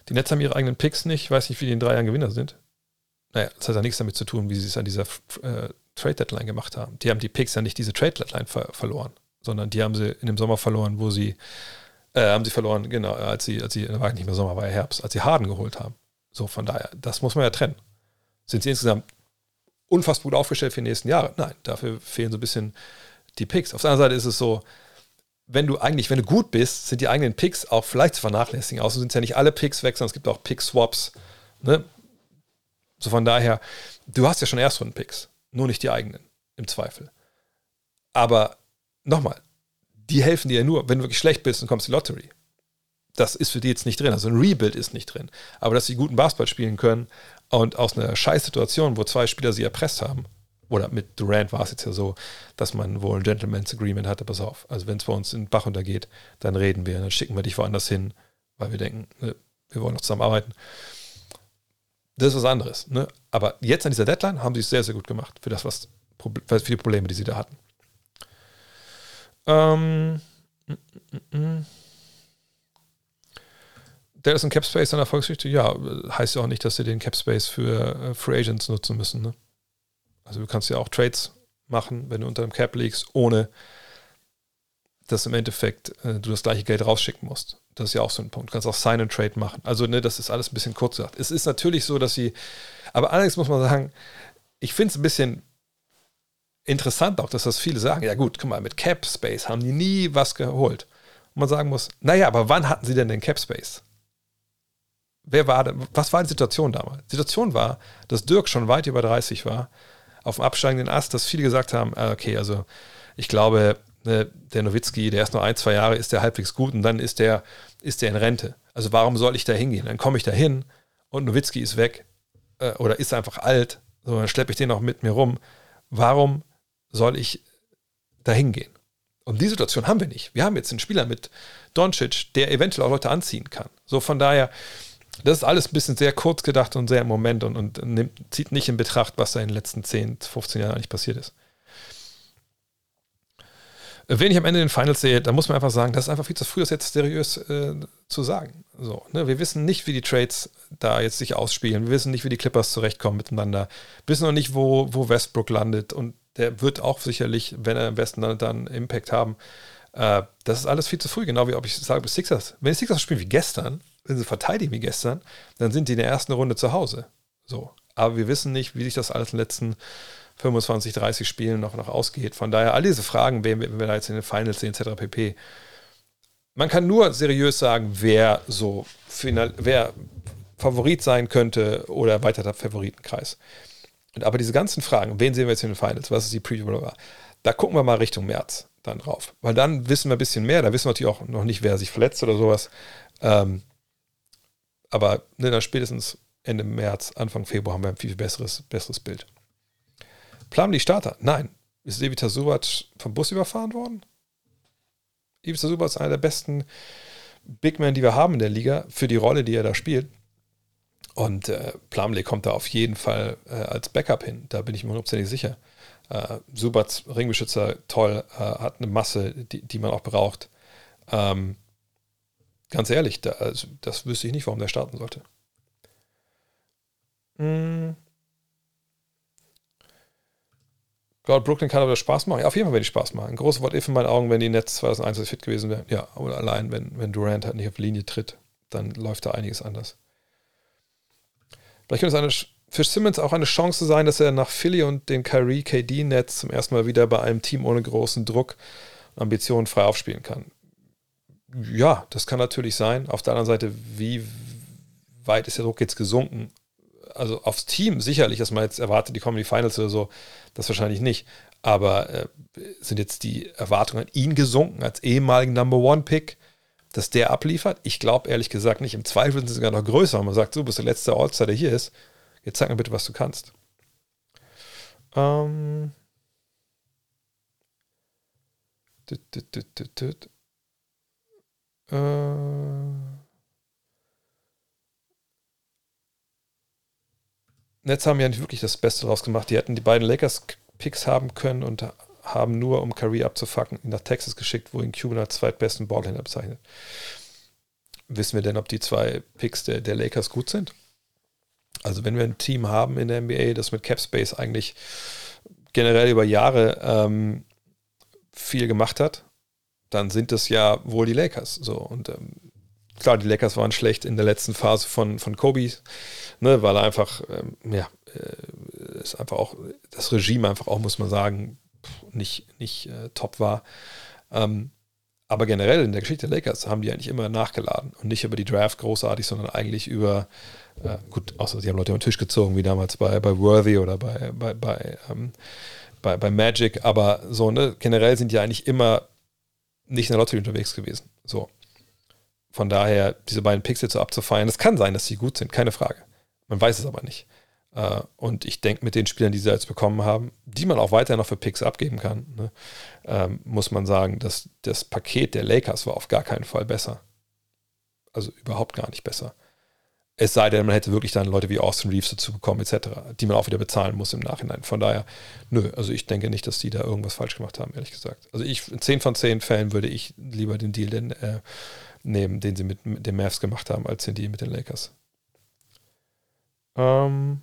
die Nets haben ihre eigenen Picks nicht. Ich weiß nicht, wie die in drei Jahren Gewinner sind. Naja, das hat ja nichts damit zu tun, wie sie es an dieser äh, Trade Deadline gemacht haben. Die haben die Picks ja nicht diese Trade Deadline ver verloren, sondern die haben sie in dem Sommer verloren, wo sie, äh, haben sie verloren, genau, als sie, als sie, war nicht mehr Sommer, war ja Herbst, als sie Harden geholt haben. So, von daher, das muss man ja trennen. Sind sie insgesamt unfassbar gut aufgestellt für die nächsten Jahre? Nein, dafür fehlen so ein bisschen die Picks. Auf der anderen Seite ist es so, wenn du eigentlich, wenn du gut bist, sind die eigenen Picks auch vielleicht zu vernachlässigen. Außerdem sind es ja nicht alle Picks weg, sondern es gibt auch Pick-Swaps. Ne? So von daher, du hast ja schon Erstrunden-Picks nur nicht die eigenen, im Zweifel. Aber nochmal, die helfen dir ja nur, wenn du wirklich schlecht bist und kommst in die Lottery. Das ist für die jetzt nicht drin. Also ein Rebuild ist nicht drin. Aber dass sie guten Basketball spielen können und aus einer Scheißsituation, wo zwei Spieler sie erpresst haben, oder mit Durant war es jetzt ja so, dass man wohl ein Gentleman's Agreement hatte, pass auf. Also wenn es bei uns in den Bach untergeht, dann reden wir, dann schicken wir dich woanders hin, weil wir denken, ne, wir wollen noch zusammenarbeiten. Das ist was anderes. Ne? Aber jetzt an dieser Deadline haben sie es sehr, sehr gut gemacht für das, was für die Probleme, die sie da hatten. Ähm, mm, mm, mm. Der ist ein Cap Space eine Erfolgsgeschichte? Ja, heißt ja auch nicht, dass sie den Cap Space für äh, Free Agents nutzen müssen. Ne? Also du kannst ja auch Trades machen, wenn du unter dem Cap liegst, ohne dass im Endeffekt äh, du das gleiche Geld rausschicken musst. Das ist ja auch so ein Punkt. Du kannst auch Sign and Trade machen. Also, ne, das ist alles ein bisschen kurz gesagt. Es ist natürlich so, dass sie, aber allerdings muss man sagen, ich finde es ein bisschen interessant auch, dass das viele sagen, ja gut, guck mal, mit Cap Space haben die nie was geholt. Und man sagen muss, naja, aber wann hatten sie denn den Cap Space? Wer war was war die Situation damals? Die Situation war, dass Dirk schon weit über 30 war, auf dem absteigenden Ast, dass viele gesagt haben, ah, okay, also ich glaube, ne, der Nowitzki, der ist nur ein, zwei Jahre, ist der halbwegs gut und dann ist der, ist der in Rente. Also warum soll ich da hingehen? Dann komme ich da hin und Nowitzki ist weg äh, oder ist einfach alt, so, dann schleppe ich den auch mit mir rum. Warum soll ich da hingehen? Und die Situation haben wir nicht. Wir haben jetzt einen Spieler mit Doncic, der eventuell auch Leute anziehen kann. So von daher, das ist alles ein bisschen sehr kurz gedacht und sehr im Moment und, und nimmt, zieht nicht in Betracht, was da in den letzten 10, 15 Jahren eigentlich passiert ist. Wen ich am Ende den Finals sehe, da muss man einfach sagen, das ist einfach viel zu früh, das jetzt seriös äh, zu sagen. So, ne? Wir wissen nicht, wie die Trades da jetzt sich ausspielen. Wir wissen nicht, wie die Clippers zurechtkommen miteinander. Wir wissen noch nicht, wo, wo Westbrook landet. Und der wird auch sicherlich, wenn er am besten landet, dann Impact haben. Äh, das ist alles viel zu früh, genau wie ob ich sage, bis Sixers. Wenn die Sixers spielen wie gestern, wenn sie verteidigen wie gestern, dann sind die in der ersten Runde zu Hause. So. Aber wir wissen nicht, wie sich das alles in den letzten 25, 30 Spielen noch, noch ausgeht. Von daher, all diese Fragen, wenn wir, da jetzt in den Finals sehen, etc. pp. Man kann nur seriös sagen, wer so final, wer Favorit sein könnte oder erweiterter Favoritenkreis. Aber diese ganzen Fragen, wen sehen wir jetzt in den Finals, was ist die Preview, da gucken wir mal Richtung März dann drauf. Weil dann wissen wir ein bisschen mehr, da wissen wir natürlich auch noch nicht, wer sich verletzt oder sowas. Ähm, aber ne, dann spätestens Ende März, Anfang Februar haben wir ein viel besseres, besseres Bild. Plumlee Starter? Nein. Ist Ivica Subac vom Bus überfahren worden? Ivica Subac ist einer der besten Big Men, die wir haben in der Liga, für die Rolle, die er da spielt. Und äh, Plumlee kommt da auf jeden Fall äh, als Backup hin. Da bin ich mir hundertprozentig sicher. Äh, Subats Ringbeschützer, toll, äh, hat eine Masse, die, die man auch braucht. Ähm, ganz ehrlich, da, also, das wüsste ich nicht, warum der starten sollte. Hm. Glaube, Brooklyn kann aber Spaß machen. Ja, auf jeden Fall werde ich Spaß machen. Ein großes Wort if in meinen Augen, wenn die Nets 2001 fit gewesen wären. Ja, oder allein, wenn, wenn Durant halt nicht auf Linie tritt, dann läuft da einiges anders. Vielleicht könnte es eine, für Simmons auch eine Chance sein, dass er nach Philly und den Kyrie KD-Nets zum ersten Mal wieder bei einem Team ohne großen Druck und Ambitionen frei aufspielen kann. Ja, das kann natürlich sein. Auf der anderen Seite, wie weit ist der Druck jetzt gesunken? also aufs Team sicherlich, dass man jetzt erwartet, die kommen in die Finals oder so, das wahrscheinlich nicht. Aber äh, sind jetzt die Erwartungen an ihn gesunken als ehemaligen Number One Pick, dass der abliefert? Ich glaube ehrlich gesagt nicht. Im Zweifel sind sie sogar noch größer. Man sagt, so bist der letzte All-Star, der hier ist. Jetzt sag mir bitte, was du kannst. Ähm. Düt, düt, düt, Äh. Nets haben ja nicht wirklich das Beste draus gemacht. Die hätten die beiden Lakers-Picks haben können und haben nur, um Curry abzufacken, ihn nach Texas geschickt, wo ihn Cuban als zweitbesten Ballhändler bezeichnet. Wissen wir denn, ob die zwei Picks der, der Lakers gut sind? Also wenn wir ein Team haben in der NBA, das mit Cap Space eigentlich generell über Jahre ähm, viel gemacht hat, dann sind es ja wohl die Lakers. So und ähm, klar, die Lakers waren schlecht in der letzten Phase von, von Kobe, ne, weil er einfach, ähm, ja, äh, ist einfach auch, das Regime einfach auch, muss man sagen, nicht, nicht äh, top war. Ähm, aber generell in der Geschichte der Lakers haben die eigentlich immer nachgeladen und nicht über die Draft großartig, sondern eigentlich über, äh, gut, außer sie haben Leute den Tisch gezogen, wie damals bei, bei Worthy oder bei, bei, bei, ähm, bei, bei Magic, aber so, ne, generell sind die eigentlich immer nicht in der Lottery unterwegs gewesen. So. Von daher, diese beiden Picks jetzt so abzufeiern, es kann sein, dass sie gut sind, keine Frage. Man weiß es aber nicht. Äh, und ich denke, mit den Spielern, die sie jetzt bekommen haben, die man auch weiterhin noch für Picks abgeben kann, ne, ähm, muss man sagen, dass das Paket der Lakers war auf gar keinen Fall besser. Also überhaupt gar nicht besser. Es sei denn, man hätte wirklich dann Leute wie Austin Reeves dazu bekommen, etc., die man auch wieder bezahlen muss im Nachhinein. Von daher, nö, also ich denke nicht, dass die da irgendwas falsch gemacht haben, ehrlich gesagt. Also ich, in 10 von 10 Fällen würde ich lieber den Deal denn, äh, nehmen, den sie mit, mit den Mavs gemacht haben, als den Deal mit den Lakers. Ähm,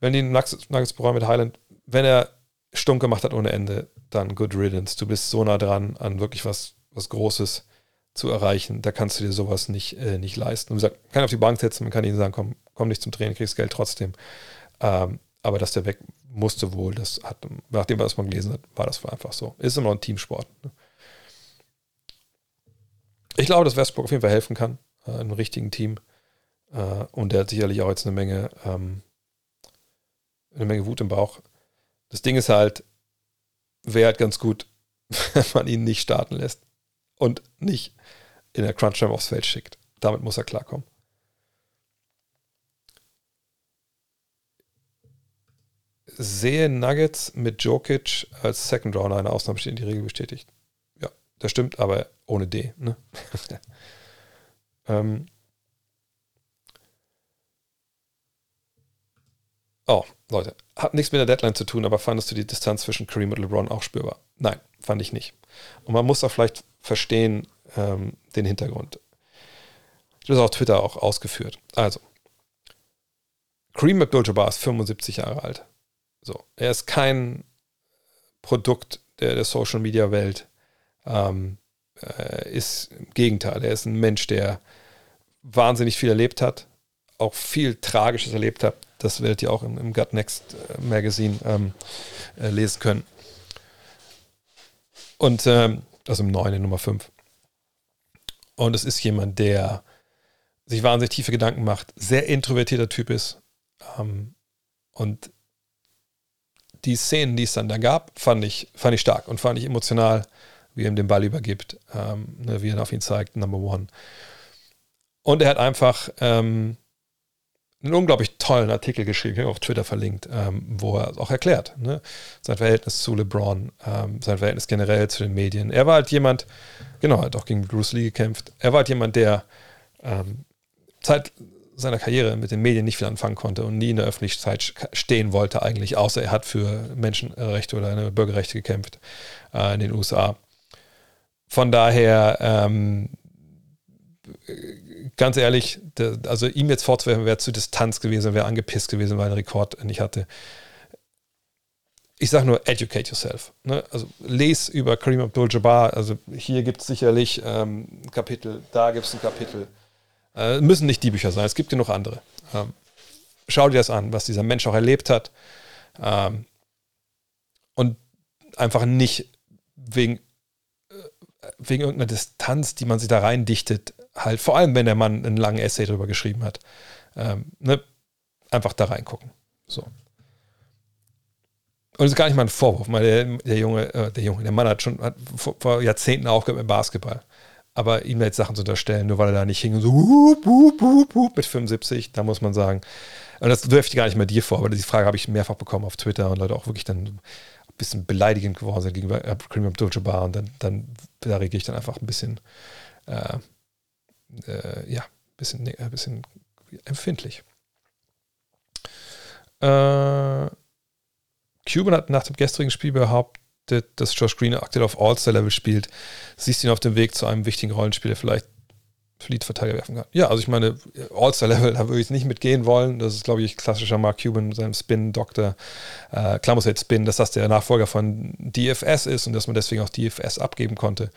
wenn die Nuggets, Nuggets mit Highland, wenn er stumm gemacht hat ohne Ende, dann good riddance. Du bist so nah dran an wirklich was, was Großes zu erreichen. Da kannst du dir sowas nicht, äh, nicht leisten. Und wie gesagt, kann auf die Bank setzen, man kann ihnen sagen, komm, komm nicht zum Training, kriegst Geld trotzdem. Ähm, aber dass der weg musste wohl, das hat, nachdem was man gelesen hat, war das einfach so. Ist immer noch ein Teamsport. Ne? Ich glaube, dass Westbrook auf jeden Fall helfen kann, äh, einem richtigen Team. Äh, und der hat sicherlich auch jetzt eine Menge, ähm, eine Menge Wut im Bauch. Das Ding ist halt, wäre halt ganz gut, wenn man ihn nicht starten lässt und nicht in der Crunch-Time aufs Feld schickt. Damit muss er klarkommen. Sehe Nuggets mit Jokic als Second Rounder eine Ausnahme steht in die Regel bestätigt. Ja, das stimmt, aber ohne D. Ne? ähm. Oh, Leute, hat nichts mit der Deadline zu tun, aber fandest du die Distanz zwischen Kareem und LeBron auch spürbar? Nein, fand ich nicht. Und man muss auch vielleicht verstehen ähm, den Hintergrund. Das ist auf Twitter auch ausgeführt. Also, Kareem Abdul-Jabbar ist 75 Jahre alt. So, er ist kein Produkt der, der Social Media Welt. Ähm, äh, ist im Gegenteil. Er ist ein Mensch, der wahnsinnig viel erlebt hat, auch viel Tragisches erlebt hat. Das werdet ihr auch im, im Gut Next äh, Magazine ähm, äh, lesen können. Und ähm, also im neuen, in Nummer 5. Und es ist jemand, der sich wahnsinnig tiefe Gedanken macht, sehr introvertierter Typ ist. Ähm, und die Szenen, die es dann da gab, fand ich, fand ich stark und fand ich emotional wie er ihm den Ball übergibt, ähm, ne, wie er auf ihn zeigt, Number One. Und er hat einfach ähm, einen unglaublich tollen Artikel geschrieben, auf Twitter verlinkt, ähm, wo er auch erklärt, ne, sein Verhältnis zu LeBron, ähm, sein Verhältnis generell zu den Medien. Er war halt jemand, genau, hat auch gegen Bruce Lee gekämpft. Er war halt jemand, der ähm, Zeit seiner Karriere mit den Medien nicht viel anfangen konnte und nie in der Öffentlichkeit stehen wollte eigentlich, außer er hat für Menschenrechte oder Bürgerrechte gekämpft äh, in den USA. Von daher ähm, ganz ehrlich, der, also ihm jetzt vorzuwerfen, wäre zu Distanz gewesen, wäre angepisst gewesen, weil er einen Rekord nicht hatte. Ich sage nur, educate yourself. Ne? Also lese über Kareem Abdul-Jabbar. Also hier gibt es sicherlich ähm, ein Kapitel, da gibt es ein Kapitel. Äh, müssen nicht die Bücher sein, es gibt genug andere. Ähm, schau dir das an, was dieser Mensch auch erlebt hat. Ähm, und einfach nicht wegen, äh, wegen irgendeiner Distanz, die man sich da reindichtet, halt, vor allem wenn der Mann einen langen Essay darüber geschrieben hat, ähm, ne, einfach da reingucken. So. Und es ist gar nicht mal ein Vorwurf, weil der, der Junge, äh, der Junge, der Mann hat schon hat vor, vor, Jahrzehnten aufgehört mit Basketball. Aber ihm jetzt Sachen zu unterstellen, nur weil er da nicht hing und so hup, hup, hup, hup, mit 75, da muss man sagen, und das wirft ich gar nicht mehr dir vor, aber die Frage habe ich mehrfach bekommen auf Twitter und Leute auch wirklich dann ein bisschen beleidigend geworden sind gegenüber Kareem Abdul-Jabbar und dann, dann da reagiere ich dann einfach ein bisschen äh, äh, ja, ein bisschen, ein äh, bisschen empfindlich. Äh, Cuban hat nach dem gestrigen Spiel behauptet, dass Josh Green aktuell auf All-Star-Level spielt. Siehst ihn auf dem Weg zu einem wichtigen Rollenspieler, vielleicht Fleet-Verteidiger werfen kann. Ja, also ich meine, All-Star-Level, da würde ich nicht mitgehen wollen. Das ist, glaube ich, klassischer Mark Cuban mit seinem Spin-Doktor. Äh, klar muss jetzt Spin, dass das der Nachfolger von DFS ist und dass man deswegen auch DFS abgeben konnte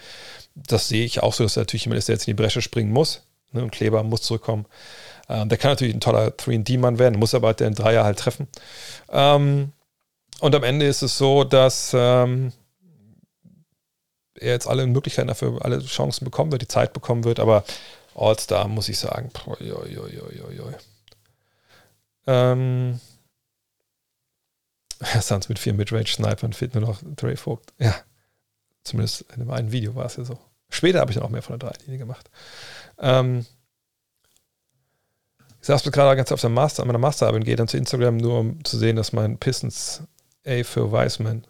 das sehe ich auch so, dass er natürlich jemand ist, der jetzt in die Bresche springen muss. Ne, und Kleber muss zurückkommen. Ähm, der kann natürlich ein toller 3D-Mann werden, muss aber halt den Dreier halt treffen. Ähm, und am Ende ist es so, dass ähm, er jetzt alle Möglichkeiten dafür, alle Chancen bekommen wird, die Zeit bekommen wird, aber All-Star muss ich sagen. Oi, oi, oi, ähm, Suns mit vier Midrange-Snipern fehlt nur noch Dre Vogt. Ja, Zumindest in dem einen Video war es ja so. Später habe ich dann auch mehr von der Dreilinie gemacht. Ähm, ich saß gerade ganz auf der Master, an meiner Masterarbeit gehe dann zu Instagram, nur um zu sehen, dass mein Pistons A für Wiseman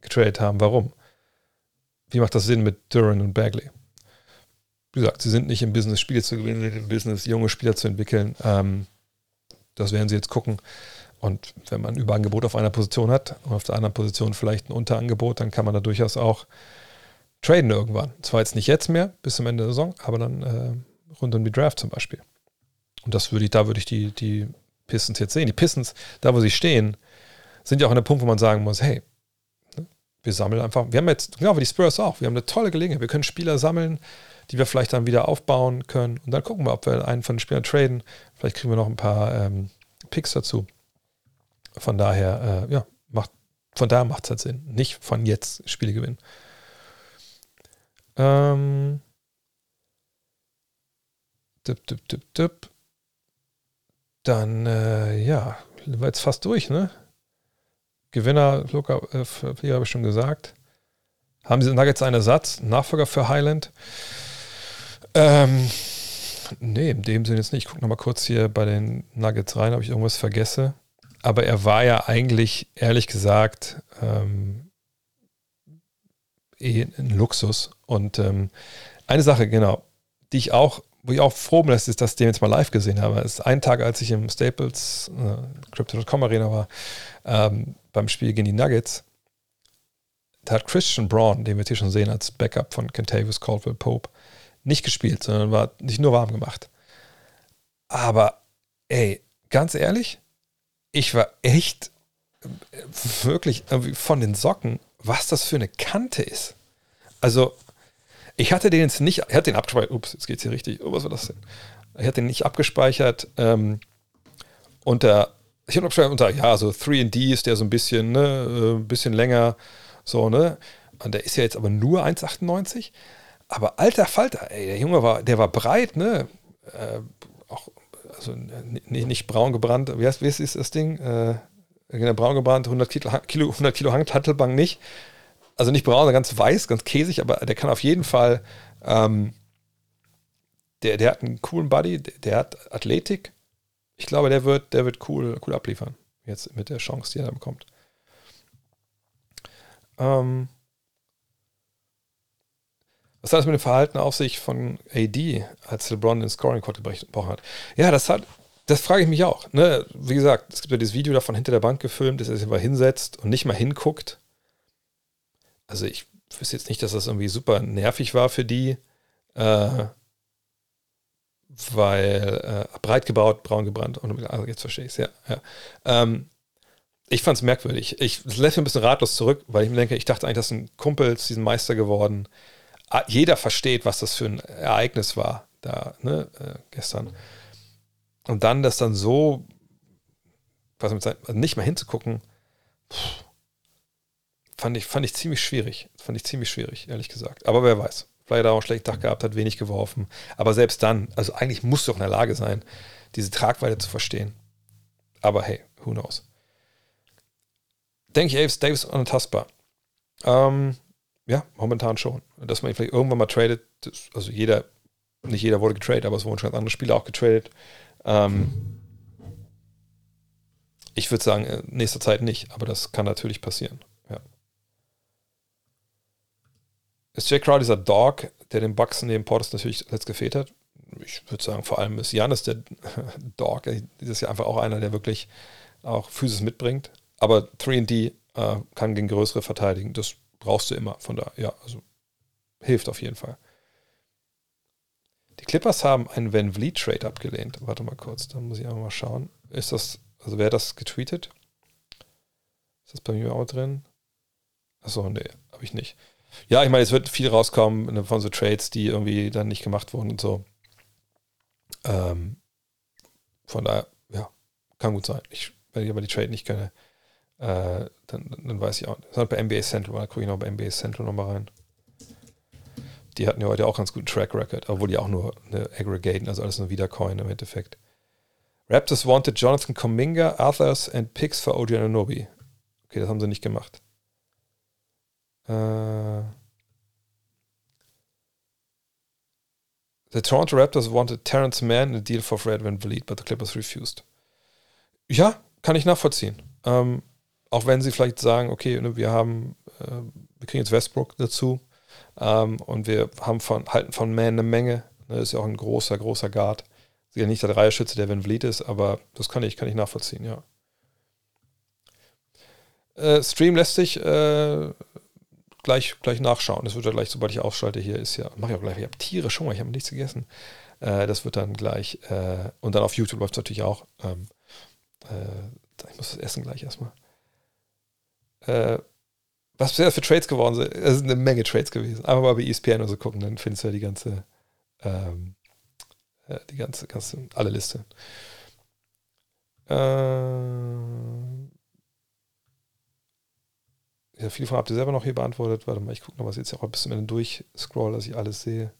getradet haben. Warum? Wie macht das Sinn mit Duran und Bagley? Wie gesagt, sie sind nicht im Business, Spiele zu gewinnen, sind im Business, junge Spieler zu entwickeln. Ähm, das werden sie jetzt gucken. Und wenn man Überangebot auf einer Position hat und auf der anderen Position vielleicht ein Unterangebot, dann kann man da durchaus auch traden irgendwann. Zwar jetzt nicht jetzt mehr, bis zum Ende der Saison, aber dann äh, rund um die Draft zum Beispiel. Und das würde ich, da würde ich die, die Pistons jetzt sehen. Die Pistons, da wo sie stehen, sind ja auch an dem Punkt, wo man sagen muss, hey, wir sammeln einfach, wir haben jetzt, genau wie die Spurs auch, wir haben eine tolle Gelegenheit, wir können Spieler sammeln, die wir vielleicht dann wieder aufbauen können und dann gucken wir, ob wir einen von den Spielern traden. Vielleicht kriegen wir noch ein paar ähm, Picks dazu. Von daher, äh, ja, macht, von daher macht es halt Sinn. Nicht von jetzt Spiele gewinnen. Ähm, dip, dip, dip, dip. Dann, äh, ja, sind wir jetzt fast durch, ne? Gewinner, Luca, äh, habe ich schon gesagt. Haben diese Nuggets einen Ersatz, Nachfolger für Highland? Ähm, nee, in dem Sinne jetzt nicht. Ich gucke nochmal kurz hier bei den Nuggets rein, ob ich irgendwas vergesse aber er war ja eigentlich, ehrlich gesagt, ähm, eh ein Luxus. Und ähm, eine Sache, genau, die ich auch, wo ich auch froh bin, dass ich das dem jetzt mal live gesehen habe, ist ein Tag, als ich im Staples äh, Crypto.com Arena war, ähm, beim Spiel gegen die Nuggets, da hat Christian Braun, den wir hier schon sehen als Backup von Kentavious Caldwell Pope, nicht gespielt, sondern war nicht nur warm gemacht. Aber, ey, ganz ehrlich, ich war echt wirklich von den Socken, was das für eine Kante ist. Also, ich hatte den jetzt nicht, ich hatte den abgespeichert, ups, jetzt geht's hier richtig, oh, was war das denn? Ich hatte den nicht abgespeichert ähm, unter, ich habe abgespeichert unter, ja, so 3D ist der so ein bisschen, ne, äh, ein bisschen länger, so, ne? Und der ist ja jetzt aber nur 1,98. Aber alter Falter, ey, der Junge war, der war breit, ne? Äh, auch also nicht, nicht braun gebrannt, wie heißt, wie ist das Ding? Äh, genau, braun gebrannt, 100 Kilo, 100 Kilo Hantelbank nicht. Also nicht braun, sondern ganz weiß, ganz käsig, aber der kann auf jeden Fall, ähm, der, der hat einen coolen Body, der, der, hat Athletik. Ich glaube, der wird, der wird cool, cool abliefern. Jetzt mit der Chance, die er da bekommt. Ähm, was hat das mit dem Verhalten auf sich von AD, als LeBron den Scoring Court gebrochen hat? Ja, das hat, das frage ich mich auch. Ne? Wie gesagt, es gibt ja dieses Video davon hinter der Bank gefilmt, dass er sich mal hinsetzt und nicht mal hinguckt. Also ich wüsste jetzt nicht, dass das irgendwie super nervig war für die. Äh, weil äh, breit gebaut, braun gebrannt. Und, also jetzt verstehe ich es, ja. ja. Ähm, ich fand es merkwürdig. Ich lässt mich ein bisschen ratlos zurück, weil ich mir denke, ich dachte eigentlich, das ist ein Kumpel zu diesem Meister geworden. Ah, jeder versteht, was das für ein Ereignis war da, ne, äh, gestern. Und dann das dann so, was mit sein, also nicht mal hinzugucken, pff, fand ich, fand ich ziemlich schwierig. Fand ich ziemlich schwierig, ehrlich gesagt. Aber wer weiß. Er auch einen schlechten Tag gehabt, hat wenig geworfen. Aber selbst dann, also eigentlich musst du auch in der Lage sein, diese Tragweite zu verstehen. Aber hey, who knows? Denke ich, Aves Davis unantastbar. Ähm, ja, momentan schon. Dass man vielleicht irgendwann mal tradet, das, also jeder, nicht jeder wurde getradet, aber es wurden schon andere Spieler auch getradet. Ähm, ich würde sagen, in nächster Zeit nicht, aber das kann natürlich passieren. Ist Jay Crowder dieser Dog, der den Bucks neben Portis natürlich letzt gefehlt hat? Ich würde sagen, vor allem ist Janis der Dog. Das ist ja einfach auch einer, der wirklich auch Physis mitbringt. Aber 3D äh, kann gegen größere verteidigen. Das brauchst du immer. Von da, ja, also hilft auf jeden Fall. Die Clippers haben einen Van Vliet Trade abgelehnt. Warte mal kurz, da muss ich einfach mal schauen. Ist das, also wer hat das getweetet? Ist das bei mir auch drin? Achso, nee, habe ich nicht. Ja, ich meine, es wird viel rauskommen ne, von so Trades, die irgendwie dann nicht gemacht wurden und so. Ähm, von daher, ja, kann gut sein. Ich, wenn ich aber die Trade nicht kenne, äh, dann, dann, weiß ich auch. Das ist bei NBA Central, da gucke ich noch bei NBA Central nochmal rein. Die hatten ja heute auch ganz guten Track Record, obwohl die auch nur eine aggregaten, also alles nur Wiedercoin im Endeffekt. Raptors wanted Jonathan Cominga, Arthurs and picks for OG Ananobi. Okay, das haben sie nicht gemacht. Äh, the Toronto Raptors wanted Terrence Mann in a deal for Fred Van Vliet, but the Clippers refused. Ja, kann ich nachvollziehen. Ähm, auch wenn sie vielleicht sagen, okay, ne, wir haben, äh, wir kriegen jetzt Westbrook dazu ähm, und wir haben von, halten von Man eine Menge. Ne, ist ja auch ein großer, großer Guard. Sicher nicht der Dreierschütze, der Van Vliet ist, aber das kann ich, kann ich nachvollziehen, ja. Äh, Stream lässt sich äh, gleich, gleich nachschauen. Das wird ja gleich, sobald ich aufschalte, hier ist ja, mache ich auch gleich, ich habe Tiere schon mal, ich habe nichts gegessen. Äh, das wird dann gleich, äh, und dann auf YouTube läuft es natürlich auch. Ähm, äh, ich muss das essen gleich erstmal äh, was bisher für Trades geworden sind. Es sind eine Menge Trades gewesen. Einfach mal bei ESPN oder so gucken, dann findest du ja die ganze, ähm, äh, die ganze, ganze, alle Liste. Äh, ja, viele von habt ihr selber noch hier beantwortet. Warte mal, ich gucke noch, was jetzt auch ein bisschen Ende durchscroll, dass ich alles sehe.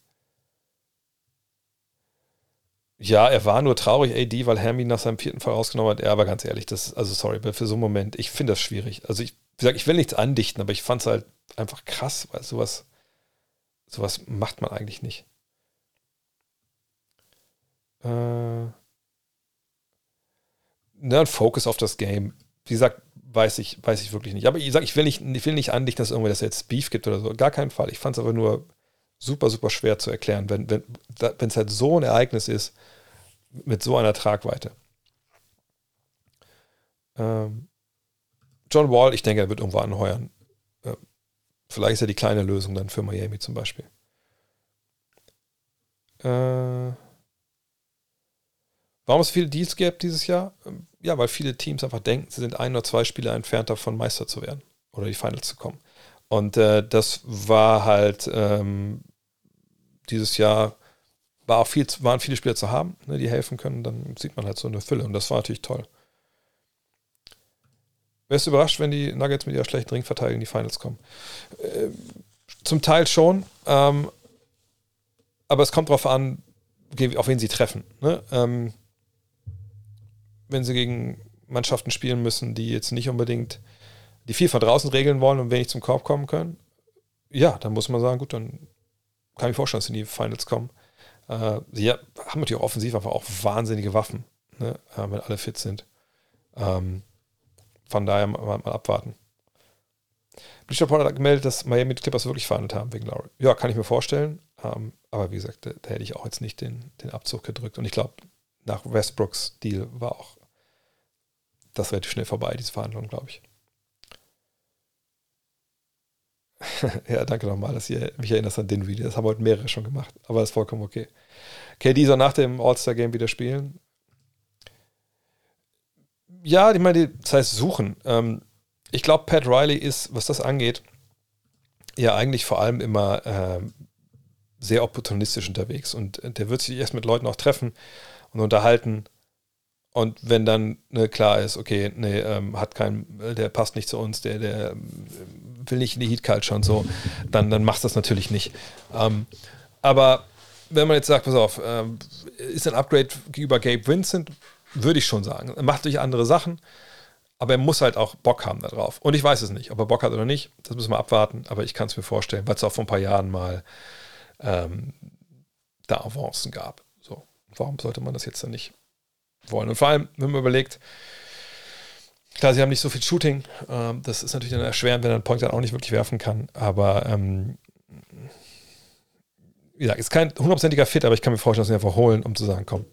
Ja, er war nur traurig, AD, weil Hermie nach seinem vierten Fall rausgenommen hat. Er aber ganz ehrlich, das, also sorry, für so einen Moment, ich finde das schwierig. Also ich wie gesagt, ich will nichts andichten, aber ich fand es halt einfach krass, weil sowas, sowas macht man eigentlich nicht. Äh, ne, Focus auf das Game. Wie gesagt, weiß ich, weiß ich wirklich nicht. Aber ich sage, ich will nicht, ich will nicht andichten, dass irgendwie das jetzt Beef gibt oder so. Gar keinen Fall. Ich fand es aber nur super, super schwer zu erklären, wenn es wenn, halt so ein Ereignis ist mit so einer Tragweite. Ähm, John Wall, ich denke, er wird irgendwo anheuern. Vielleicht ist er die kleine Lösung dann für Miami zum Beispiel. Äh, warum es viele Deals gibt dieses Jahr? Ähm, ja, weil viele Teams einfach denken, sie sind ein oder zwei Spiele entfernt davon, Meister zu werden oder die Finals zu kommen. Und äh, das war halt ähm, dieses Jahr, war auch viel, waren viele Spieler zu haben, ne, die helfen können. Dann sieht man halt so eine Fülle und das war natürlich toll. Wärst du überrascht, wenn die Nuggets mit ihrer schlechten Ringverteidigung in die Finals kommen? Äh, zum Teil schon, ähm, aber es kommt darauf an, auf wen sie treffen. Ne? Ähm, wenn sie gegen Mannschaften spielen müssen, die jetzt nicht unbedingt, die viel von draußen regeln wollen und wenig zum Korb kommen können, ja, dann muss man sagen, gut, dann kann ich mir vorstellen, dass sie in die Finals kommen. Äh, sie haben natürlich auch offensiv einfach auch wahnsinnige Waffen, ne? äh, wenn alle fit sind. Ähm, von daher mal, mal abwarten. Bleacher Report hat gemeldet, dass Miami die Clippers wirklich verhandelt haben wegen Lowry. Ja, kann ich mir vorstellen. Ähm, aber wie gesagt, da, da, hätte ich auch jetzt nicht den, den Abzug gedrückt. Und ich glaube, nach Westbrooks Deal war auch das relativ schnell vorbei, diese Verhandlung, glaube ich. ja, danke nochmal, dass ihr mich erinnert an den Video. Das haben heute mehrere schon gemacht, aber ist vollkommen okay. KD soll nach dem All-Star-Game wieder spielen. Ja, ich meine, das heißt suchen. Ähm, ich glaube, Pat Riley ist, was das angeht, ja eigentlich vor allem immer ähm, sehr opportunistisch unterwegs. Und der wird sich erst mit Leuten auch treffen und unterhalten. Und wenn dann ne, klar ist, okay, nee, ähm, hat kein, der passt nicht zu uns, der, der ähm, will nicht in die Heat Culture und so, dann, dann machst du das natürlich nicht. Ähm, aber wenn man jetzt sagt, pass auf, ähm, ist ein Upgrade gegenüber Gabe Vincent, würde ich schon sagen. Er macht durch andere Sachen, aber er muss halt auch Bock haben darauf. Und ich weiß es nicht, ob er Bock hat oder nicht, das müssen wir abwarten, aber ich kann es mir vorstellen, weil es auch vor ein paar Jahren mal ähm, da Avancen gab. So, warum sollte man das jetzt dann nicht wollen? Und vor allem, wenn man überlegt, klar, sie haben nicht so viel Shooting, ähm, das ist natürlich dann erschwerend, wenn er einen Point dann auch nicht wirklich werfen kann, aber ähm, wie gesagt, ist kein hundertprozentiger Fit, aber ich kann mir vorstellen, dass sie einfach holen, um zu sagen, komm,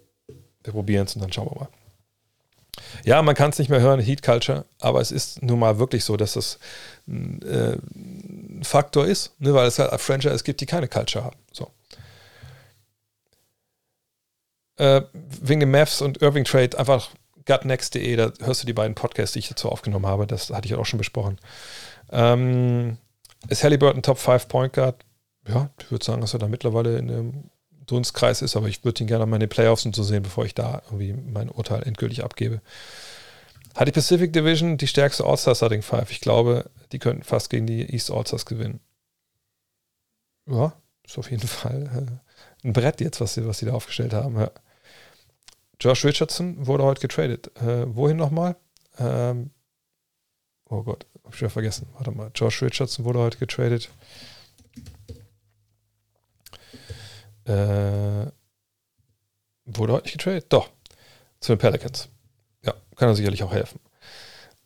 wir probieren es und dann schauen wir mal. Ja, man kann es nicht mehr hören, Heat Culture, aber es ist nun mal wirklich so, dass das äh, ein Faktor ist, ne, weil es halt Franchise gibt, die keine Culture haben. So. Äh, wegen dem Mavs und Irving Trade einfach gutnext.de, da hörst du die beiden Podcasts, die ich dazu aufgenommen habe, das hatte ich auch schon besprochen. Ähm, ist Halliburton Top 5 Point Guard? Ja, ich würde sagen, dass er da mittlerweile in einem Dunstkreis ist, aber ich würde ihn gerne mal in den Playoffs und so sehen, bevor ich da irgendwie mein Urteil endgültig abgebe. Hat die Pacific Division die stärkste All-Star Starting Five? Ich glaube, die könnten fast gegen die East All-Stars gewinnen. Ja, ist auf jeden Fall äh, ein Brett jetzt, was sie, was sie da aufgestellt haben. Ja. Josh Richardson wurde heute getradet. Äh, wohin nochmal? Ähm, oh Gott, hab ich wieder vergessen. Warte mal. Josh Richardson wurde heute getradet. Äh, wurde heute nicht getradet? Doch. Zu den Pelicans. Ja, kann er sicherlich auch helfen.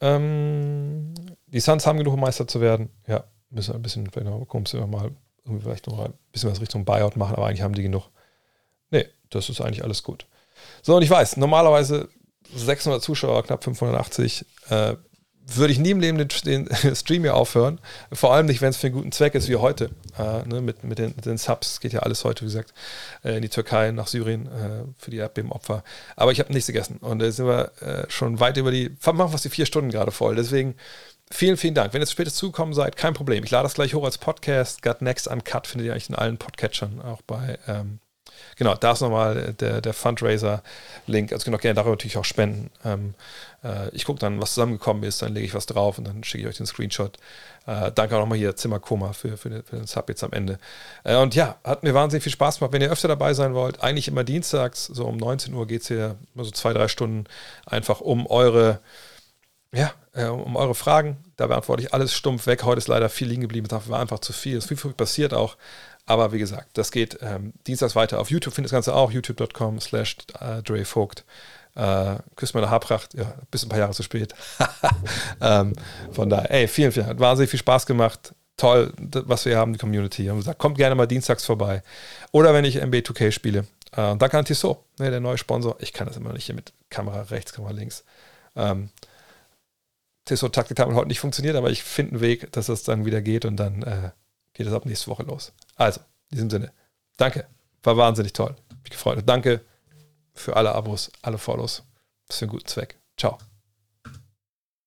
Ähm, die Suns haben genug, um Meister zu werden. Ja, müssen wir ein bisschen, vielleicht noch gucken, wir mal vielleicht noch ein bisschen was Richtung Buyout machen, aber eigentlich haben die genug. Nee, das ist eigentlich alles gut. So, und ich weiß, normalerweise 600 Zuschauer, knapp 580. Äh, würde ich nie im Leben den, den Stream hier aufhören. Vor allem nicht, wenn es für einen guten Zweck ist, wie heute. Äh, ne, mit, mit, den, mit den Subs geht ja alles heute, wie gesagt, äh, in die Türkei, nach Syrien äh, für die Erdbebenopfer. Aber ich habe nichts gegessen und da sind wir äh, schon weit über die, machen wir die vier Stunden gerade voll. Deswegen vielen, vielen Dank. Wenn ihr später zugekommen seid, kein Problem. Ich lade das gleich hoch als Podcast. Got Next Uncut findet ihr eigentlich in allen Podcatchern, auch bei ähm, genau, da ist nochmal der, der Fundraiser-Link. Also ihr gerne darüber natürlich auch spenden. Ähm, äh, ich gucke dann, was zusammengekommen ist, dann lege ich was drauf und dann schicke ich euch den Screenshot. Äh, danke auch nochmal hier Zimmerkoma für, für, den, für den Sub jetzt am Ende. Äh, und ja, hat mir wahnsinnig viel Spaß gemacht. Wenn ihr öfter dabei sein wollt, eigentlich immer dienstags, so um 19 Uhr geht es hier, so zwei, drei Stunden, einfach um eure ja, äh, um eure Fragen. Da beantworte ich alles stumpf weg. Heute ist leider viel liegen geblieben. Das war einfach zu viel. Es ist viel, viel passiert auch. Aber wie gesagt, das geht ähm, dienstags weiter. Auf YouTube findet das Ganze auch, youtube.com slash äh, Dre Vogt. Äh, küsst meine Haarpracht, ja, bis ein paar Jahre zu spät. ähm, von daher, ey, vielen, vielen Dank. Wahnsinnig viel Spaß gemacht. Toll, was wir haben, die Community. Haben gesagt, kommt gerne mal dienstags vorbei. Oder wenn ich MB 2K spiele. Äh, danke an Tissot, ne, der neue Sponsor. Ich kann das immer nicht hier mit Kamera rechts, Kamera links. Ähm, Tissot Taktik hat heute nicht funktioniert, aber ich finde einen Weg, dass das dann wieder geht und dann äh, geht es ab nächste Woche los. Also, in diesem Sinne, danke. War wahnsinnig toll. Mich gefreut. Und danke für alle Abos, alle Follows. Für einen guten Zweck. Ciao.